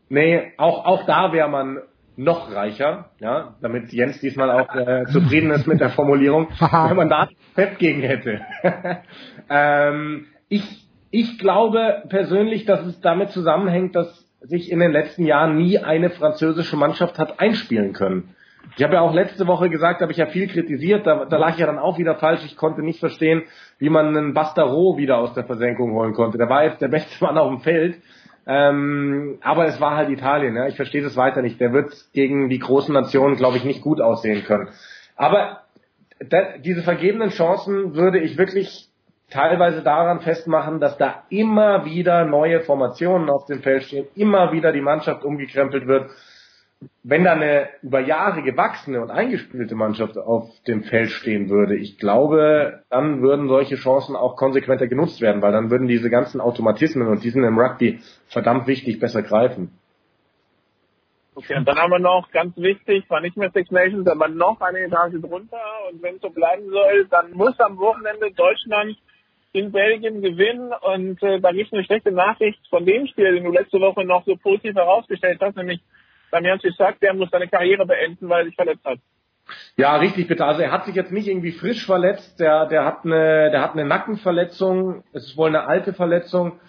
nee, auch, auch da wäre man noch reicher, ja, damit Jens diesmal auch äh, zufrieden ist mit der Formulierung, wenn man da Pep gegen hätte. ähm, ich, ich glaube persönlich, dass es damit zusammenhängt, dass sich in den letzten Jahren nie eine französische Mannschaft hat einspielen können. Ich habe ja auch letzte Woche gesagt, habe ich ja viel kritisiert, da, da lag ich ja dann auch wieder falsch. Ich konnte nicht verstehen, wie man einen Bastaro wieder aus der Versenkung holen konnte. Der war jetzt der beste Mann auf dem Feld, ähm, aber es war halt Italien. Ja? Ich verstehe das weiter nicht. Der wird gegen die großen Nationen, glaube ich, nicht gut aussehen können. Aber da, diese vergebenen Chancen würde ich wirklich teilweise daran festmachen, dass da immer wieder neue Formationen auf dem Feld stehen, immer wieder die Mannschaft umgekrempelt wird wenn da eine über Jahre gewachsene und eingespielte Mannschaft auf dem Feld stehen würde, ich glaube, dann würden solche Chancen auch konsequenter genutzt werden, weil dann würden diese ganzen Automatismen und die sind im Rugby verdammt wichtig besser greifen. Okay, und dann haben wir noch, ganz wichtig, zwar nicht mehr Six Nations, aber noch eine Etage drunter. Und wenn es so bleiben soll, dann muss am Wochenende Deutschland in Belgien gewinnen. Und äh, da gibt es eine schlechte Nachricht von dem Spiel, den du letzte Woche noch so positiv herausgestellt hast, nämlich Damian sagt, der muss seine Karriere beenden, weil er sich verletzt hat. Ja, richtig, bitte. Also er hat sich jetzt nicht irgendwie frisch verletzt, der, der hat eine, der hat eine Nackenverletzung, es ist wohl eine alte Verletzung,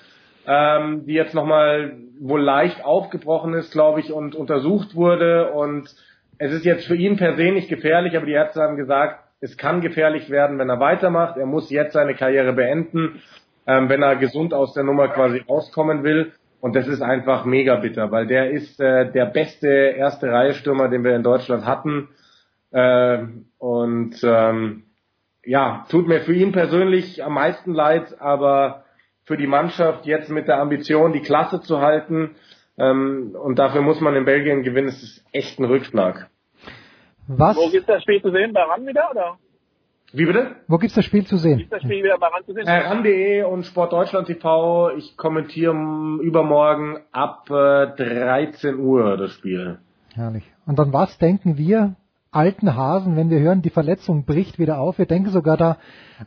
ähm, die jetzt nochmal wohl leicht aufgebrochen ist, glaube ich, und untersucht wurde. Und es ist jetzt für ihn per se nicht gefährlich, aber die Ärzte haben gesagt, es kann gefährlich werden, wenn er weitermacht. Er muss jetzt seine Karriere beenden, ähm, wenn er gesund aus der Nummer quasi rauskommen will. Und das ist einfach mega bitter, weil der ist äh, der beste erste Reihe Stürmer, den wir in Deutschland hatten. Äh, und ähm, ja, tut mir für ihn persönlich am meisten leid, aber für die Mannschaft jetzt mit der Ambition, die Klasse zu halten, ähm, und dafür muss man in Belgien gewinnen, es ist echt ein Rückschlag. Was? Wo gibt's das Spiel zu sehen? Bei RAN wieder, oder? Wie bitte? Wo gibt's das Spiel zu sehen? Gibt's das Spiel wieder bei RAN zu sehen? Äh, RAN.de und Sportdeutschland TV. Ich kommentiere übermorgen ab äh, 13 Uhr das Spiel. Herrlich. Und an was denken wir alten Hasen, wenn wir hören, die Verletzung bricht wieder auf? Wir denken sogar da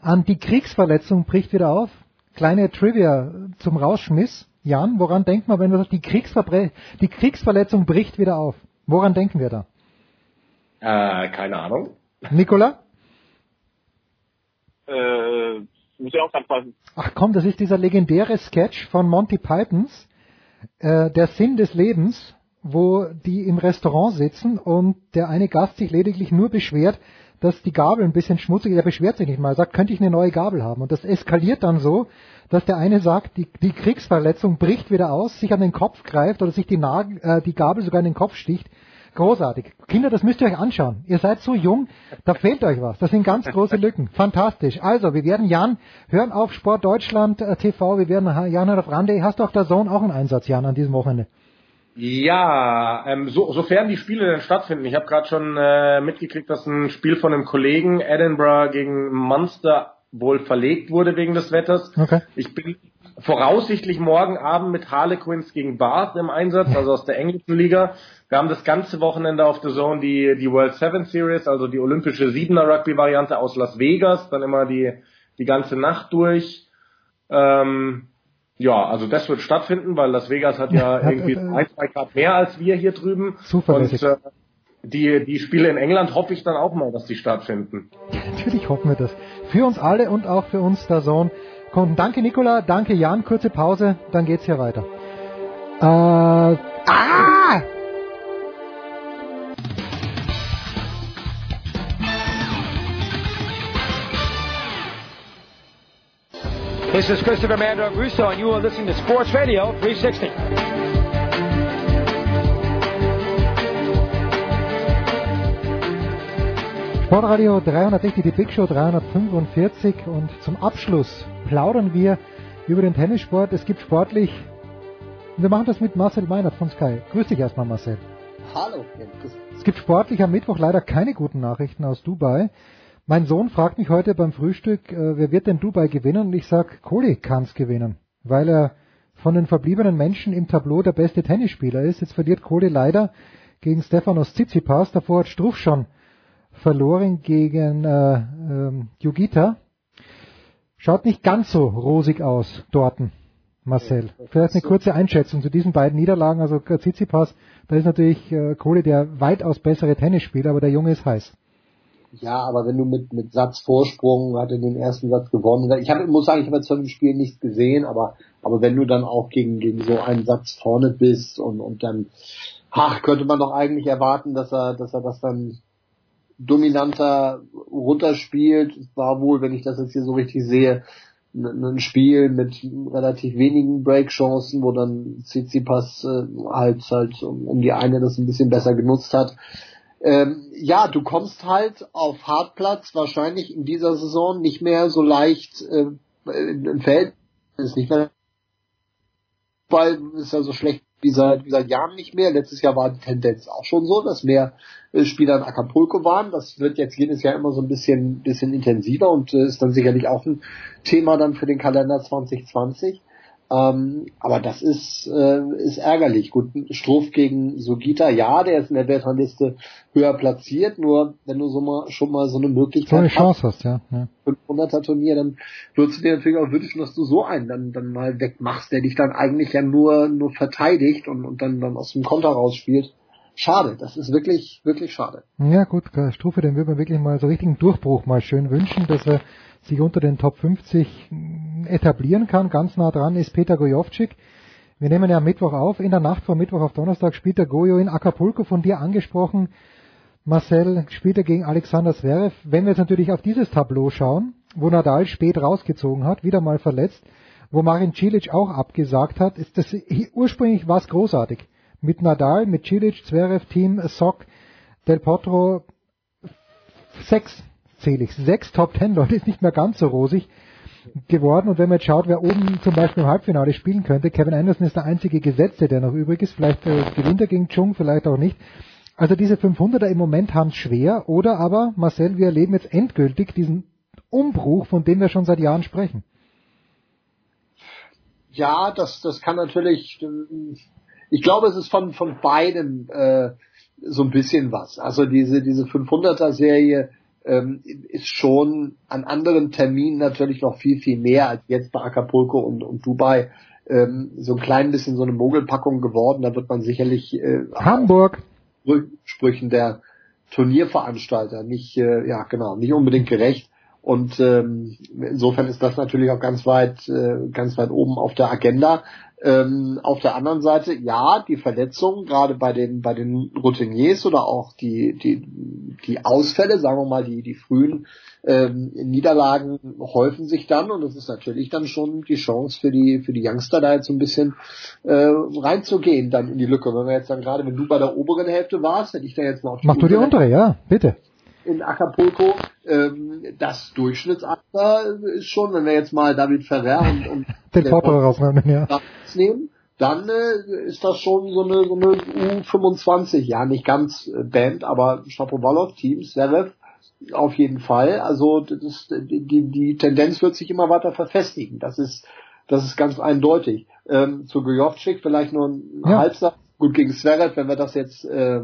an die Kriegsverletzung bricht wieder auf. Kleine Trivia zum Rausschmiss. Jan, woran denkt man, wenn man sagt, die, Kriegsverbre die Kriegsverletzung bricht wieder auf? Woran denken wir da? Äh, keine Ahnung. Nicola? Äh, muss ich auch dran passen. Ach komm, das ist dieser legendäre Sketch von Monty Pythons, äh, der Sinn des Lebens, wo die im Restaurant sitzen und der eine Gast sich lediglich nur beschwert, dass die Gabel ein bisschen schmutzig ist. Er beschwert sich nicht mal, er sagt, könnte ich eine neue Gabel haben? Und das eskaliert dann so, dass der eine sagt, die, die Kriegsverletzung bricht wieder aus, sich an den Kopf greift oder sich die, Nagel, äh, die Gabel sogar in den Kopf sticht. Großartig. Kinder, das müsst ihr euch anschauen. Ihr seid so jung, da fehlt euch was. Das sind ganz große Lücken. Fantastisch. Also, wir werden Jan hören auf Sport Deutschland äh, TV, wir werden Jan auf Rande. Hast du auf der Zone auch einen Einsatz, Jan, an diesem Wochenende? Ja, ähm, so, sofern die Spiele denn stattfinden. Ich habe gerade schon äh, mitgekriegt, dass ein Spiel von einem Kollegen Edinburgh gegen Munster wohl verlegt wurde wegen des Wetters. Okay. Ich bin voraussichtlich morgen Abend mit Harlequins gegen Bath im Einsatz, also aus der englischen Liga. Wir haben das ganze Wochenende auf der Zone die, die World Seven Series, also die olympische Siebener Rugby Variante aus Las Vegas, dann immer die, die ganze Nacht durch. Ähm, ja, also das wird stattfinden, weil Las Vegas hat ja Hat, irgendwie äh, ein, zwei Grad mehr als wir hier drüben. Zuverlässig. Und äh, die, die Spiele in England hoffe ich dann auch mal, dass die stattfinden. Natürlich hoffen wir das. Für uns alle und auch für uns der Sohn. Kunden. Danke Nicola, danke Jan, kurze Pause, dann geht's hier weiter. Äh, ah! This is Christopher Mando Russo, and you are listening to Sports Radio 360. Sportradio 360, die Big Show 345 und zum Abschluss plaudern wir über den Tennissport. Es gibt sportlich, wir machen das mit Marcel Meinert von Sky. Grüß dich erstmal Marcel. Hallo. Es gibt sportlich am Mittwoch leider keine guten Nachrichten aus Dubai. Mein Sohn fragt mich heute beim Frühstück, äh, wer wird denn Dubai gewinnen? Und ich sag, Kohli kann's gewinnen, weil er von den verbliebenen Menschen im Tableau der beste Tennisspieler ist. Jetzt verliert Kohli leider gegen Stefanos Tsitsipas. Davor hat Struff schon verloren gegen äh, ähm, Yugita. Schaut nicht ganz so rosig aus, dorten, Marcel. Vielleicht eine kurze Einschätzung zu diesen beiden Niederlagen. Also Tsitsipas, da ist natürlich äh, Kohli der weitaus bessere Tennisspieler, aber der Junge ist heiß. Ja, aber wenn du mit, mit Satzvorsprung hat er den ersten Satz gewonnen. Ich hab, muss sagen, ich habe jetzt von dem Spiel nichts gesehen, aber, aber wenn du dann auch gegen, gegen so einen Satz vorne bist und, und dann, ach, könnte man doch eigentlich erwarten, dass er, dass er das dann dominanter runterspielt. War wohl, wenn ich das jetzt hier so richtig sehe, ein Spiel mit relativ wenigen Breakchancen, wo dann Tsitsipas äh, halt halt um, um die eine das ein bisschen besser genutzt hat. Ähm, ja, du kommst halt auf Hartplatz wahrscheinlich in dieser Saison nicht mehr so leicht äh, in Feld ist nicht mehr weil ist ja so schlecht wie seit, wie seit Jahren nicht mehr. Letztes Jahr war die Tendenz auch schon so, dass mehr äh, Spieler in Acapulco waren. Das wird jetzt jedes Jahr immer so ein bisschen, bisschen intensiver und äh, ist dann sicherlich auch ein Thema dann für den Kalender 2020. Ähm, aber das ist, äh, ist ärgerlich. Gut, Struff gegen Sugita, ja, der ist in der Weltrangliste höher platziert, nur wenn du so mal, schon mal so eine Möglichkeit So eine Chance hast, ja. ja. 500er Turnier, dann würdest du dir natürlich auch wünschen, dass du so einen dann, dann mal wegmachst, der dich dann eigentlich ja nur, nur verteidigt und, und dann, dann aus dem Konter rausspielt. Schade, das ist wirklich, wirklich schade. Ja gut, Strufe, den würde man wirklich mal so richtigen Durchbruch mal schön wünschen, dass er sich unter den Top 50 etablieren kann. Ganz nah dran ist Peter Gojovcik. Wir nehmen ja am Mittwoch auf. In der Nacht von Mittwoch auf Donnerstag spielt der Gojo in Acapulco, von dir angesprochen. Marcel spielt er gegen Alexander Zverev. Wenn wir jetzt natürlich auf dieses Tableau schauen, wo Nadal spät rausgezogen hat, wieder mal verletzt, wo Marin Cilic auch abgesagt hat, ist das ursprünglich was großartig. Mit Nadal, mit Cilic, Zverev, Team, Sock, Del Potro, sechs sechszählig. Sechs Top Ten Leute ist nicht mehr ganz so rosig geworden. Und wenn man jetzt schaut, wer oben zum Beispiel im Halbfinale spielen könnte, Kevin Anderson ist der einzige Gesetzte, der noch übrig ist. Vielleicht äh, gewinnt er gegen Chung, vielleicht auch nicht. Also diese 500er im Moment haben es schwer. Oder aber, Marcel, wir erleben jetzt endgültig diesen Umbruch, von dem wir schon seit Jahren sprechen. Ja, das, das kann natürlich, ich glaube, es ist von, von beiden äh, so ein bisschen was. Also diese, diese 500er Serie ähm, ist schon an anderen Terminen natürlich noch viel, viel mehr als jetzt bei Acapulco und, und Dubai ähm, so ein klein bisschen so eine Mogelpackung geworden. Da wird man sicherlich äh, Hamburg Sprüchen der Turnierveranstalter nicht, äh, ja genau, nicht unbedingt gerecht. Und ähm, insofern ist das natürlich auch ganz weit, äh, ganz weit oben auf der Agenda. Ähm, auf der anderen Seite, ja, die Verletzungen, gerade bei den, bei den Routiniers oder auch die, die, die Ausfälle, sagen wir mal, die, die frühen ähm, Niederlagen häufen sich dann und das ist natürlich dann schon die Chance für die, für die Youngster da jetzt so ein bisschen äh, reinzugehen dann in die Lücke. Wenn wir jetzt dann gerade, wenn du bei der oberen Hälfte warst, hätte ich da jetzt mal auf die Mach du die untere, ja, bitte in Acapulco. Ähm, das Durchschnittsalter ist schon, wenn wir jetzt mal David Ferrer und, und den Vorteil rausnehmen, ja. nehmen, dann äh, ist das schon so eine, so eine U25, ja nicht ganz äh, Band, aber Shapovalov, Team, Zverev, auf jeden Fall. Also das, die, die Tendenz wird sich immer weiter verfestigen. Das ist, das ist ganz eindeutig. Ähm, zu Gojovcik vielleicht nur ein ja. Halbsatz. Gut, gegen Zverev, wenn wir das jetzt äh,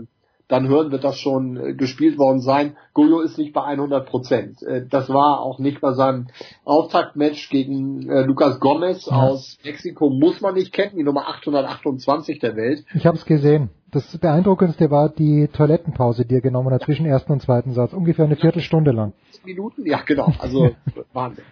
dann hören, wird das schon äh, gespielt worden sein. Goyo ist nicht bei 100 Prozent. Äh, das war auch nicht bei seinem Auftaktmatch gegen äh, Lucas Gomez ja. aus Mexiko, muss man nicht kennen, die Nummer 828 der Welt. Ich habe es gesehen. Das Beeindruckendste war die Toilettenpause, die er genommen hat zwischen ersten und zweiten Satz. Ungefähr eine Viertelstunde lang. Minuten? Ja, genau. Also Wahnsinn.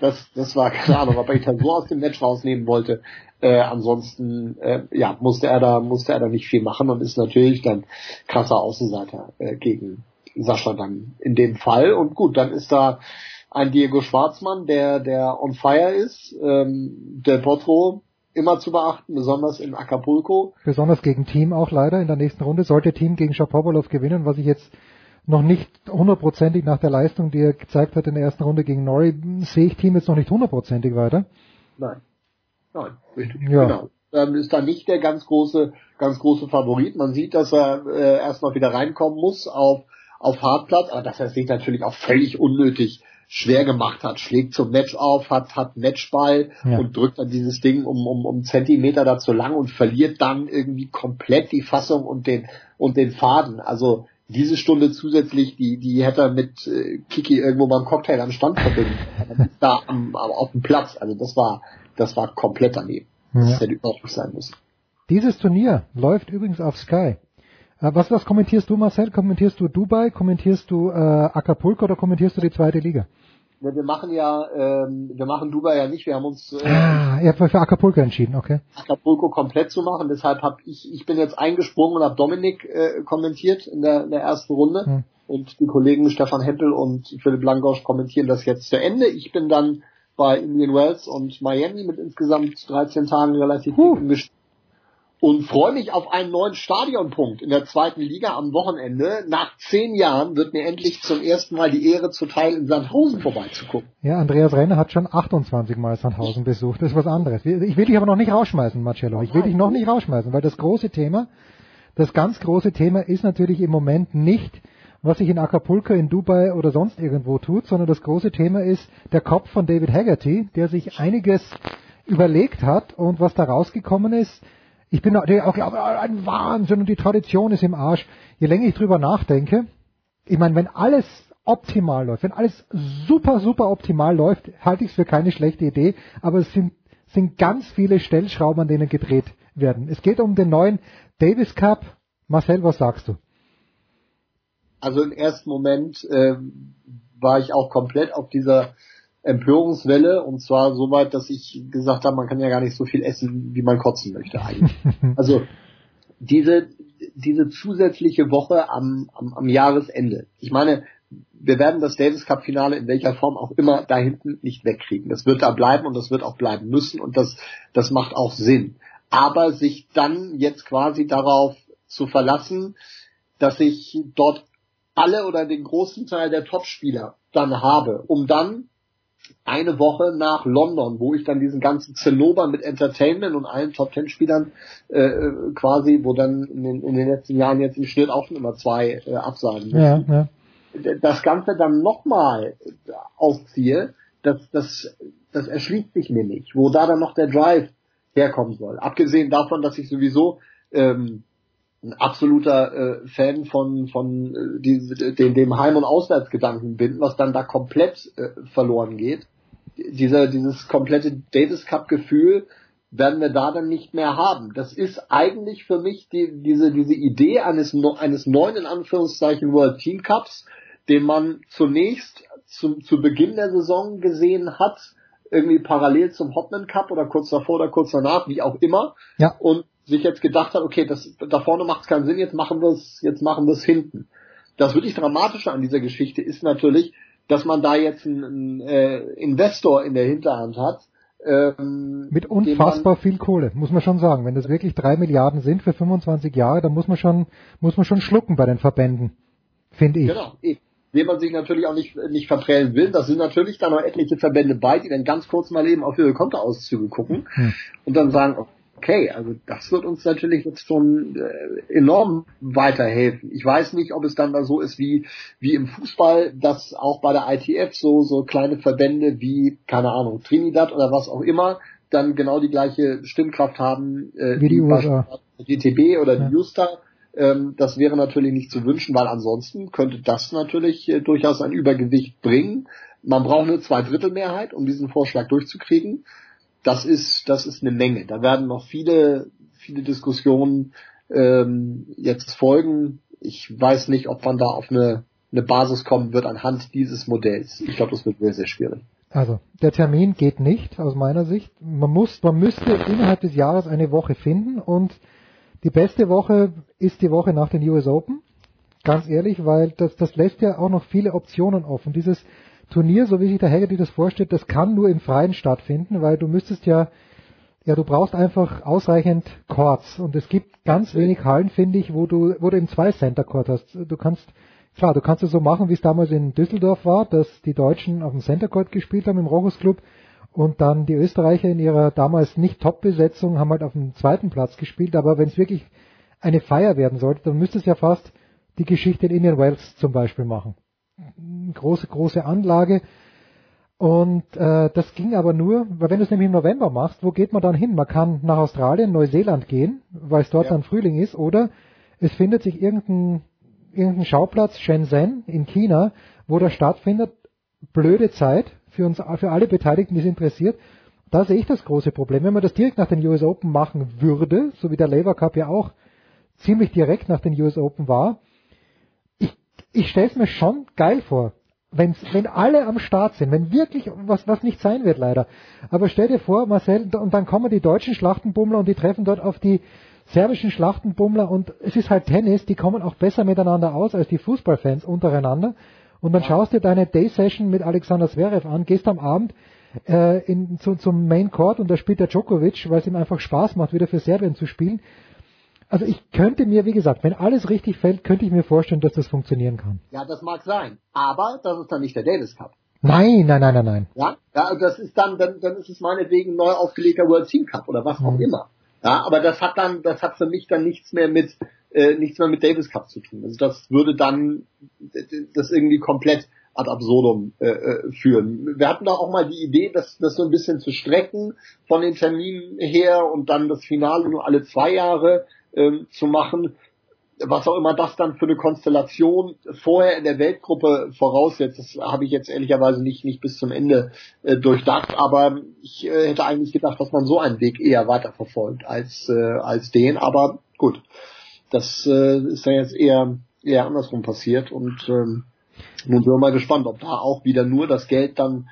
Das, das war keine Ahnung, ob er ihn dann so aus dem Match rausnehmen wollte. Äh, ansonsten äh, ja, musste er da musste er da nicht viel machen und ist natürlich dann krasser Außenseiter äh, gegen Sascha dann in dem Fall. Und gut, dann ist da ein Diego Schwarzmann, der der on fire ist, ähm, der Potro immer zu beachten, besonders in Acapulco. Besonders gegen Team auch leider in der nächsten Runde. Sollte Team gegen Shapovalov gewinnen, was ich jetzt noch nicht hundertprozentig nach der Leistung, die er gezeigt hat in der ersten Runde gegen Norrie, sehe ich Team jetzt noch nicht hundertprozentig weiter. Nein. Nein, richtig. Ja. Genau. Ähm, ist da nicht der ganz große, ganz große Favorit. Man sieht, dass er äh, erstmal wieder reinkommen muss auf, auf Hartplatz, aber dass er sich natürlich auch völlig unnötig schwer gemacht hat, schlägt zum Match auf, hat, hat Matchball ja. und drückt dann dieses Ding um, um, um Zentimeter dazu lang und verliert dann irgendwie komplett die Fassung und den, und den Faden. Also diese Stunde zusätzlich, die, die hätte er mit äh, Kiki irgendwo beim Cocktail am Stand verbinden. da am, auf dem Platz. Also das war, das war komplett daneben. Das ja. hätte überhaupt nicht sein müssen. Dieses Turnier läuft übrigens auf Sky. Äh, was, was kommentierst du, Marcel? Kommentierst du Dubai? Kommentierst du äh, Acapulco oder kommentierst du die zweite Liga? Ja, wir machen ja, ähm, wir machen Dubai ja nicht. Wir haben uns äh, ah, ihr habt für Acapulco entschieden, okay. Acapulco komplett zu machen. Deshalb habe ich, ich bin jetzt eingesprungen und habe Dominik äh, kommentiert in der, in der ersten Runde. Hm. Und die Kollegen Stefan Hempel und Philipp Langosch kommentieren das jetzt zu Ende. Ich bin dann bei Indian Wells und Miami mit insgesamt 13 Tagen relativ huh. und freue mich auf einen neuen Stadionpunkt in der zweiten Liga am Wochenende. Nach zehn Jahren wird mir endlich zum ersten Mal die Ehre zuteil, in Sandhausen vorbeizugucken. Ja, Andreas Renner hat schon 28 Mal Sandhausen besucht. Das ist was anderes. Ich will dich aber noch nicht rausschmeißen, Marcello. Ich will dich noch nicht rausschmeißen, weil das große Thema, das ganz große Thema ist natürlich im Moment nicht, was sich in Acapulco, in Dubai oder sonst irgendwo tut, sondern das große Thema ist der Kopf von David Haggerty, der sich einiges überlegt hat und was da rausgekommen ist, ich bin auch ein Wahnsinn und die Tradition ist im Arsch. Je länger ich drüber nachdenke, ich meine, wenn alles optimal läuft, wenn alles super, super optimal läuft, halte ich es für keine schlechte Idee, aber es sind, sind ganz viele Stellschrauben, an denen gedreht werden. Es geht um den neuen Davis Cup. Marcel, was sagst du? Also im ersten Moment äh, war ich auch komplett auf dieser Empörungswelle und zwar so weit, dass ich gesagt habe, man kann ja gar nicht so viel essen, wie man kotzen möchte eigentlich. also diese diese zusätzliche Woche am, am, am Jahresende. Ich meine, wir werden das Davis Cup Finale in welcher Form auch immer da hinten nicht wegkriegen. Das wird da bleiben und das wird auch bleiben müssen und das, das macht auch Sinn. Aber sich dann jetzt quasi darauf zu verlassen, dass sich dort alle oder den großen Teil der Topspieler dann habe, um dann eine Woche nach London, wo ich dann diesen ganzen Zinnober mit Entertainment und allen Top Ten Spielern äh, quasi, wo dann in den, in den letzten Jahren jetzt im Schnitt auch schon immer zwei äh, absagen müssen. Ja, ja. Das Ganze dann nochmal aufziehe, das, das, das erschließt sich mir nicht, wo da dann noch der Drive herkommen soll. Abgesehen davon, dass ich sowieso ähm, ein absoluter äh, Fan von von äh, die, dem, dem Heim- und Auswärtsgedanken bin, was dann da komplett äh, verloren geht. Dieser dieses komplette Davis Cup Gefühl werden wir da dann nicht mehr haben. Das ist eigentlich für mich die, diese diese Idee eines eines neuen in Anführungszeichen World Team Cups, den man zunächst zum, zu Beginn der Saison gesehen hat, irgendwie parallel zum Hotman Cup oder kurz davor oder kurz danach, wie auch immer. Ja. Und sich jetzt gedacht hat, okay, das, da vorne macht es keinen Sinn, jetzt machen wir es, jetzt machen wir es hinten. Das wirklich Dramatische an dieser Geschichte ist natürlich, dass man da jetzt einen, einen äh, Investor in der Hinterhand hat. Ähm, Mit unfassbar viel Kohle, muss man schon sagen. Wenn das wirklich drei Milliarden sind für 25 Jahre, dann muss man schon, muss man schon schlucken bei den Verbänden, finde ich. Genau, eben. Dem man sich natürlich auch nicht, nicht verprellen will. Das sind natürlich dann noch etliche Verbände bei, die dann ganz kurz mal eben auf ihre Kontoauszüge gucken Hm. und dann sagen, okay, also das wird uns natürlich jetzt schon äh, enorm weiterhelfen. Ich weiß nicht, ob es dann da so ist wie, wie im Fußball, dass auch bei der ITF so, so kleine Verbände wie, keine Ahnung, Trinidad oder was auch immer, dann genau die gleiche Stimmkraft haben äh, Wie die USA. DTB oder Ja. die Justa. Ähm, das wäre natürlich nicht zu wünschen, weil ansonsten könnte das natürlich äh, durchaus ein Übergewicht bringen. Man braucht eine Zweidrittelmehrheit, um diesen Vorschlag durchzukriegen das ist, das ist eine Menge. Da werden noch viele, viele Diskussionen ähm, jetzt folgen. Ich weiß nicht, ob man da auf eine, eine Basis kommen wird anhand dieses Modells. Ich glaube, das wird sehr, sehr schwierig. Also, der Termin geht nicht, aus meiner Sicht. Man muss, man müsste innerhalb des Jahres eine Woche finden und die beste Woche ist die Woche nach den US Open. Ganz ehrlich, weil das, das lässt ja auch noch viele Optionen offen. Dieses Turnier, so wie sich der Haggerty das vorstellt, das kann nur im Freien stattfinden, weil du müsstest ja, ja, du brauchst einfach ausreichend Courts. Und es gibt ganz wenig Hallen, finde ich, wo du, wo du eben zwei Center Court hast. Du kannst, klar, du kannst es so machen, wie es damals in Düsseldorf war, dass die Deutschen auf dem Center Court gespielt haben im Rochus Club und dann die Österreicher in ihrer damals nicht Top-Besetzung haben halt auf dem zweiten Platz gespielt, aber wenn es wirklich eine Feier werden sollte, dann müsste es ja fast die Geschichte in Indian Wells zum Beispiel machen große, große Anlage. Und äh, das ging aber nur, weil wenn du es nämlich im November machst, wo geht man dann hin? Man kann nach Australien, Neuseeland gehen, weil es dort Ja. dann Frühling ist, oder es findet sich irgendein, irgendein Schauplatz, Shenzhen in China, wo das stattfindet. Blöde Zeit für uns, für alle Beteiligten, die es interessiert. Da sehe ich das große Problem. Wenn man das direkt nach den US Open machen würde, so wie der Labour Cup ja auch ziemlich direkt nach den US Open war, ich stelle es mir schon geil vor, wenn's, wenn alle am Start sind, wenn wirklich was was nicht sein wird leider. Aber stell dir vor, Marcel, und dann kommen die deutschen Schlachtenbummler und die treffen dort auf die serbischen Schlachtenbummler und es ist halt Tennis, die kommen auch besser miteinander aus als die Fußballfans untereinander. Und dann schaust dir deine Day Session mit Alexander Zverev an, gehst am Abend äh, in, zu, zum Main Court und da spielt der Djokovic, weil es ihm einfach Spaß macht, wieder für Serbien zu spielen. Also ich könnte mir, wie gesagt, wenn alles richtig fällt, könnte ich mir vorstellen, dass das funktionieren kann. Ja, das mag sein. Aber das ist dann nicht der Davis Cup. Nein, nein, nein, nein, nein. Ja, ja das ist dann, dann, dann ist es meinetwegen ein neu aufgelegter World Team Cup oder was auch Mhm. immer. Ja, aber das hat dann, das hat für mich dann nichts mehr mit, äh, nichts mehr mit Davis Cup zu tun. Also das würde dann das irgendwie komplett ad absurdum äh, äh, führen. Wir hatten doch auch mal die Idee, das, das so ein bisschen zu strecken von den Terminen her und dann das Finale nur alle zwei Jahre ähm, zu machen. Was auch immer das dann für eine Konstellation vorher in der Weltgruppe voraussetzt, das habe ich jetzt ehrlicherweise nicht, nicht bis zum Ende äh, durchdacht, aber ich äh, hätte eigentlich gedacht, dass man so einen Weg eher weiterverfolgt als, äh, als den, aber gut. Das äh, ist ja jetzt eher, eher andersrum passiert und ähm, nun sind wir mal gespannt, ob da auch wieder nur das Geld dann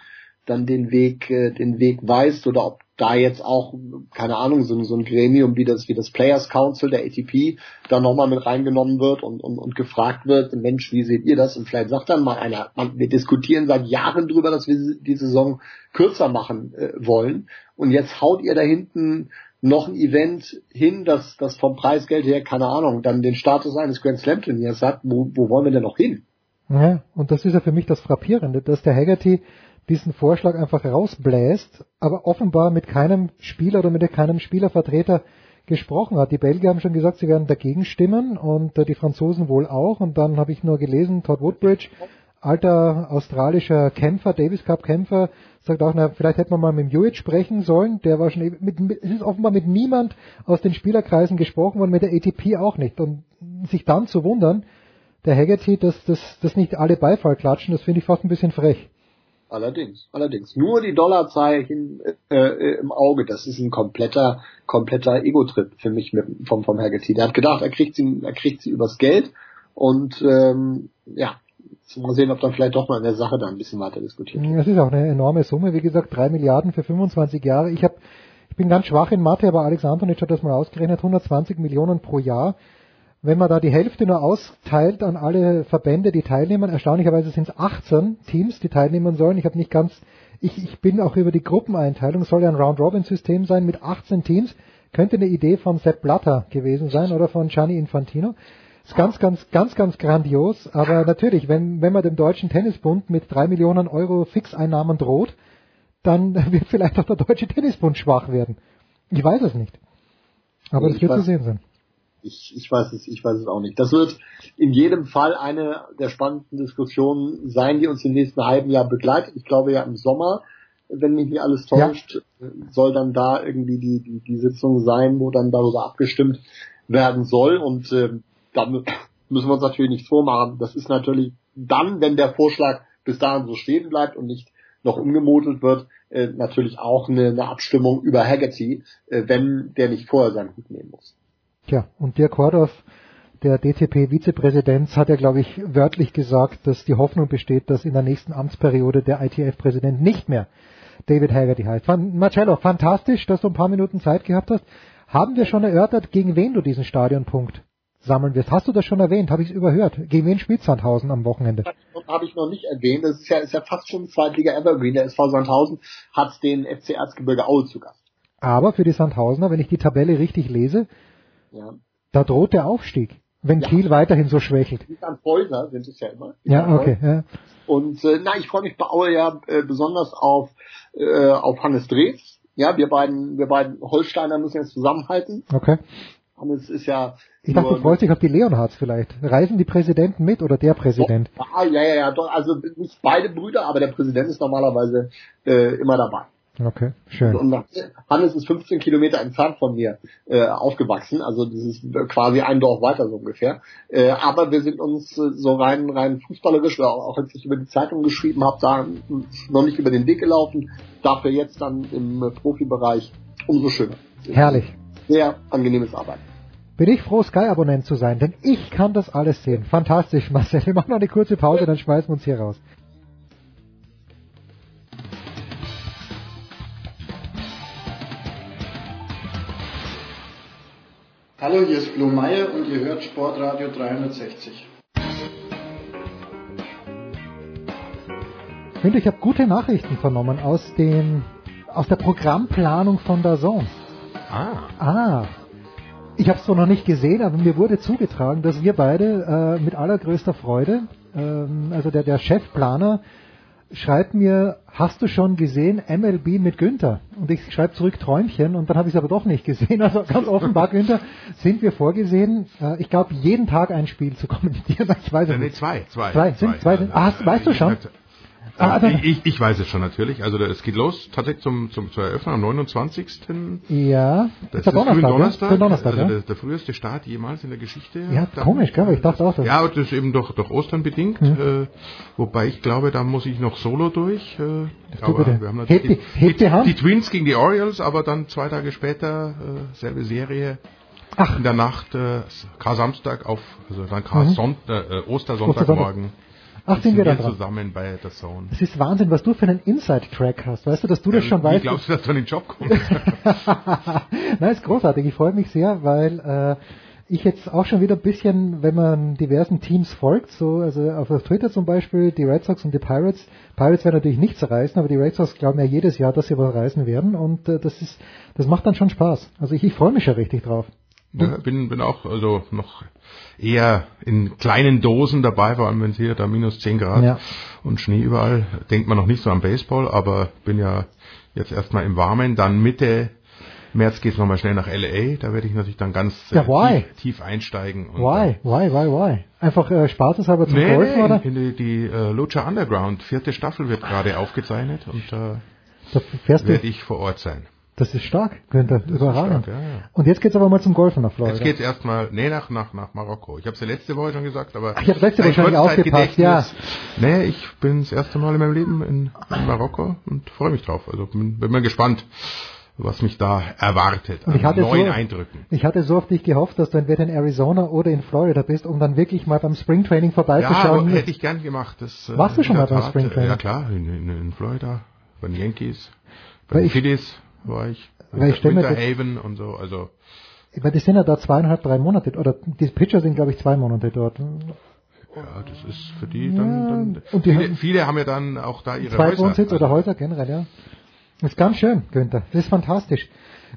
dann den Weg äh, den Weg weist oder ob da jetzt auch keine Ahnung so, ein- so ein Gremium wie das wie das Players Council der ATP da nochmal mit reingenommen wird und, und und gefragt wird Mensch wie seht ihr das? Und vielleicht sagt dann mal einer man, wir diskutieren seit Jahren drüber dass wir die Saison kürzer machen äh, wollen. Und jetzt haut ihr da hinten noch ein Event hin, das, das vom Preisgeld her, keine Ahnung, dann den Status eines Grand Slam Turniers hat, wo, wo wollen wir denn noch hin? Ja, und das ist ja für mich das Frappierende, dass der Haggerty diesen Vorschlag einfach rausbläst, aber offenbar mit keinem Spieler oder mit keinem Spielervertreter gesprochen hat. Die Belgier haben schon gesagt, sie werden dagegen stimmen und äh, die Franzosen wohl auch. Und dann habe ich nur gelesen, Todd Woodbridge, alter australischer Kämpfer, Davis Cup Kämpfer, sagt auch, na, vielleicht hätte man mal mit Hewitt sprechen sollen. Der war schon, e- mit, mit, es ist offenbar mit niemand aus den Spielerkreisen gesprochen worden, mit der ATP auch nicht. Und sich dann zu wundern, der Haggerty, dass, dass, dass nicht alle Beifall klatschen, das finde ich fast ein bisschen frech. Allerdings, allerdings. Nur die Dollarzeichen äh, äh, im Auge, das ist ein kompletter, kompletter Ego-Trip für mich mit, vom, vom Haggerty. Der hat gedacht, er kriegt sie, er kriegt sie übers Geld und ähm, ja, mal sehen, ob dann vielleicht doch mal in der Sache da ein bisschen weiter diskutiert wird. Das ist auch eine enorme Summe, wie gesagt, drei Milliarden für 25 Jahre. Ich habe, ich bin ganz schwach in Mathe, aber Alex Antonitsch hat das mal ausgerechnet, 120 Millionen pro Jahr. Wenn man da die Hälfte nur austeilt an alle Verbände, die teilnehmen, erstaunlicherweise sind es 18 Teams, die teilnehmen sollen. Ich habe nicht ganz, ich, ich bin auch über die Gruppeneinteilung, soll ja ein Round-Robin-System sein mit 18 Teams. Könnte eine Idee von Sepp Blatter gewesen sein oder von Gianni Infantino. Ist ganz, ganz, ganz, ganz grandios. Aber natürlich, wenn, wenn man dem Deutschen Tennisbund mit drei Millionen Euro Fixeinnahmen droht, dann wird vielleicht auch der Deutsche Tennisbund schwach werden. Ich weiß es nicht. Aber das wird zu sehen sein. Ich, ich weiß es, ich weiß es auch nicht. Das wird in jedem Fall eine der spannendsten Diskussionen sein, die uns im nächsten halben Jahr begleitet. Ich glaube ja im Sommer, wenn mich nicht alles täuscht, soll dann da irgendwie die, die, die Sitzung sein, wo dann darüber abgestimmt werden soll. Und ähm, da mü- müssen wir uns natürlich nichts vormachen. Das ist natürlich dann, wenn der Vorschlag bis dahin so stehen bleibt und nicht noch umgemodelt wird, äh, natürlich auch eine, eine Abstimmung über Haggerty, äh, wenn der nicht vorher seinen Hut nehmen muss. Tja, und Dirk Hordorf, der DTP-Vizepräsident, hat ja, glaube ich, wörtlich gesagt, dass die Hoffnung besteht, dass in der nächsten Amtsperiode der ITF-Präsident nicht mehr David Haggerty heißt. Fan Marcello, fantastisch, dass du ein paar Minuten Zeit gehabt hast. Haben wir schon erörtert, gegen wen du diesen Stadionpunkt sammeln wirst? Hast du das schon erwähnt? Habe ich es überhört? Gegen wen spielt Sandhausen am Wochenende? Habe ich noch nicht erwähnt, das ist ja, ist ja fast schon Zweitliga Evergreen. Der SV Sandhausen hat den FC Erzgebirge Aue zu Gast. Aber für die Sandhausener, wenn ich die Tabelle richtig lese, Ja. da droht der Aufstieg, wenn Ja. Kiel weiterhin so schwächelt. Die Sandhäuser sind es ja immer. Ja, okay. Ja. Und äh, na, ich freue mich bei Aue ja äh, besonders auf, äh, auf Hannes Drews. Ja, wir beiden, wir beiden Holsteiner müssen jetzt zusammenhalten. Okay. Hannes ist ja Ich dachte, du freust dich auf die Leonhards vielleicht. Reisen die Präsidenten mit oder der Präsident? Ah, ja, ja, ja, doch, also nicht beide Brüder, aber der Präsident ist normalerweise äh, immer dabei. Okay, schön. Und Hannes ist 15 Kilometer entfernt von mir äh, aufgewachsen, also das ist quasi ein Dorf weiter so ungefähr. Äh, aber wir sind uns äh, so rein rein fußballerisch, oder auch als ich über die Zeitung geschrieben habe, da noch nicht über den Weg gelaufen. Dafür jetzt dann im äh, Profibereich umso schöner. Herrlich. Sehr angenehmes Arbeiten. Bin ich froh, Sky-Abonnent zu sein, denn ich kann das alles sehen. Fantastisch, Marcel. Wir machen noch eine kurze Pause, dann schmeißen wir uns hier raus. Hallo, hier ist Flo Meyer und ihr hört Sportradio 360. Und ich habe gute Nachrichten vernommen aus dem aus der Programmplanung von der Zone. Ah. Ah. Ich habe es zwar noch nicht gesehen, aber mir wurde zugetragen, dass wir beide äh, mit allergrößter Freude, ähm, also der, der Chefplaner, schreibt mir, hast du schon gesehen MLB mit Günther? Und ich schreibe zurück Träumchen und dann habe ich es aber doch nicht gesehen. Also ganz offenbar, Günther, sind wir vorgesehen, äh, ich glaube, jeden Tag ein Spiel zu kommentieren. Ich weiß es Nee, nicht. zwei, zwei. Zwei, sind zwei. sind- Ah, hast, weißt du schon? Ah, dann- ich, ich, weiß es schon natürlich. Also es geht los tatsächlich zum, zum zur Eröffnung am 29. Ja, Das ist der Donnerstag, Donnerstag, ja? Donnerstag, also ja? der, der früheste Start jemals in der Geschichte. Ja, Da- komisch, gell? aber Ich dachte auch, dass Ja, das ist eben durch, durch Ostern bedingt. Mhm. Äh, wobei ich glaube, da muss ich noch solo durch. Äh, aber bitte. wir haben natürlich Heb die- heb die die Twins gegen die Orioles, aber dann zwei Tage später äh, selbe Serie. Ach. In der Nacht, äh, Kar-Samstag auf, also dann Kar Mhm. Son äh, Ostersonntagmorgen. Ach, sind wir da dran. zusammen bei der Zone. Es ist Wahnsinn, was du für einen Inside-Track hast. Weißt du, dass du das schon Wie weißt? glaubst du, dass du an den Job kommst? Nein, ist großartig. Ich freue mich sehr, weil äh, ich jetzt auch schon wieder ein bisschen, wenn man diversen Teams folgt, so also auf Twitter zum Beispiel, die Red Sox und die Pirates. Pirates werden natürlich nichts reißen, aber die Red Sox glauben ja jedes Jahr, dass sie was reißen werden und äh, das ist, das macht dann schon Spaß. Also ich, ich freue mich schon richtig drauf. Ja, bin, bin auch also noch eher in kleinen Dosen dabei, vor allem wenn es hier da minus 10 Grad Ja. und Schnee überall. Denkt man noch nicht so am Baseball, aber bin ja jetzt erstmal im Warmen. Dann Mitte März geht's nochmal schnell nach LA. Da werde ich natürlich dann ganz äh, Ja, tief, tief einsteigen. Und, Why? Why? Why? Why? Einfach äh, spaßeshalber zum Nee, Golfen, nee, oder? in die, die äh, Lucha Underground, vierte Staffel wird gerade aufgezeichnet und äh, Da werde ich vor Ort sein. Das ist stark, Günther. Überragend. stark, ja, ja. Und jetzt geht's aber mal zum Golfen nach Florida. Jetzt geht's erstmal, nee, nach, nach, nach Marokko. Ich habe es ja letzte Woche schon gesagt, aber... Ach, ich hab's letzte Woche schon nicht aufgepasst, Kurzzeitgedächtnis- Nee, ich bin das erste Mal in meinem Leben in, in Marokko und freue mich drauf. Also bin, bin mal gespannt, was mich da erwartet Und ich an hatte, neuen so, Eindrücken. ich hatte so auf dich gehofft, dass du entweder in Arizona oder in Florida bist, um dann wirklich mal beim Springtraining vorbeizuschauen. Ja, hätte ich gern gemacht. Das, äh, Warst du schon mal beim Tat, Springtraining? Ja klar, in, in, in Florida, bei den Yankees, bei Weil den Phillies war ich, Weil ich stell mir das- Winterhaven und so, also... Weil die sind ja da zweieinhalb, drei Monate, oder die Pitcher sind, glaube ich, zwei Monate dort. Ja, das ist für die dann, dann und die viele, haben- viele haben ja dann auch da ihre Zwei Häuser. Wohnsitz oder Häuser generell, ja. Das ist ganz schön, Günther. Das ist fantastisch.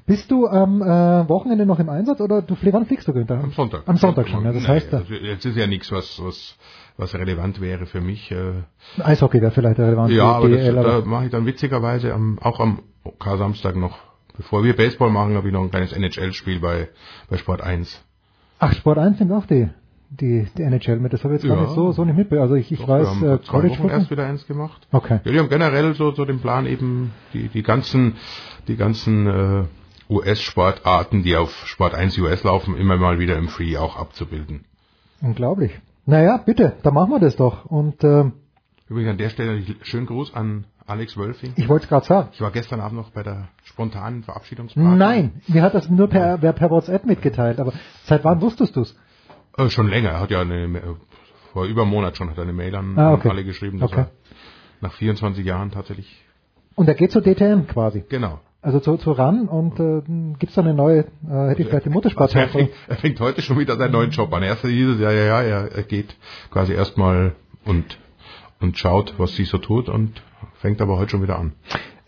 Bist du am äh, Wochenende noch im Einsatz oder du wann fliegst du, Günther? Am Sonntag. Am Sonntag schon, ja. Das Nee, heißt, äh, also jetzt ist ja nichts, was, was, was relevant wäre für mich. Äh, Eishockey wäre vielleicht relevant. ja, aber das, DL, da mache ich dann witzigerweise am, auch am K-Samstag noch, bevor wir Baseball machen, habe ich noch ein kleines NHL-Spiel bei, bei Sport 1. Ach, Sport 1 nimmt auch die, die, die NHL mit. Das habe ich jetzt gar Ja. nicht so, so nicht mitbekommen. Also ich, ich Doch, weiß, wir haben äh, College Wochen erst wieder eins gemacht. Okay. Ja, die haben generell so, so den Plan eben, die, die ganzen, die ganzen äh, US-Sportarten, die auf Sport 1 US laufen, immer mal wieder im Free auch abzubilden. Unglaublich. Naja, bitte, dann machen wir das doch. Und ähm, Übrigens an der Stelle schönen Gruß an Alex Wölfing. ich wollte es gerade sagen. Ich war gestern Abend noch bei der spontanen Verabschiedungsparty. Nein, mir hat das nur per, per, per WhatsApp mitgeteilt. Aber seit wann wusstest du's? Äh, schon länger. Er hat ja eine, äh, vor über einem Monat schon hat er eine Mail an, Ah, okay. an alle geschrieben, dass Okay. er nach 24 Jahren tatsächlich. Und er geht zur DTM quasi. Genau. Also zu, zu RAN und äh, gibt's da eine neue, äh, hätte ich vielleicht die Mutterspart Also er, fängt, er fängt heute schon wieder seinen neuen Job an. Erst hieß es ja, ja, ja, er, er geht quasi erstmal und, und schaut, was sie so tut und fängt aber heute schon wieder an.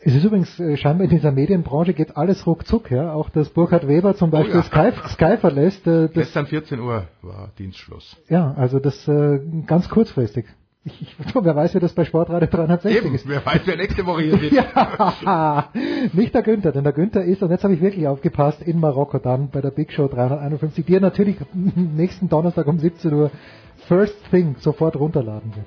Es ist übrigens äh, scheinbar in dieser Medienbranche geht alles ruckzuck, ja. Auch dass Burkhard Weber zum Beispiel ja. Sky, Sky verlässt. Äh, das, Gestern 14 Uhr war Dienstschluss. ja, also das äh, ganz kurzfristig. Ich, ich, wer weiß, wie das bei Sportradio 360 Eben, ist. wer weiß, wer nächste Woche hier sitzt. ja, nicht der Günther, denn der Günther ist, und jetzt habe ich wirklich aufgepasst, in Marokko dann bei der Big Show 351, die er natürlich nächsten Donnerstag um 17 Uhr First Thing sofort runterladen wird.